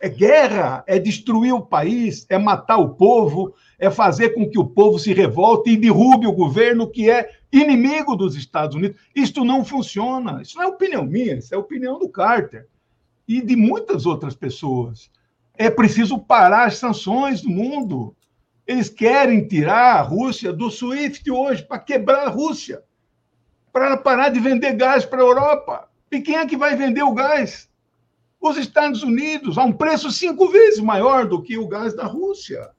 É guerra, é destruir o país, é matar o povo, é fazer com que o povo se revolte e derrube o governo que é inimigo dos Estados Unidos. Isto não funciona. Isso não é opinião minha, isso é opinião do Carter e de muitas outras pessoas. É preciso parar as sanções do mundo. Eles querem tirar a Rússia do SWIFT hoje para quebrar a Rússia, para parar de vender gás para a Europa. E quem é que vai vender o gás? Os Estados Unidos, a um preço cinco vezes maior do que o gás da Rússia.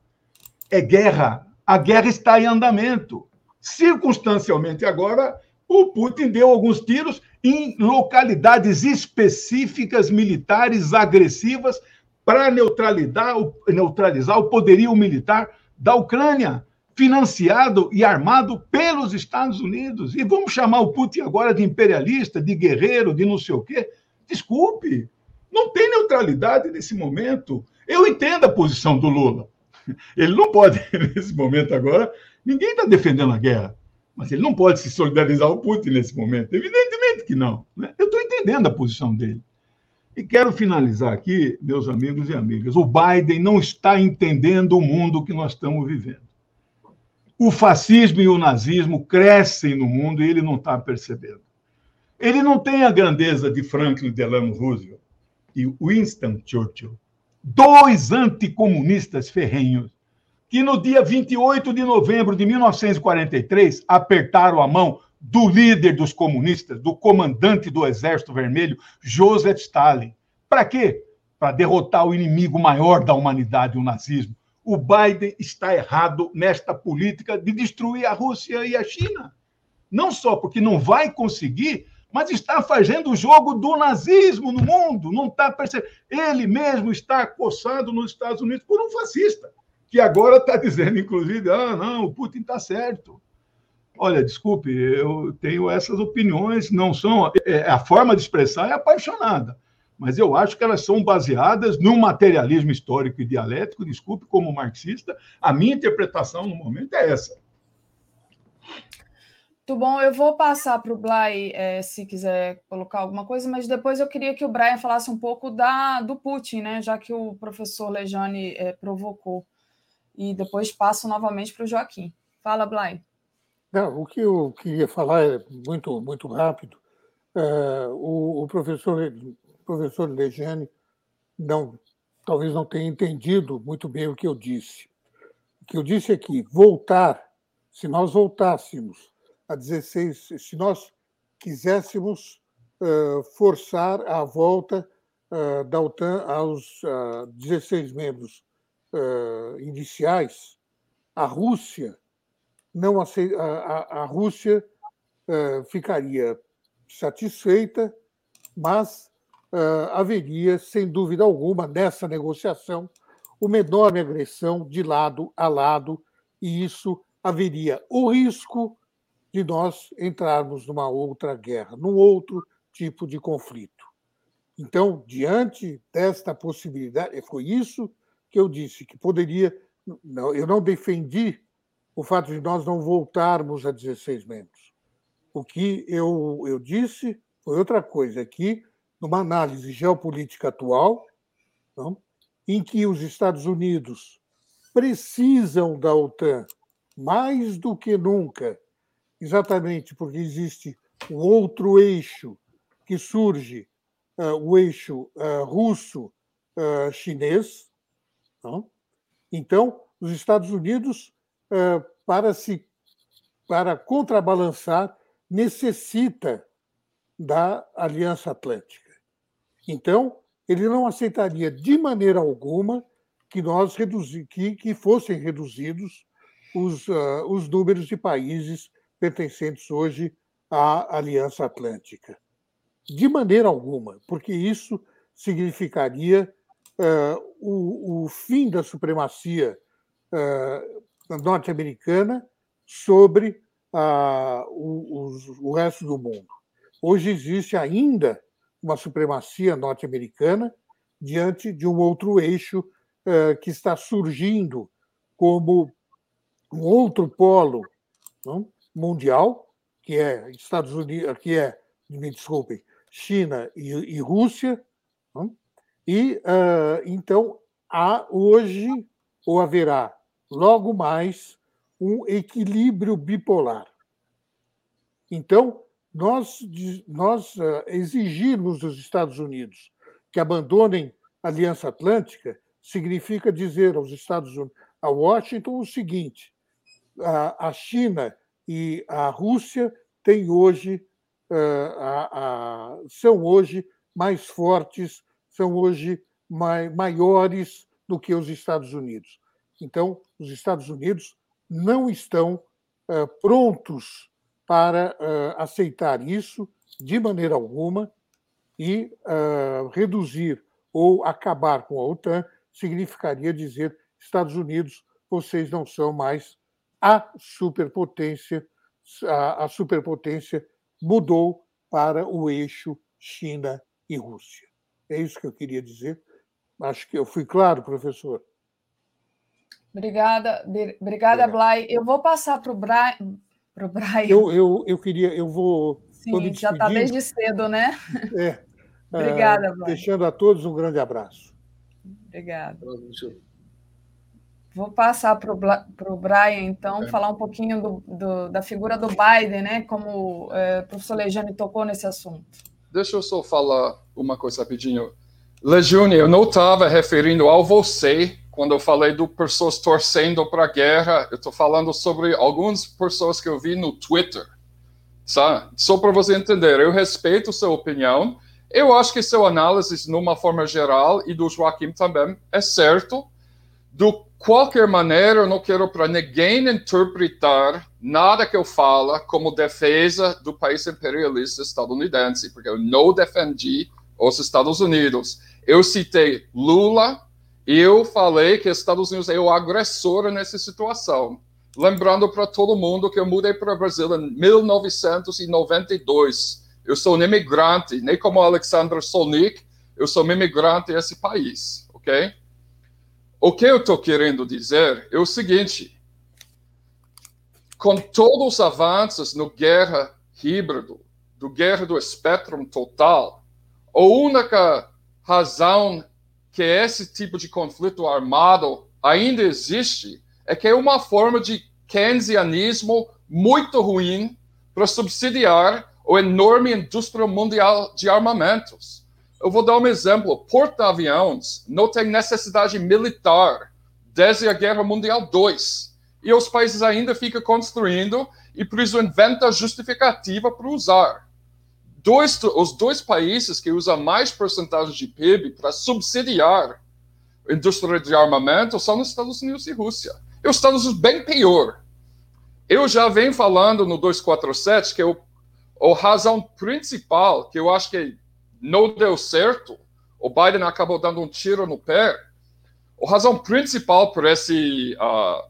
É guerra. A guerra está em andamento. Circunstancialmente, agora, o Putin deu alguns tiros em localidades específicas militares agressivas para neutralizar, neutralizar o poderio militar da Ucrânia, financiado e armado pelos Estados Unidos. E vamos chamar o Putin agora de imperialista, de guerreiro, de não sei o quê. Desculpe, não tem neutralidade nesse momento. Eu entendo a posição do Lula. Ele não pode, nesse momento agora, ninguém está defendendo a guerra. Mas ele não pode se solidarizar ao Putin nesse momento. Evidentemente que não. Né? Eu estou entendendo a posição dele. E quero finalizar aqui, meus amigos e amigas. O Biden não está entendendo o mundo que nós estamos vivendo. O fascismo e o nazismo crescem no mundo e ele não está percebendo. Ele não tem a grandeza de Franklin Delano Roosevelt e Winston Churchill, dois anticomunistas ferrenhos que no dia 28 de novembro de 1943 apertaram a mão do líder dos comunistas, do comandante do Exército Vermelho, Joseph Stalin. Para quê? Para derrotar o inimigo maior da humanidade, o nazismo. O Biden está errado nesta política de destruir a Rússia e a China. Não só porque não vai conseguir, mas está fazendo o jogo do nazismo no mundo. Não está percebendo. Ele mesmo está acossado nos Estados Unidos por um fascista que agora está dizendo, inclusive, ah, não, o Putin está certo. Olha, desculpe, eu tenho essas opiniões, não são. É, a forma de expressar é apaixonada, mas eu acho que elas são baseadas num materialismo histórico e dialético. Desculpe, como marxista, a minha interpretação no momento é essa. Muito bom, eu vou passar para o Blay é, se quiser colocar alguma coisa, mas depois eu queria que o Brian falasse um pouco da, do Putin, né? Já que o professor Lejane é, provocou e depois passo novamente para o Joaquim. Fala, Blay. Não, o que eu queria falar é muito, muito rápido. Uh, o, o, professor, professor Legiane não, talvez não tenha entendido muito bem o que eu disse. O que eu disse é que voltar, se nós voltássemos a 16, se nós quiséssemos uh, forçar a volta uh, da OTAN aos 16 membros uh, iniciais, a Rússia não a, a, a Rússia uh, ficaria satisfeita, mas uh, haveria, sem dúvida alguma, nessa negociação, uma enorme agressão de lado a lado, e isso haveria o risco de nós entrarmos numa outra guerra, num outro tipo de conflito. Então, diante desta possibilidade, foi isso que eu disse, que poderia. Não, eu não defendi o fato de nós não voltarmos a 16 membros. O que eu, eu disse foi outra coisa, que numa análise geopolítica atual, não, em que os Estados Unidos precisam da OTAN mais do que nunca, exatamente porque existe um outro eixo que surge, uh, o eixo uh, russo-chinês. Uh, então, os Estados Unidos para se para contrabalançar necessita da Aliança Atlântica. Então, ele não aceitaria de maneira alguma que nós reduzi, que, que fossem reduzidos os, uh, os números de países pertencentes hoje à Aliança Atlântica. De maneira alguma, porque isso significaria uh, o, o, fim da supremacia uh, norte-americana sobre o, o resto do mundo. Hoje existe ainda uma supremacia norte-americana diante de um outro eixo eh, que está surgindo como um outro polo não? mundial, que é Estados Unidos, que é, me desculpem, China e, e Rússia. Não? E uh, então há hoje ou haverá logo mais um equilíbrio bipolar. Então, nós, nós uh, exigirmos dos Estados Unidos que abandonem a Aliança Atlântica significa dizer aos Estados Unidos, a Washington, o seguinte: a, China e a Rússia têm hoje, a, são hoje mais fortes, são hoje mai, maiores do que os Estados Unidos. Então, os Estados Unidos não estão uh, prontos para uh, aceitar isso de maneira alguma e uh, reduzir ou acabar com a OTAN significaria dizer Estados Unidos, vocês não são mais a superpotência, a, a superpotência mudou para o eixo China e Rússia. É isso que eu queria dizer. Acho que eu fui claro, professor. Obrigada, obrigada. Blay. Eu vou passar para o Brian. Pro Brian. Eu, eu, eu queria, eu vou. Sim, já está desde cedo, né? É. Obrigada, uh, Deixando a todos um grande abraço. Obrigada. Vou passar para o Brian, então, é. falar um pouquinho do, do, da figura do Biden, né? Como é, o professor Lejane tocou nesse assunto. Deixa eu só falar uma coisa rapidinho. Lejane, eu não estava referindo ao você quando eu falei do pessoas torcendo para a guerra, eu estou falando sobre algumas pessoas que eu vi no Twitter, sabe? Só para você entender, eu respeito sua opinião, eu acho que sua análise, numa forma geral, e do Joaquim também, é certo. De qualquer maneira, eu não quero para ninguém interpretar nada que eu falo como defesa do país imperialista estadunidense, porque eu não defendi os Estados Unidos. Eu citei Lula, eu falei que Estados Unidos é o agressor nessa situação. Lembrando para todo mundo que eu mudei para o Brasil em 1992. Eu sou um imigrante, nem como Alexander Solnik, eu sou um imigrante nesse país, ok? O que eu estou querendo dizer é o seguinte: com todos os avanços no guerra híbrido, do guerra do espectro total, a única razão que esse tipo de conflito armado ainda existe é que é uma forma de keynesianismo muito ruim para subsidiar o enorme indústria mundial de armamentos. Eu vou dar um exemplo. Porta-aviões não tem necessidade militar desde a Guerra Mundial II. E os países ainda ficam construindo e por isso inventa justificativa para usar dois, os dois países que usam mais porcentagem de PIB para subsidiar indústria de armamento são nos Estados Unidos e Rússia. E os Estados Unidos bem pior. Eu já venho falando no 247 que a razão principal que eu acho que não deu certo, o Biden acabou dando um tiro no pé, a razão principal por esse uh,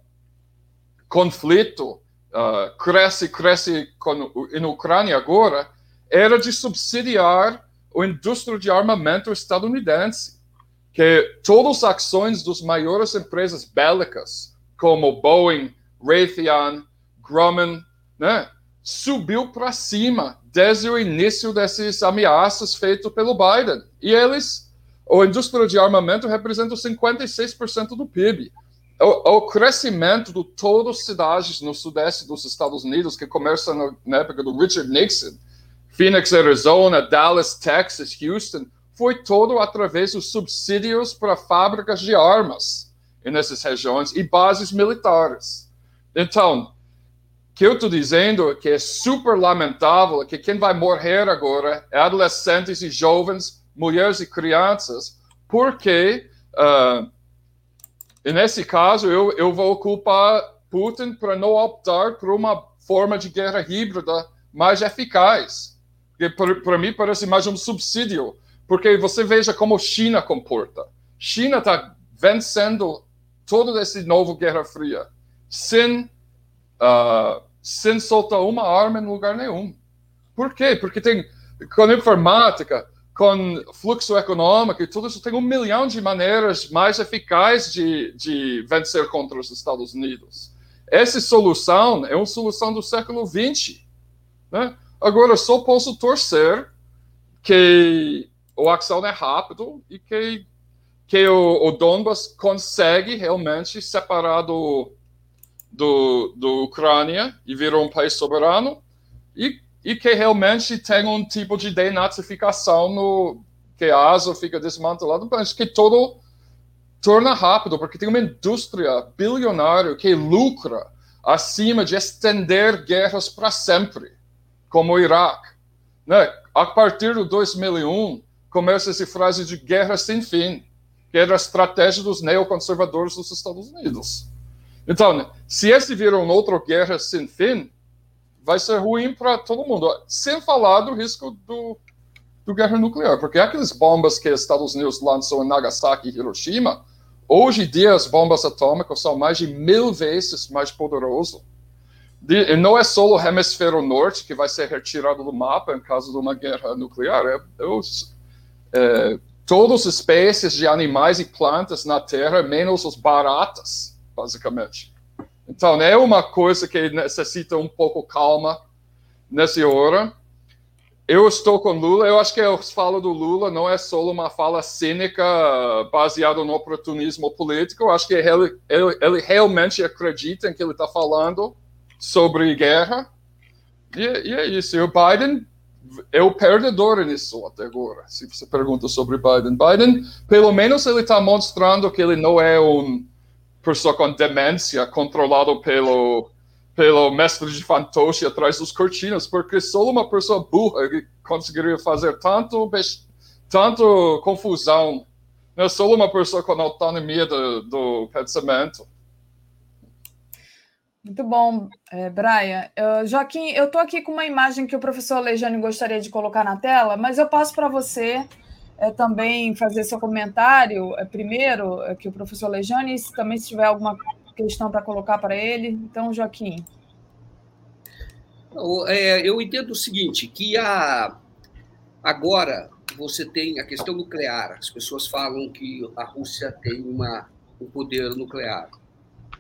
conflito uh, cresce, cresce com, em Ucrânia agora, era de subsidiar a indústria de armamento estadunidense, que todas as ações das maiores empresas bélicas, como Boeing, Raytheon, Grumman, né, subiu para cima desde o início dessas ameaças feitas pelo Biden. E eles, a indústria de armamento representa 56% do PIB. O, o, crescimento de todas as cidades no sudeste dos Estados Unidos, que começa na, na época do Richard Nixon, Phoenix, Arizona, Dallas, Texas, Houston, foi todo através dos subsídios para fábricas de armas nessas regiões e bases militares. Então, que eu estou dizendo que é super lamentável que quem vai morrer agora é adolescentes e jovens, mulheres e crianças, porque, uh, nesse caso, eu, eu vou culpar Putin para não optar por uma forma de guerra híbrida mais eficaz para mim parece mais um subsídio, porque você veja como China comporta. China está vencendo toda essa nova Guerra Fria sem, uh, sem soltar uma arma em lugar nenhum. Por quê? Porque tem, com informática, com fluxo econômico e tudo isso, tem um milhão de maneiras mais eficazes de, de vencer contra os Estados Unidos. Essa solução é uma solução do século XX. Né? Agora, só posso torcer que o ação é rápido e que, que o, o Donbass consegue realmente separar do, do, do Ucrânia e virar um país soberano e, e que realmente tenha um tipo de denazificação no que a ASO fica desmantelada, mas que todo torna rápido, porque tem uma indústria bilionária que lucra acima de estender guerras para sempre como o Iraque. Né? A partir de 2001, começa essa frase de guerra sem fim, que era a estratégia dos neoconservadores dos Estados Unidos. Então, né, se esse virar uma outra guerra sem fim, vai ser ruim para todo mundo. Sem falar do risco do, do guerra nuclear, porque aquelas bombas que os Estados Unidos lançou em Nagasaki e Hiroshima, hoje em dia as bombas atômicas são mais de mil vezes mais poderosas de, não é só o hemisfério norte que vai ser retirado do mapa em caso de uma guerra nuclear, é, é, é todas as espécies de animais e plantas na Terra, menos os baratas, basicamente. Então, é uma coisa que necessita um pouco calma nessa hora. Eu estou com Lula, eu acho que a fala do Lula não é só uma fala cínica baseada no oportunismo político, eu acho que ele, ele, ele realmente acredita em que ele está falando sobre guerra. E, e, é isso. E o Biden é o perdedor nisso até agora, se você pergunta sobre Biden. Biden, pelo menos, ele está mostrando que ele não é um pessoa com demência controlado pelo pelo mestre de fantoche atrás dos cortinas, porque só uma pessoa burra conseguiria fazer tanto tanto confusão. É só uma pessoa com autonomia do, do pensamento. Muito bom, é, Brian. Uh, Joaquim, eu estou aqui com uma imagem que o professor Alejandro gostaria de colocar na tela, mas eu passo para você é, também fazer seu comentário é, primeiro, é, que o professor Alejandro, e também se tiver alguma questão para colocar para ele. Então, Joaquim. É, eu entendo o seguinte, que a, agora você tem a questão nuclear. As pessoas falam que a Rússia tem uma, um poder nuclear,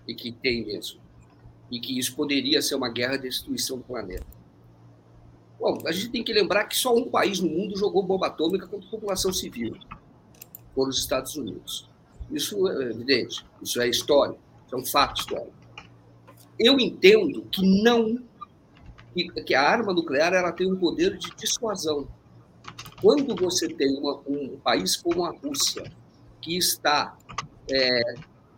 e que tem mesmo e que isso poderia ser uma guerra de destruição do planeta. Bom, a gente tem que lembrar que só um país no mundo jogou bomba atômica contra a população civil, foram os Estados Unidos. Isso é evidente, isso é história, isso é um fato histórico. Eu entendo que não, que a arma nuclear ela tem um poder de dissuasão. Quando você tem uma, um país como a Rússia, que está é,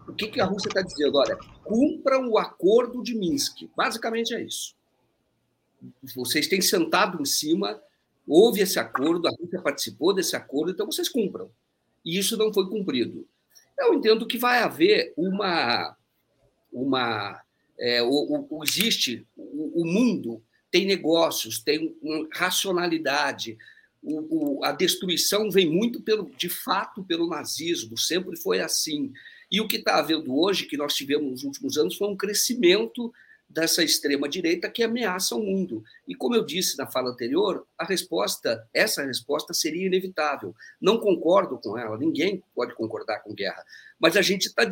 o que, que a Rússia está dizendo? Olha, cumpram o acordo de Minsk. Basicamente é isso. Vocês têm sentado em cima, houve esse acordo, a Rússia participou desse acordo, então vocês cumpram. E isso não foi cumprido. Eu entendo que vai haver uma. uma é, o, o, existe o, o, mundo tem negócios, tem racionalidade. O, a destruição vem muito pelo, de fato pelo nazismo, sempre foi assim. E o que está havendo hoje, que nós tivemos nos últimos anos, foi um crescimento dessa extrema direita que ameaça o mundo. E como eu disse na fala anterior, a resposta, essa resposta seria inevitável. Não concordo com ela, ninguém pode concordar com guerra, mas a gente estava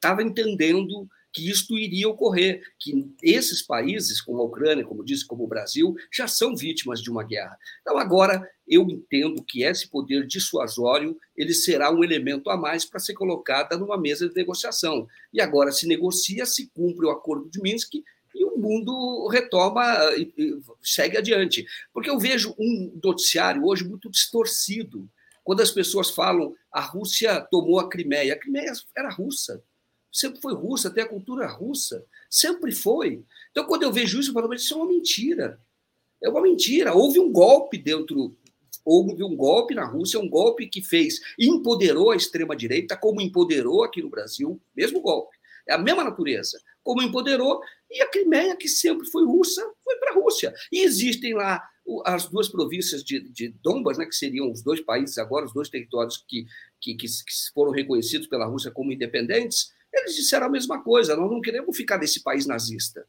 tá, entendendo que isto iria ocorrer, que esses países, como a Ucrânia, como disse, como o Brasil, já são vítimas de uma guerra. Então agora eu entendo que esse poder dissuasório ele será um elemento a mais para ser colocada numa mesa de negociação. E agora se negocia, se cumpre o acordo de Minsk e o mundo retoma e segue adiante. Porque eu vejo um noticiário hoje muito distorcido. Quando as pessoas falam a Rússia tomou a Crimeia, a Crimeia era russa sempre foi russa, tem a cultura russa, sempre foi. Então, quando eu vejo isso, eu falo, mas isso é uma mentira. É uma mentira. Houve um golpe dentro, houve um golpe na Rússia, um golpe que fez, empoderou a extrema-direita, como empoderou aqui no Brasil, mesmo golpe. É a mesma natureza. Como empoderou, e a Crimeia, que sempre foi russa, foi para a Rússia. E existem lá as duas províncias de, de né, que seriam os dois países agora, os dois territórios que, que, que foram reconhecidos pela Rússia como independentes, eles disseram a mesma coisa: nós não queremos ficar nesse país nazista,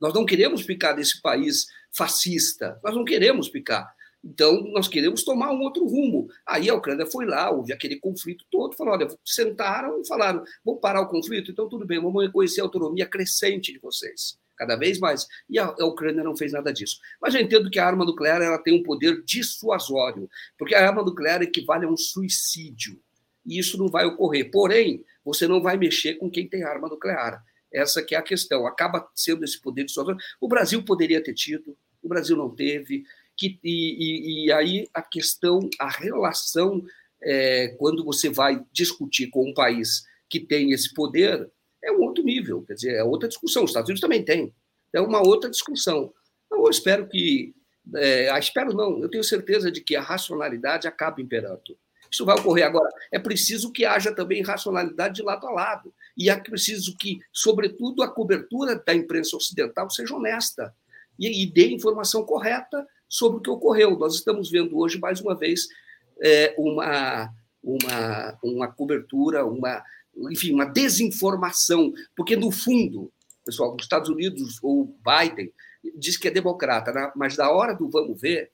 nós não queremos ficar nesse país fascista, nós não queremos ficar. Então, nós queremos tomar um outro rumo. Aí a Ucrânia foi lá, houve aquele conflito todo, falou: olha, sentaram e falaram: vamos parar o conflito, então tudo bem, vamos reconhecer a autonomia crescente de vocês, cada vez mais. E a, a Ucrânia não fez nada disso. Mas eu entendo que a arma nuclear ela tem um poder dissuasório, porque a arma nuclear equivale a um suicídio. E isso não vai ocorrer. Porém, você não vai mexer com quem tem arma nuclear. Essa que é a questão. Acaba sendo esse poder de dissuasão. O Brasil poderia ter tido, o Brasil não teve. Que, e, e, aí a questão, a relação, é, quando você vai discutir com um país que tem esse poder, é um outro nível, quer dizer, é outra discussão. Os Estados Unidos também tem. É uma outra discussão. Então, eu espero que. É, ah, espero não, eu tenho certeza de que a racionalidade acaba imperando. Isso vai ocorrer agora. É preciso que haja também racionalidade de lado a lado. E é preciso que, sobretudo, a cobertura da imprensa ocidental seja honesta e, e dê informação correta sobre o que ocorreu. Nós estamos vendo hoje, mais uma vez, é, uma, uma, uma cobertura, uma, enfim, uma desinformação, porque, no fundo, pessoal, os Estados Unidos ou Biden diz que é democrata, né? mas da hora do vamos ver,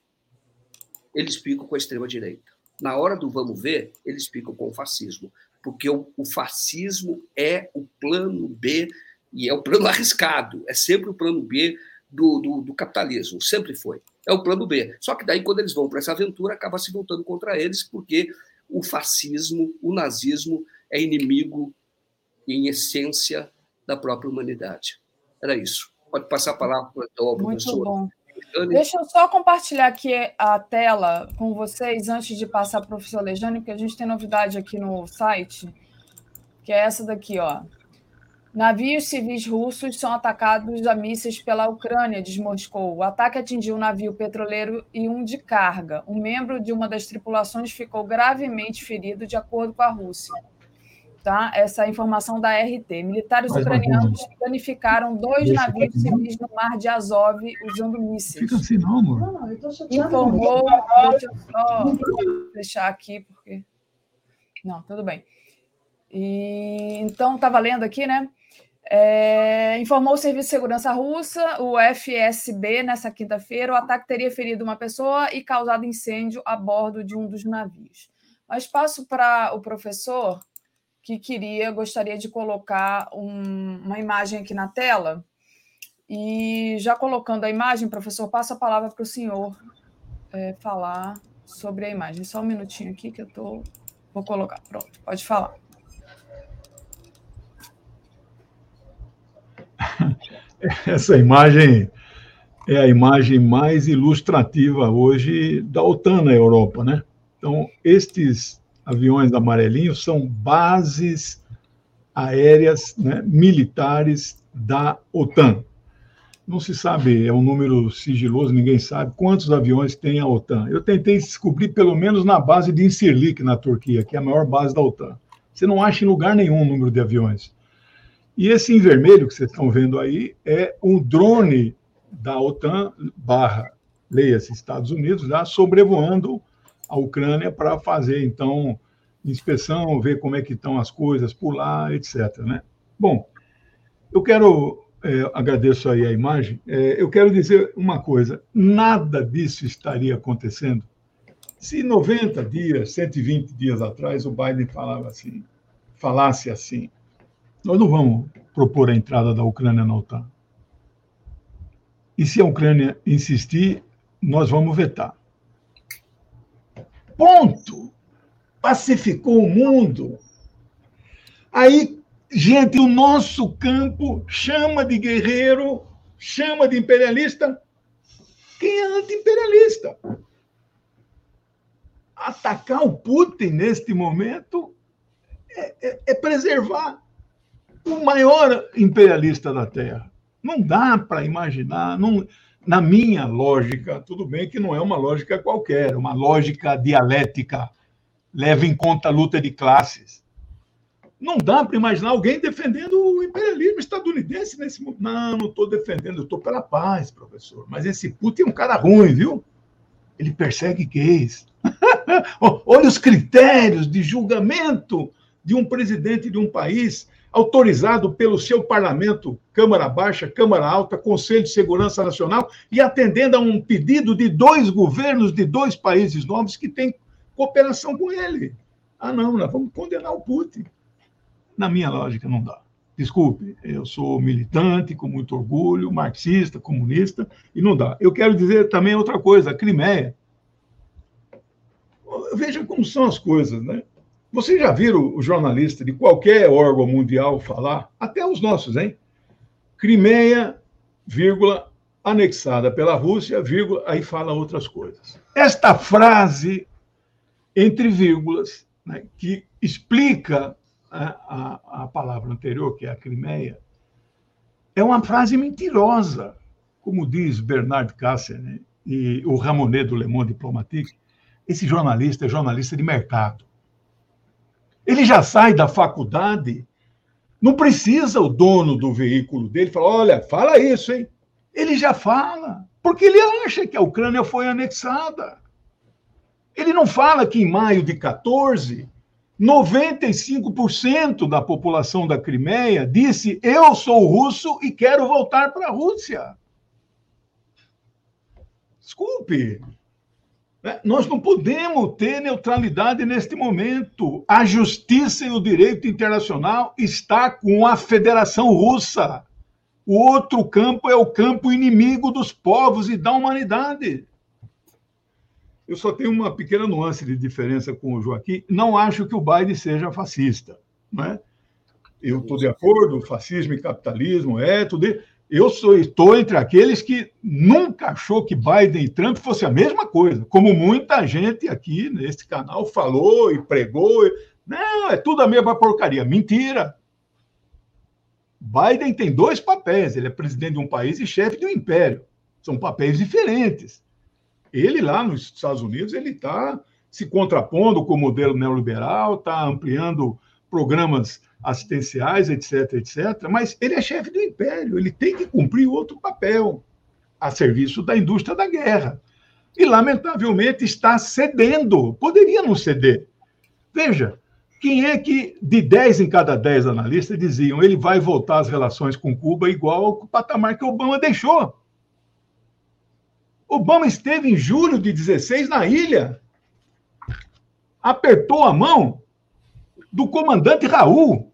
eles ficam com a extrema-direita na hora do vamos ver, eles ficam com o fascismo, porque o, o fascismo é o plano B e é o plano arriscado, é sempre o plano B do, do, do, capitalismo, sempre foi. É o plano B. Só que daí, quando eles vão para essa aventura, acaba se voltando contra eles, porque o fascismo, o nazismo, é inimigo, em essência, da própria humanidade. Era isso. Pode passar a palavra para o professor. Muito bom. Deixa eu só compartilhar aqui a tela com vocês antes de passar para o professor Lejane, porque a gente tem novidade aqui no site, que é essa daqui, ó. Navios civis russos são atacados a mísseis pela Ucrânia, diz Moscou. O ataque atingiu um navio petroleiro e um de carga. Um membro de uma das tripulações ficou gravemente ferido, de acordo com a Rússia tá? essa informação da RT. Militares Mais ucranianos planificaram dois Deixa navios civis no mar de Azov usando mísseis. Fica assim, não, amor. Não, eu Informou. Deixa eu só deixar aqui, porque. Não, tudo bem. E, então, estava lendo aqui, né? É, informou o Serviço de Segurança Russa, o FSB, nessa quinta-feira, o ataque teria ferido uma pessoa e causado incêndio a bordo de um dos navios. Mas passo para o professor que queria, gostaria de colocar um, uma imagem aqui na tela. E já colocando a imagem, professor, passo a palavra para o senhor é, falar sobre a imagem. Só um minutinho aqui que eu tô, vou colocar. Pronto, pode falar. Essa imagem é a imagem mais ilustrativa hoje da OTAN na Europa, né? Então, estes aviões amarelinhos são bases aéreas né, militares da OTAN. Não se sabe, é um número sigiloso, ninguém sabe quantos aviões tem a OTAN. Eu tentei descobrir pelo menos na base de Incirlik, na Turquia, que é a maior base da OTAN. Você não acha em lugar nenhum o número de aviões. E esse em vermelho que vocês estão vendo aí é um drone da OTAN barra, leia-se, Estados Unidos, lá, sobrevoando a Ucrânia para fazer, então, inspeção, ver como é que estão as coisas por lá, etc. Né? Bom, eu quero, é, agradeço aí a imagem, é, eu quero dizer uma coisa, nada disso estaria acontecendo se 90 dias, 120 dias atrás, o Biden falava assim, falasse assim, nós não vamos propor a entrada da Ucrânia na OTAN. E se a Ucrânia insistir, nós vamos vetar. Ponto. Pacificou o mundo. Aí, gente, o nosso campo chama de guerreiro, chama de imperialista. Quem é anti-imperialista? atacar o Putin neste momento é, é, é preservar o maior imperialista da Terra. Não dá para imaginar, não, na minha lógica, tudo bem que não é uma lógica qualquer, uma lógica dialética, leva em conta a luta de classes. Não dá para imaginar alguém defendendo o imperialismo estadunidense nesse momento. Não, não estou defendendo, estou pela paz, professor. Mas esse Putin é um cara ruim, viu? Ele persegue gays, Olha os critérios de julgamento de um presidente de um país autorizado pelo seu parlamento, Câmara Baixa, Câmara Alta, Conselho de Segurança Nacional, e atendendo a um pedido de dois governos de dois países novos que têm cooperação com ele. Ah, não, nós vamos condenar o Putin. Na minha lógica, não dá. Desculpe, eu sou militante, com muito orgulho, marxista, comunista, e não dá. Eu quero dizer também outra coisa: a Crimeia veja como são as coisas, né? Vocês já viram o jornalista de qualquer órgão mundial falar, até os nossos, hein? Crimeia, vírgula, anexada pela Rússia, vírgula, aí fala outras coisas. Esta frase, entre vírgulas, né, que explica a, a, a, palavra anterior, que é a Crimeia, é uma frase mentirosa, como diz Bernard Cassier né, e o Ramonet do Le Monde Diplomatique. Esse jornalista é jornalista de mercado. Ele já sai da faculdade, não precisa o dono do veículo dele falar: olha, fala isso, hein? Ele já fala, porque ele acha que a Ucrânia foi anexada. Ele não fala que em maio de 14, 95% da população da Crimeia disse: eu sou russo e quero voltar para a Rússia. Desculpe? Nós não podemos ter neutralidade neste momento. A justiça e o direito internacional está com a Federação Russa. O outro campo é o campo inimigo dos povos e da humanidade. Eu só tenho uma pequena nuance de diferença com o Joaquim. Não acho que o Biden seja fascista. Né? Eu estou de acordo, fascismo e capitalismo é tudo. Eu sou, estou entre aqueles que nunca achou que Biden e Trump fosse a mesma coisa, como muita gente aqui nesse canal falou e pregou. Não, é tudo a mesma porcaria. Mentira. Biden tem dois papéis. Ele é presidente de um país e chefe de um império. São papéis diferentes. Ele lá nos Estados Unidos ele está se contrapondo com o modelo neoliberal, está ampliando programas assistenciais, etc, etc. Mas ele é chefe do império, ele tem que cumprir outro papel a serviço da indústria da guerra. E, lamentavelmente, está cedendo. Poderia não ceder. Veja, quem é que, de 10 em cada 10 analistas, diziam ele vai voltar às relações com Cuba igual ao patamar que Obama deixou? Obama esteve em julho de 16 na ilha, apertou a mão do comandante Raul.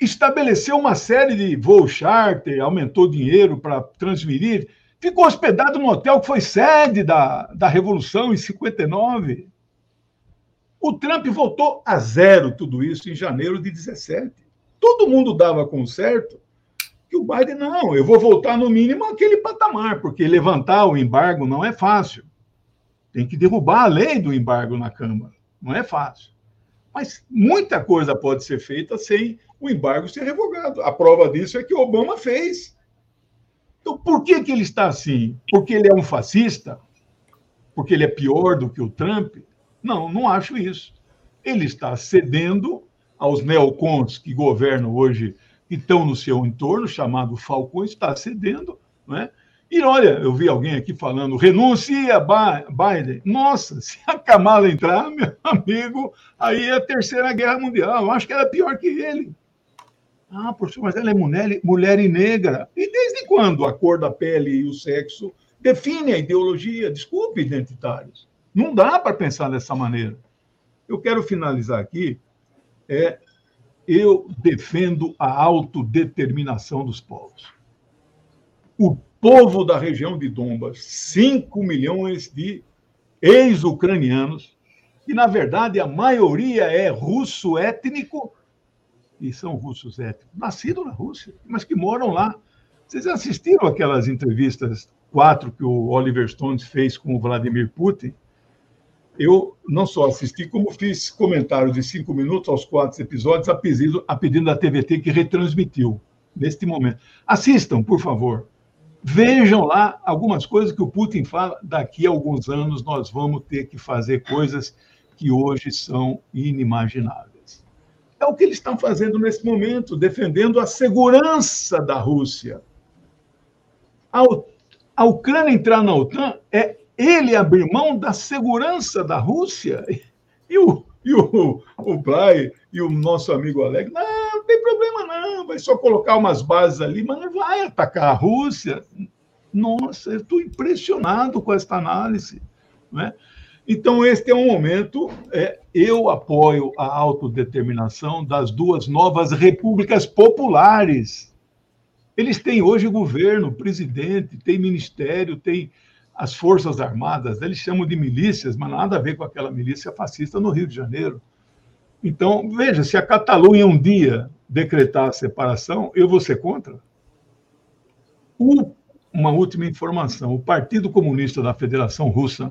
Estabeleceu uma série de voos charter, aumentou dinheiro para transferir, ficou hospedado no hotel que foi sede da, da Revolução em 59. O Trump voltou a zero tudo isso em janeiro de 17. Todo mundo dava com certo que o Biden, não, eu vou voltar no mínimo aquele patamar, porque levantar o embargo não é fácil. Tem que derrubar a lei do embargo na Câmara. Não é fácil. Mas muita coisa pode ser feita sem o embargo ser revogado. A prova disso é que o Obama fez. Então, por que, que ele está assim? Porque ele é um fascista? Porque ele é pior do que o Trump? Não, não acho isso. ele está cedendo aos neocons que governam hoje, que estão no seu entorno, chamado Falcões, está cedendo, né? E olha, eu vi alguém aqui falando, renuncia Biden. Nossa, se a Kamala entrar, meu amigo, aí é a terceira guerra mundial. Eu acho que ela é pior que ele. Ah, professor, mas ela é mulher, mulher e negra. E desde quando a cor da pele e o sexo definem a ideologia? Desculpe, identitários. Não dá para pensar dessa maneira. Eu quero finalizar aqui. É, eu defendo a autodeterminação dos povos. O povo da região de Donbas, 5 milhões de ex-ucranianos, que na verdade a maioria é russo étnico, e são russos étnicos, nascidos na Rússia, mas que moram lá. Vocês assistiram aquelas entrevistas quatro que o Oliver Stone fez com o Vladimir Putin? Eu não só assisti, como fiz comentários de cinco minutos aos quatro episódios, a pedido, a pedido da TVT que retransmitiu neste momento. Assistam, por favor. Vejam lá algumas coisas que o Putin fala. Daqui a alguns anos nós vamos ter que fazer coisas que hoje são inimagináveis. É o que eles estão fazendo nesse momento, defendendo a segurança da Rússia. A, Ucrânia entrar na OTAN é ele abrir mão da segurança da Rússia. E o, e o, o Blay e o nosso amigo Alex, não, não tem problema não, vai só colocar umas bases ali, mas não vai atacar a Rússia. Nossa, eu estou impressionado com esta análise. Né? Então, este é um momento, é, eu apoio a autodeterminação das duas novas repúblicas populares. Eles têm hoje governo, presidente, tem ministério, tem as forças armadas, eles chamam de milícias, mas nada a ver com aquela milícia fascista no Rio de Janeiro. Então, veja, se a Catalunha um dia decretar a separação, eu vou ser contra. uma última informação: o Partido Comunista da Federação Russa,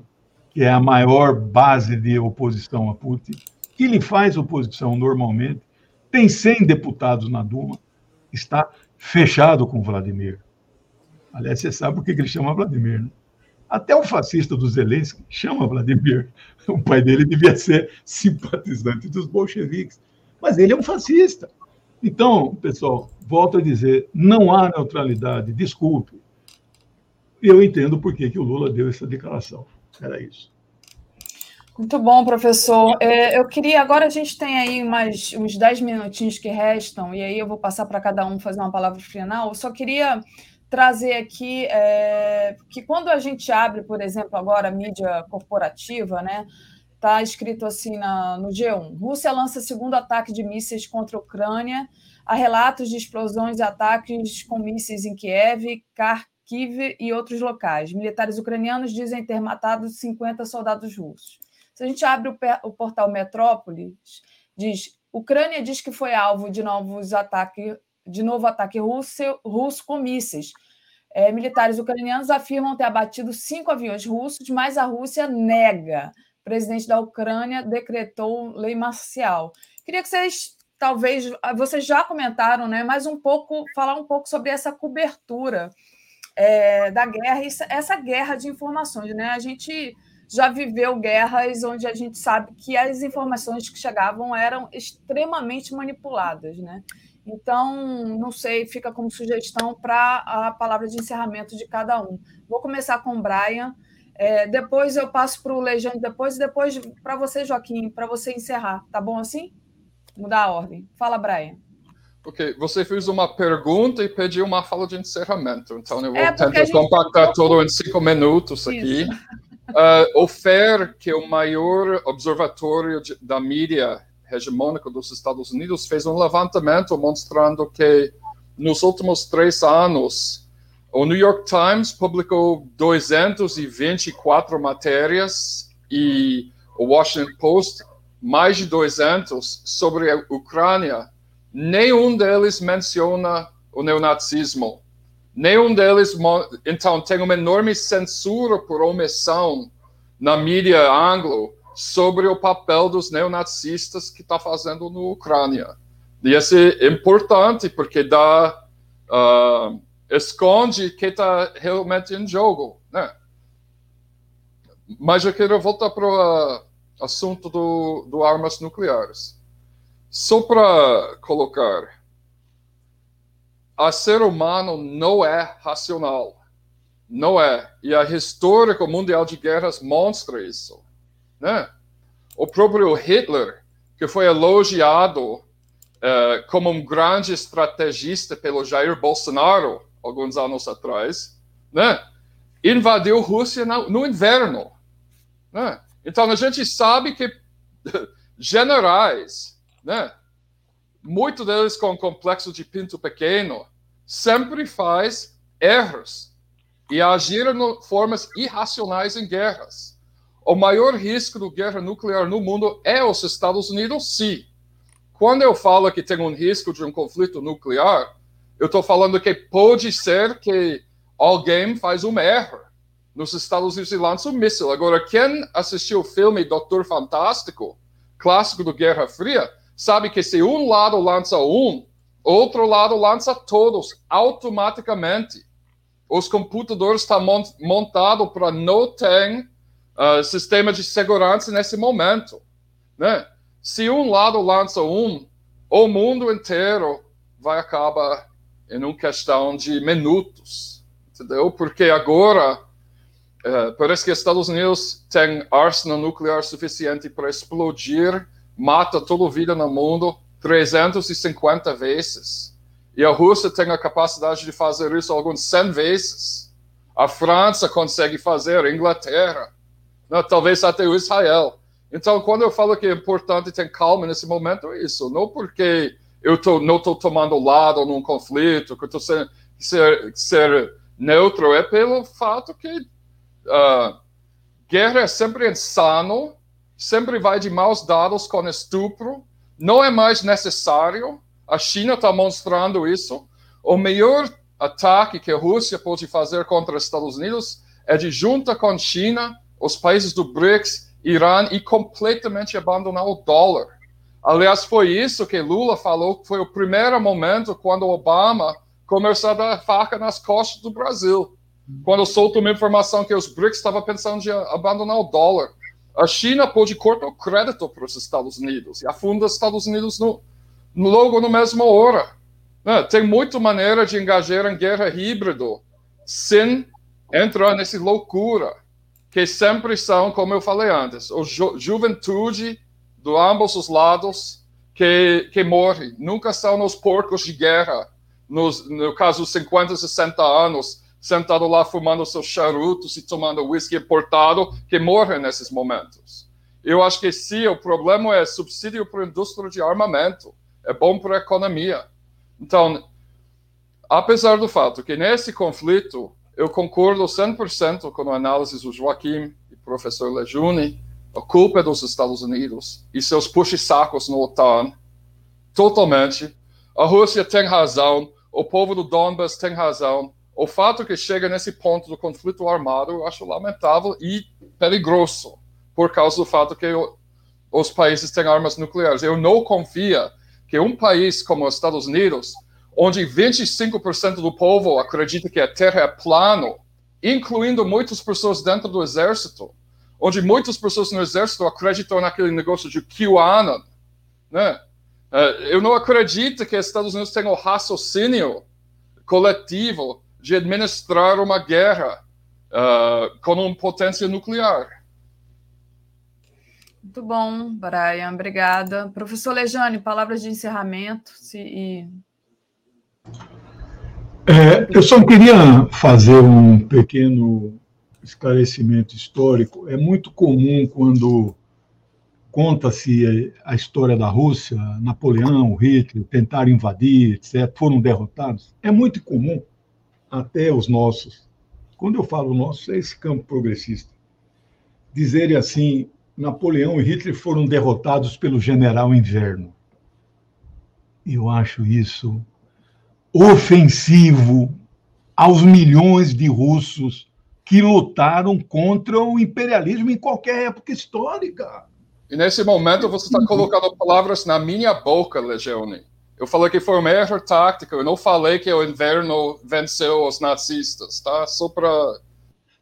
que é a maior base de oposição a Putin, que lhe faz oposição normalmente, tem 100 deputados na Duma, está fechado com Vladimir. Aliás, você sabe por que ele chama Vladimir, né? Até o fascista do Zelensky chama Vladimir. O pai dele devia ser simpatizante dos bolcheviques. Mas ele é um fascista. Então, pessoal, volto a dizer: não há neutralidade, desculpe. Eu entendo por que, que o Lula deu essa declaração. Era isso. Muito bom, professor. É, eu queria, agora a gente tem aí mais uns 10 minutinhos que restam, e aí eu vou passar para cada um fazer uma palavra final. Eu só queria trazer aqui é, que quando a gente abre, por exemplo, agora a mídia corporativa, né? Está escrito assim na, no G1: Rússia lança segundo ataque de mísseis contra a Ucrânia. Há relatos de explosões e ataques com mísseis em Kiev, Kharkiv e outros locais. Militares ucranianos dizem ter matado 50 soldados russos. Se a gente abre o, o portal Metrópolis, diz: Ucrânia diz que foi alvo de novos ataques de novo ataque russo, russo com mísseis. É, militares ucranianos afirmam ter abatido cinco aviões russos, mas a Rússia nega. O presidente da Ucrânia decretou lei marcial. Queria que vocês, talvez, vocês já comentaram, né? Mas um pouco, falar um pouco sobre essa cobertura é, da guerra, essa guerra de informações, né? A gente já viveu guerras onde a gente sabe que as informações que chegavam eram extremamente manipuladas, né? Então, não sei, fica como sugestão para a palavra de encerramento de cada um. Vou começar com o Brian, é, depois eu passo para o Lejane, depois depois para você, Joaquim, para você encerrar. Tá bom assim? Mudar a ordem. Fala, Brian. Ok, você fez uma pergunta e pediu uma fala de encerramento, então eu vou é tentar gente... compactar tudo em cinco minutos aqui. Uh, o FAIR, que é o maior observatório de, da mídia hegemônico dos Estados Unidos fez um levantamento mostrando que nos últimos três anos o New York Times publicou 224 matérias e o Washington Post mais de 200 sobre a Ucrânia. Nenhum deles menciona o neonazismo. Nenhum deles, então, tem uma enorme censura por omissão na mídia anglo sobre o papel dos neonazistas que está fazendo na Ucrânia. E isso é importante porque dá, uh, esconde que está realmente em jogo. Né? Mas eu quero voltar para assunto do, do armas nucleares. Só para colocar, a ser humano não é racional. Não é. E a história mundial de guerras mostra isso. Né? O próprio Hitler, que foi elogiado uh, como um grande estrategista pelo Jair Bolsonaro alguns anos atrás, né? invadiu Rússia no, no inverno. Né? Então a gente sabe que generais, né? muitos deles com complexo de pinto pequeno, sempre faz erros e agiram de formas irracionais em guerras. O maior risco de guerra nuclear no mundo é os Estados Unidos, sim. Quando eu falo que tem um risco de um conflito nuclear, eu estou falando que pode ser que alguém faz um erro nos Estados Unidos e lança um míssil. Agora, quem assistiu o filme Doutor Fantástico, clássico do Guerra Fria, sabe que se um lado lança um, outro lado lança todos automaticamente. Os computadores estão montados para não ter uh, sistema de segurança nesse momento. Né? Se um lado lança um, o mundo inteiro vai acabar em uma questão de minutos, entendeu? Porque agora uh, parece que os Estados Unidos têm arsenal nuclear suficiente para explodir mata toda vida no mundo 350 vezes. E a Rússia tem a capacidade de fazer isso alguns 100 vezes. A França consegue fazer, a Inglaterra, né, talvez até o Israel. Então, quando eu falo que é importante ter calma nesse momento, é isso. Não porque eu tô, não estou tomando lado num conflito, que eu estou ser, ser, ser neutro, é pelo fato que uh, guerra é sempre insano sempre vai de maus dados com estupro, não é mais necessário. A China está mostrando isso. O melhor ataque que a Rússia pode fazer contra os Estados Unidos é de junta com a China, os países do BRICS, Irã e completamente abandonar o dólar. Aliás, foi isso que Lula falou, foi o primeiro momento quando Obama começou a dar faca nas costas do Brasil. Quando soltou uma informação que os BRICS estavam pensando em abandonar o dólar. A China pode cortar o crédito para os Estados Unidos e afunda os Estados Unidos no, logo na mesma hora. Né? Tem muita maneira de engajar em guerra híbrido sem entrar nessa loucura, que sempre são, como eu falei antes, a ju juventude de ambos os lados que, que morre. Nunca são os porcos de guerra, nos, no caso, 50, 60 anos, sentado lá fumando seus charutos e tomando whisky importado, que morrem nesses momentos. Eu acho que sim, o problema é subsídio para a indústria de armamento. É bom para a economia. Então, apesar do fato que nesse conflito eu concordo 100% com a análise do Joaquim e professor Lejeune, a culpa é dos Estados Unidos e seus puxa-sacos no OTAN, totalmente. A Rússia tem razão, o povo do Donbass tem razão, o fato que chega nesse ponto do conflito armado eu acho lamentável e perigoso, por causa do fato que os países têm armas nucleares. Eu não confio que um país como os Estados Unidos, onde 25% do povo acredita que a Terra é plano, incluindo muitas pessoas dentro do exército, onde muitas pessoas no exército acreditam naquele negócio de QAnon, né? Eh, eu não acredito que os Estados Unidos tenham raciocínio coletivo de administrar uma guerra uh, com uma potência nuclear. Muito bom, Brian, obrigada. Professor Lejane, palavras de encerramento. Se, e... é, eu só queria fazer um pequeno esclarecimento histórico. É muito comum quando conta-se a história da Rússia, Napoleão, Hitler, tentaram invadir, etc., foram derrotados. É muito comum até os nossos, quando eu falo nossos, é esse campo progressista, dizerem assim: Napoleão e Hitler foram derrotados pelo general Inverno. Eu acho isso ofensivo aos milhões de russos que lutaram contra o imperialismo em qualquer época histórica. E nesse momento você está colocando palavras na minha boca, Legione. Eu falei que foi uma erro tática, eu não falei que o inverno venceu os nazistas, tá? Só para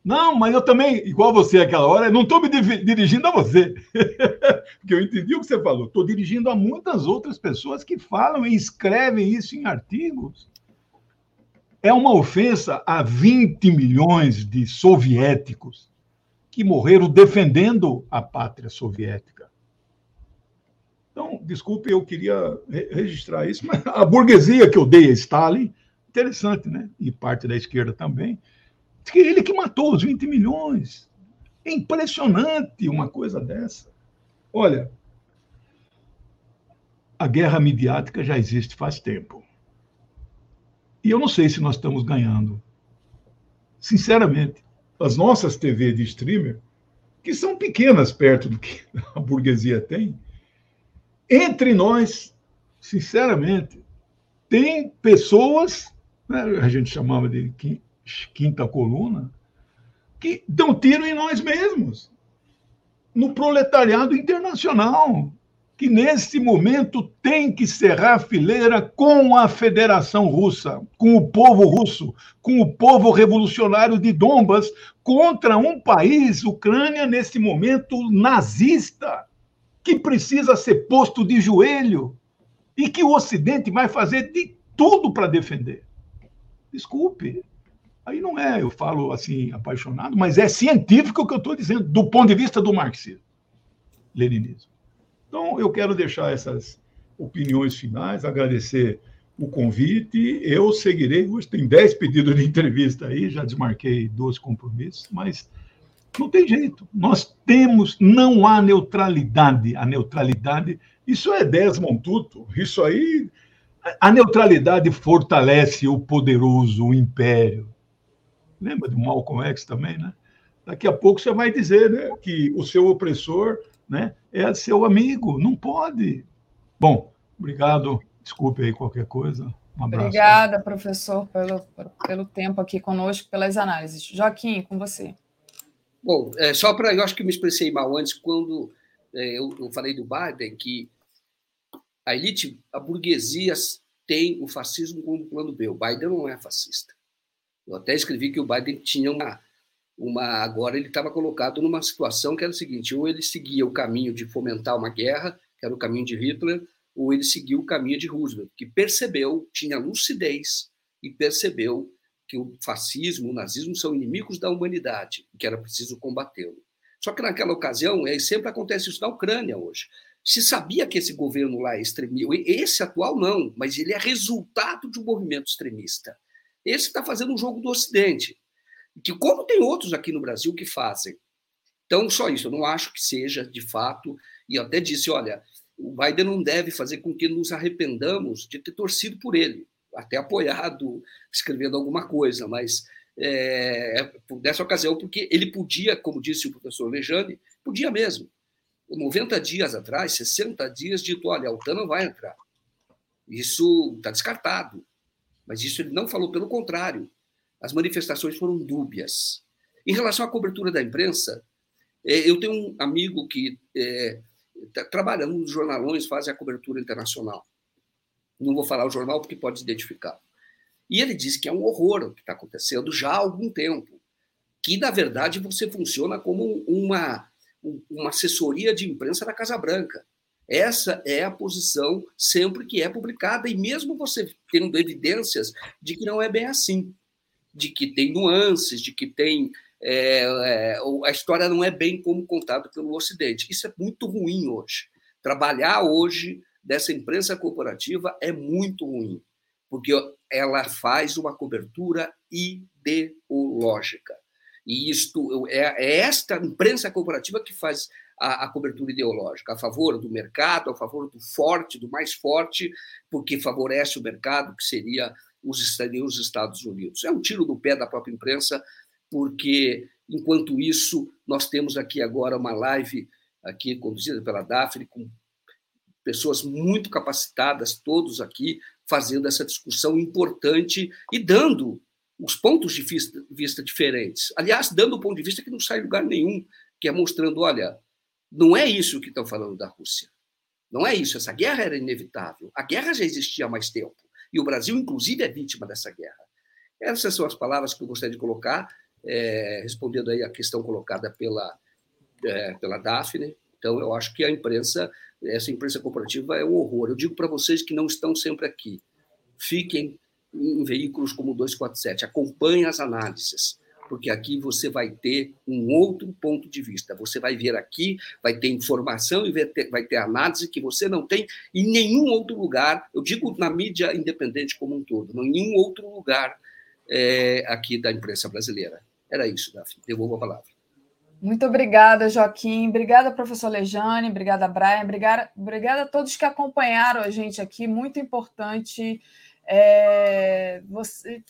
Não, mas eu também, igual você aquela hora, não estou me dirigindo a você. Porque eu entendi o que você falou. Estou dirigindo a muitas outras pessoas que falam e escrevem isso em artigos. É uma ofensa a 20 milhões de soviéticos que morreram defendendo a pátria soviética. Então, desculpe, eu queria registrar isso, mas a burguesia que odeia Stalin, interessante, né? E parte da esquerda também, que ele que matou os 20 milhões. É impressionante uma coisa dessa. Olha, a guerra midiática já existe faz tempo. E eu não sei se nós estamos ganhando. Sinceramente, as nossas TV de streamer, que são pequenas perto do que a burguesia tem, entre nós, sinceramente, tem pessoas, né, a gente chamava de quinta coluna, que dão tiro em nós mesmos, no proletariado internacional, que nesse momento tem que cerrar fileira com a Federação Russa, com o povo russo, com o povo revolucionário de Donbas, contra um país, Ucrânia, nesse momento nazista, que precisa ser posto de joelho e que o Ocidente vai fazer de tudo para defender. Desculpe, Aí não é, eu falo assim, apaixonado, mas é científico o que eu estou dizendo, do ponto de vista do marxismo, leninismo. Então, eu quero deixar essas opiniões finais, agradecer o convite. Eu seguirei, hoje tem 10 pedidos de entrevista aí, já desmarquei dois compromissos, mas não tem jeito. Nós temos, não há neutralidade. A neutralidade, isso é Desmond Tutu, isso aí. A neutralidade fortalece o poderoso, o império. Lembra do Malcolm X também, né? Daqui a pouco você vai dizer né, que o seu opressor né, é seu amigo. Não pode. Bom, obrigado. Desculpe aí qualquer coisa. Um. Obrigada, professor, pelo, pelo tempo aqui conosco, pelas análises. Joaquim, com você. Bom, é, só para. Eu acho que me expressei mal antes, quando é, eu, eu falei do Biden, que a elite, a burguesia tem o fascismo como plano B. O Biden não é fascista. Eu até escrevi que o Biden tinha uma. uma agora ele estava colocado numa situação que era o seguinte: ou ele seguia o caminho de fomentar uma guerra, que era o caminho de Hitler, ou ele seguia o caminho de Roosevelt, que percebeu, tinha lucidez e percebeu que o fascismo, o nazismo são inimigos da humanidade, que era preciso combatê-lo. Só que naquela ocasião, é, sempre acontece isso na Ucrânia hoje. Se sabia que esse governo lá é extremista, esse atual não, mas ele é resultado de um movimento extremista. Esse está fazendo um jogo do Ocidente, que como tem outros aqui no Brasil que fazem. Então, só isso, eu não acho que seja, de fato, e até disse, olha, o Biden não deve fazer com que nos arrependamos de ter torcido por ele, até apoiado, escrevendo alguma coisa, mas é, dessa ocasião, porque ele podia, como disse o professor Lejane, podia mesmo. 90 dias atrás, 60 dias, dito, olha, OTAN não vai entrar. Isso está descartado. Mas isso ele não falou, pelo contrário. As manifestações foram dúbias. Em relação à cobertura da imprensa, é, eu tenho um amigo que é, tá, trabalha nos jornalões, faz a cobertura internacional. Não vou falar o jornal porque pode identificar. E ele diz que é um horror o que está acontecendo já há algum tempo. Que, na verdade, você funciona como uma, uma assessoria de imprensa da Casa Branca. Essa é a posição sempre que é publicada, e mesmo você tendo evidências de que não é bem assim, de que tem nuances, de que tem. É, é, a história não é bem como contado pelo Ocidente. Isso é muito ruim hoje. Trabalhar hoje dessa imprensa corporativa é muito ruim, porque ela faz uma cobertura ideológica. E isto é, é esta imprensa corporativa que faz a, a, cobertura ideológica, a favor do mercado, a favor do forte, do mais forte, porque favorece o mercado, que seria os, os Estados Unidos. É um tiro no pé da própria imprensa, porque, enquanto isso, nós temos aqui agora uma live aqui conduzida pela Daphne, com pessoas muito capacitadas, todos aqui, fazendo essa discussão importante e dando os pontos de vista, vista diferentes. Aliás, dando o ponto de vista que não sai lugar nenhum, que é mostrando, olha, não é isso que estão falando da Rússia. Não é isso. Essa guerra era inevitável. A guerra já existia há mais tempo. E o Brasil, inclusive, é vítima dessa guerra. Essas são as palavras que eu gostaria de colocar. é, respondendo aí a questão colocada pela, é, pela Daphne. Então, eu acho que a imprensa, essa imprensa corporativa é um horror. Eu digo para vocês que não estão sempre aqui, fiquem em veículos como o 247, acompanhem as análises, porque aqui você vai ter um outro ponto de vista. Você vai ver aqui, vai ter informação e vai ter, análise que você não tem em nenhum outro lugar. Eu digo na mídia independente como um todo, em nenhum outro lugar é, aqui da imprensa brasileira. Era isso, Daphne. Devolvo a palavra. Muito obrigada, Joaquim. Obrigada, professor Lejane. Obrigada, Brian. Obrigada, obrigada a todos que acompanharam a gente aqui. Muito importante é, você,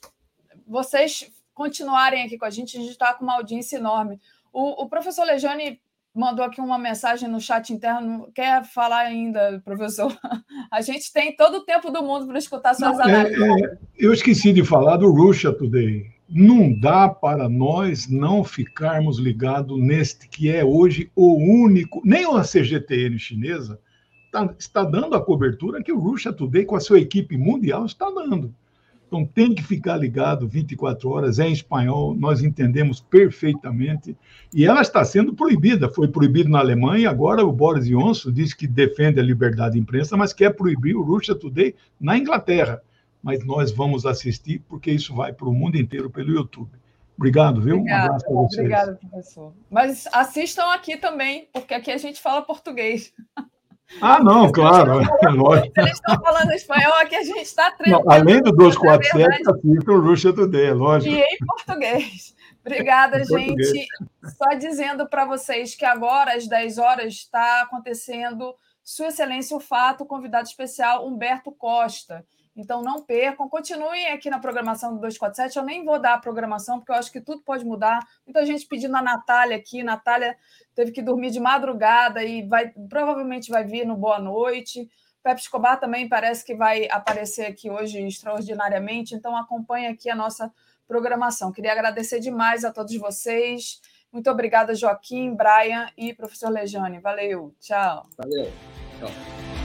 vocês continuarem aqui com a gente. A gente está com uma audiência enorme. O, o, professor Lejane mandou aqui uma mensagem no chat interno. Quer falar ainda, professor? A gente tem todo o tempo do mundo para escutar suas Não, é, análises. É, é, eu esqueci de falar do Russia Today não dá para nós não ficarmos ligados neste que é hoje o único, nem a CGTN chinesa tá, está dando a cobertura que o Russia Today, com a sua equipe mundial, está dando. Então tem que ficar ligado 24 horas, é em espanhol, nós entendemos perfeitamente. E ela está sendo proibida, foi proibido na Alemanha, agora o Boris Johnson diz que defende a liberdade de imprensa, mas quer proibir o Russia Today na Inglaterra mas nós vamos assistir, porque isso vai para o mundo inteiro pelo YouTube. Obrigado, viu? Obrigada, um abraço para vocês. Obrigada, professor. Mas assistam aqui também, porque aqui a gente fala português. Ah, não, claro. Se eles estão falando espanhol, aqui a gente está treinando. Além do 247, assista o Ruxa Today, lógico. E em português. Obrigada, em gente. Português. Só dizendo para vocês que agora, às 10 horas, está acontecendo Sua Excelência o Fato, convidado especial Humberto Costa. Então não percam, continuem aqui na programação do 247. Eu nem vou dar a programação, porque eu acho que tudo pode mudar. Muita gente pedindo a Natália aqui. Natália teve que dormir de madrugada e vai provavelmente vai vir no Boa Noite. Pepe Escobar também parece que vai aparecer aqui hoje extraordinariamente. Então acompanhe aqui a nossa programação. Queria agradecer demais a todos vocês. Muito obrigada, Joaquim, Brian e professor Lejane. Valeu. Tchau. Valeu. Tchau.